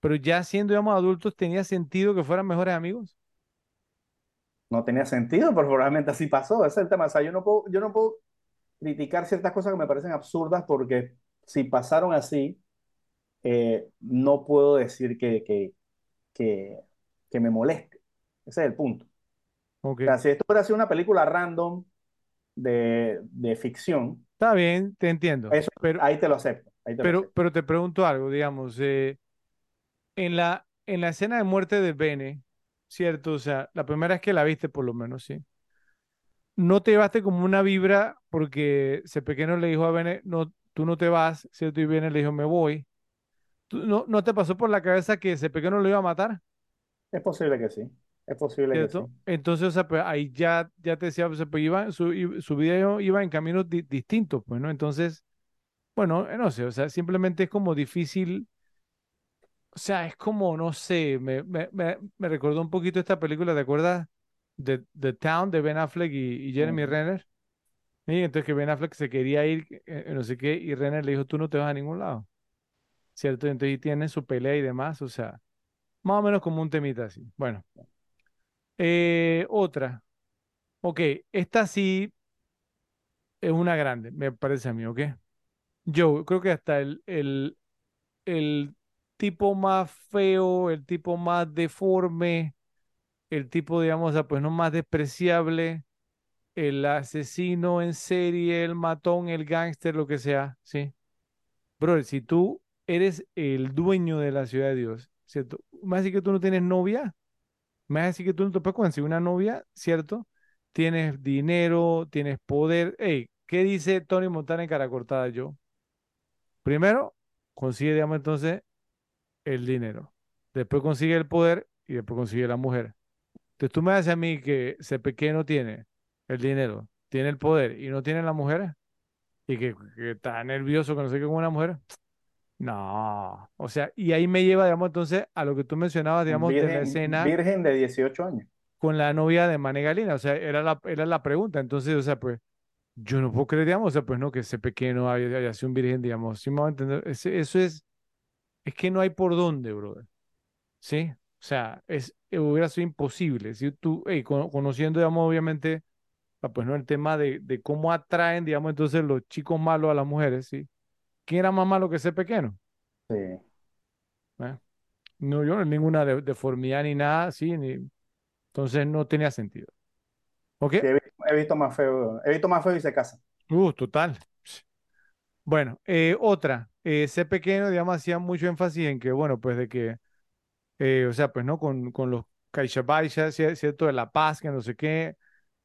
Pero ya siendo, digamos, adultos, ¿tenía sentido que fueran mejores amigos? No tenía sentido, pero probablemente así pasó. Ese es el tema. O sea, yo no puedo, yo no puedo criticar ciertas cosas que me parecen absurdas porque si pasaron así, eh, no puedo decir que, que, que, que me moleste. Ese es el punto. Ok. O sea, si esto hubiera sido una película random de, de ficción, Está bien, te entiendo. eso, Pero, ahí te lo acepto. Ahí te lo pero, acepto. pero te pregunto algo, digamos, eh, en la, en la escena de muerte de Bene, ¿cierto? O sea, la primera vez que la viste, por lo menos, ¿sí? No te llevaste como una vibra porque ese pequeño le dijo a Bene, no, tú no te vas, ¿cierto? Y Bene le dijo, me voy. ¿Tú- no, ¿no te pasó por la cabeza que ese pequeño lo iba a matar? Es posible que sí. Es posible que sí. ¿Cierto? Entonces, o sea, pues ahí ya, ya te decía, o sea, pues iba, su, su vida iba iba en caminos di- distintos, pues, ¿no? Entonces, bueno, eh, no sé, o sea, simplemente es como difícil, o sea, es como, no sé, me, me, me, me recordó un poquito esta película, ¿te acuerdas? De The Town de Ben Affleck y, y Jeremy. Renner. Y entonces que Ben Affleck se quería ir, eh, eh, no sé qué, y Renner le dijo, tú no te vas a ningún lado, ¿cierto? Entonces ahí tienen su pelea y demás, o sea, más o menos como un temita así. Bueno, eh, otra. Ok, esta sí es una grande, me parece a mí, ¿ok? Yo creo que hasta el, el, el tipo más feo, el tipo más deforme, el tipo, digamos, pues no más despreciable, el asesino en serie, el matón, el gángster, lo que sea, ¿sí? Brother, si tú eres el dueño de la ciudad de Dios, ¿cierto? Más así que tú no tienes novia, más así que tú no te puedes conseguir una novia, ¿cierto? Tienes dinero, tienes poder. Ey, ¿qué dice Tony Montana en Cara Cortada yo? Primero, consigue, digamos, entonces el dinero. Después consigue el poder y después consigue la mujer. Entonces tú me haces a mí que ese pequeño tiene el dinero, tiene el poder y no tiene la mujer y que, que está nervioso que no sé qué con una mujer. No, o sea, y ahí me lleva, digamos, entonces a lo que tú mencionabas, digamos, de la Virgen, escena virgen de 18 años. con la novia de Mane Galina, o sea, era la, era la pregunta. Entonces, o sea, pues, yo no puedo creer, digamos, o sea, pues no, que ese pequeño haya, haya sido un virgen, digamos, sí me va a entender, Ese- eso es, es que no hay por dónde, brother, ¿sí? O sea, es, eh, hubiera sido imposible, si tú, hey, conociendo, digamos, obviamente, ah, pues no, el tema de, de cómo atraen, digamos, entonces los chicos malos a las mujeres, ¿sí? ¿Quién era más malo que ese pequeño? Sí. ¿Eh? No, yo no ninguna de- deformidad ni nada, sí, ni, entonces no tenía sentido. ¿Ok? Sí, he visto, he visto más feo, he visto más feo y se casa. Uh, total. Bueno, eh, otra, eh, ese pequeño, digamos, hacía mucho énfasis en que, bueno, pues de que, eh, o sea, pues, ¿no? Con, con los Caixabaixas, ¿cierto? De La Paz, que no sé qué,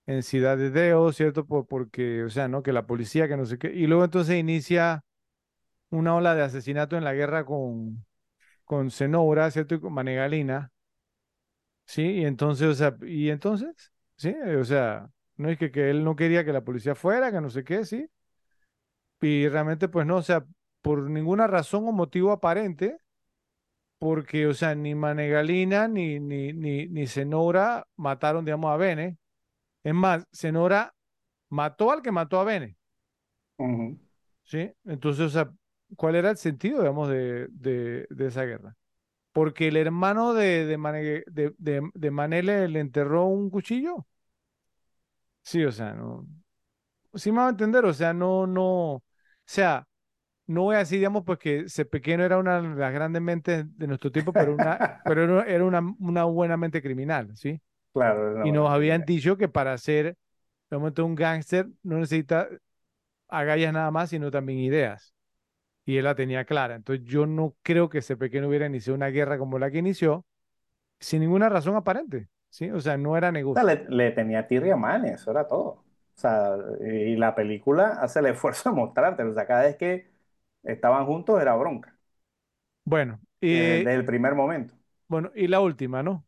en Ciudad de Deo, ¿cierto? Por, porque, o sea, ¿no? Que la policía, que no sé qué. Y luego entonces inicia una ola de asesinato en la guerra con, con Zenobra, ¿cierto? Y con Manegalina, ¿sí? Y entonces, o sea, y entonces, ¿sí? Eh, O sea, no es que, que él no quería que la policía fuera, que no sé qué, ¿sí? Y realmente, pues no, o sea, por ninguna razón o motivo aparente, porque, o sea, ni Manegalina ni, ni, ni, ni Zenora mataron, digamos, a Bene. Es más, Zenora mató al que mató a Bene. ¿sí? Entonces, o sea, ¿cuál era el sentido, digamos, de, de, de esa guerra? Porque el hermano de, de, Mane, de, de, de Mané le, le enterró un cuchillo. Sí, o sea, no. Sí me va a entender, o sea, no, no. O sea. No voy a decir, digamos, pues que ese pequeño era una de las grandes mentes de nuestro tiempo, pero, una, pero era una, una buena mente criminal, ¿sí? Claro, Y nos habían dicho que para ser, de momento, un gángster no necesita agallas nada más, sino también ideas. Y él la tenía clara. Entonces yo no creo que ese pequeño hubiera iniciado una guerra como la que inició, sin ninguna razón aparente, ¿sí? O sea, no era O sea, negocio. le, le tenía tirria Manes, eso era todo. O sea, y la película hace el esfuerzo de mostrarte. O sea, cada vez que estaban juntos era bronca. Bueno, Desde, eh, desde el primer momento. bueno, y la última, ¿no?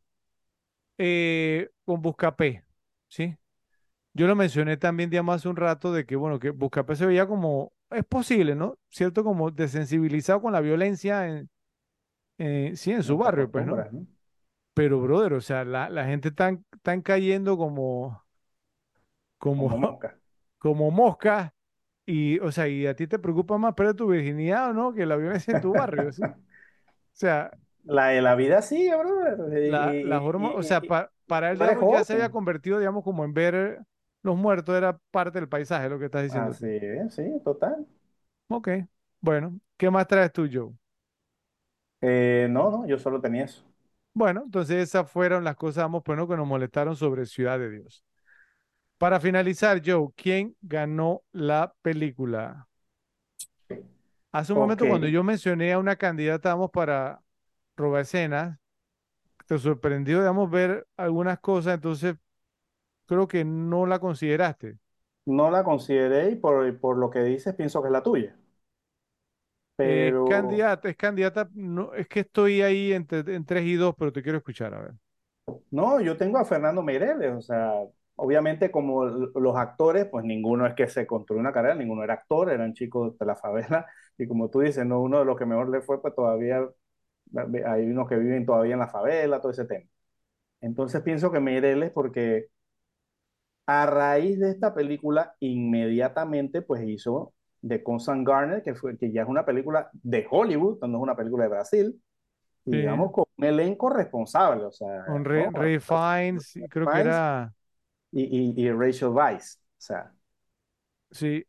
Eh, con Buscapé, ¿sí? Yo lo mencioné también, digamos, hace un rato de que, bueno, que Buscapé se veía como, es posible, ¿no? Cierto, como desensibilizado con la violencia en, en- sí, en su barrio, pues, ¿no? Pero, brother, o sea, la, la gente tan, tan cayendo como, como, como mosca y, o sea, y a ti te preocupa más perder tu virginidad o no que la violencia en tu barrio, ¿sí? O sea, La de la vida sigue, brother. la, Y, la forma, o sea, pa- para él, digamos, ya se había convertido, digamos, como en ver los muertos era parte del paisaje, lo que estás diciendo. Así es, sí, total. Ok, bueno, ¿qué más traes tú, Joe? Eh, no, no, yo solo tenía eso. Bueno, entonces esas fueron las cosas, vamos, pues, ¿no? que nos molestaron sobre Ciudad de Dios. Para finalizar, Joe, ¿quién ganó la película? Hace un momento cuando yo mencioné a una candidata, vamos, para robar escenas, te sorprendió, digamos, ver algunas cosas, entonces creo que no la consideraste. no la consideré y por, por lo que dices pienso que es la tuya. Eh, Pero candidata, es candidata, no, es que estoy ahí entre, en 3 y 2, pero te quiero escuchar, a ver. no, yo tengo a Fernando Meireles, o sea, obviamente como los actores, pues ninguno es que se construyó una carrera, ninguno era actor, eran chicos de la favela. Y como tú dices, no, uno de los que mejor le fue, pues todavía hay unos que viven todavía en la favela, todo ese tema. Entonces pienso que Meireles porque a raíz de esta película inmediatamente pues hizo The Constant Garner, que, fue, que ya es una película de Hollywood, no es una película de Brasil, y Sí, digamos con un elenco responsable, o sea, con Ray, Fiennes, creo que era, y, y, y Rachel Weisz, o sea, sí,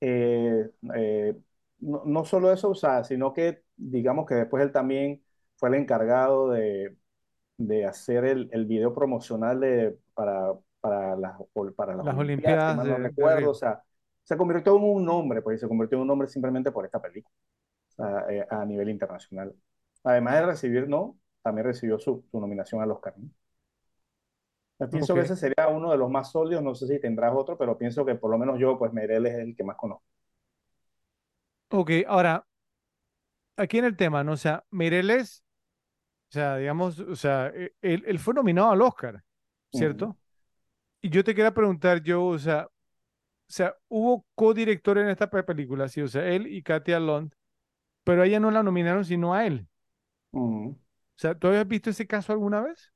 eh, eh, no, no solo eso, o sea, sino que digamos que después él también fue el encargado de, de hacer el, el video promocional de, para, para, las, para las las Olimpiadas, Olimpiadas no de, de recuerdo, o sea, se convirtió en un nombre, pues se convirtió en un nombre simplemente por esta película, sea, eh, a nivel internacional. Además de recibir, no, también recibió su, su nominación al Oscar. ¿no? Yo pienso que ese sería uno de los más sólidos, no sé si tendrás otro, pero pienso que por lo menos yo, pues Merel es el que más conozco. ok, ahora, aquí en el tema, ¿no? O sea, Mireles, o sea, digamos, o sea, e- él, él fue nominado al Oscar, ¿cierto? Y yo te quería preguntar, yo, o sea, o sea, hubo co-director en esta pe- película, sí, o sea, él y Katia Lund, pero a ella no la nominaron, sino a él. O sea, ¿tú habías visto ese caso alguna vez?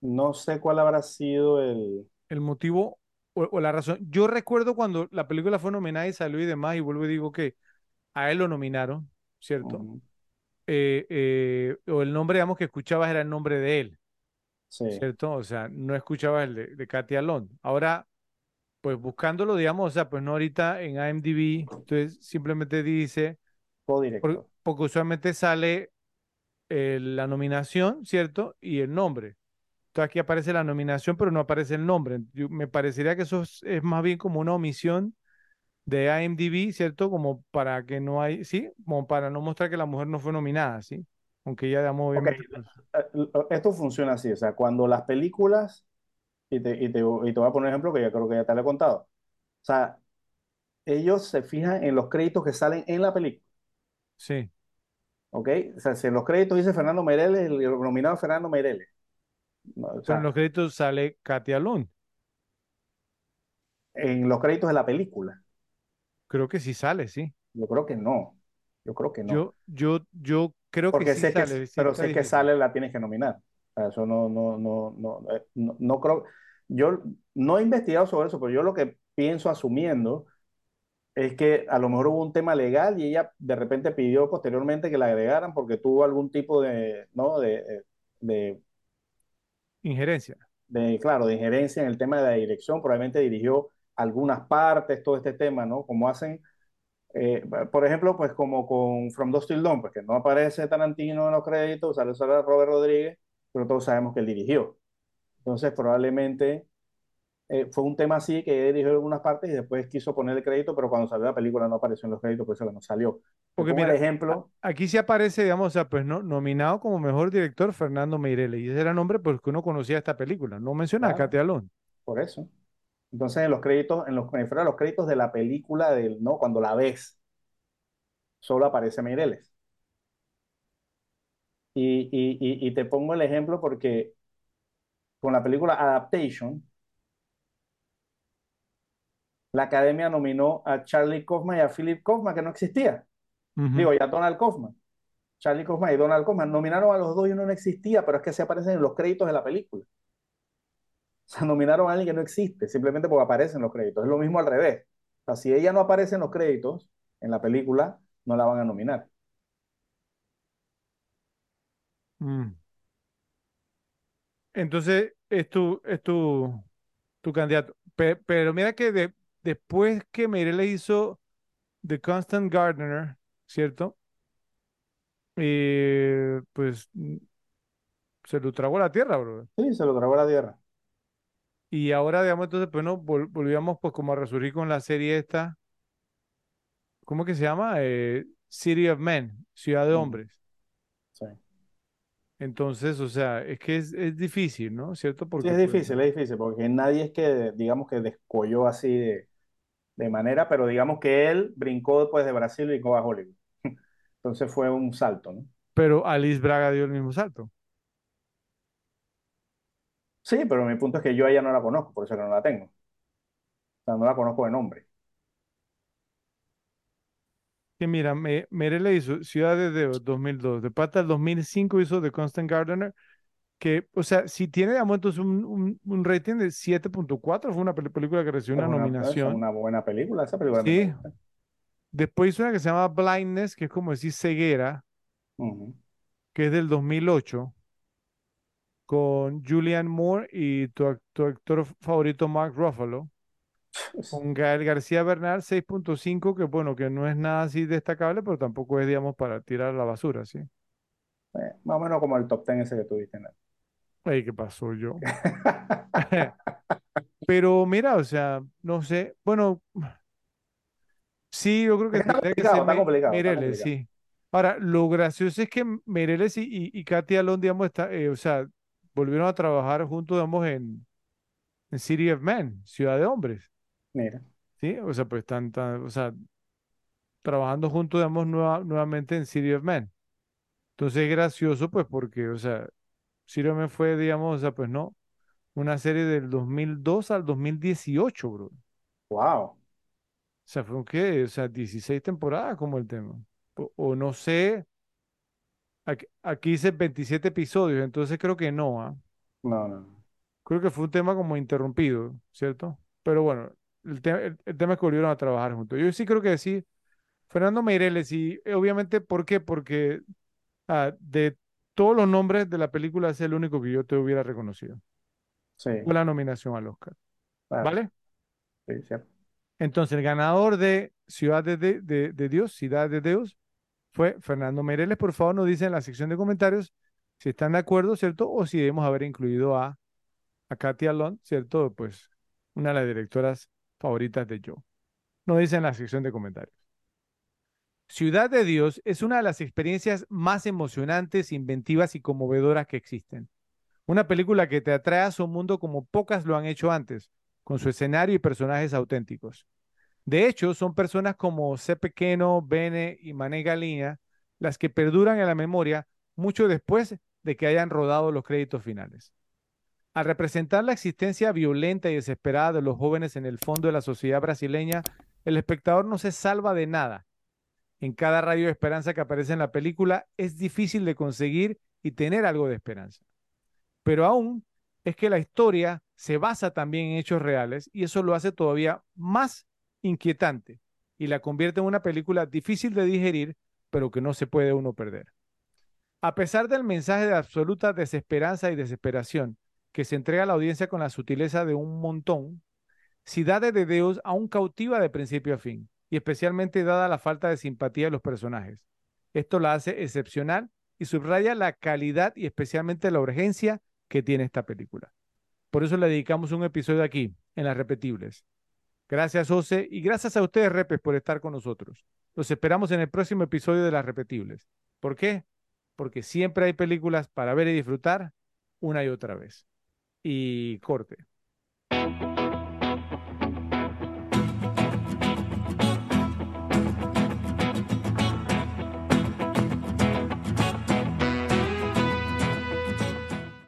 No sé cuál habrá sido el... El motivo o, o la razón. Yo recuerdo cuando la película fue nominada y salió y demás, y vuelvo y digo que a él lo nominaron, ¿cierto? Eh, eh, o el nombre, digamos, que escuchabas era el nombre de él, Sí, ¿cierto? O sea, no escuchabas el de, de Katia Lund. Ahora, pues buscándolo, digamos, o sea, pues no ahorita en IMDb, entonces simplemente dice, por- porque usualmente sale eh, la nominación, ¿cierto? Y el nombre. Entonces aquí aparece la nominación, pero no aparece el nombre. Yo- me parecería que eso es, es más bien como una omisión de IMDb, ¿cierto? Como para que no hay, sí, como para no mostrar que la mujer no fue nominada, ¿sí? Aunque ya, digamos, Ok, obviamente, pues, eh, esto funciona así, o sea, cuando las películas, y te, y te, y te voy a poner un ejemplo que ya creo que ya te lo he contado, o sea, ellos se fijan en los créditos que salen en la película, sí. ¿ok? O sea, si en los créditos dice Fernando Meireles, el nominado Fernando Meireles, en los créditos sale Katia Lund. en los créditos de la película, Creo que sí sale, sí. yo creo que no, yo creo que no, Yo, yo, yo creo que porque sí sé que, sale, sí pero sé que sale la tienes que nominar, o sea, eso no, no, no, no, eh, no, no creo, yo no he investigado sobre eso, pero yo lo que pienso asumiendo es que a lo mejor hubo un tema legal y ella de repente pidió posteriormente que la agregaran porque tuvo algún tipo de, ¿no? de, de, Injerencia. claro, de injerencia en el tema de la dirección, probablemente dirigió algunas partes, todo este tema, ¿no? Como hacen, eh, por ejemplo, pues como con From Dusk Till Dawn, porque no aparece Tarantino en los créditos, sale solo Robert Rodríguez, pero todos sabemos que él dirigió. Entonces, probablemente eh, fue un tema así que dirigió algunas partes y después quiso poner el crédito, pero cuando salió la película no apareció en los créditos, por eso que no salió. Porque mira, a- ejemplo, aquí sí aparece, digamos, o sea, pues no, nominado como mejor director Fernando Meireles. Y ese era el nombre porque uno conocía esta película. No menciona a claro, Katia Lund. por eso. Entonces, en los créditos, en los, en fuera de los créditos de la película, del, ¿no? Cuando la ves, solo aparece Meireles. Y, y, y, y te pongo el ejemplo porque con la película Adaptation, la academia nominó a Charlie Kaufman y a Philip Kaufman, que no existía. Ujú. Digo, ya Donald Kaufman. Charlie Kaufman y Donald Kaufman nominaron a los dos y uno no existía, pero es que se aparecen en los créditos de la película. O sea, nominaron a alguien que no existe, simplemente porque aparece en los créditos. Es lo mismo al revés. O sea, si ella no aparece en los créditos, en la película, no la van a nominar. Mm. Entonces, es tu, es tu, tu candidato. Pe- pero mira que de- después que Meirelles hizo The Constant Gardener, ¿cierto? Eh, pues mm, se lo tragó la tierra, bro. Sí, se lo tragó a la tierra. Y ahora, digamos, entonces, pues no, vol- volvíamos pues como a resurgir con la serie esta, ¿cómo que se llama? Eh, City of Men, Ciudad de Hombres. Sí. Entonces, o sea, es que es, es difícil, ¿no? ¿Cierto? Sí, Porque es pues, difícil, es difícil, porque nadie es que, digamos, que descolló así de, de manera, pero digamos que él brincó después de Brasil, brincó a Hollywood. Entonces fue un salto, ¿no? pero Alice Braga dio el mismo salto. Sí, pero mi punto es que yo a ella no la conozco, por eso que no la tengo. O sea, no la conozco de nombre. Que mira, me, Merele hizo Ciudad de Dios 2002, de Pata el 2005 hizo The Constant Gardener, que, o sea, si tiene, digamos, entonces un, un, un rating de 7.4, fue una pel- película que recibió una una, nominación. una buena película, esa película Sí, después hizo una que se llama Blindness, que es como decir ceguera, que es del 2008, con Julianne Moore y tu, ac- tu actor favorito Mark Ruffalo. Con Gael García Bernal 6.5, que bueno, que no es nada así destacable, pero tampoco es, digamos, para tirar a la basura, ¿sí? Eh, más o menos como el top ten ese que tuviste. ¿no? Ay, ¿qué pasó yo? Pero mira, o sea, no sé, bueno, sí, yo creo que Está tendría que ser está complicado, está complicado. sí. Ahora, lo gracioso es que Meireles y, y, y Katy Alon, digamos, está, eh, o sea, volvieron a trabajar juntos, digamos, en, en City of Men, Ciudad de Hombres, Mira, ¿sí? O sea, pues están, tan- o sea, trabajando juntos, digamos, nueva- nuevamente en City of Men. Entonces es gracioso, pues, porque, o sea, Men fue, digamos, o sea, pues no, una serie del 2002 al 2018, bro. O wow. sea, fue un qué, o sea, 16 temporadas como el tema. O, o no sé, aquí, aquí dice 27 episodios, entonces creo que no, ¿ah? No, no, no. Creo que fue un tema como interrumpido, ¿cierto? Pero bueno, el, te- el, el tema es que volvieron a trabajar juntos. Yo sí creo que sí, Fernando Meireles, y eh, obviamente, ¿por qué? Porque ah, de todos los nombres de la película es el único que yo te hubiera reconocido. Sí, Fue la nominación al Oscar, claro, ¿vale? sí, cierto. Entonces, el ganador de Ciudad de, de, de- de Dios, Ciudad de Dios, fue Fernando Meireles. Por favor, nos dicen en la sección de comentarios si están de acuerdo, ¿cierto? O si debemos haber incluido a, a Katy Alon, ¿cierto? Pues una de las directoras favoritas de Joe. Nos dicen en la sección de comentarios. Ciudad de Dios es una de las experiencias más emocionantes, inventivas y conmovedoras que existen. Una película que te atrae a su mundo como pocas lo han hecho antes, con su escenario y personajes auténticos. De hecho, son personas como C. Pequeno, Bene y Mané Galina las que perduran en la memoria mucho después de que hayan rodado los créditos finales. Al representar la existencia violenta y desesperada de los jóvenes en el fondo de la sociedad brasileña, el espectador no se salva de nada. En cada rayo de esperanza que aparece en la película es difícil de conseguir y tener algo de esperanza. Pero aún es que la historia se basa también en hechos reales y eso lo hace todavía más inquietante y la convierte en una película difícil de digerir, pero que no se puede uno perder. A pesar del mensaje de absoluta desesperanza y desesperación que se entrega a la audiencia con la sutileza de un montón, Cidade de Deus aún cautiva de principio a fin, y especialmente dada la falta de simpatía de los personajes. Esto la hace excepcional y subraya la calidad y especialmente la urgencia que tiene esta película. Por eso le dedicamos un episodio aquí, en las repetibles. Gracias, José, y gracias a ustedes, Repes, por estar con nosotros. Los esperamos en el próximo episodio de las repetibles. ¿Por qué? Porque siempre hay películas para ver y disfrutar una y otra vez. Y corte.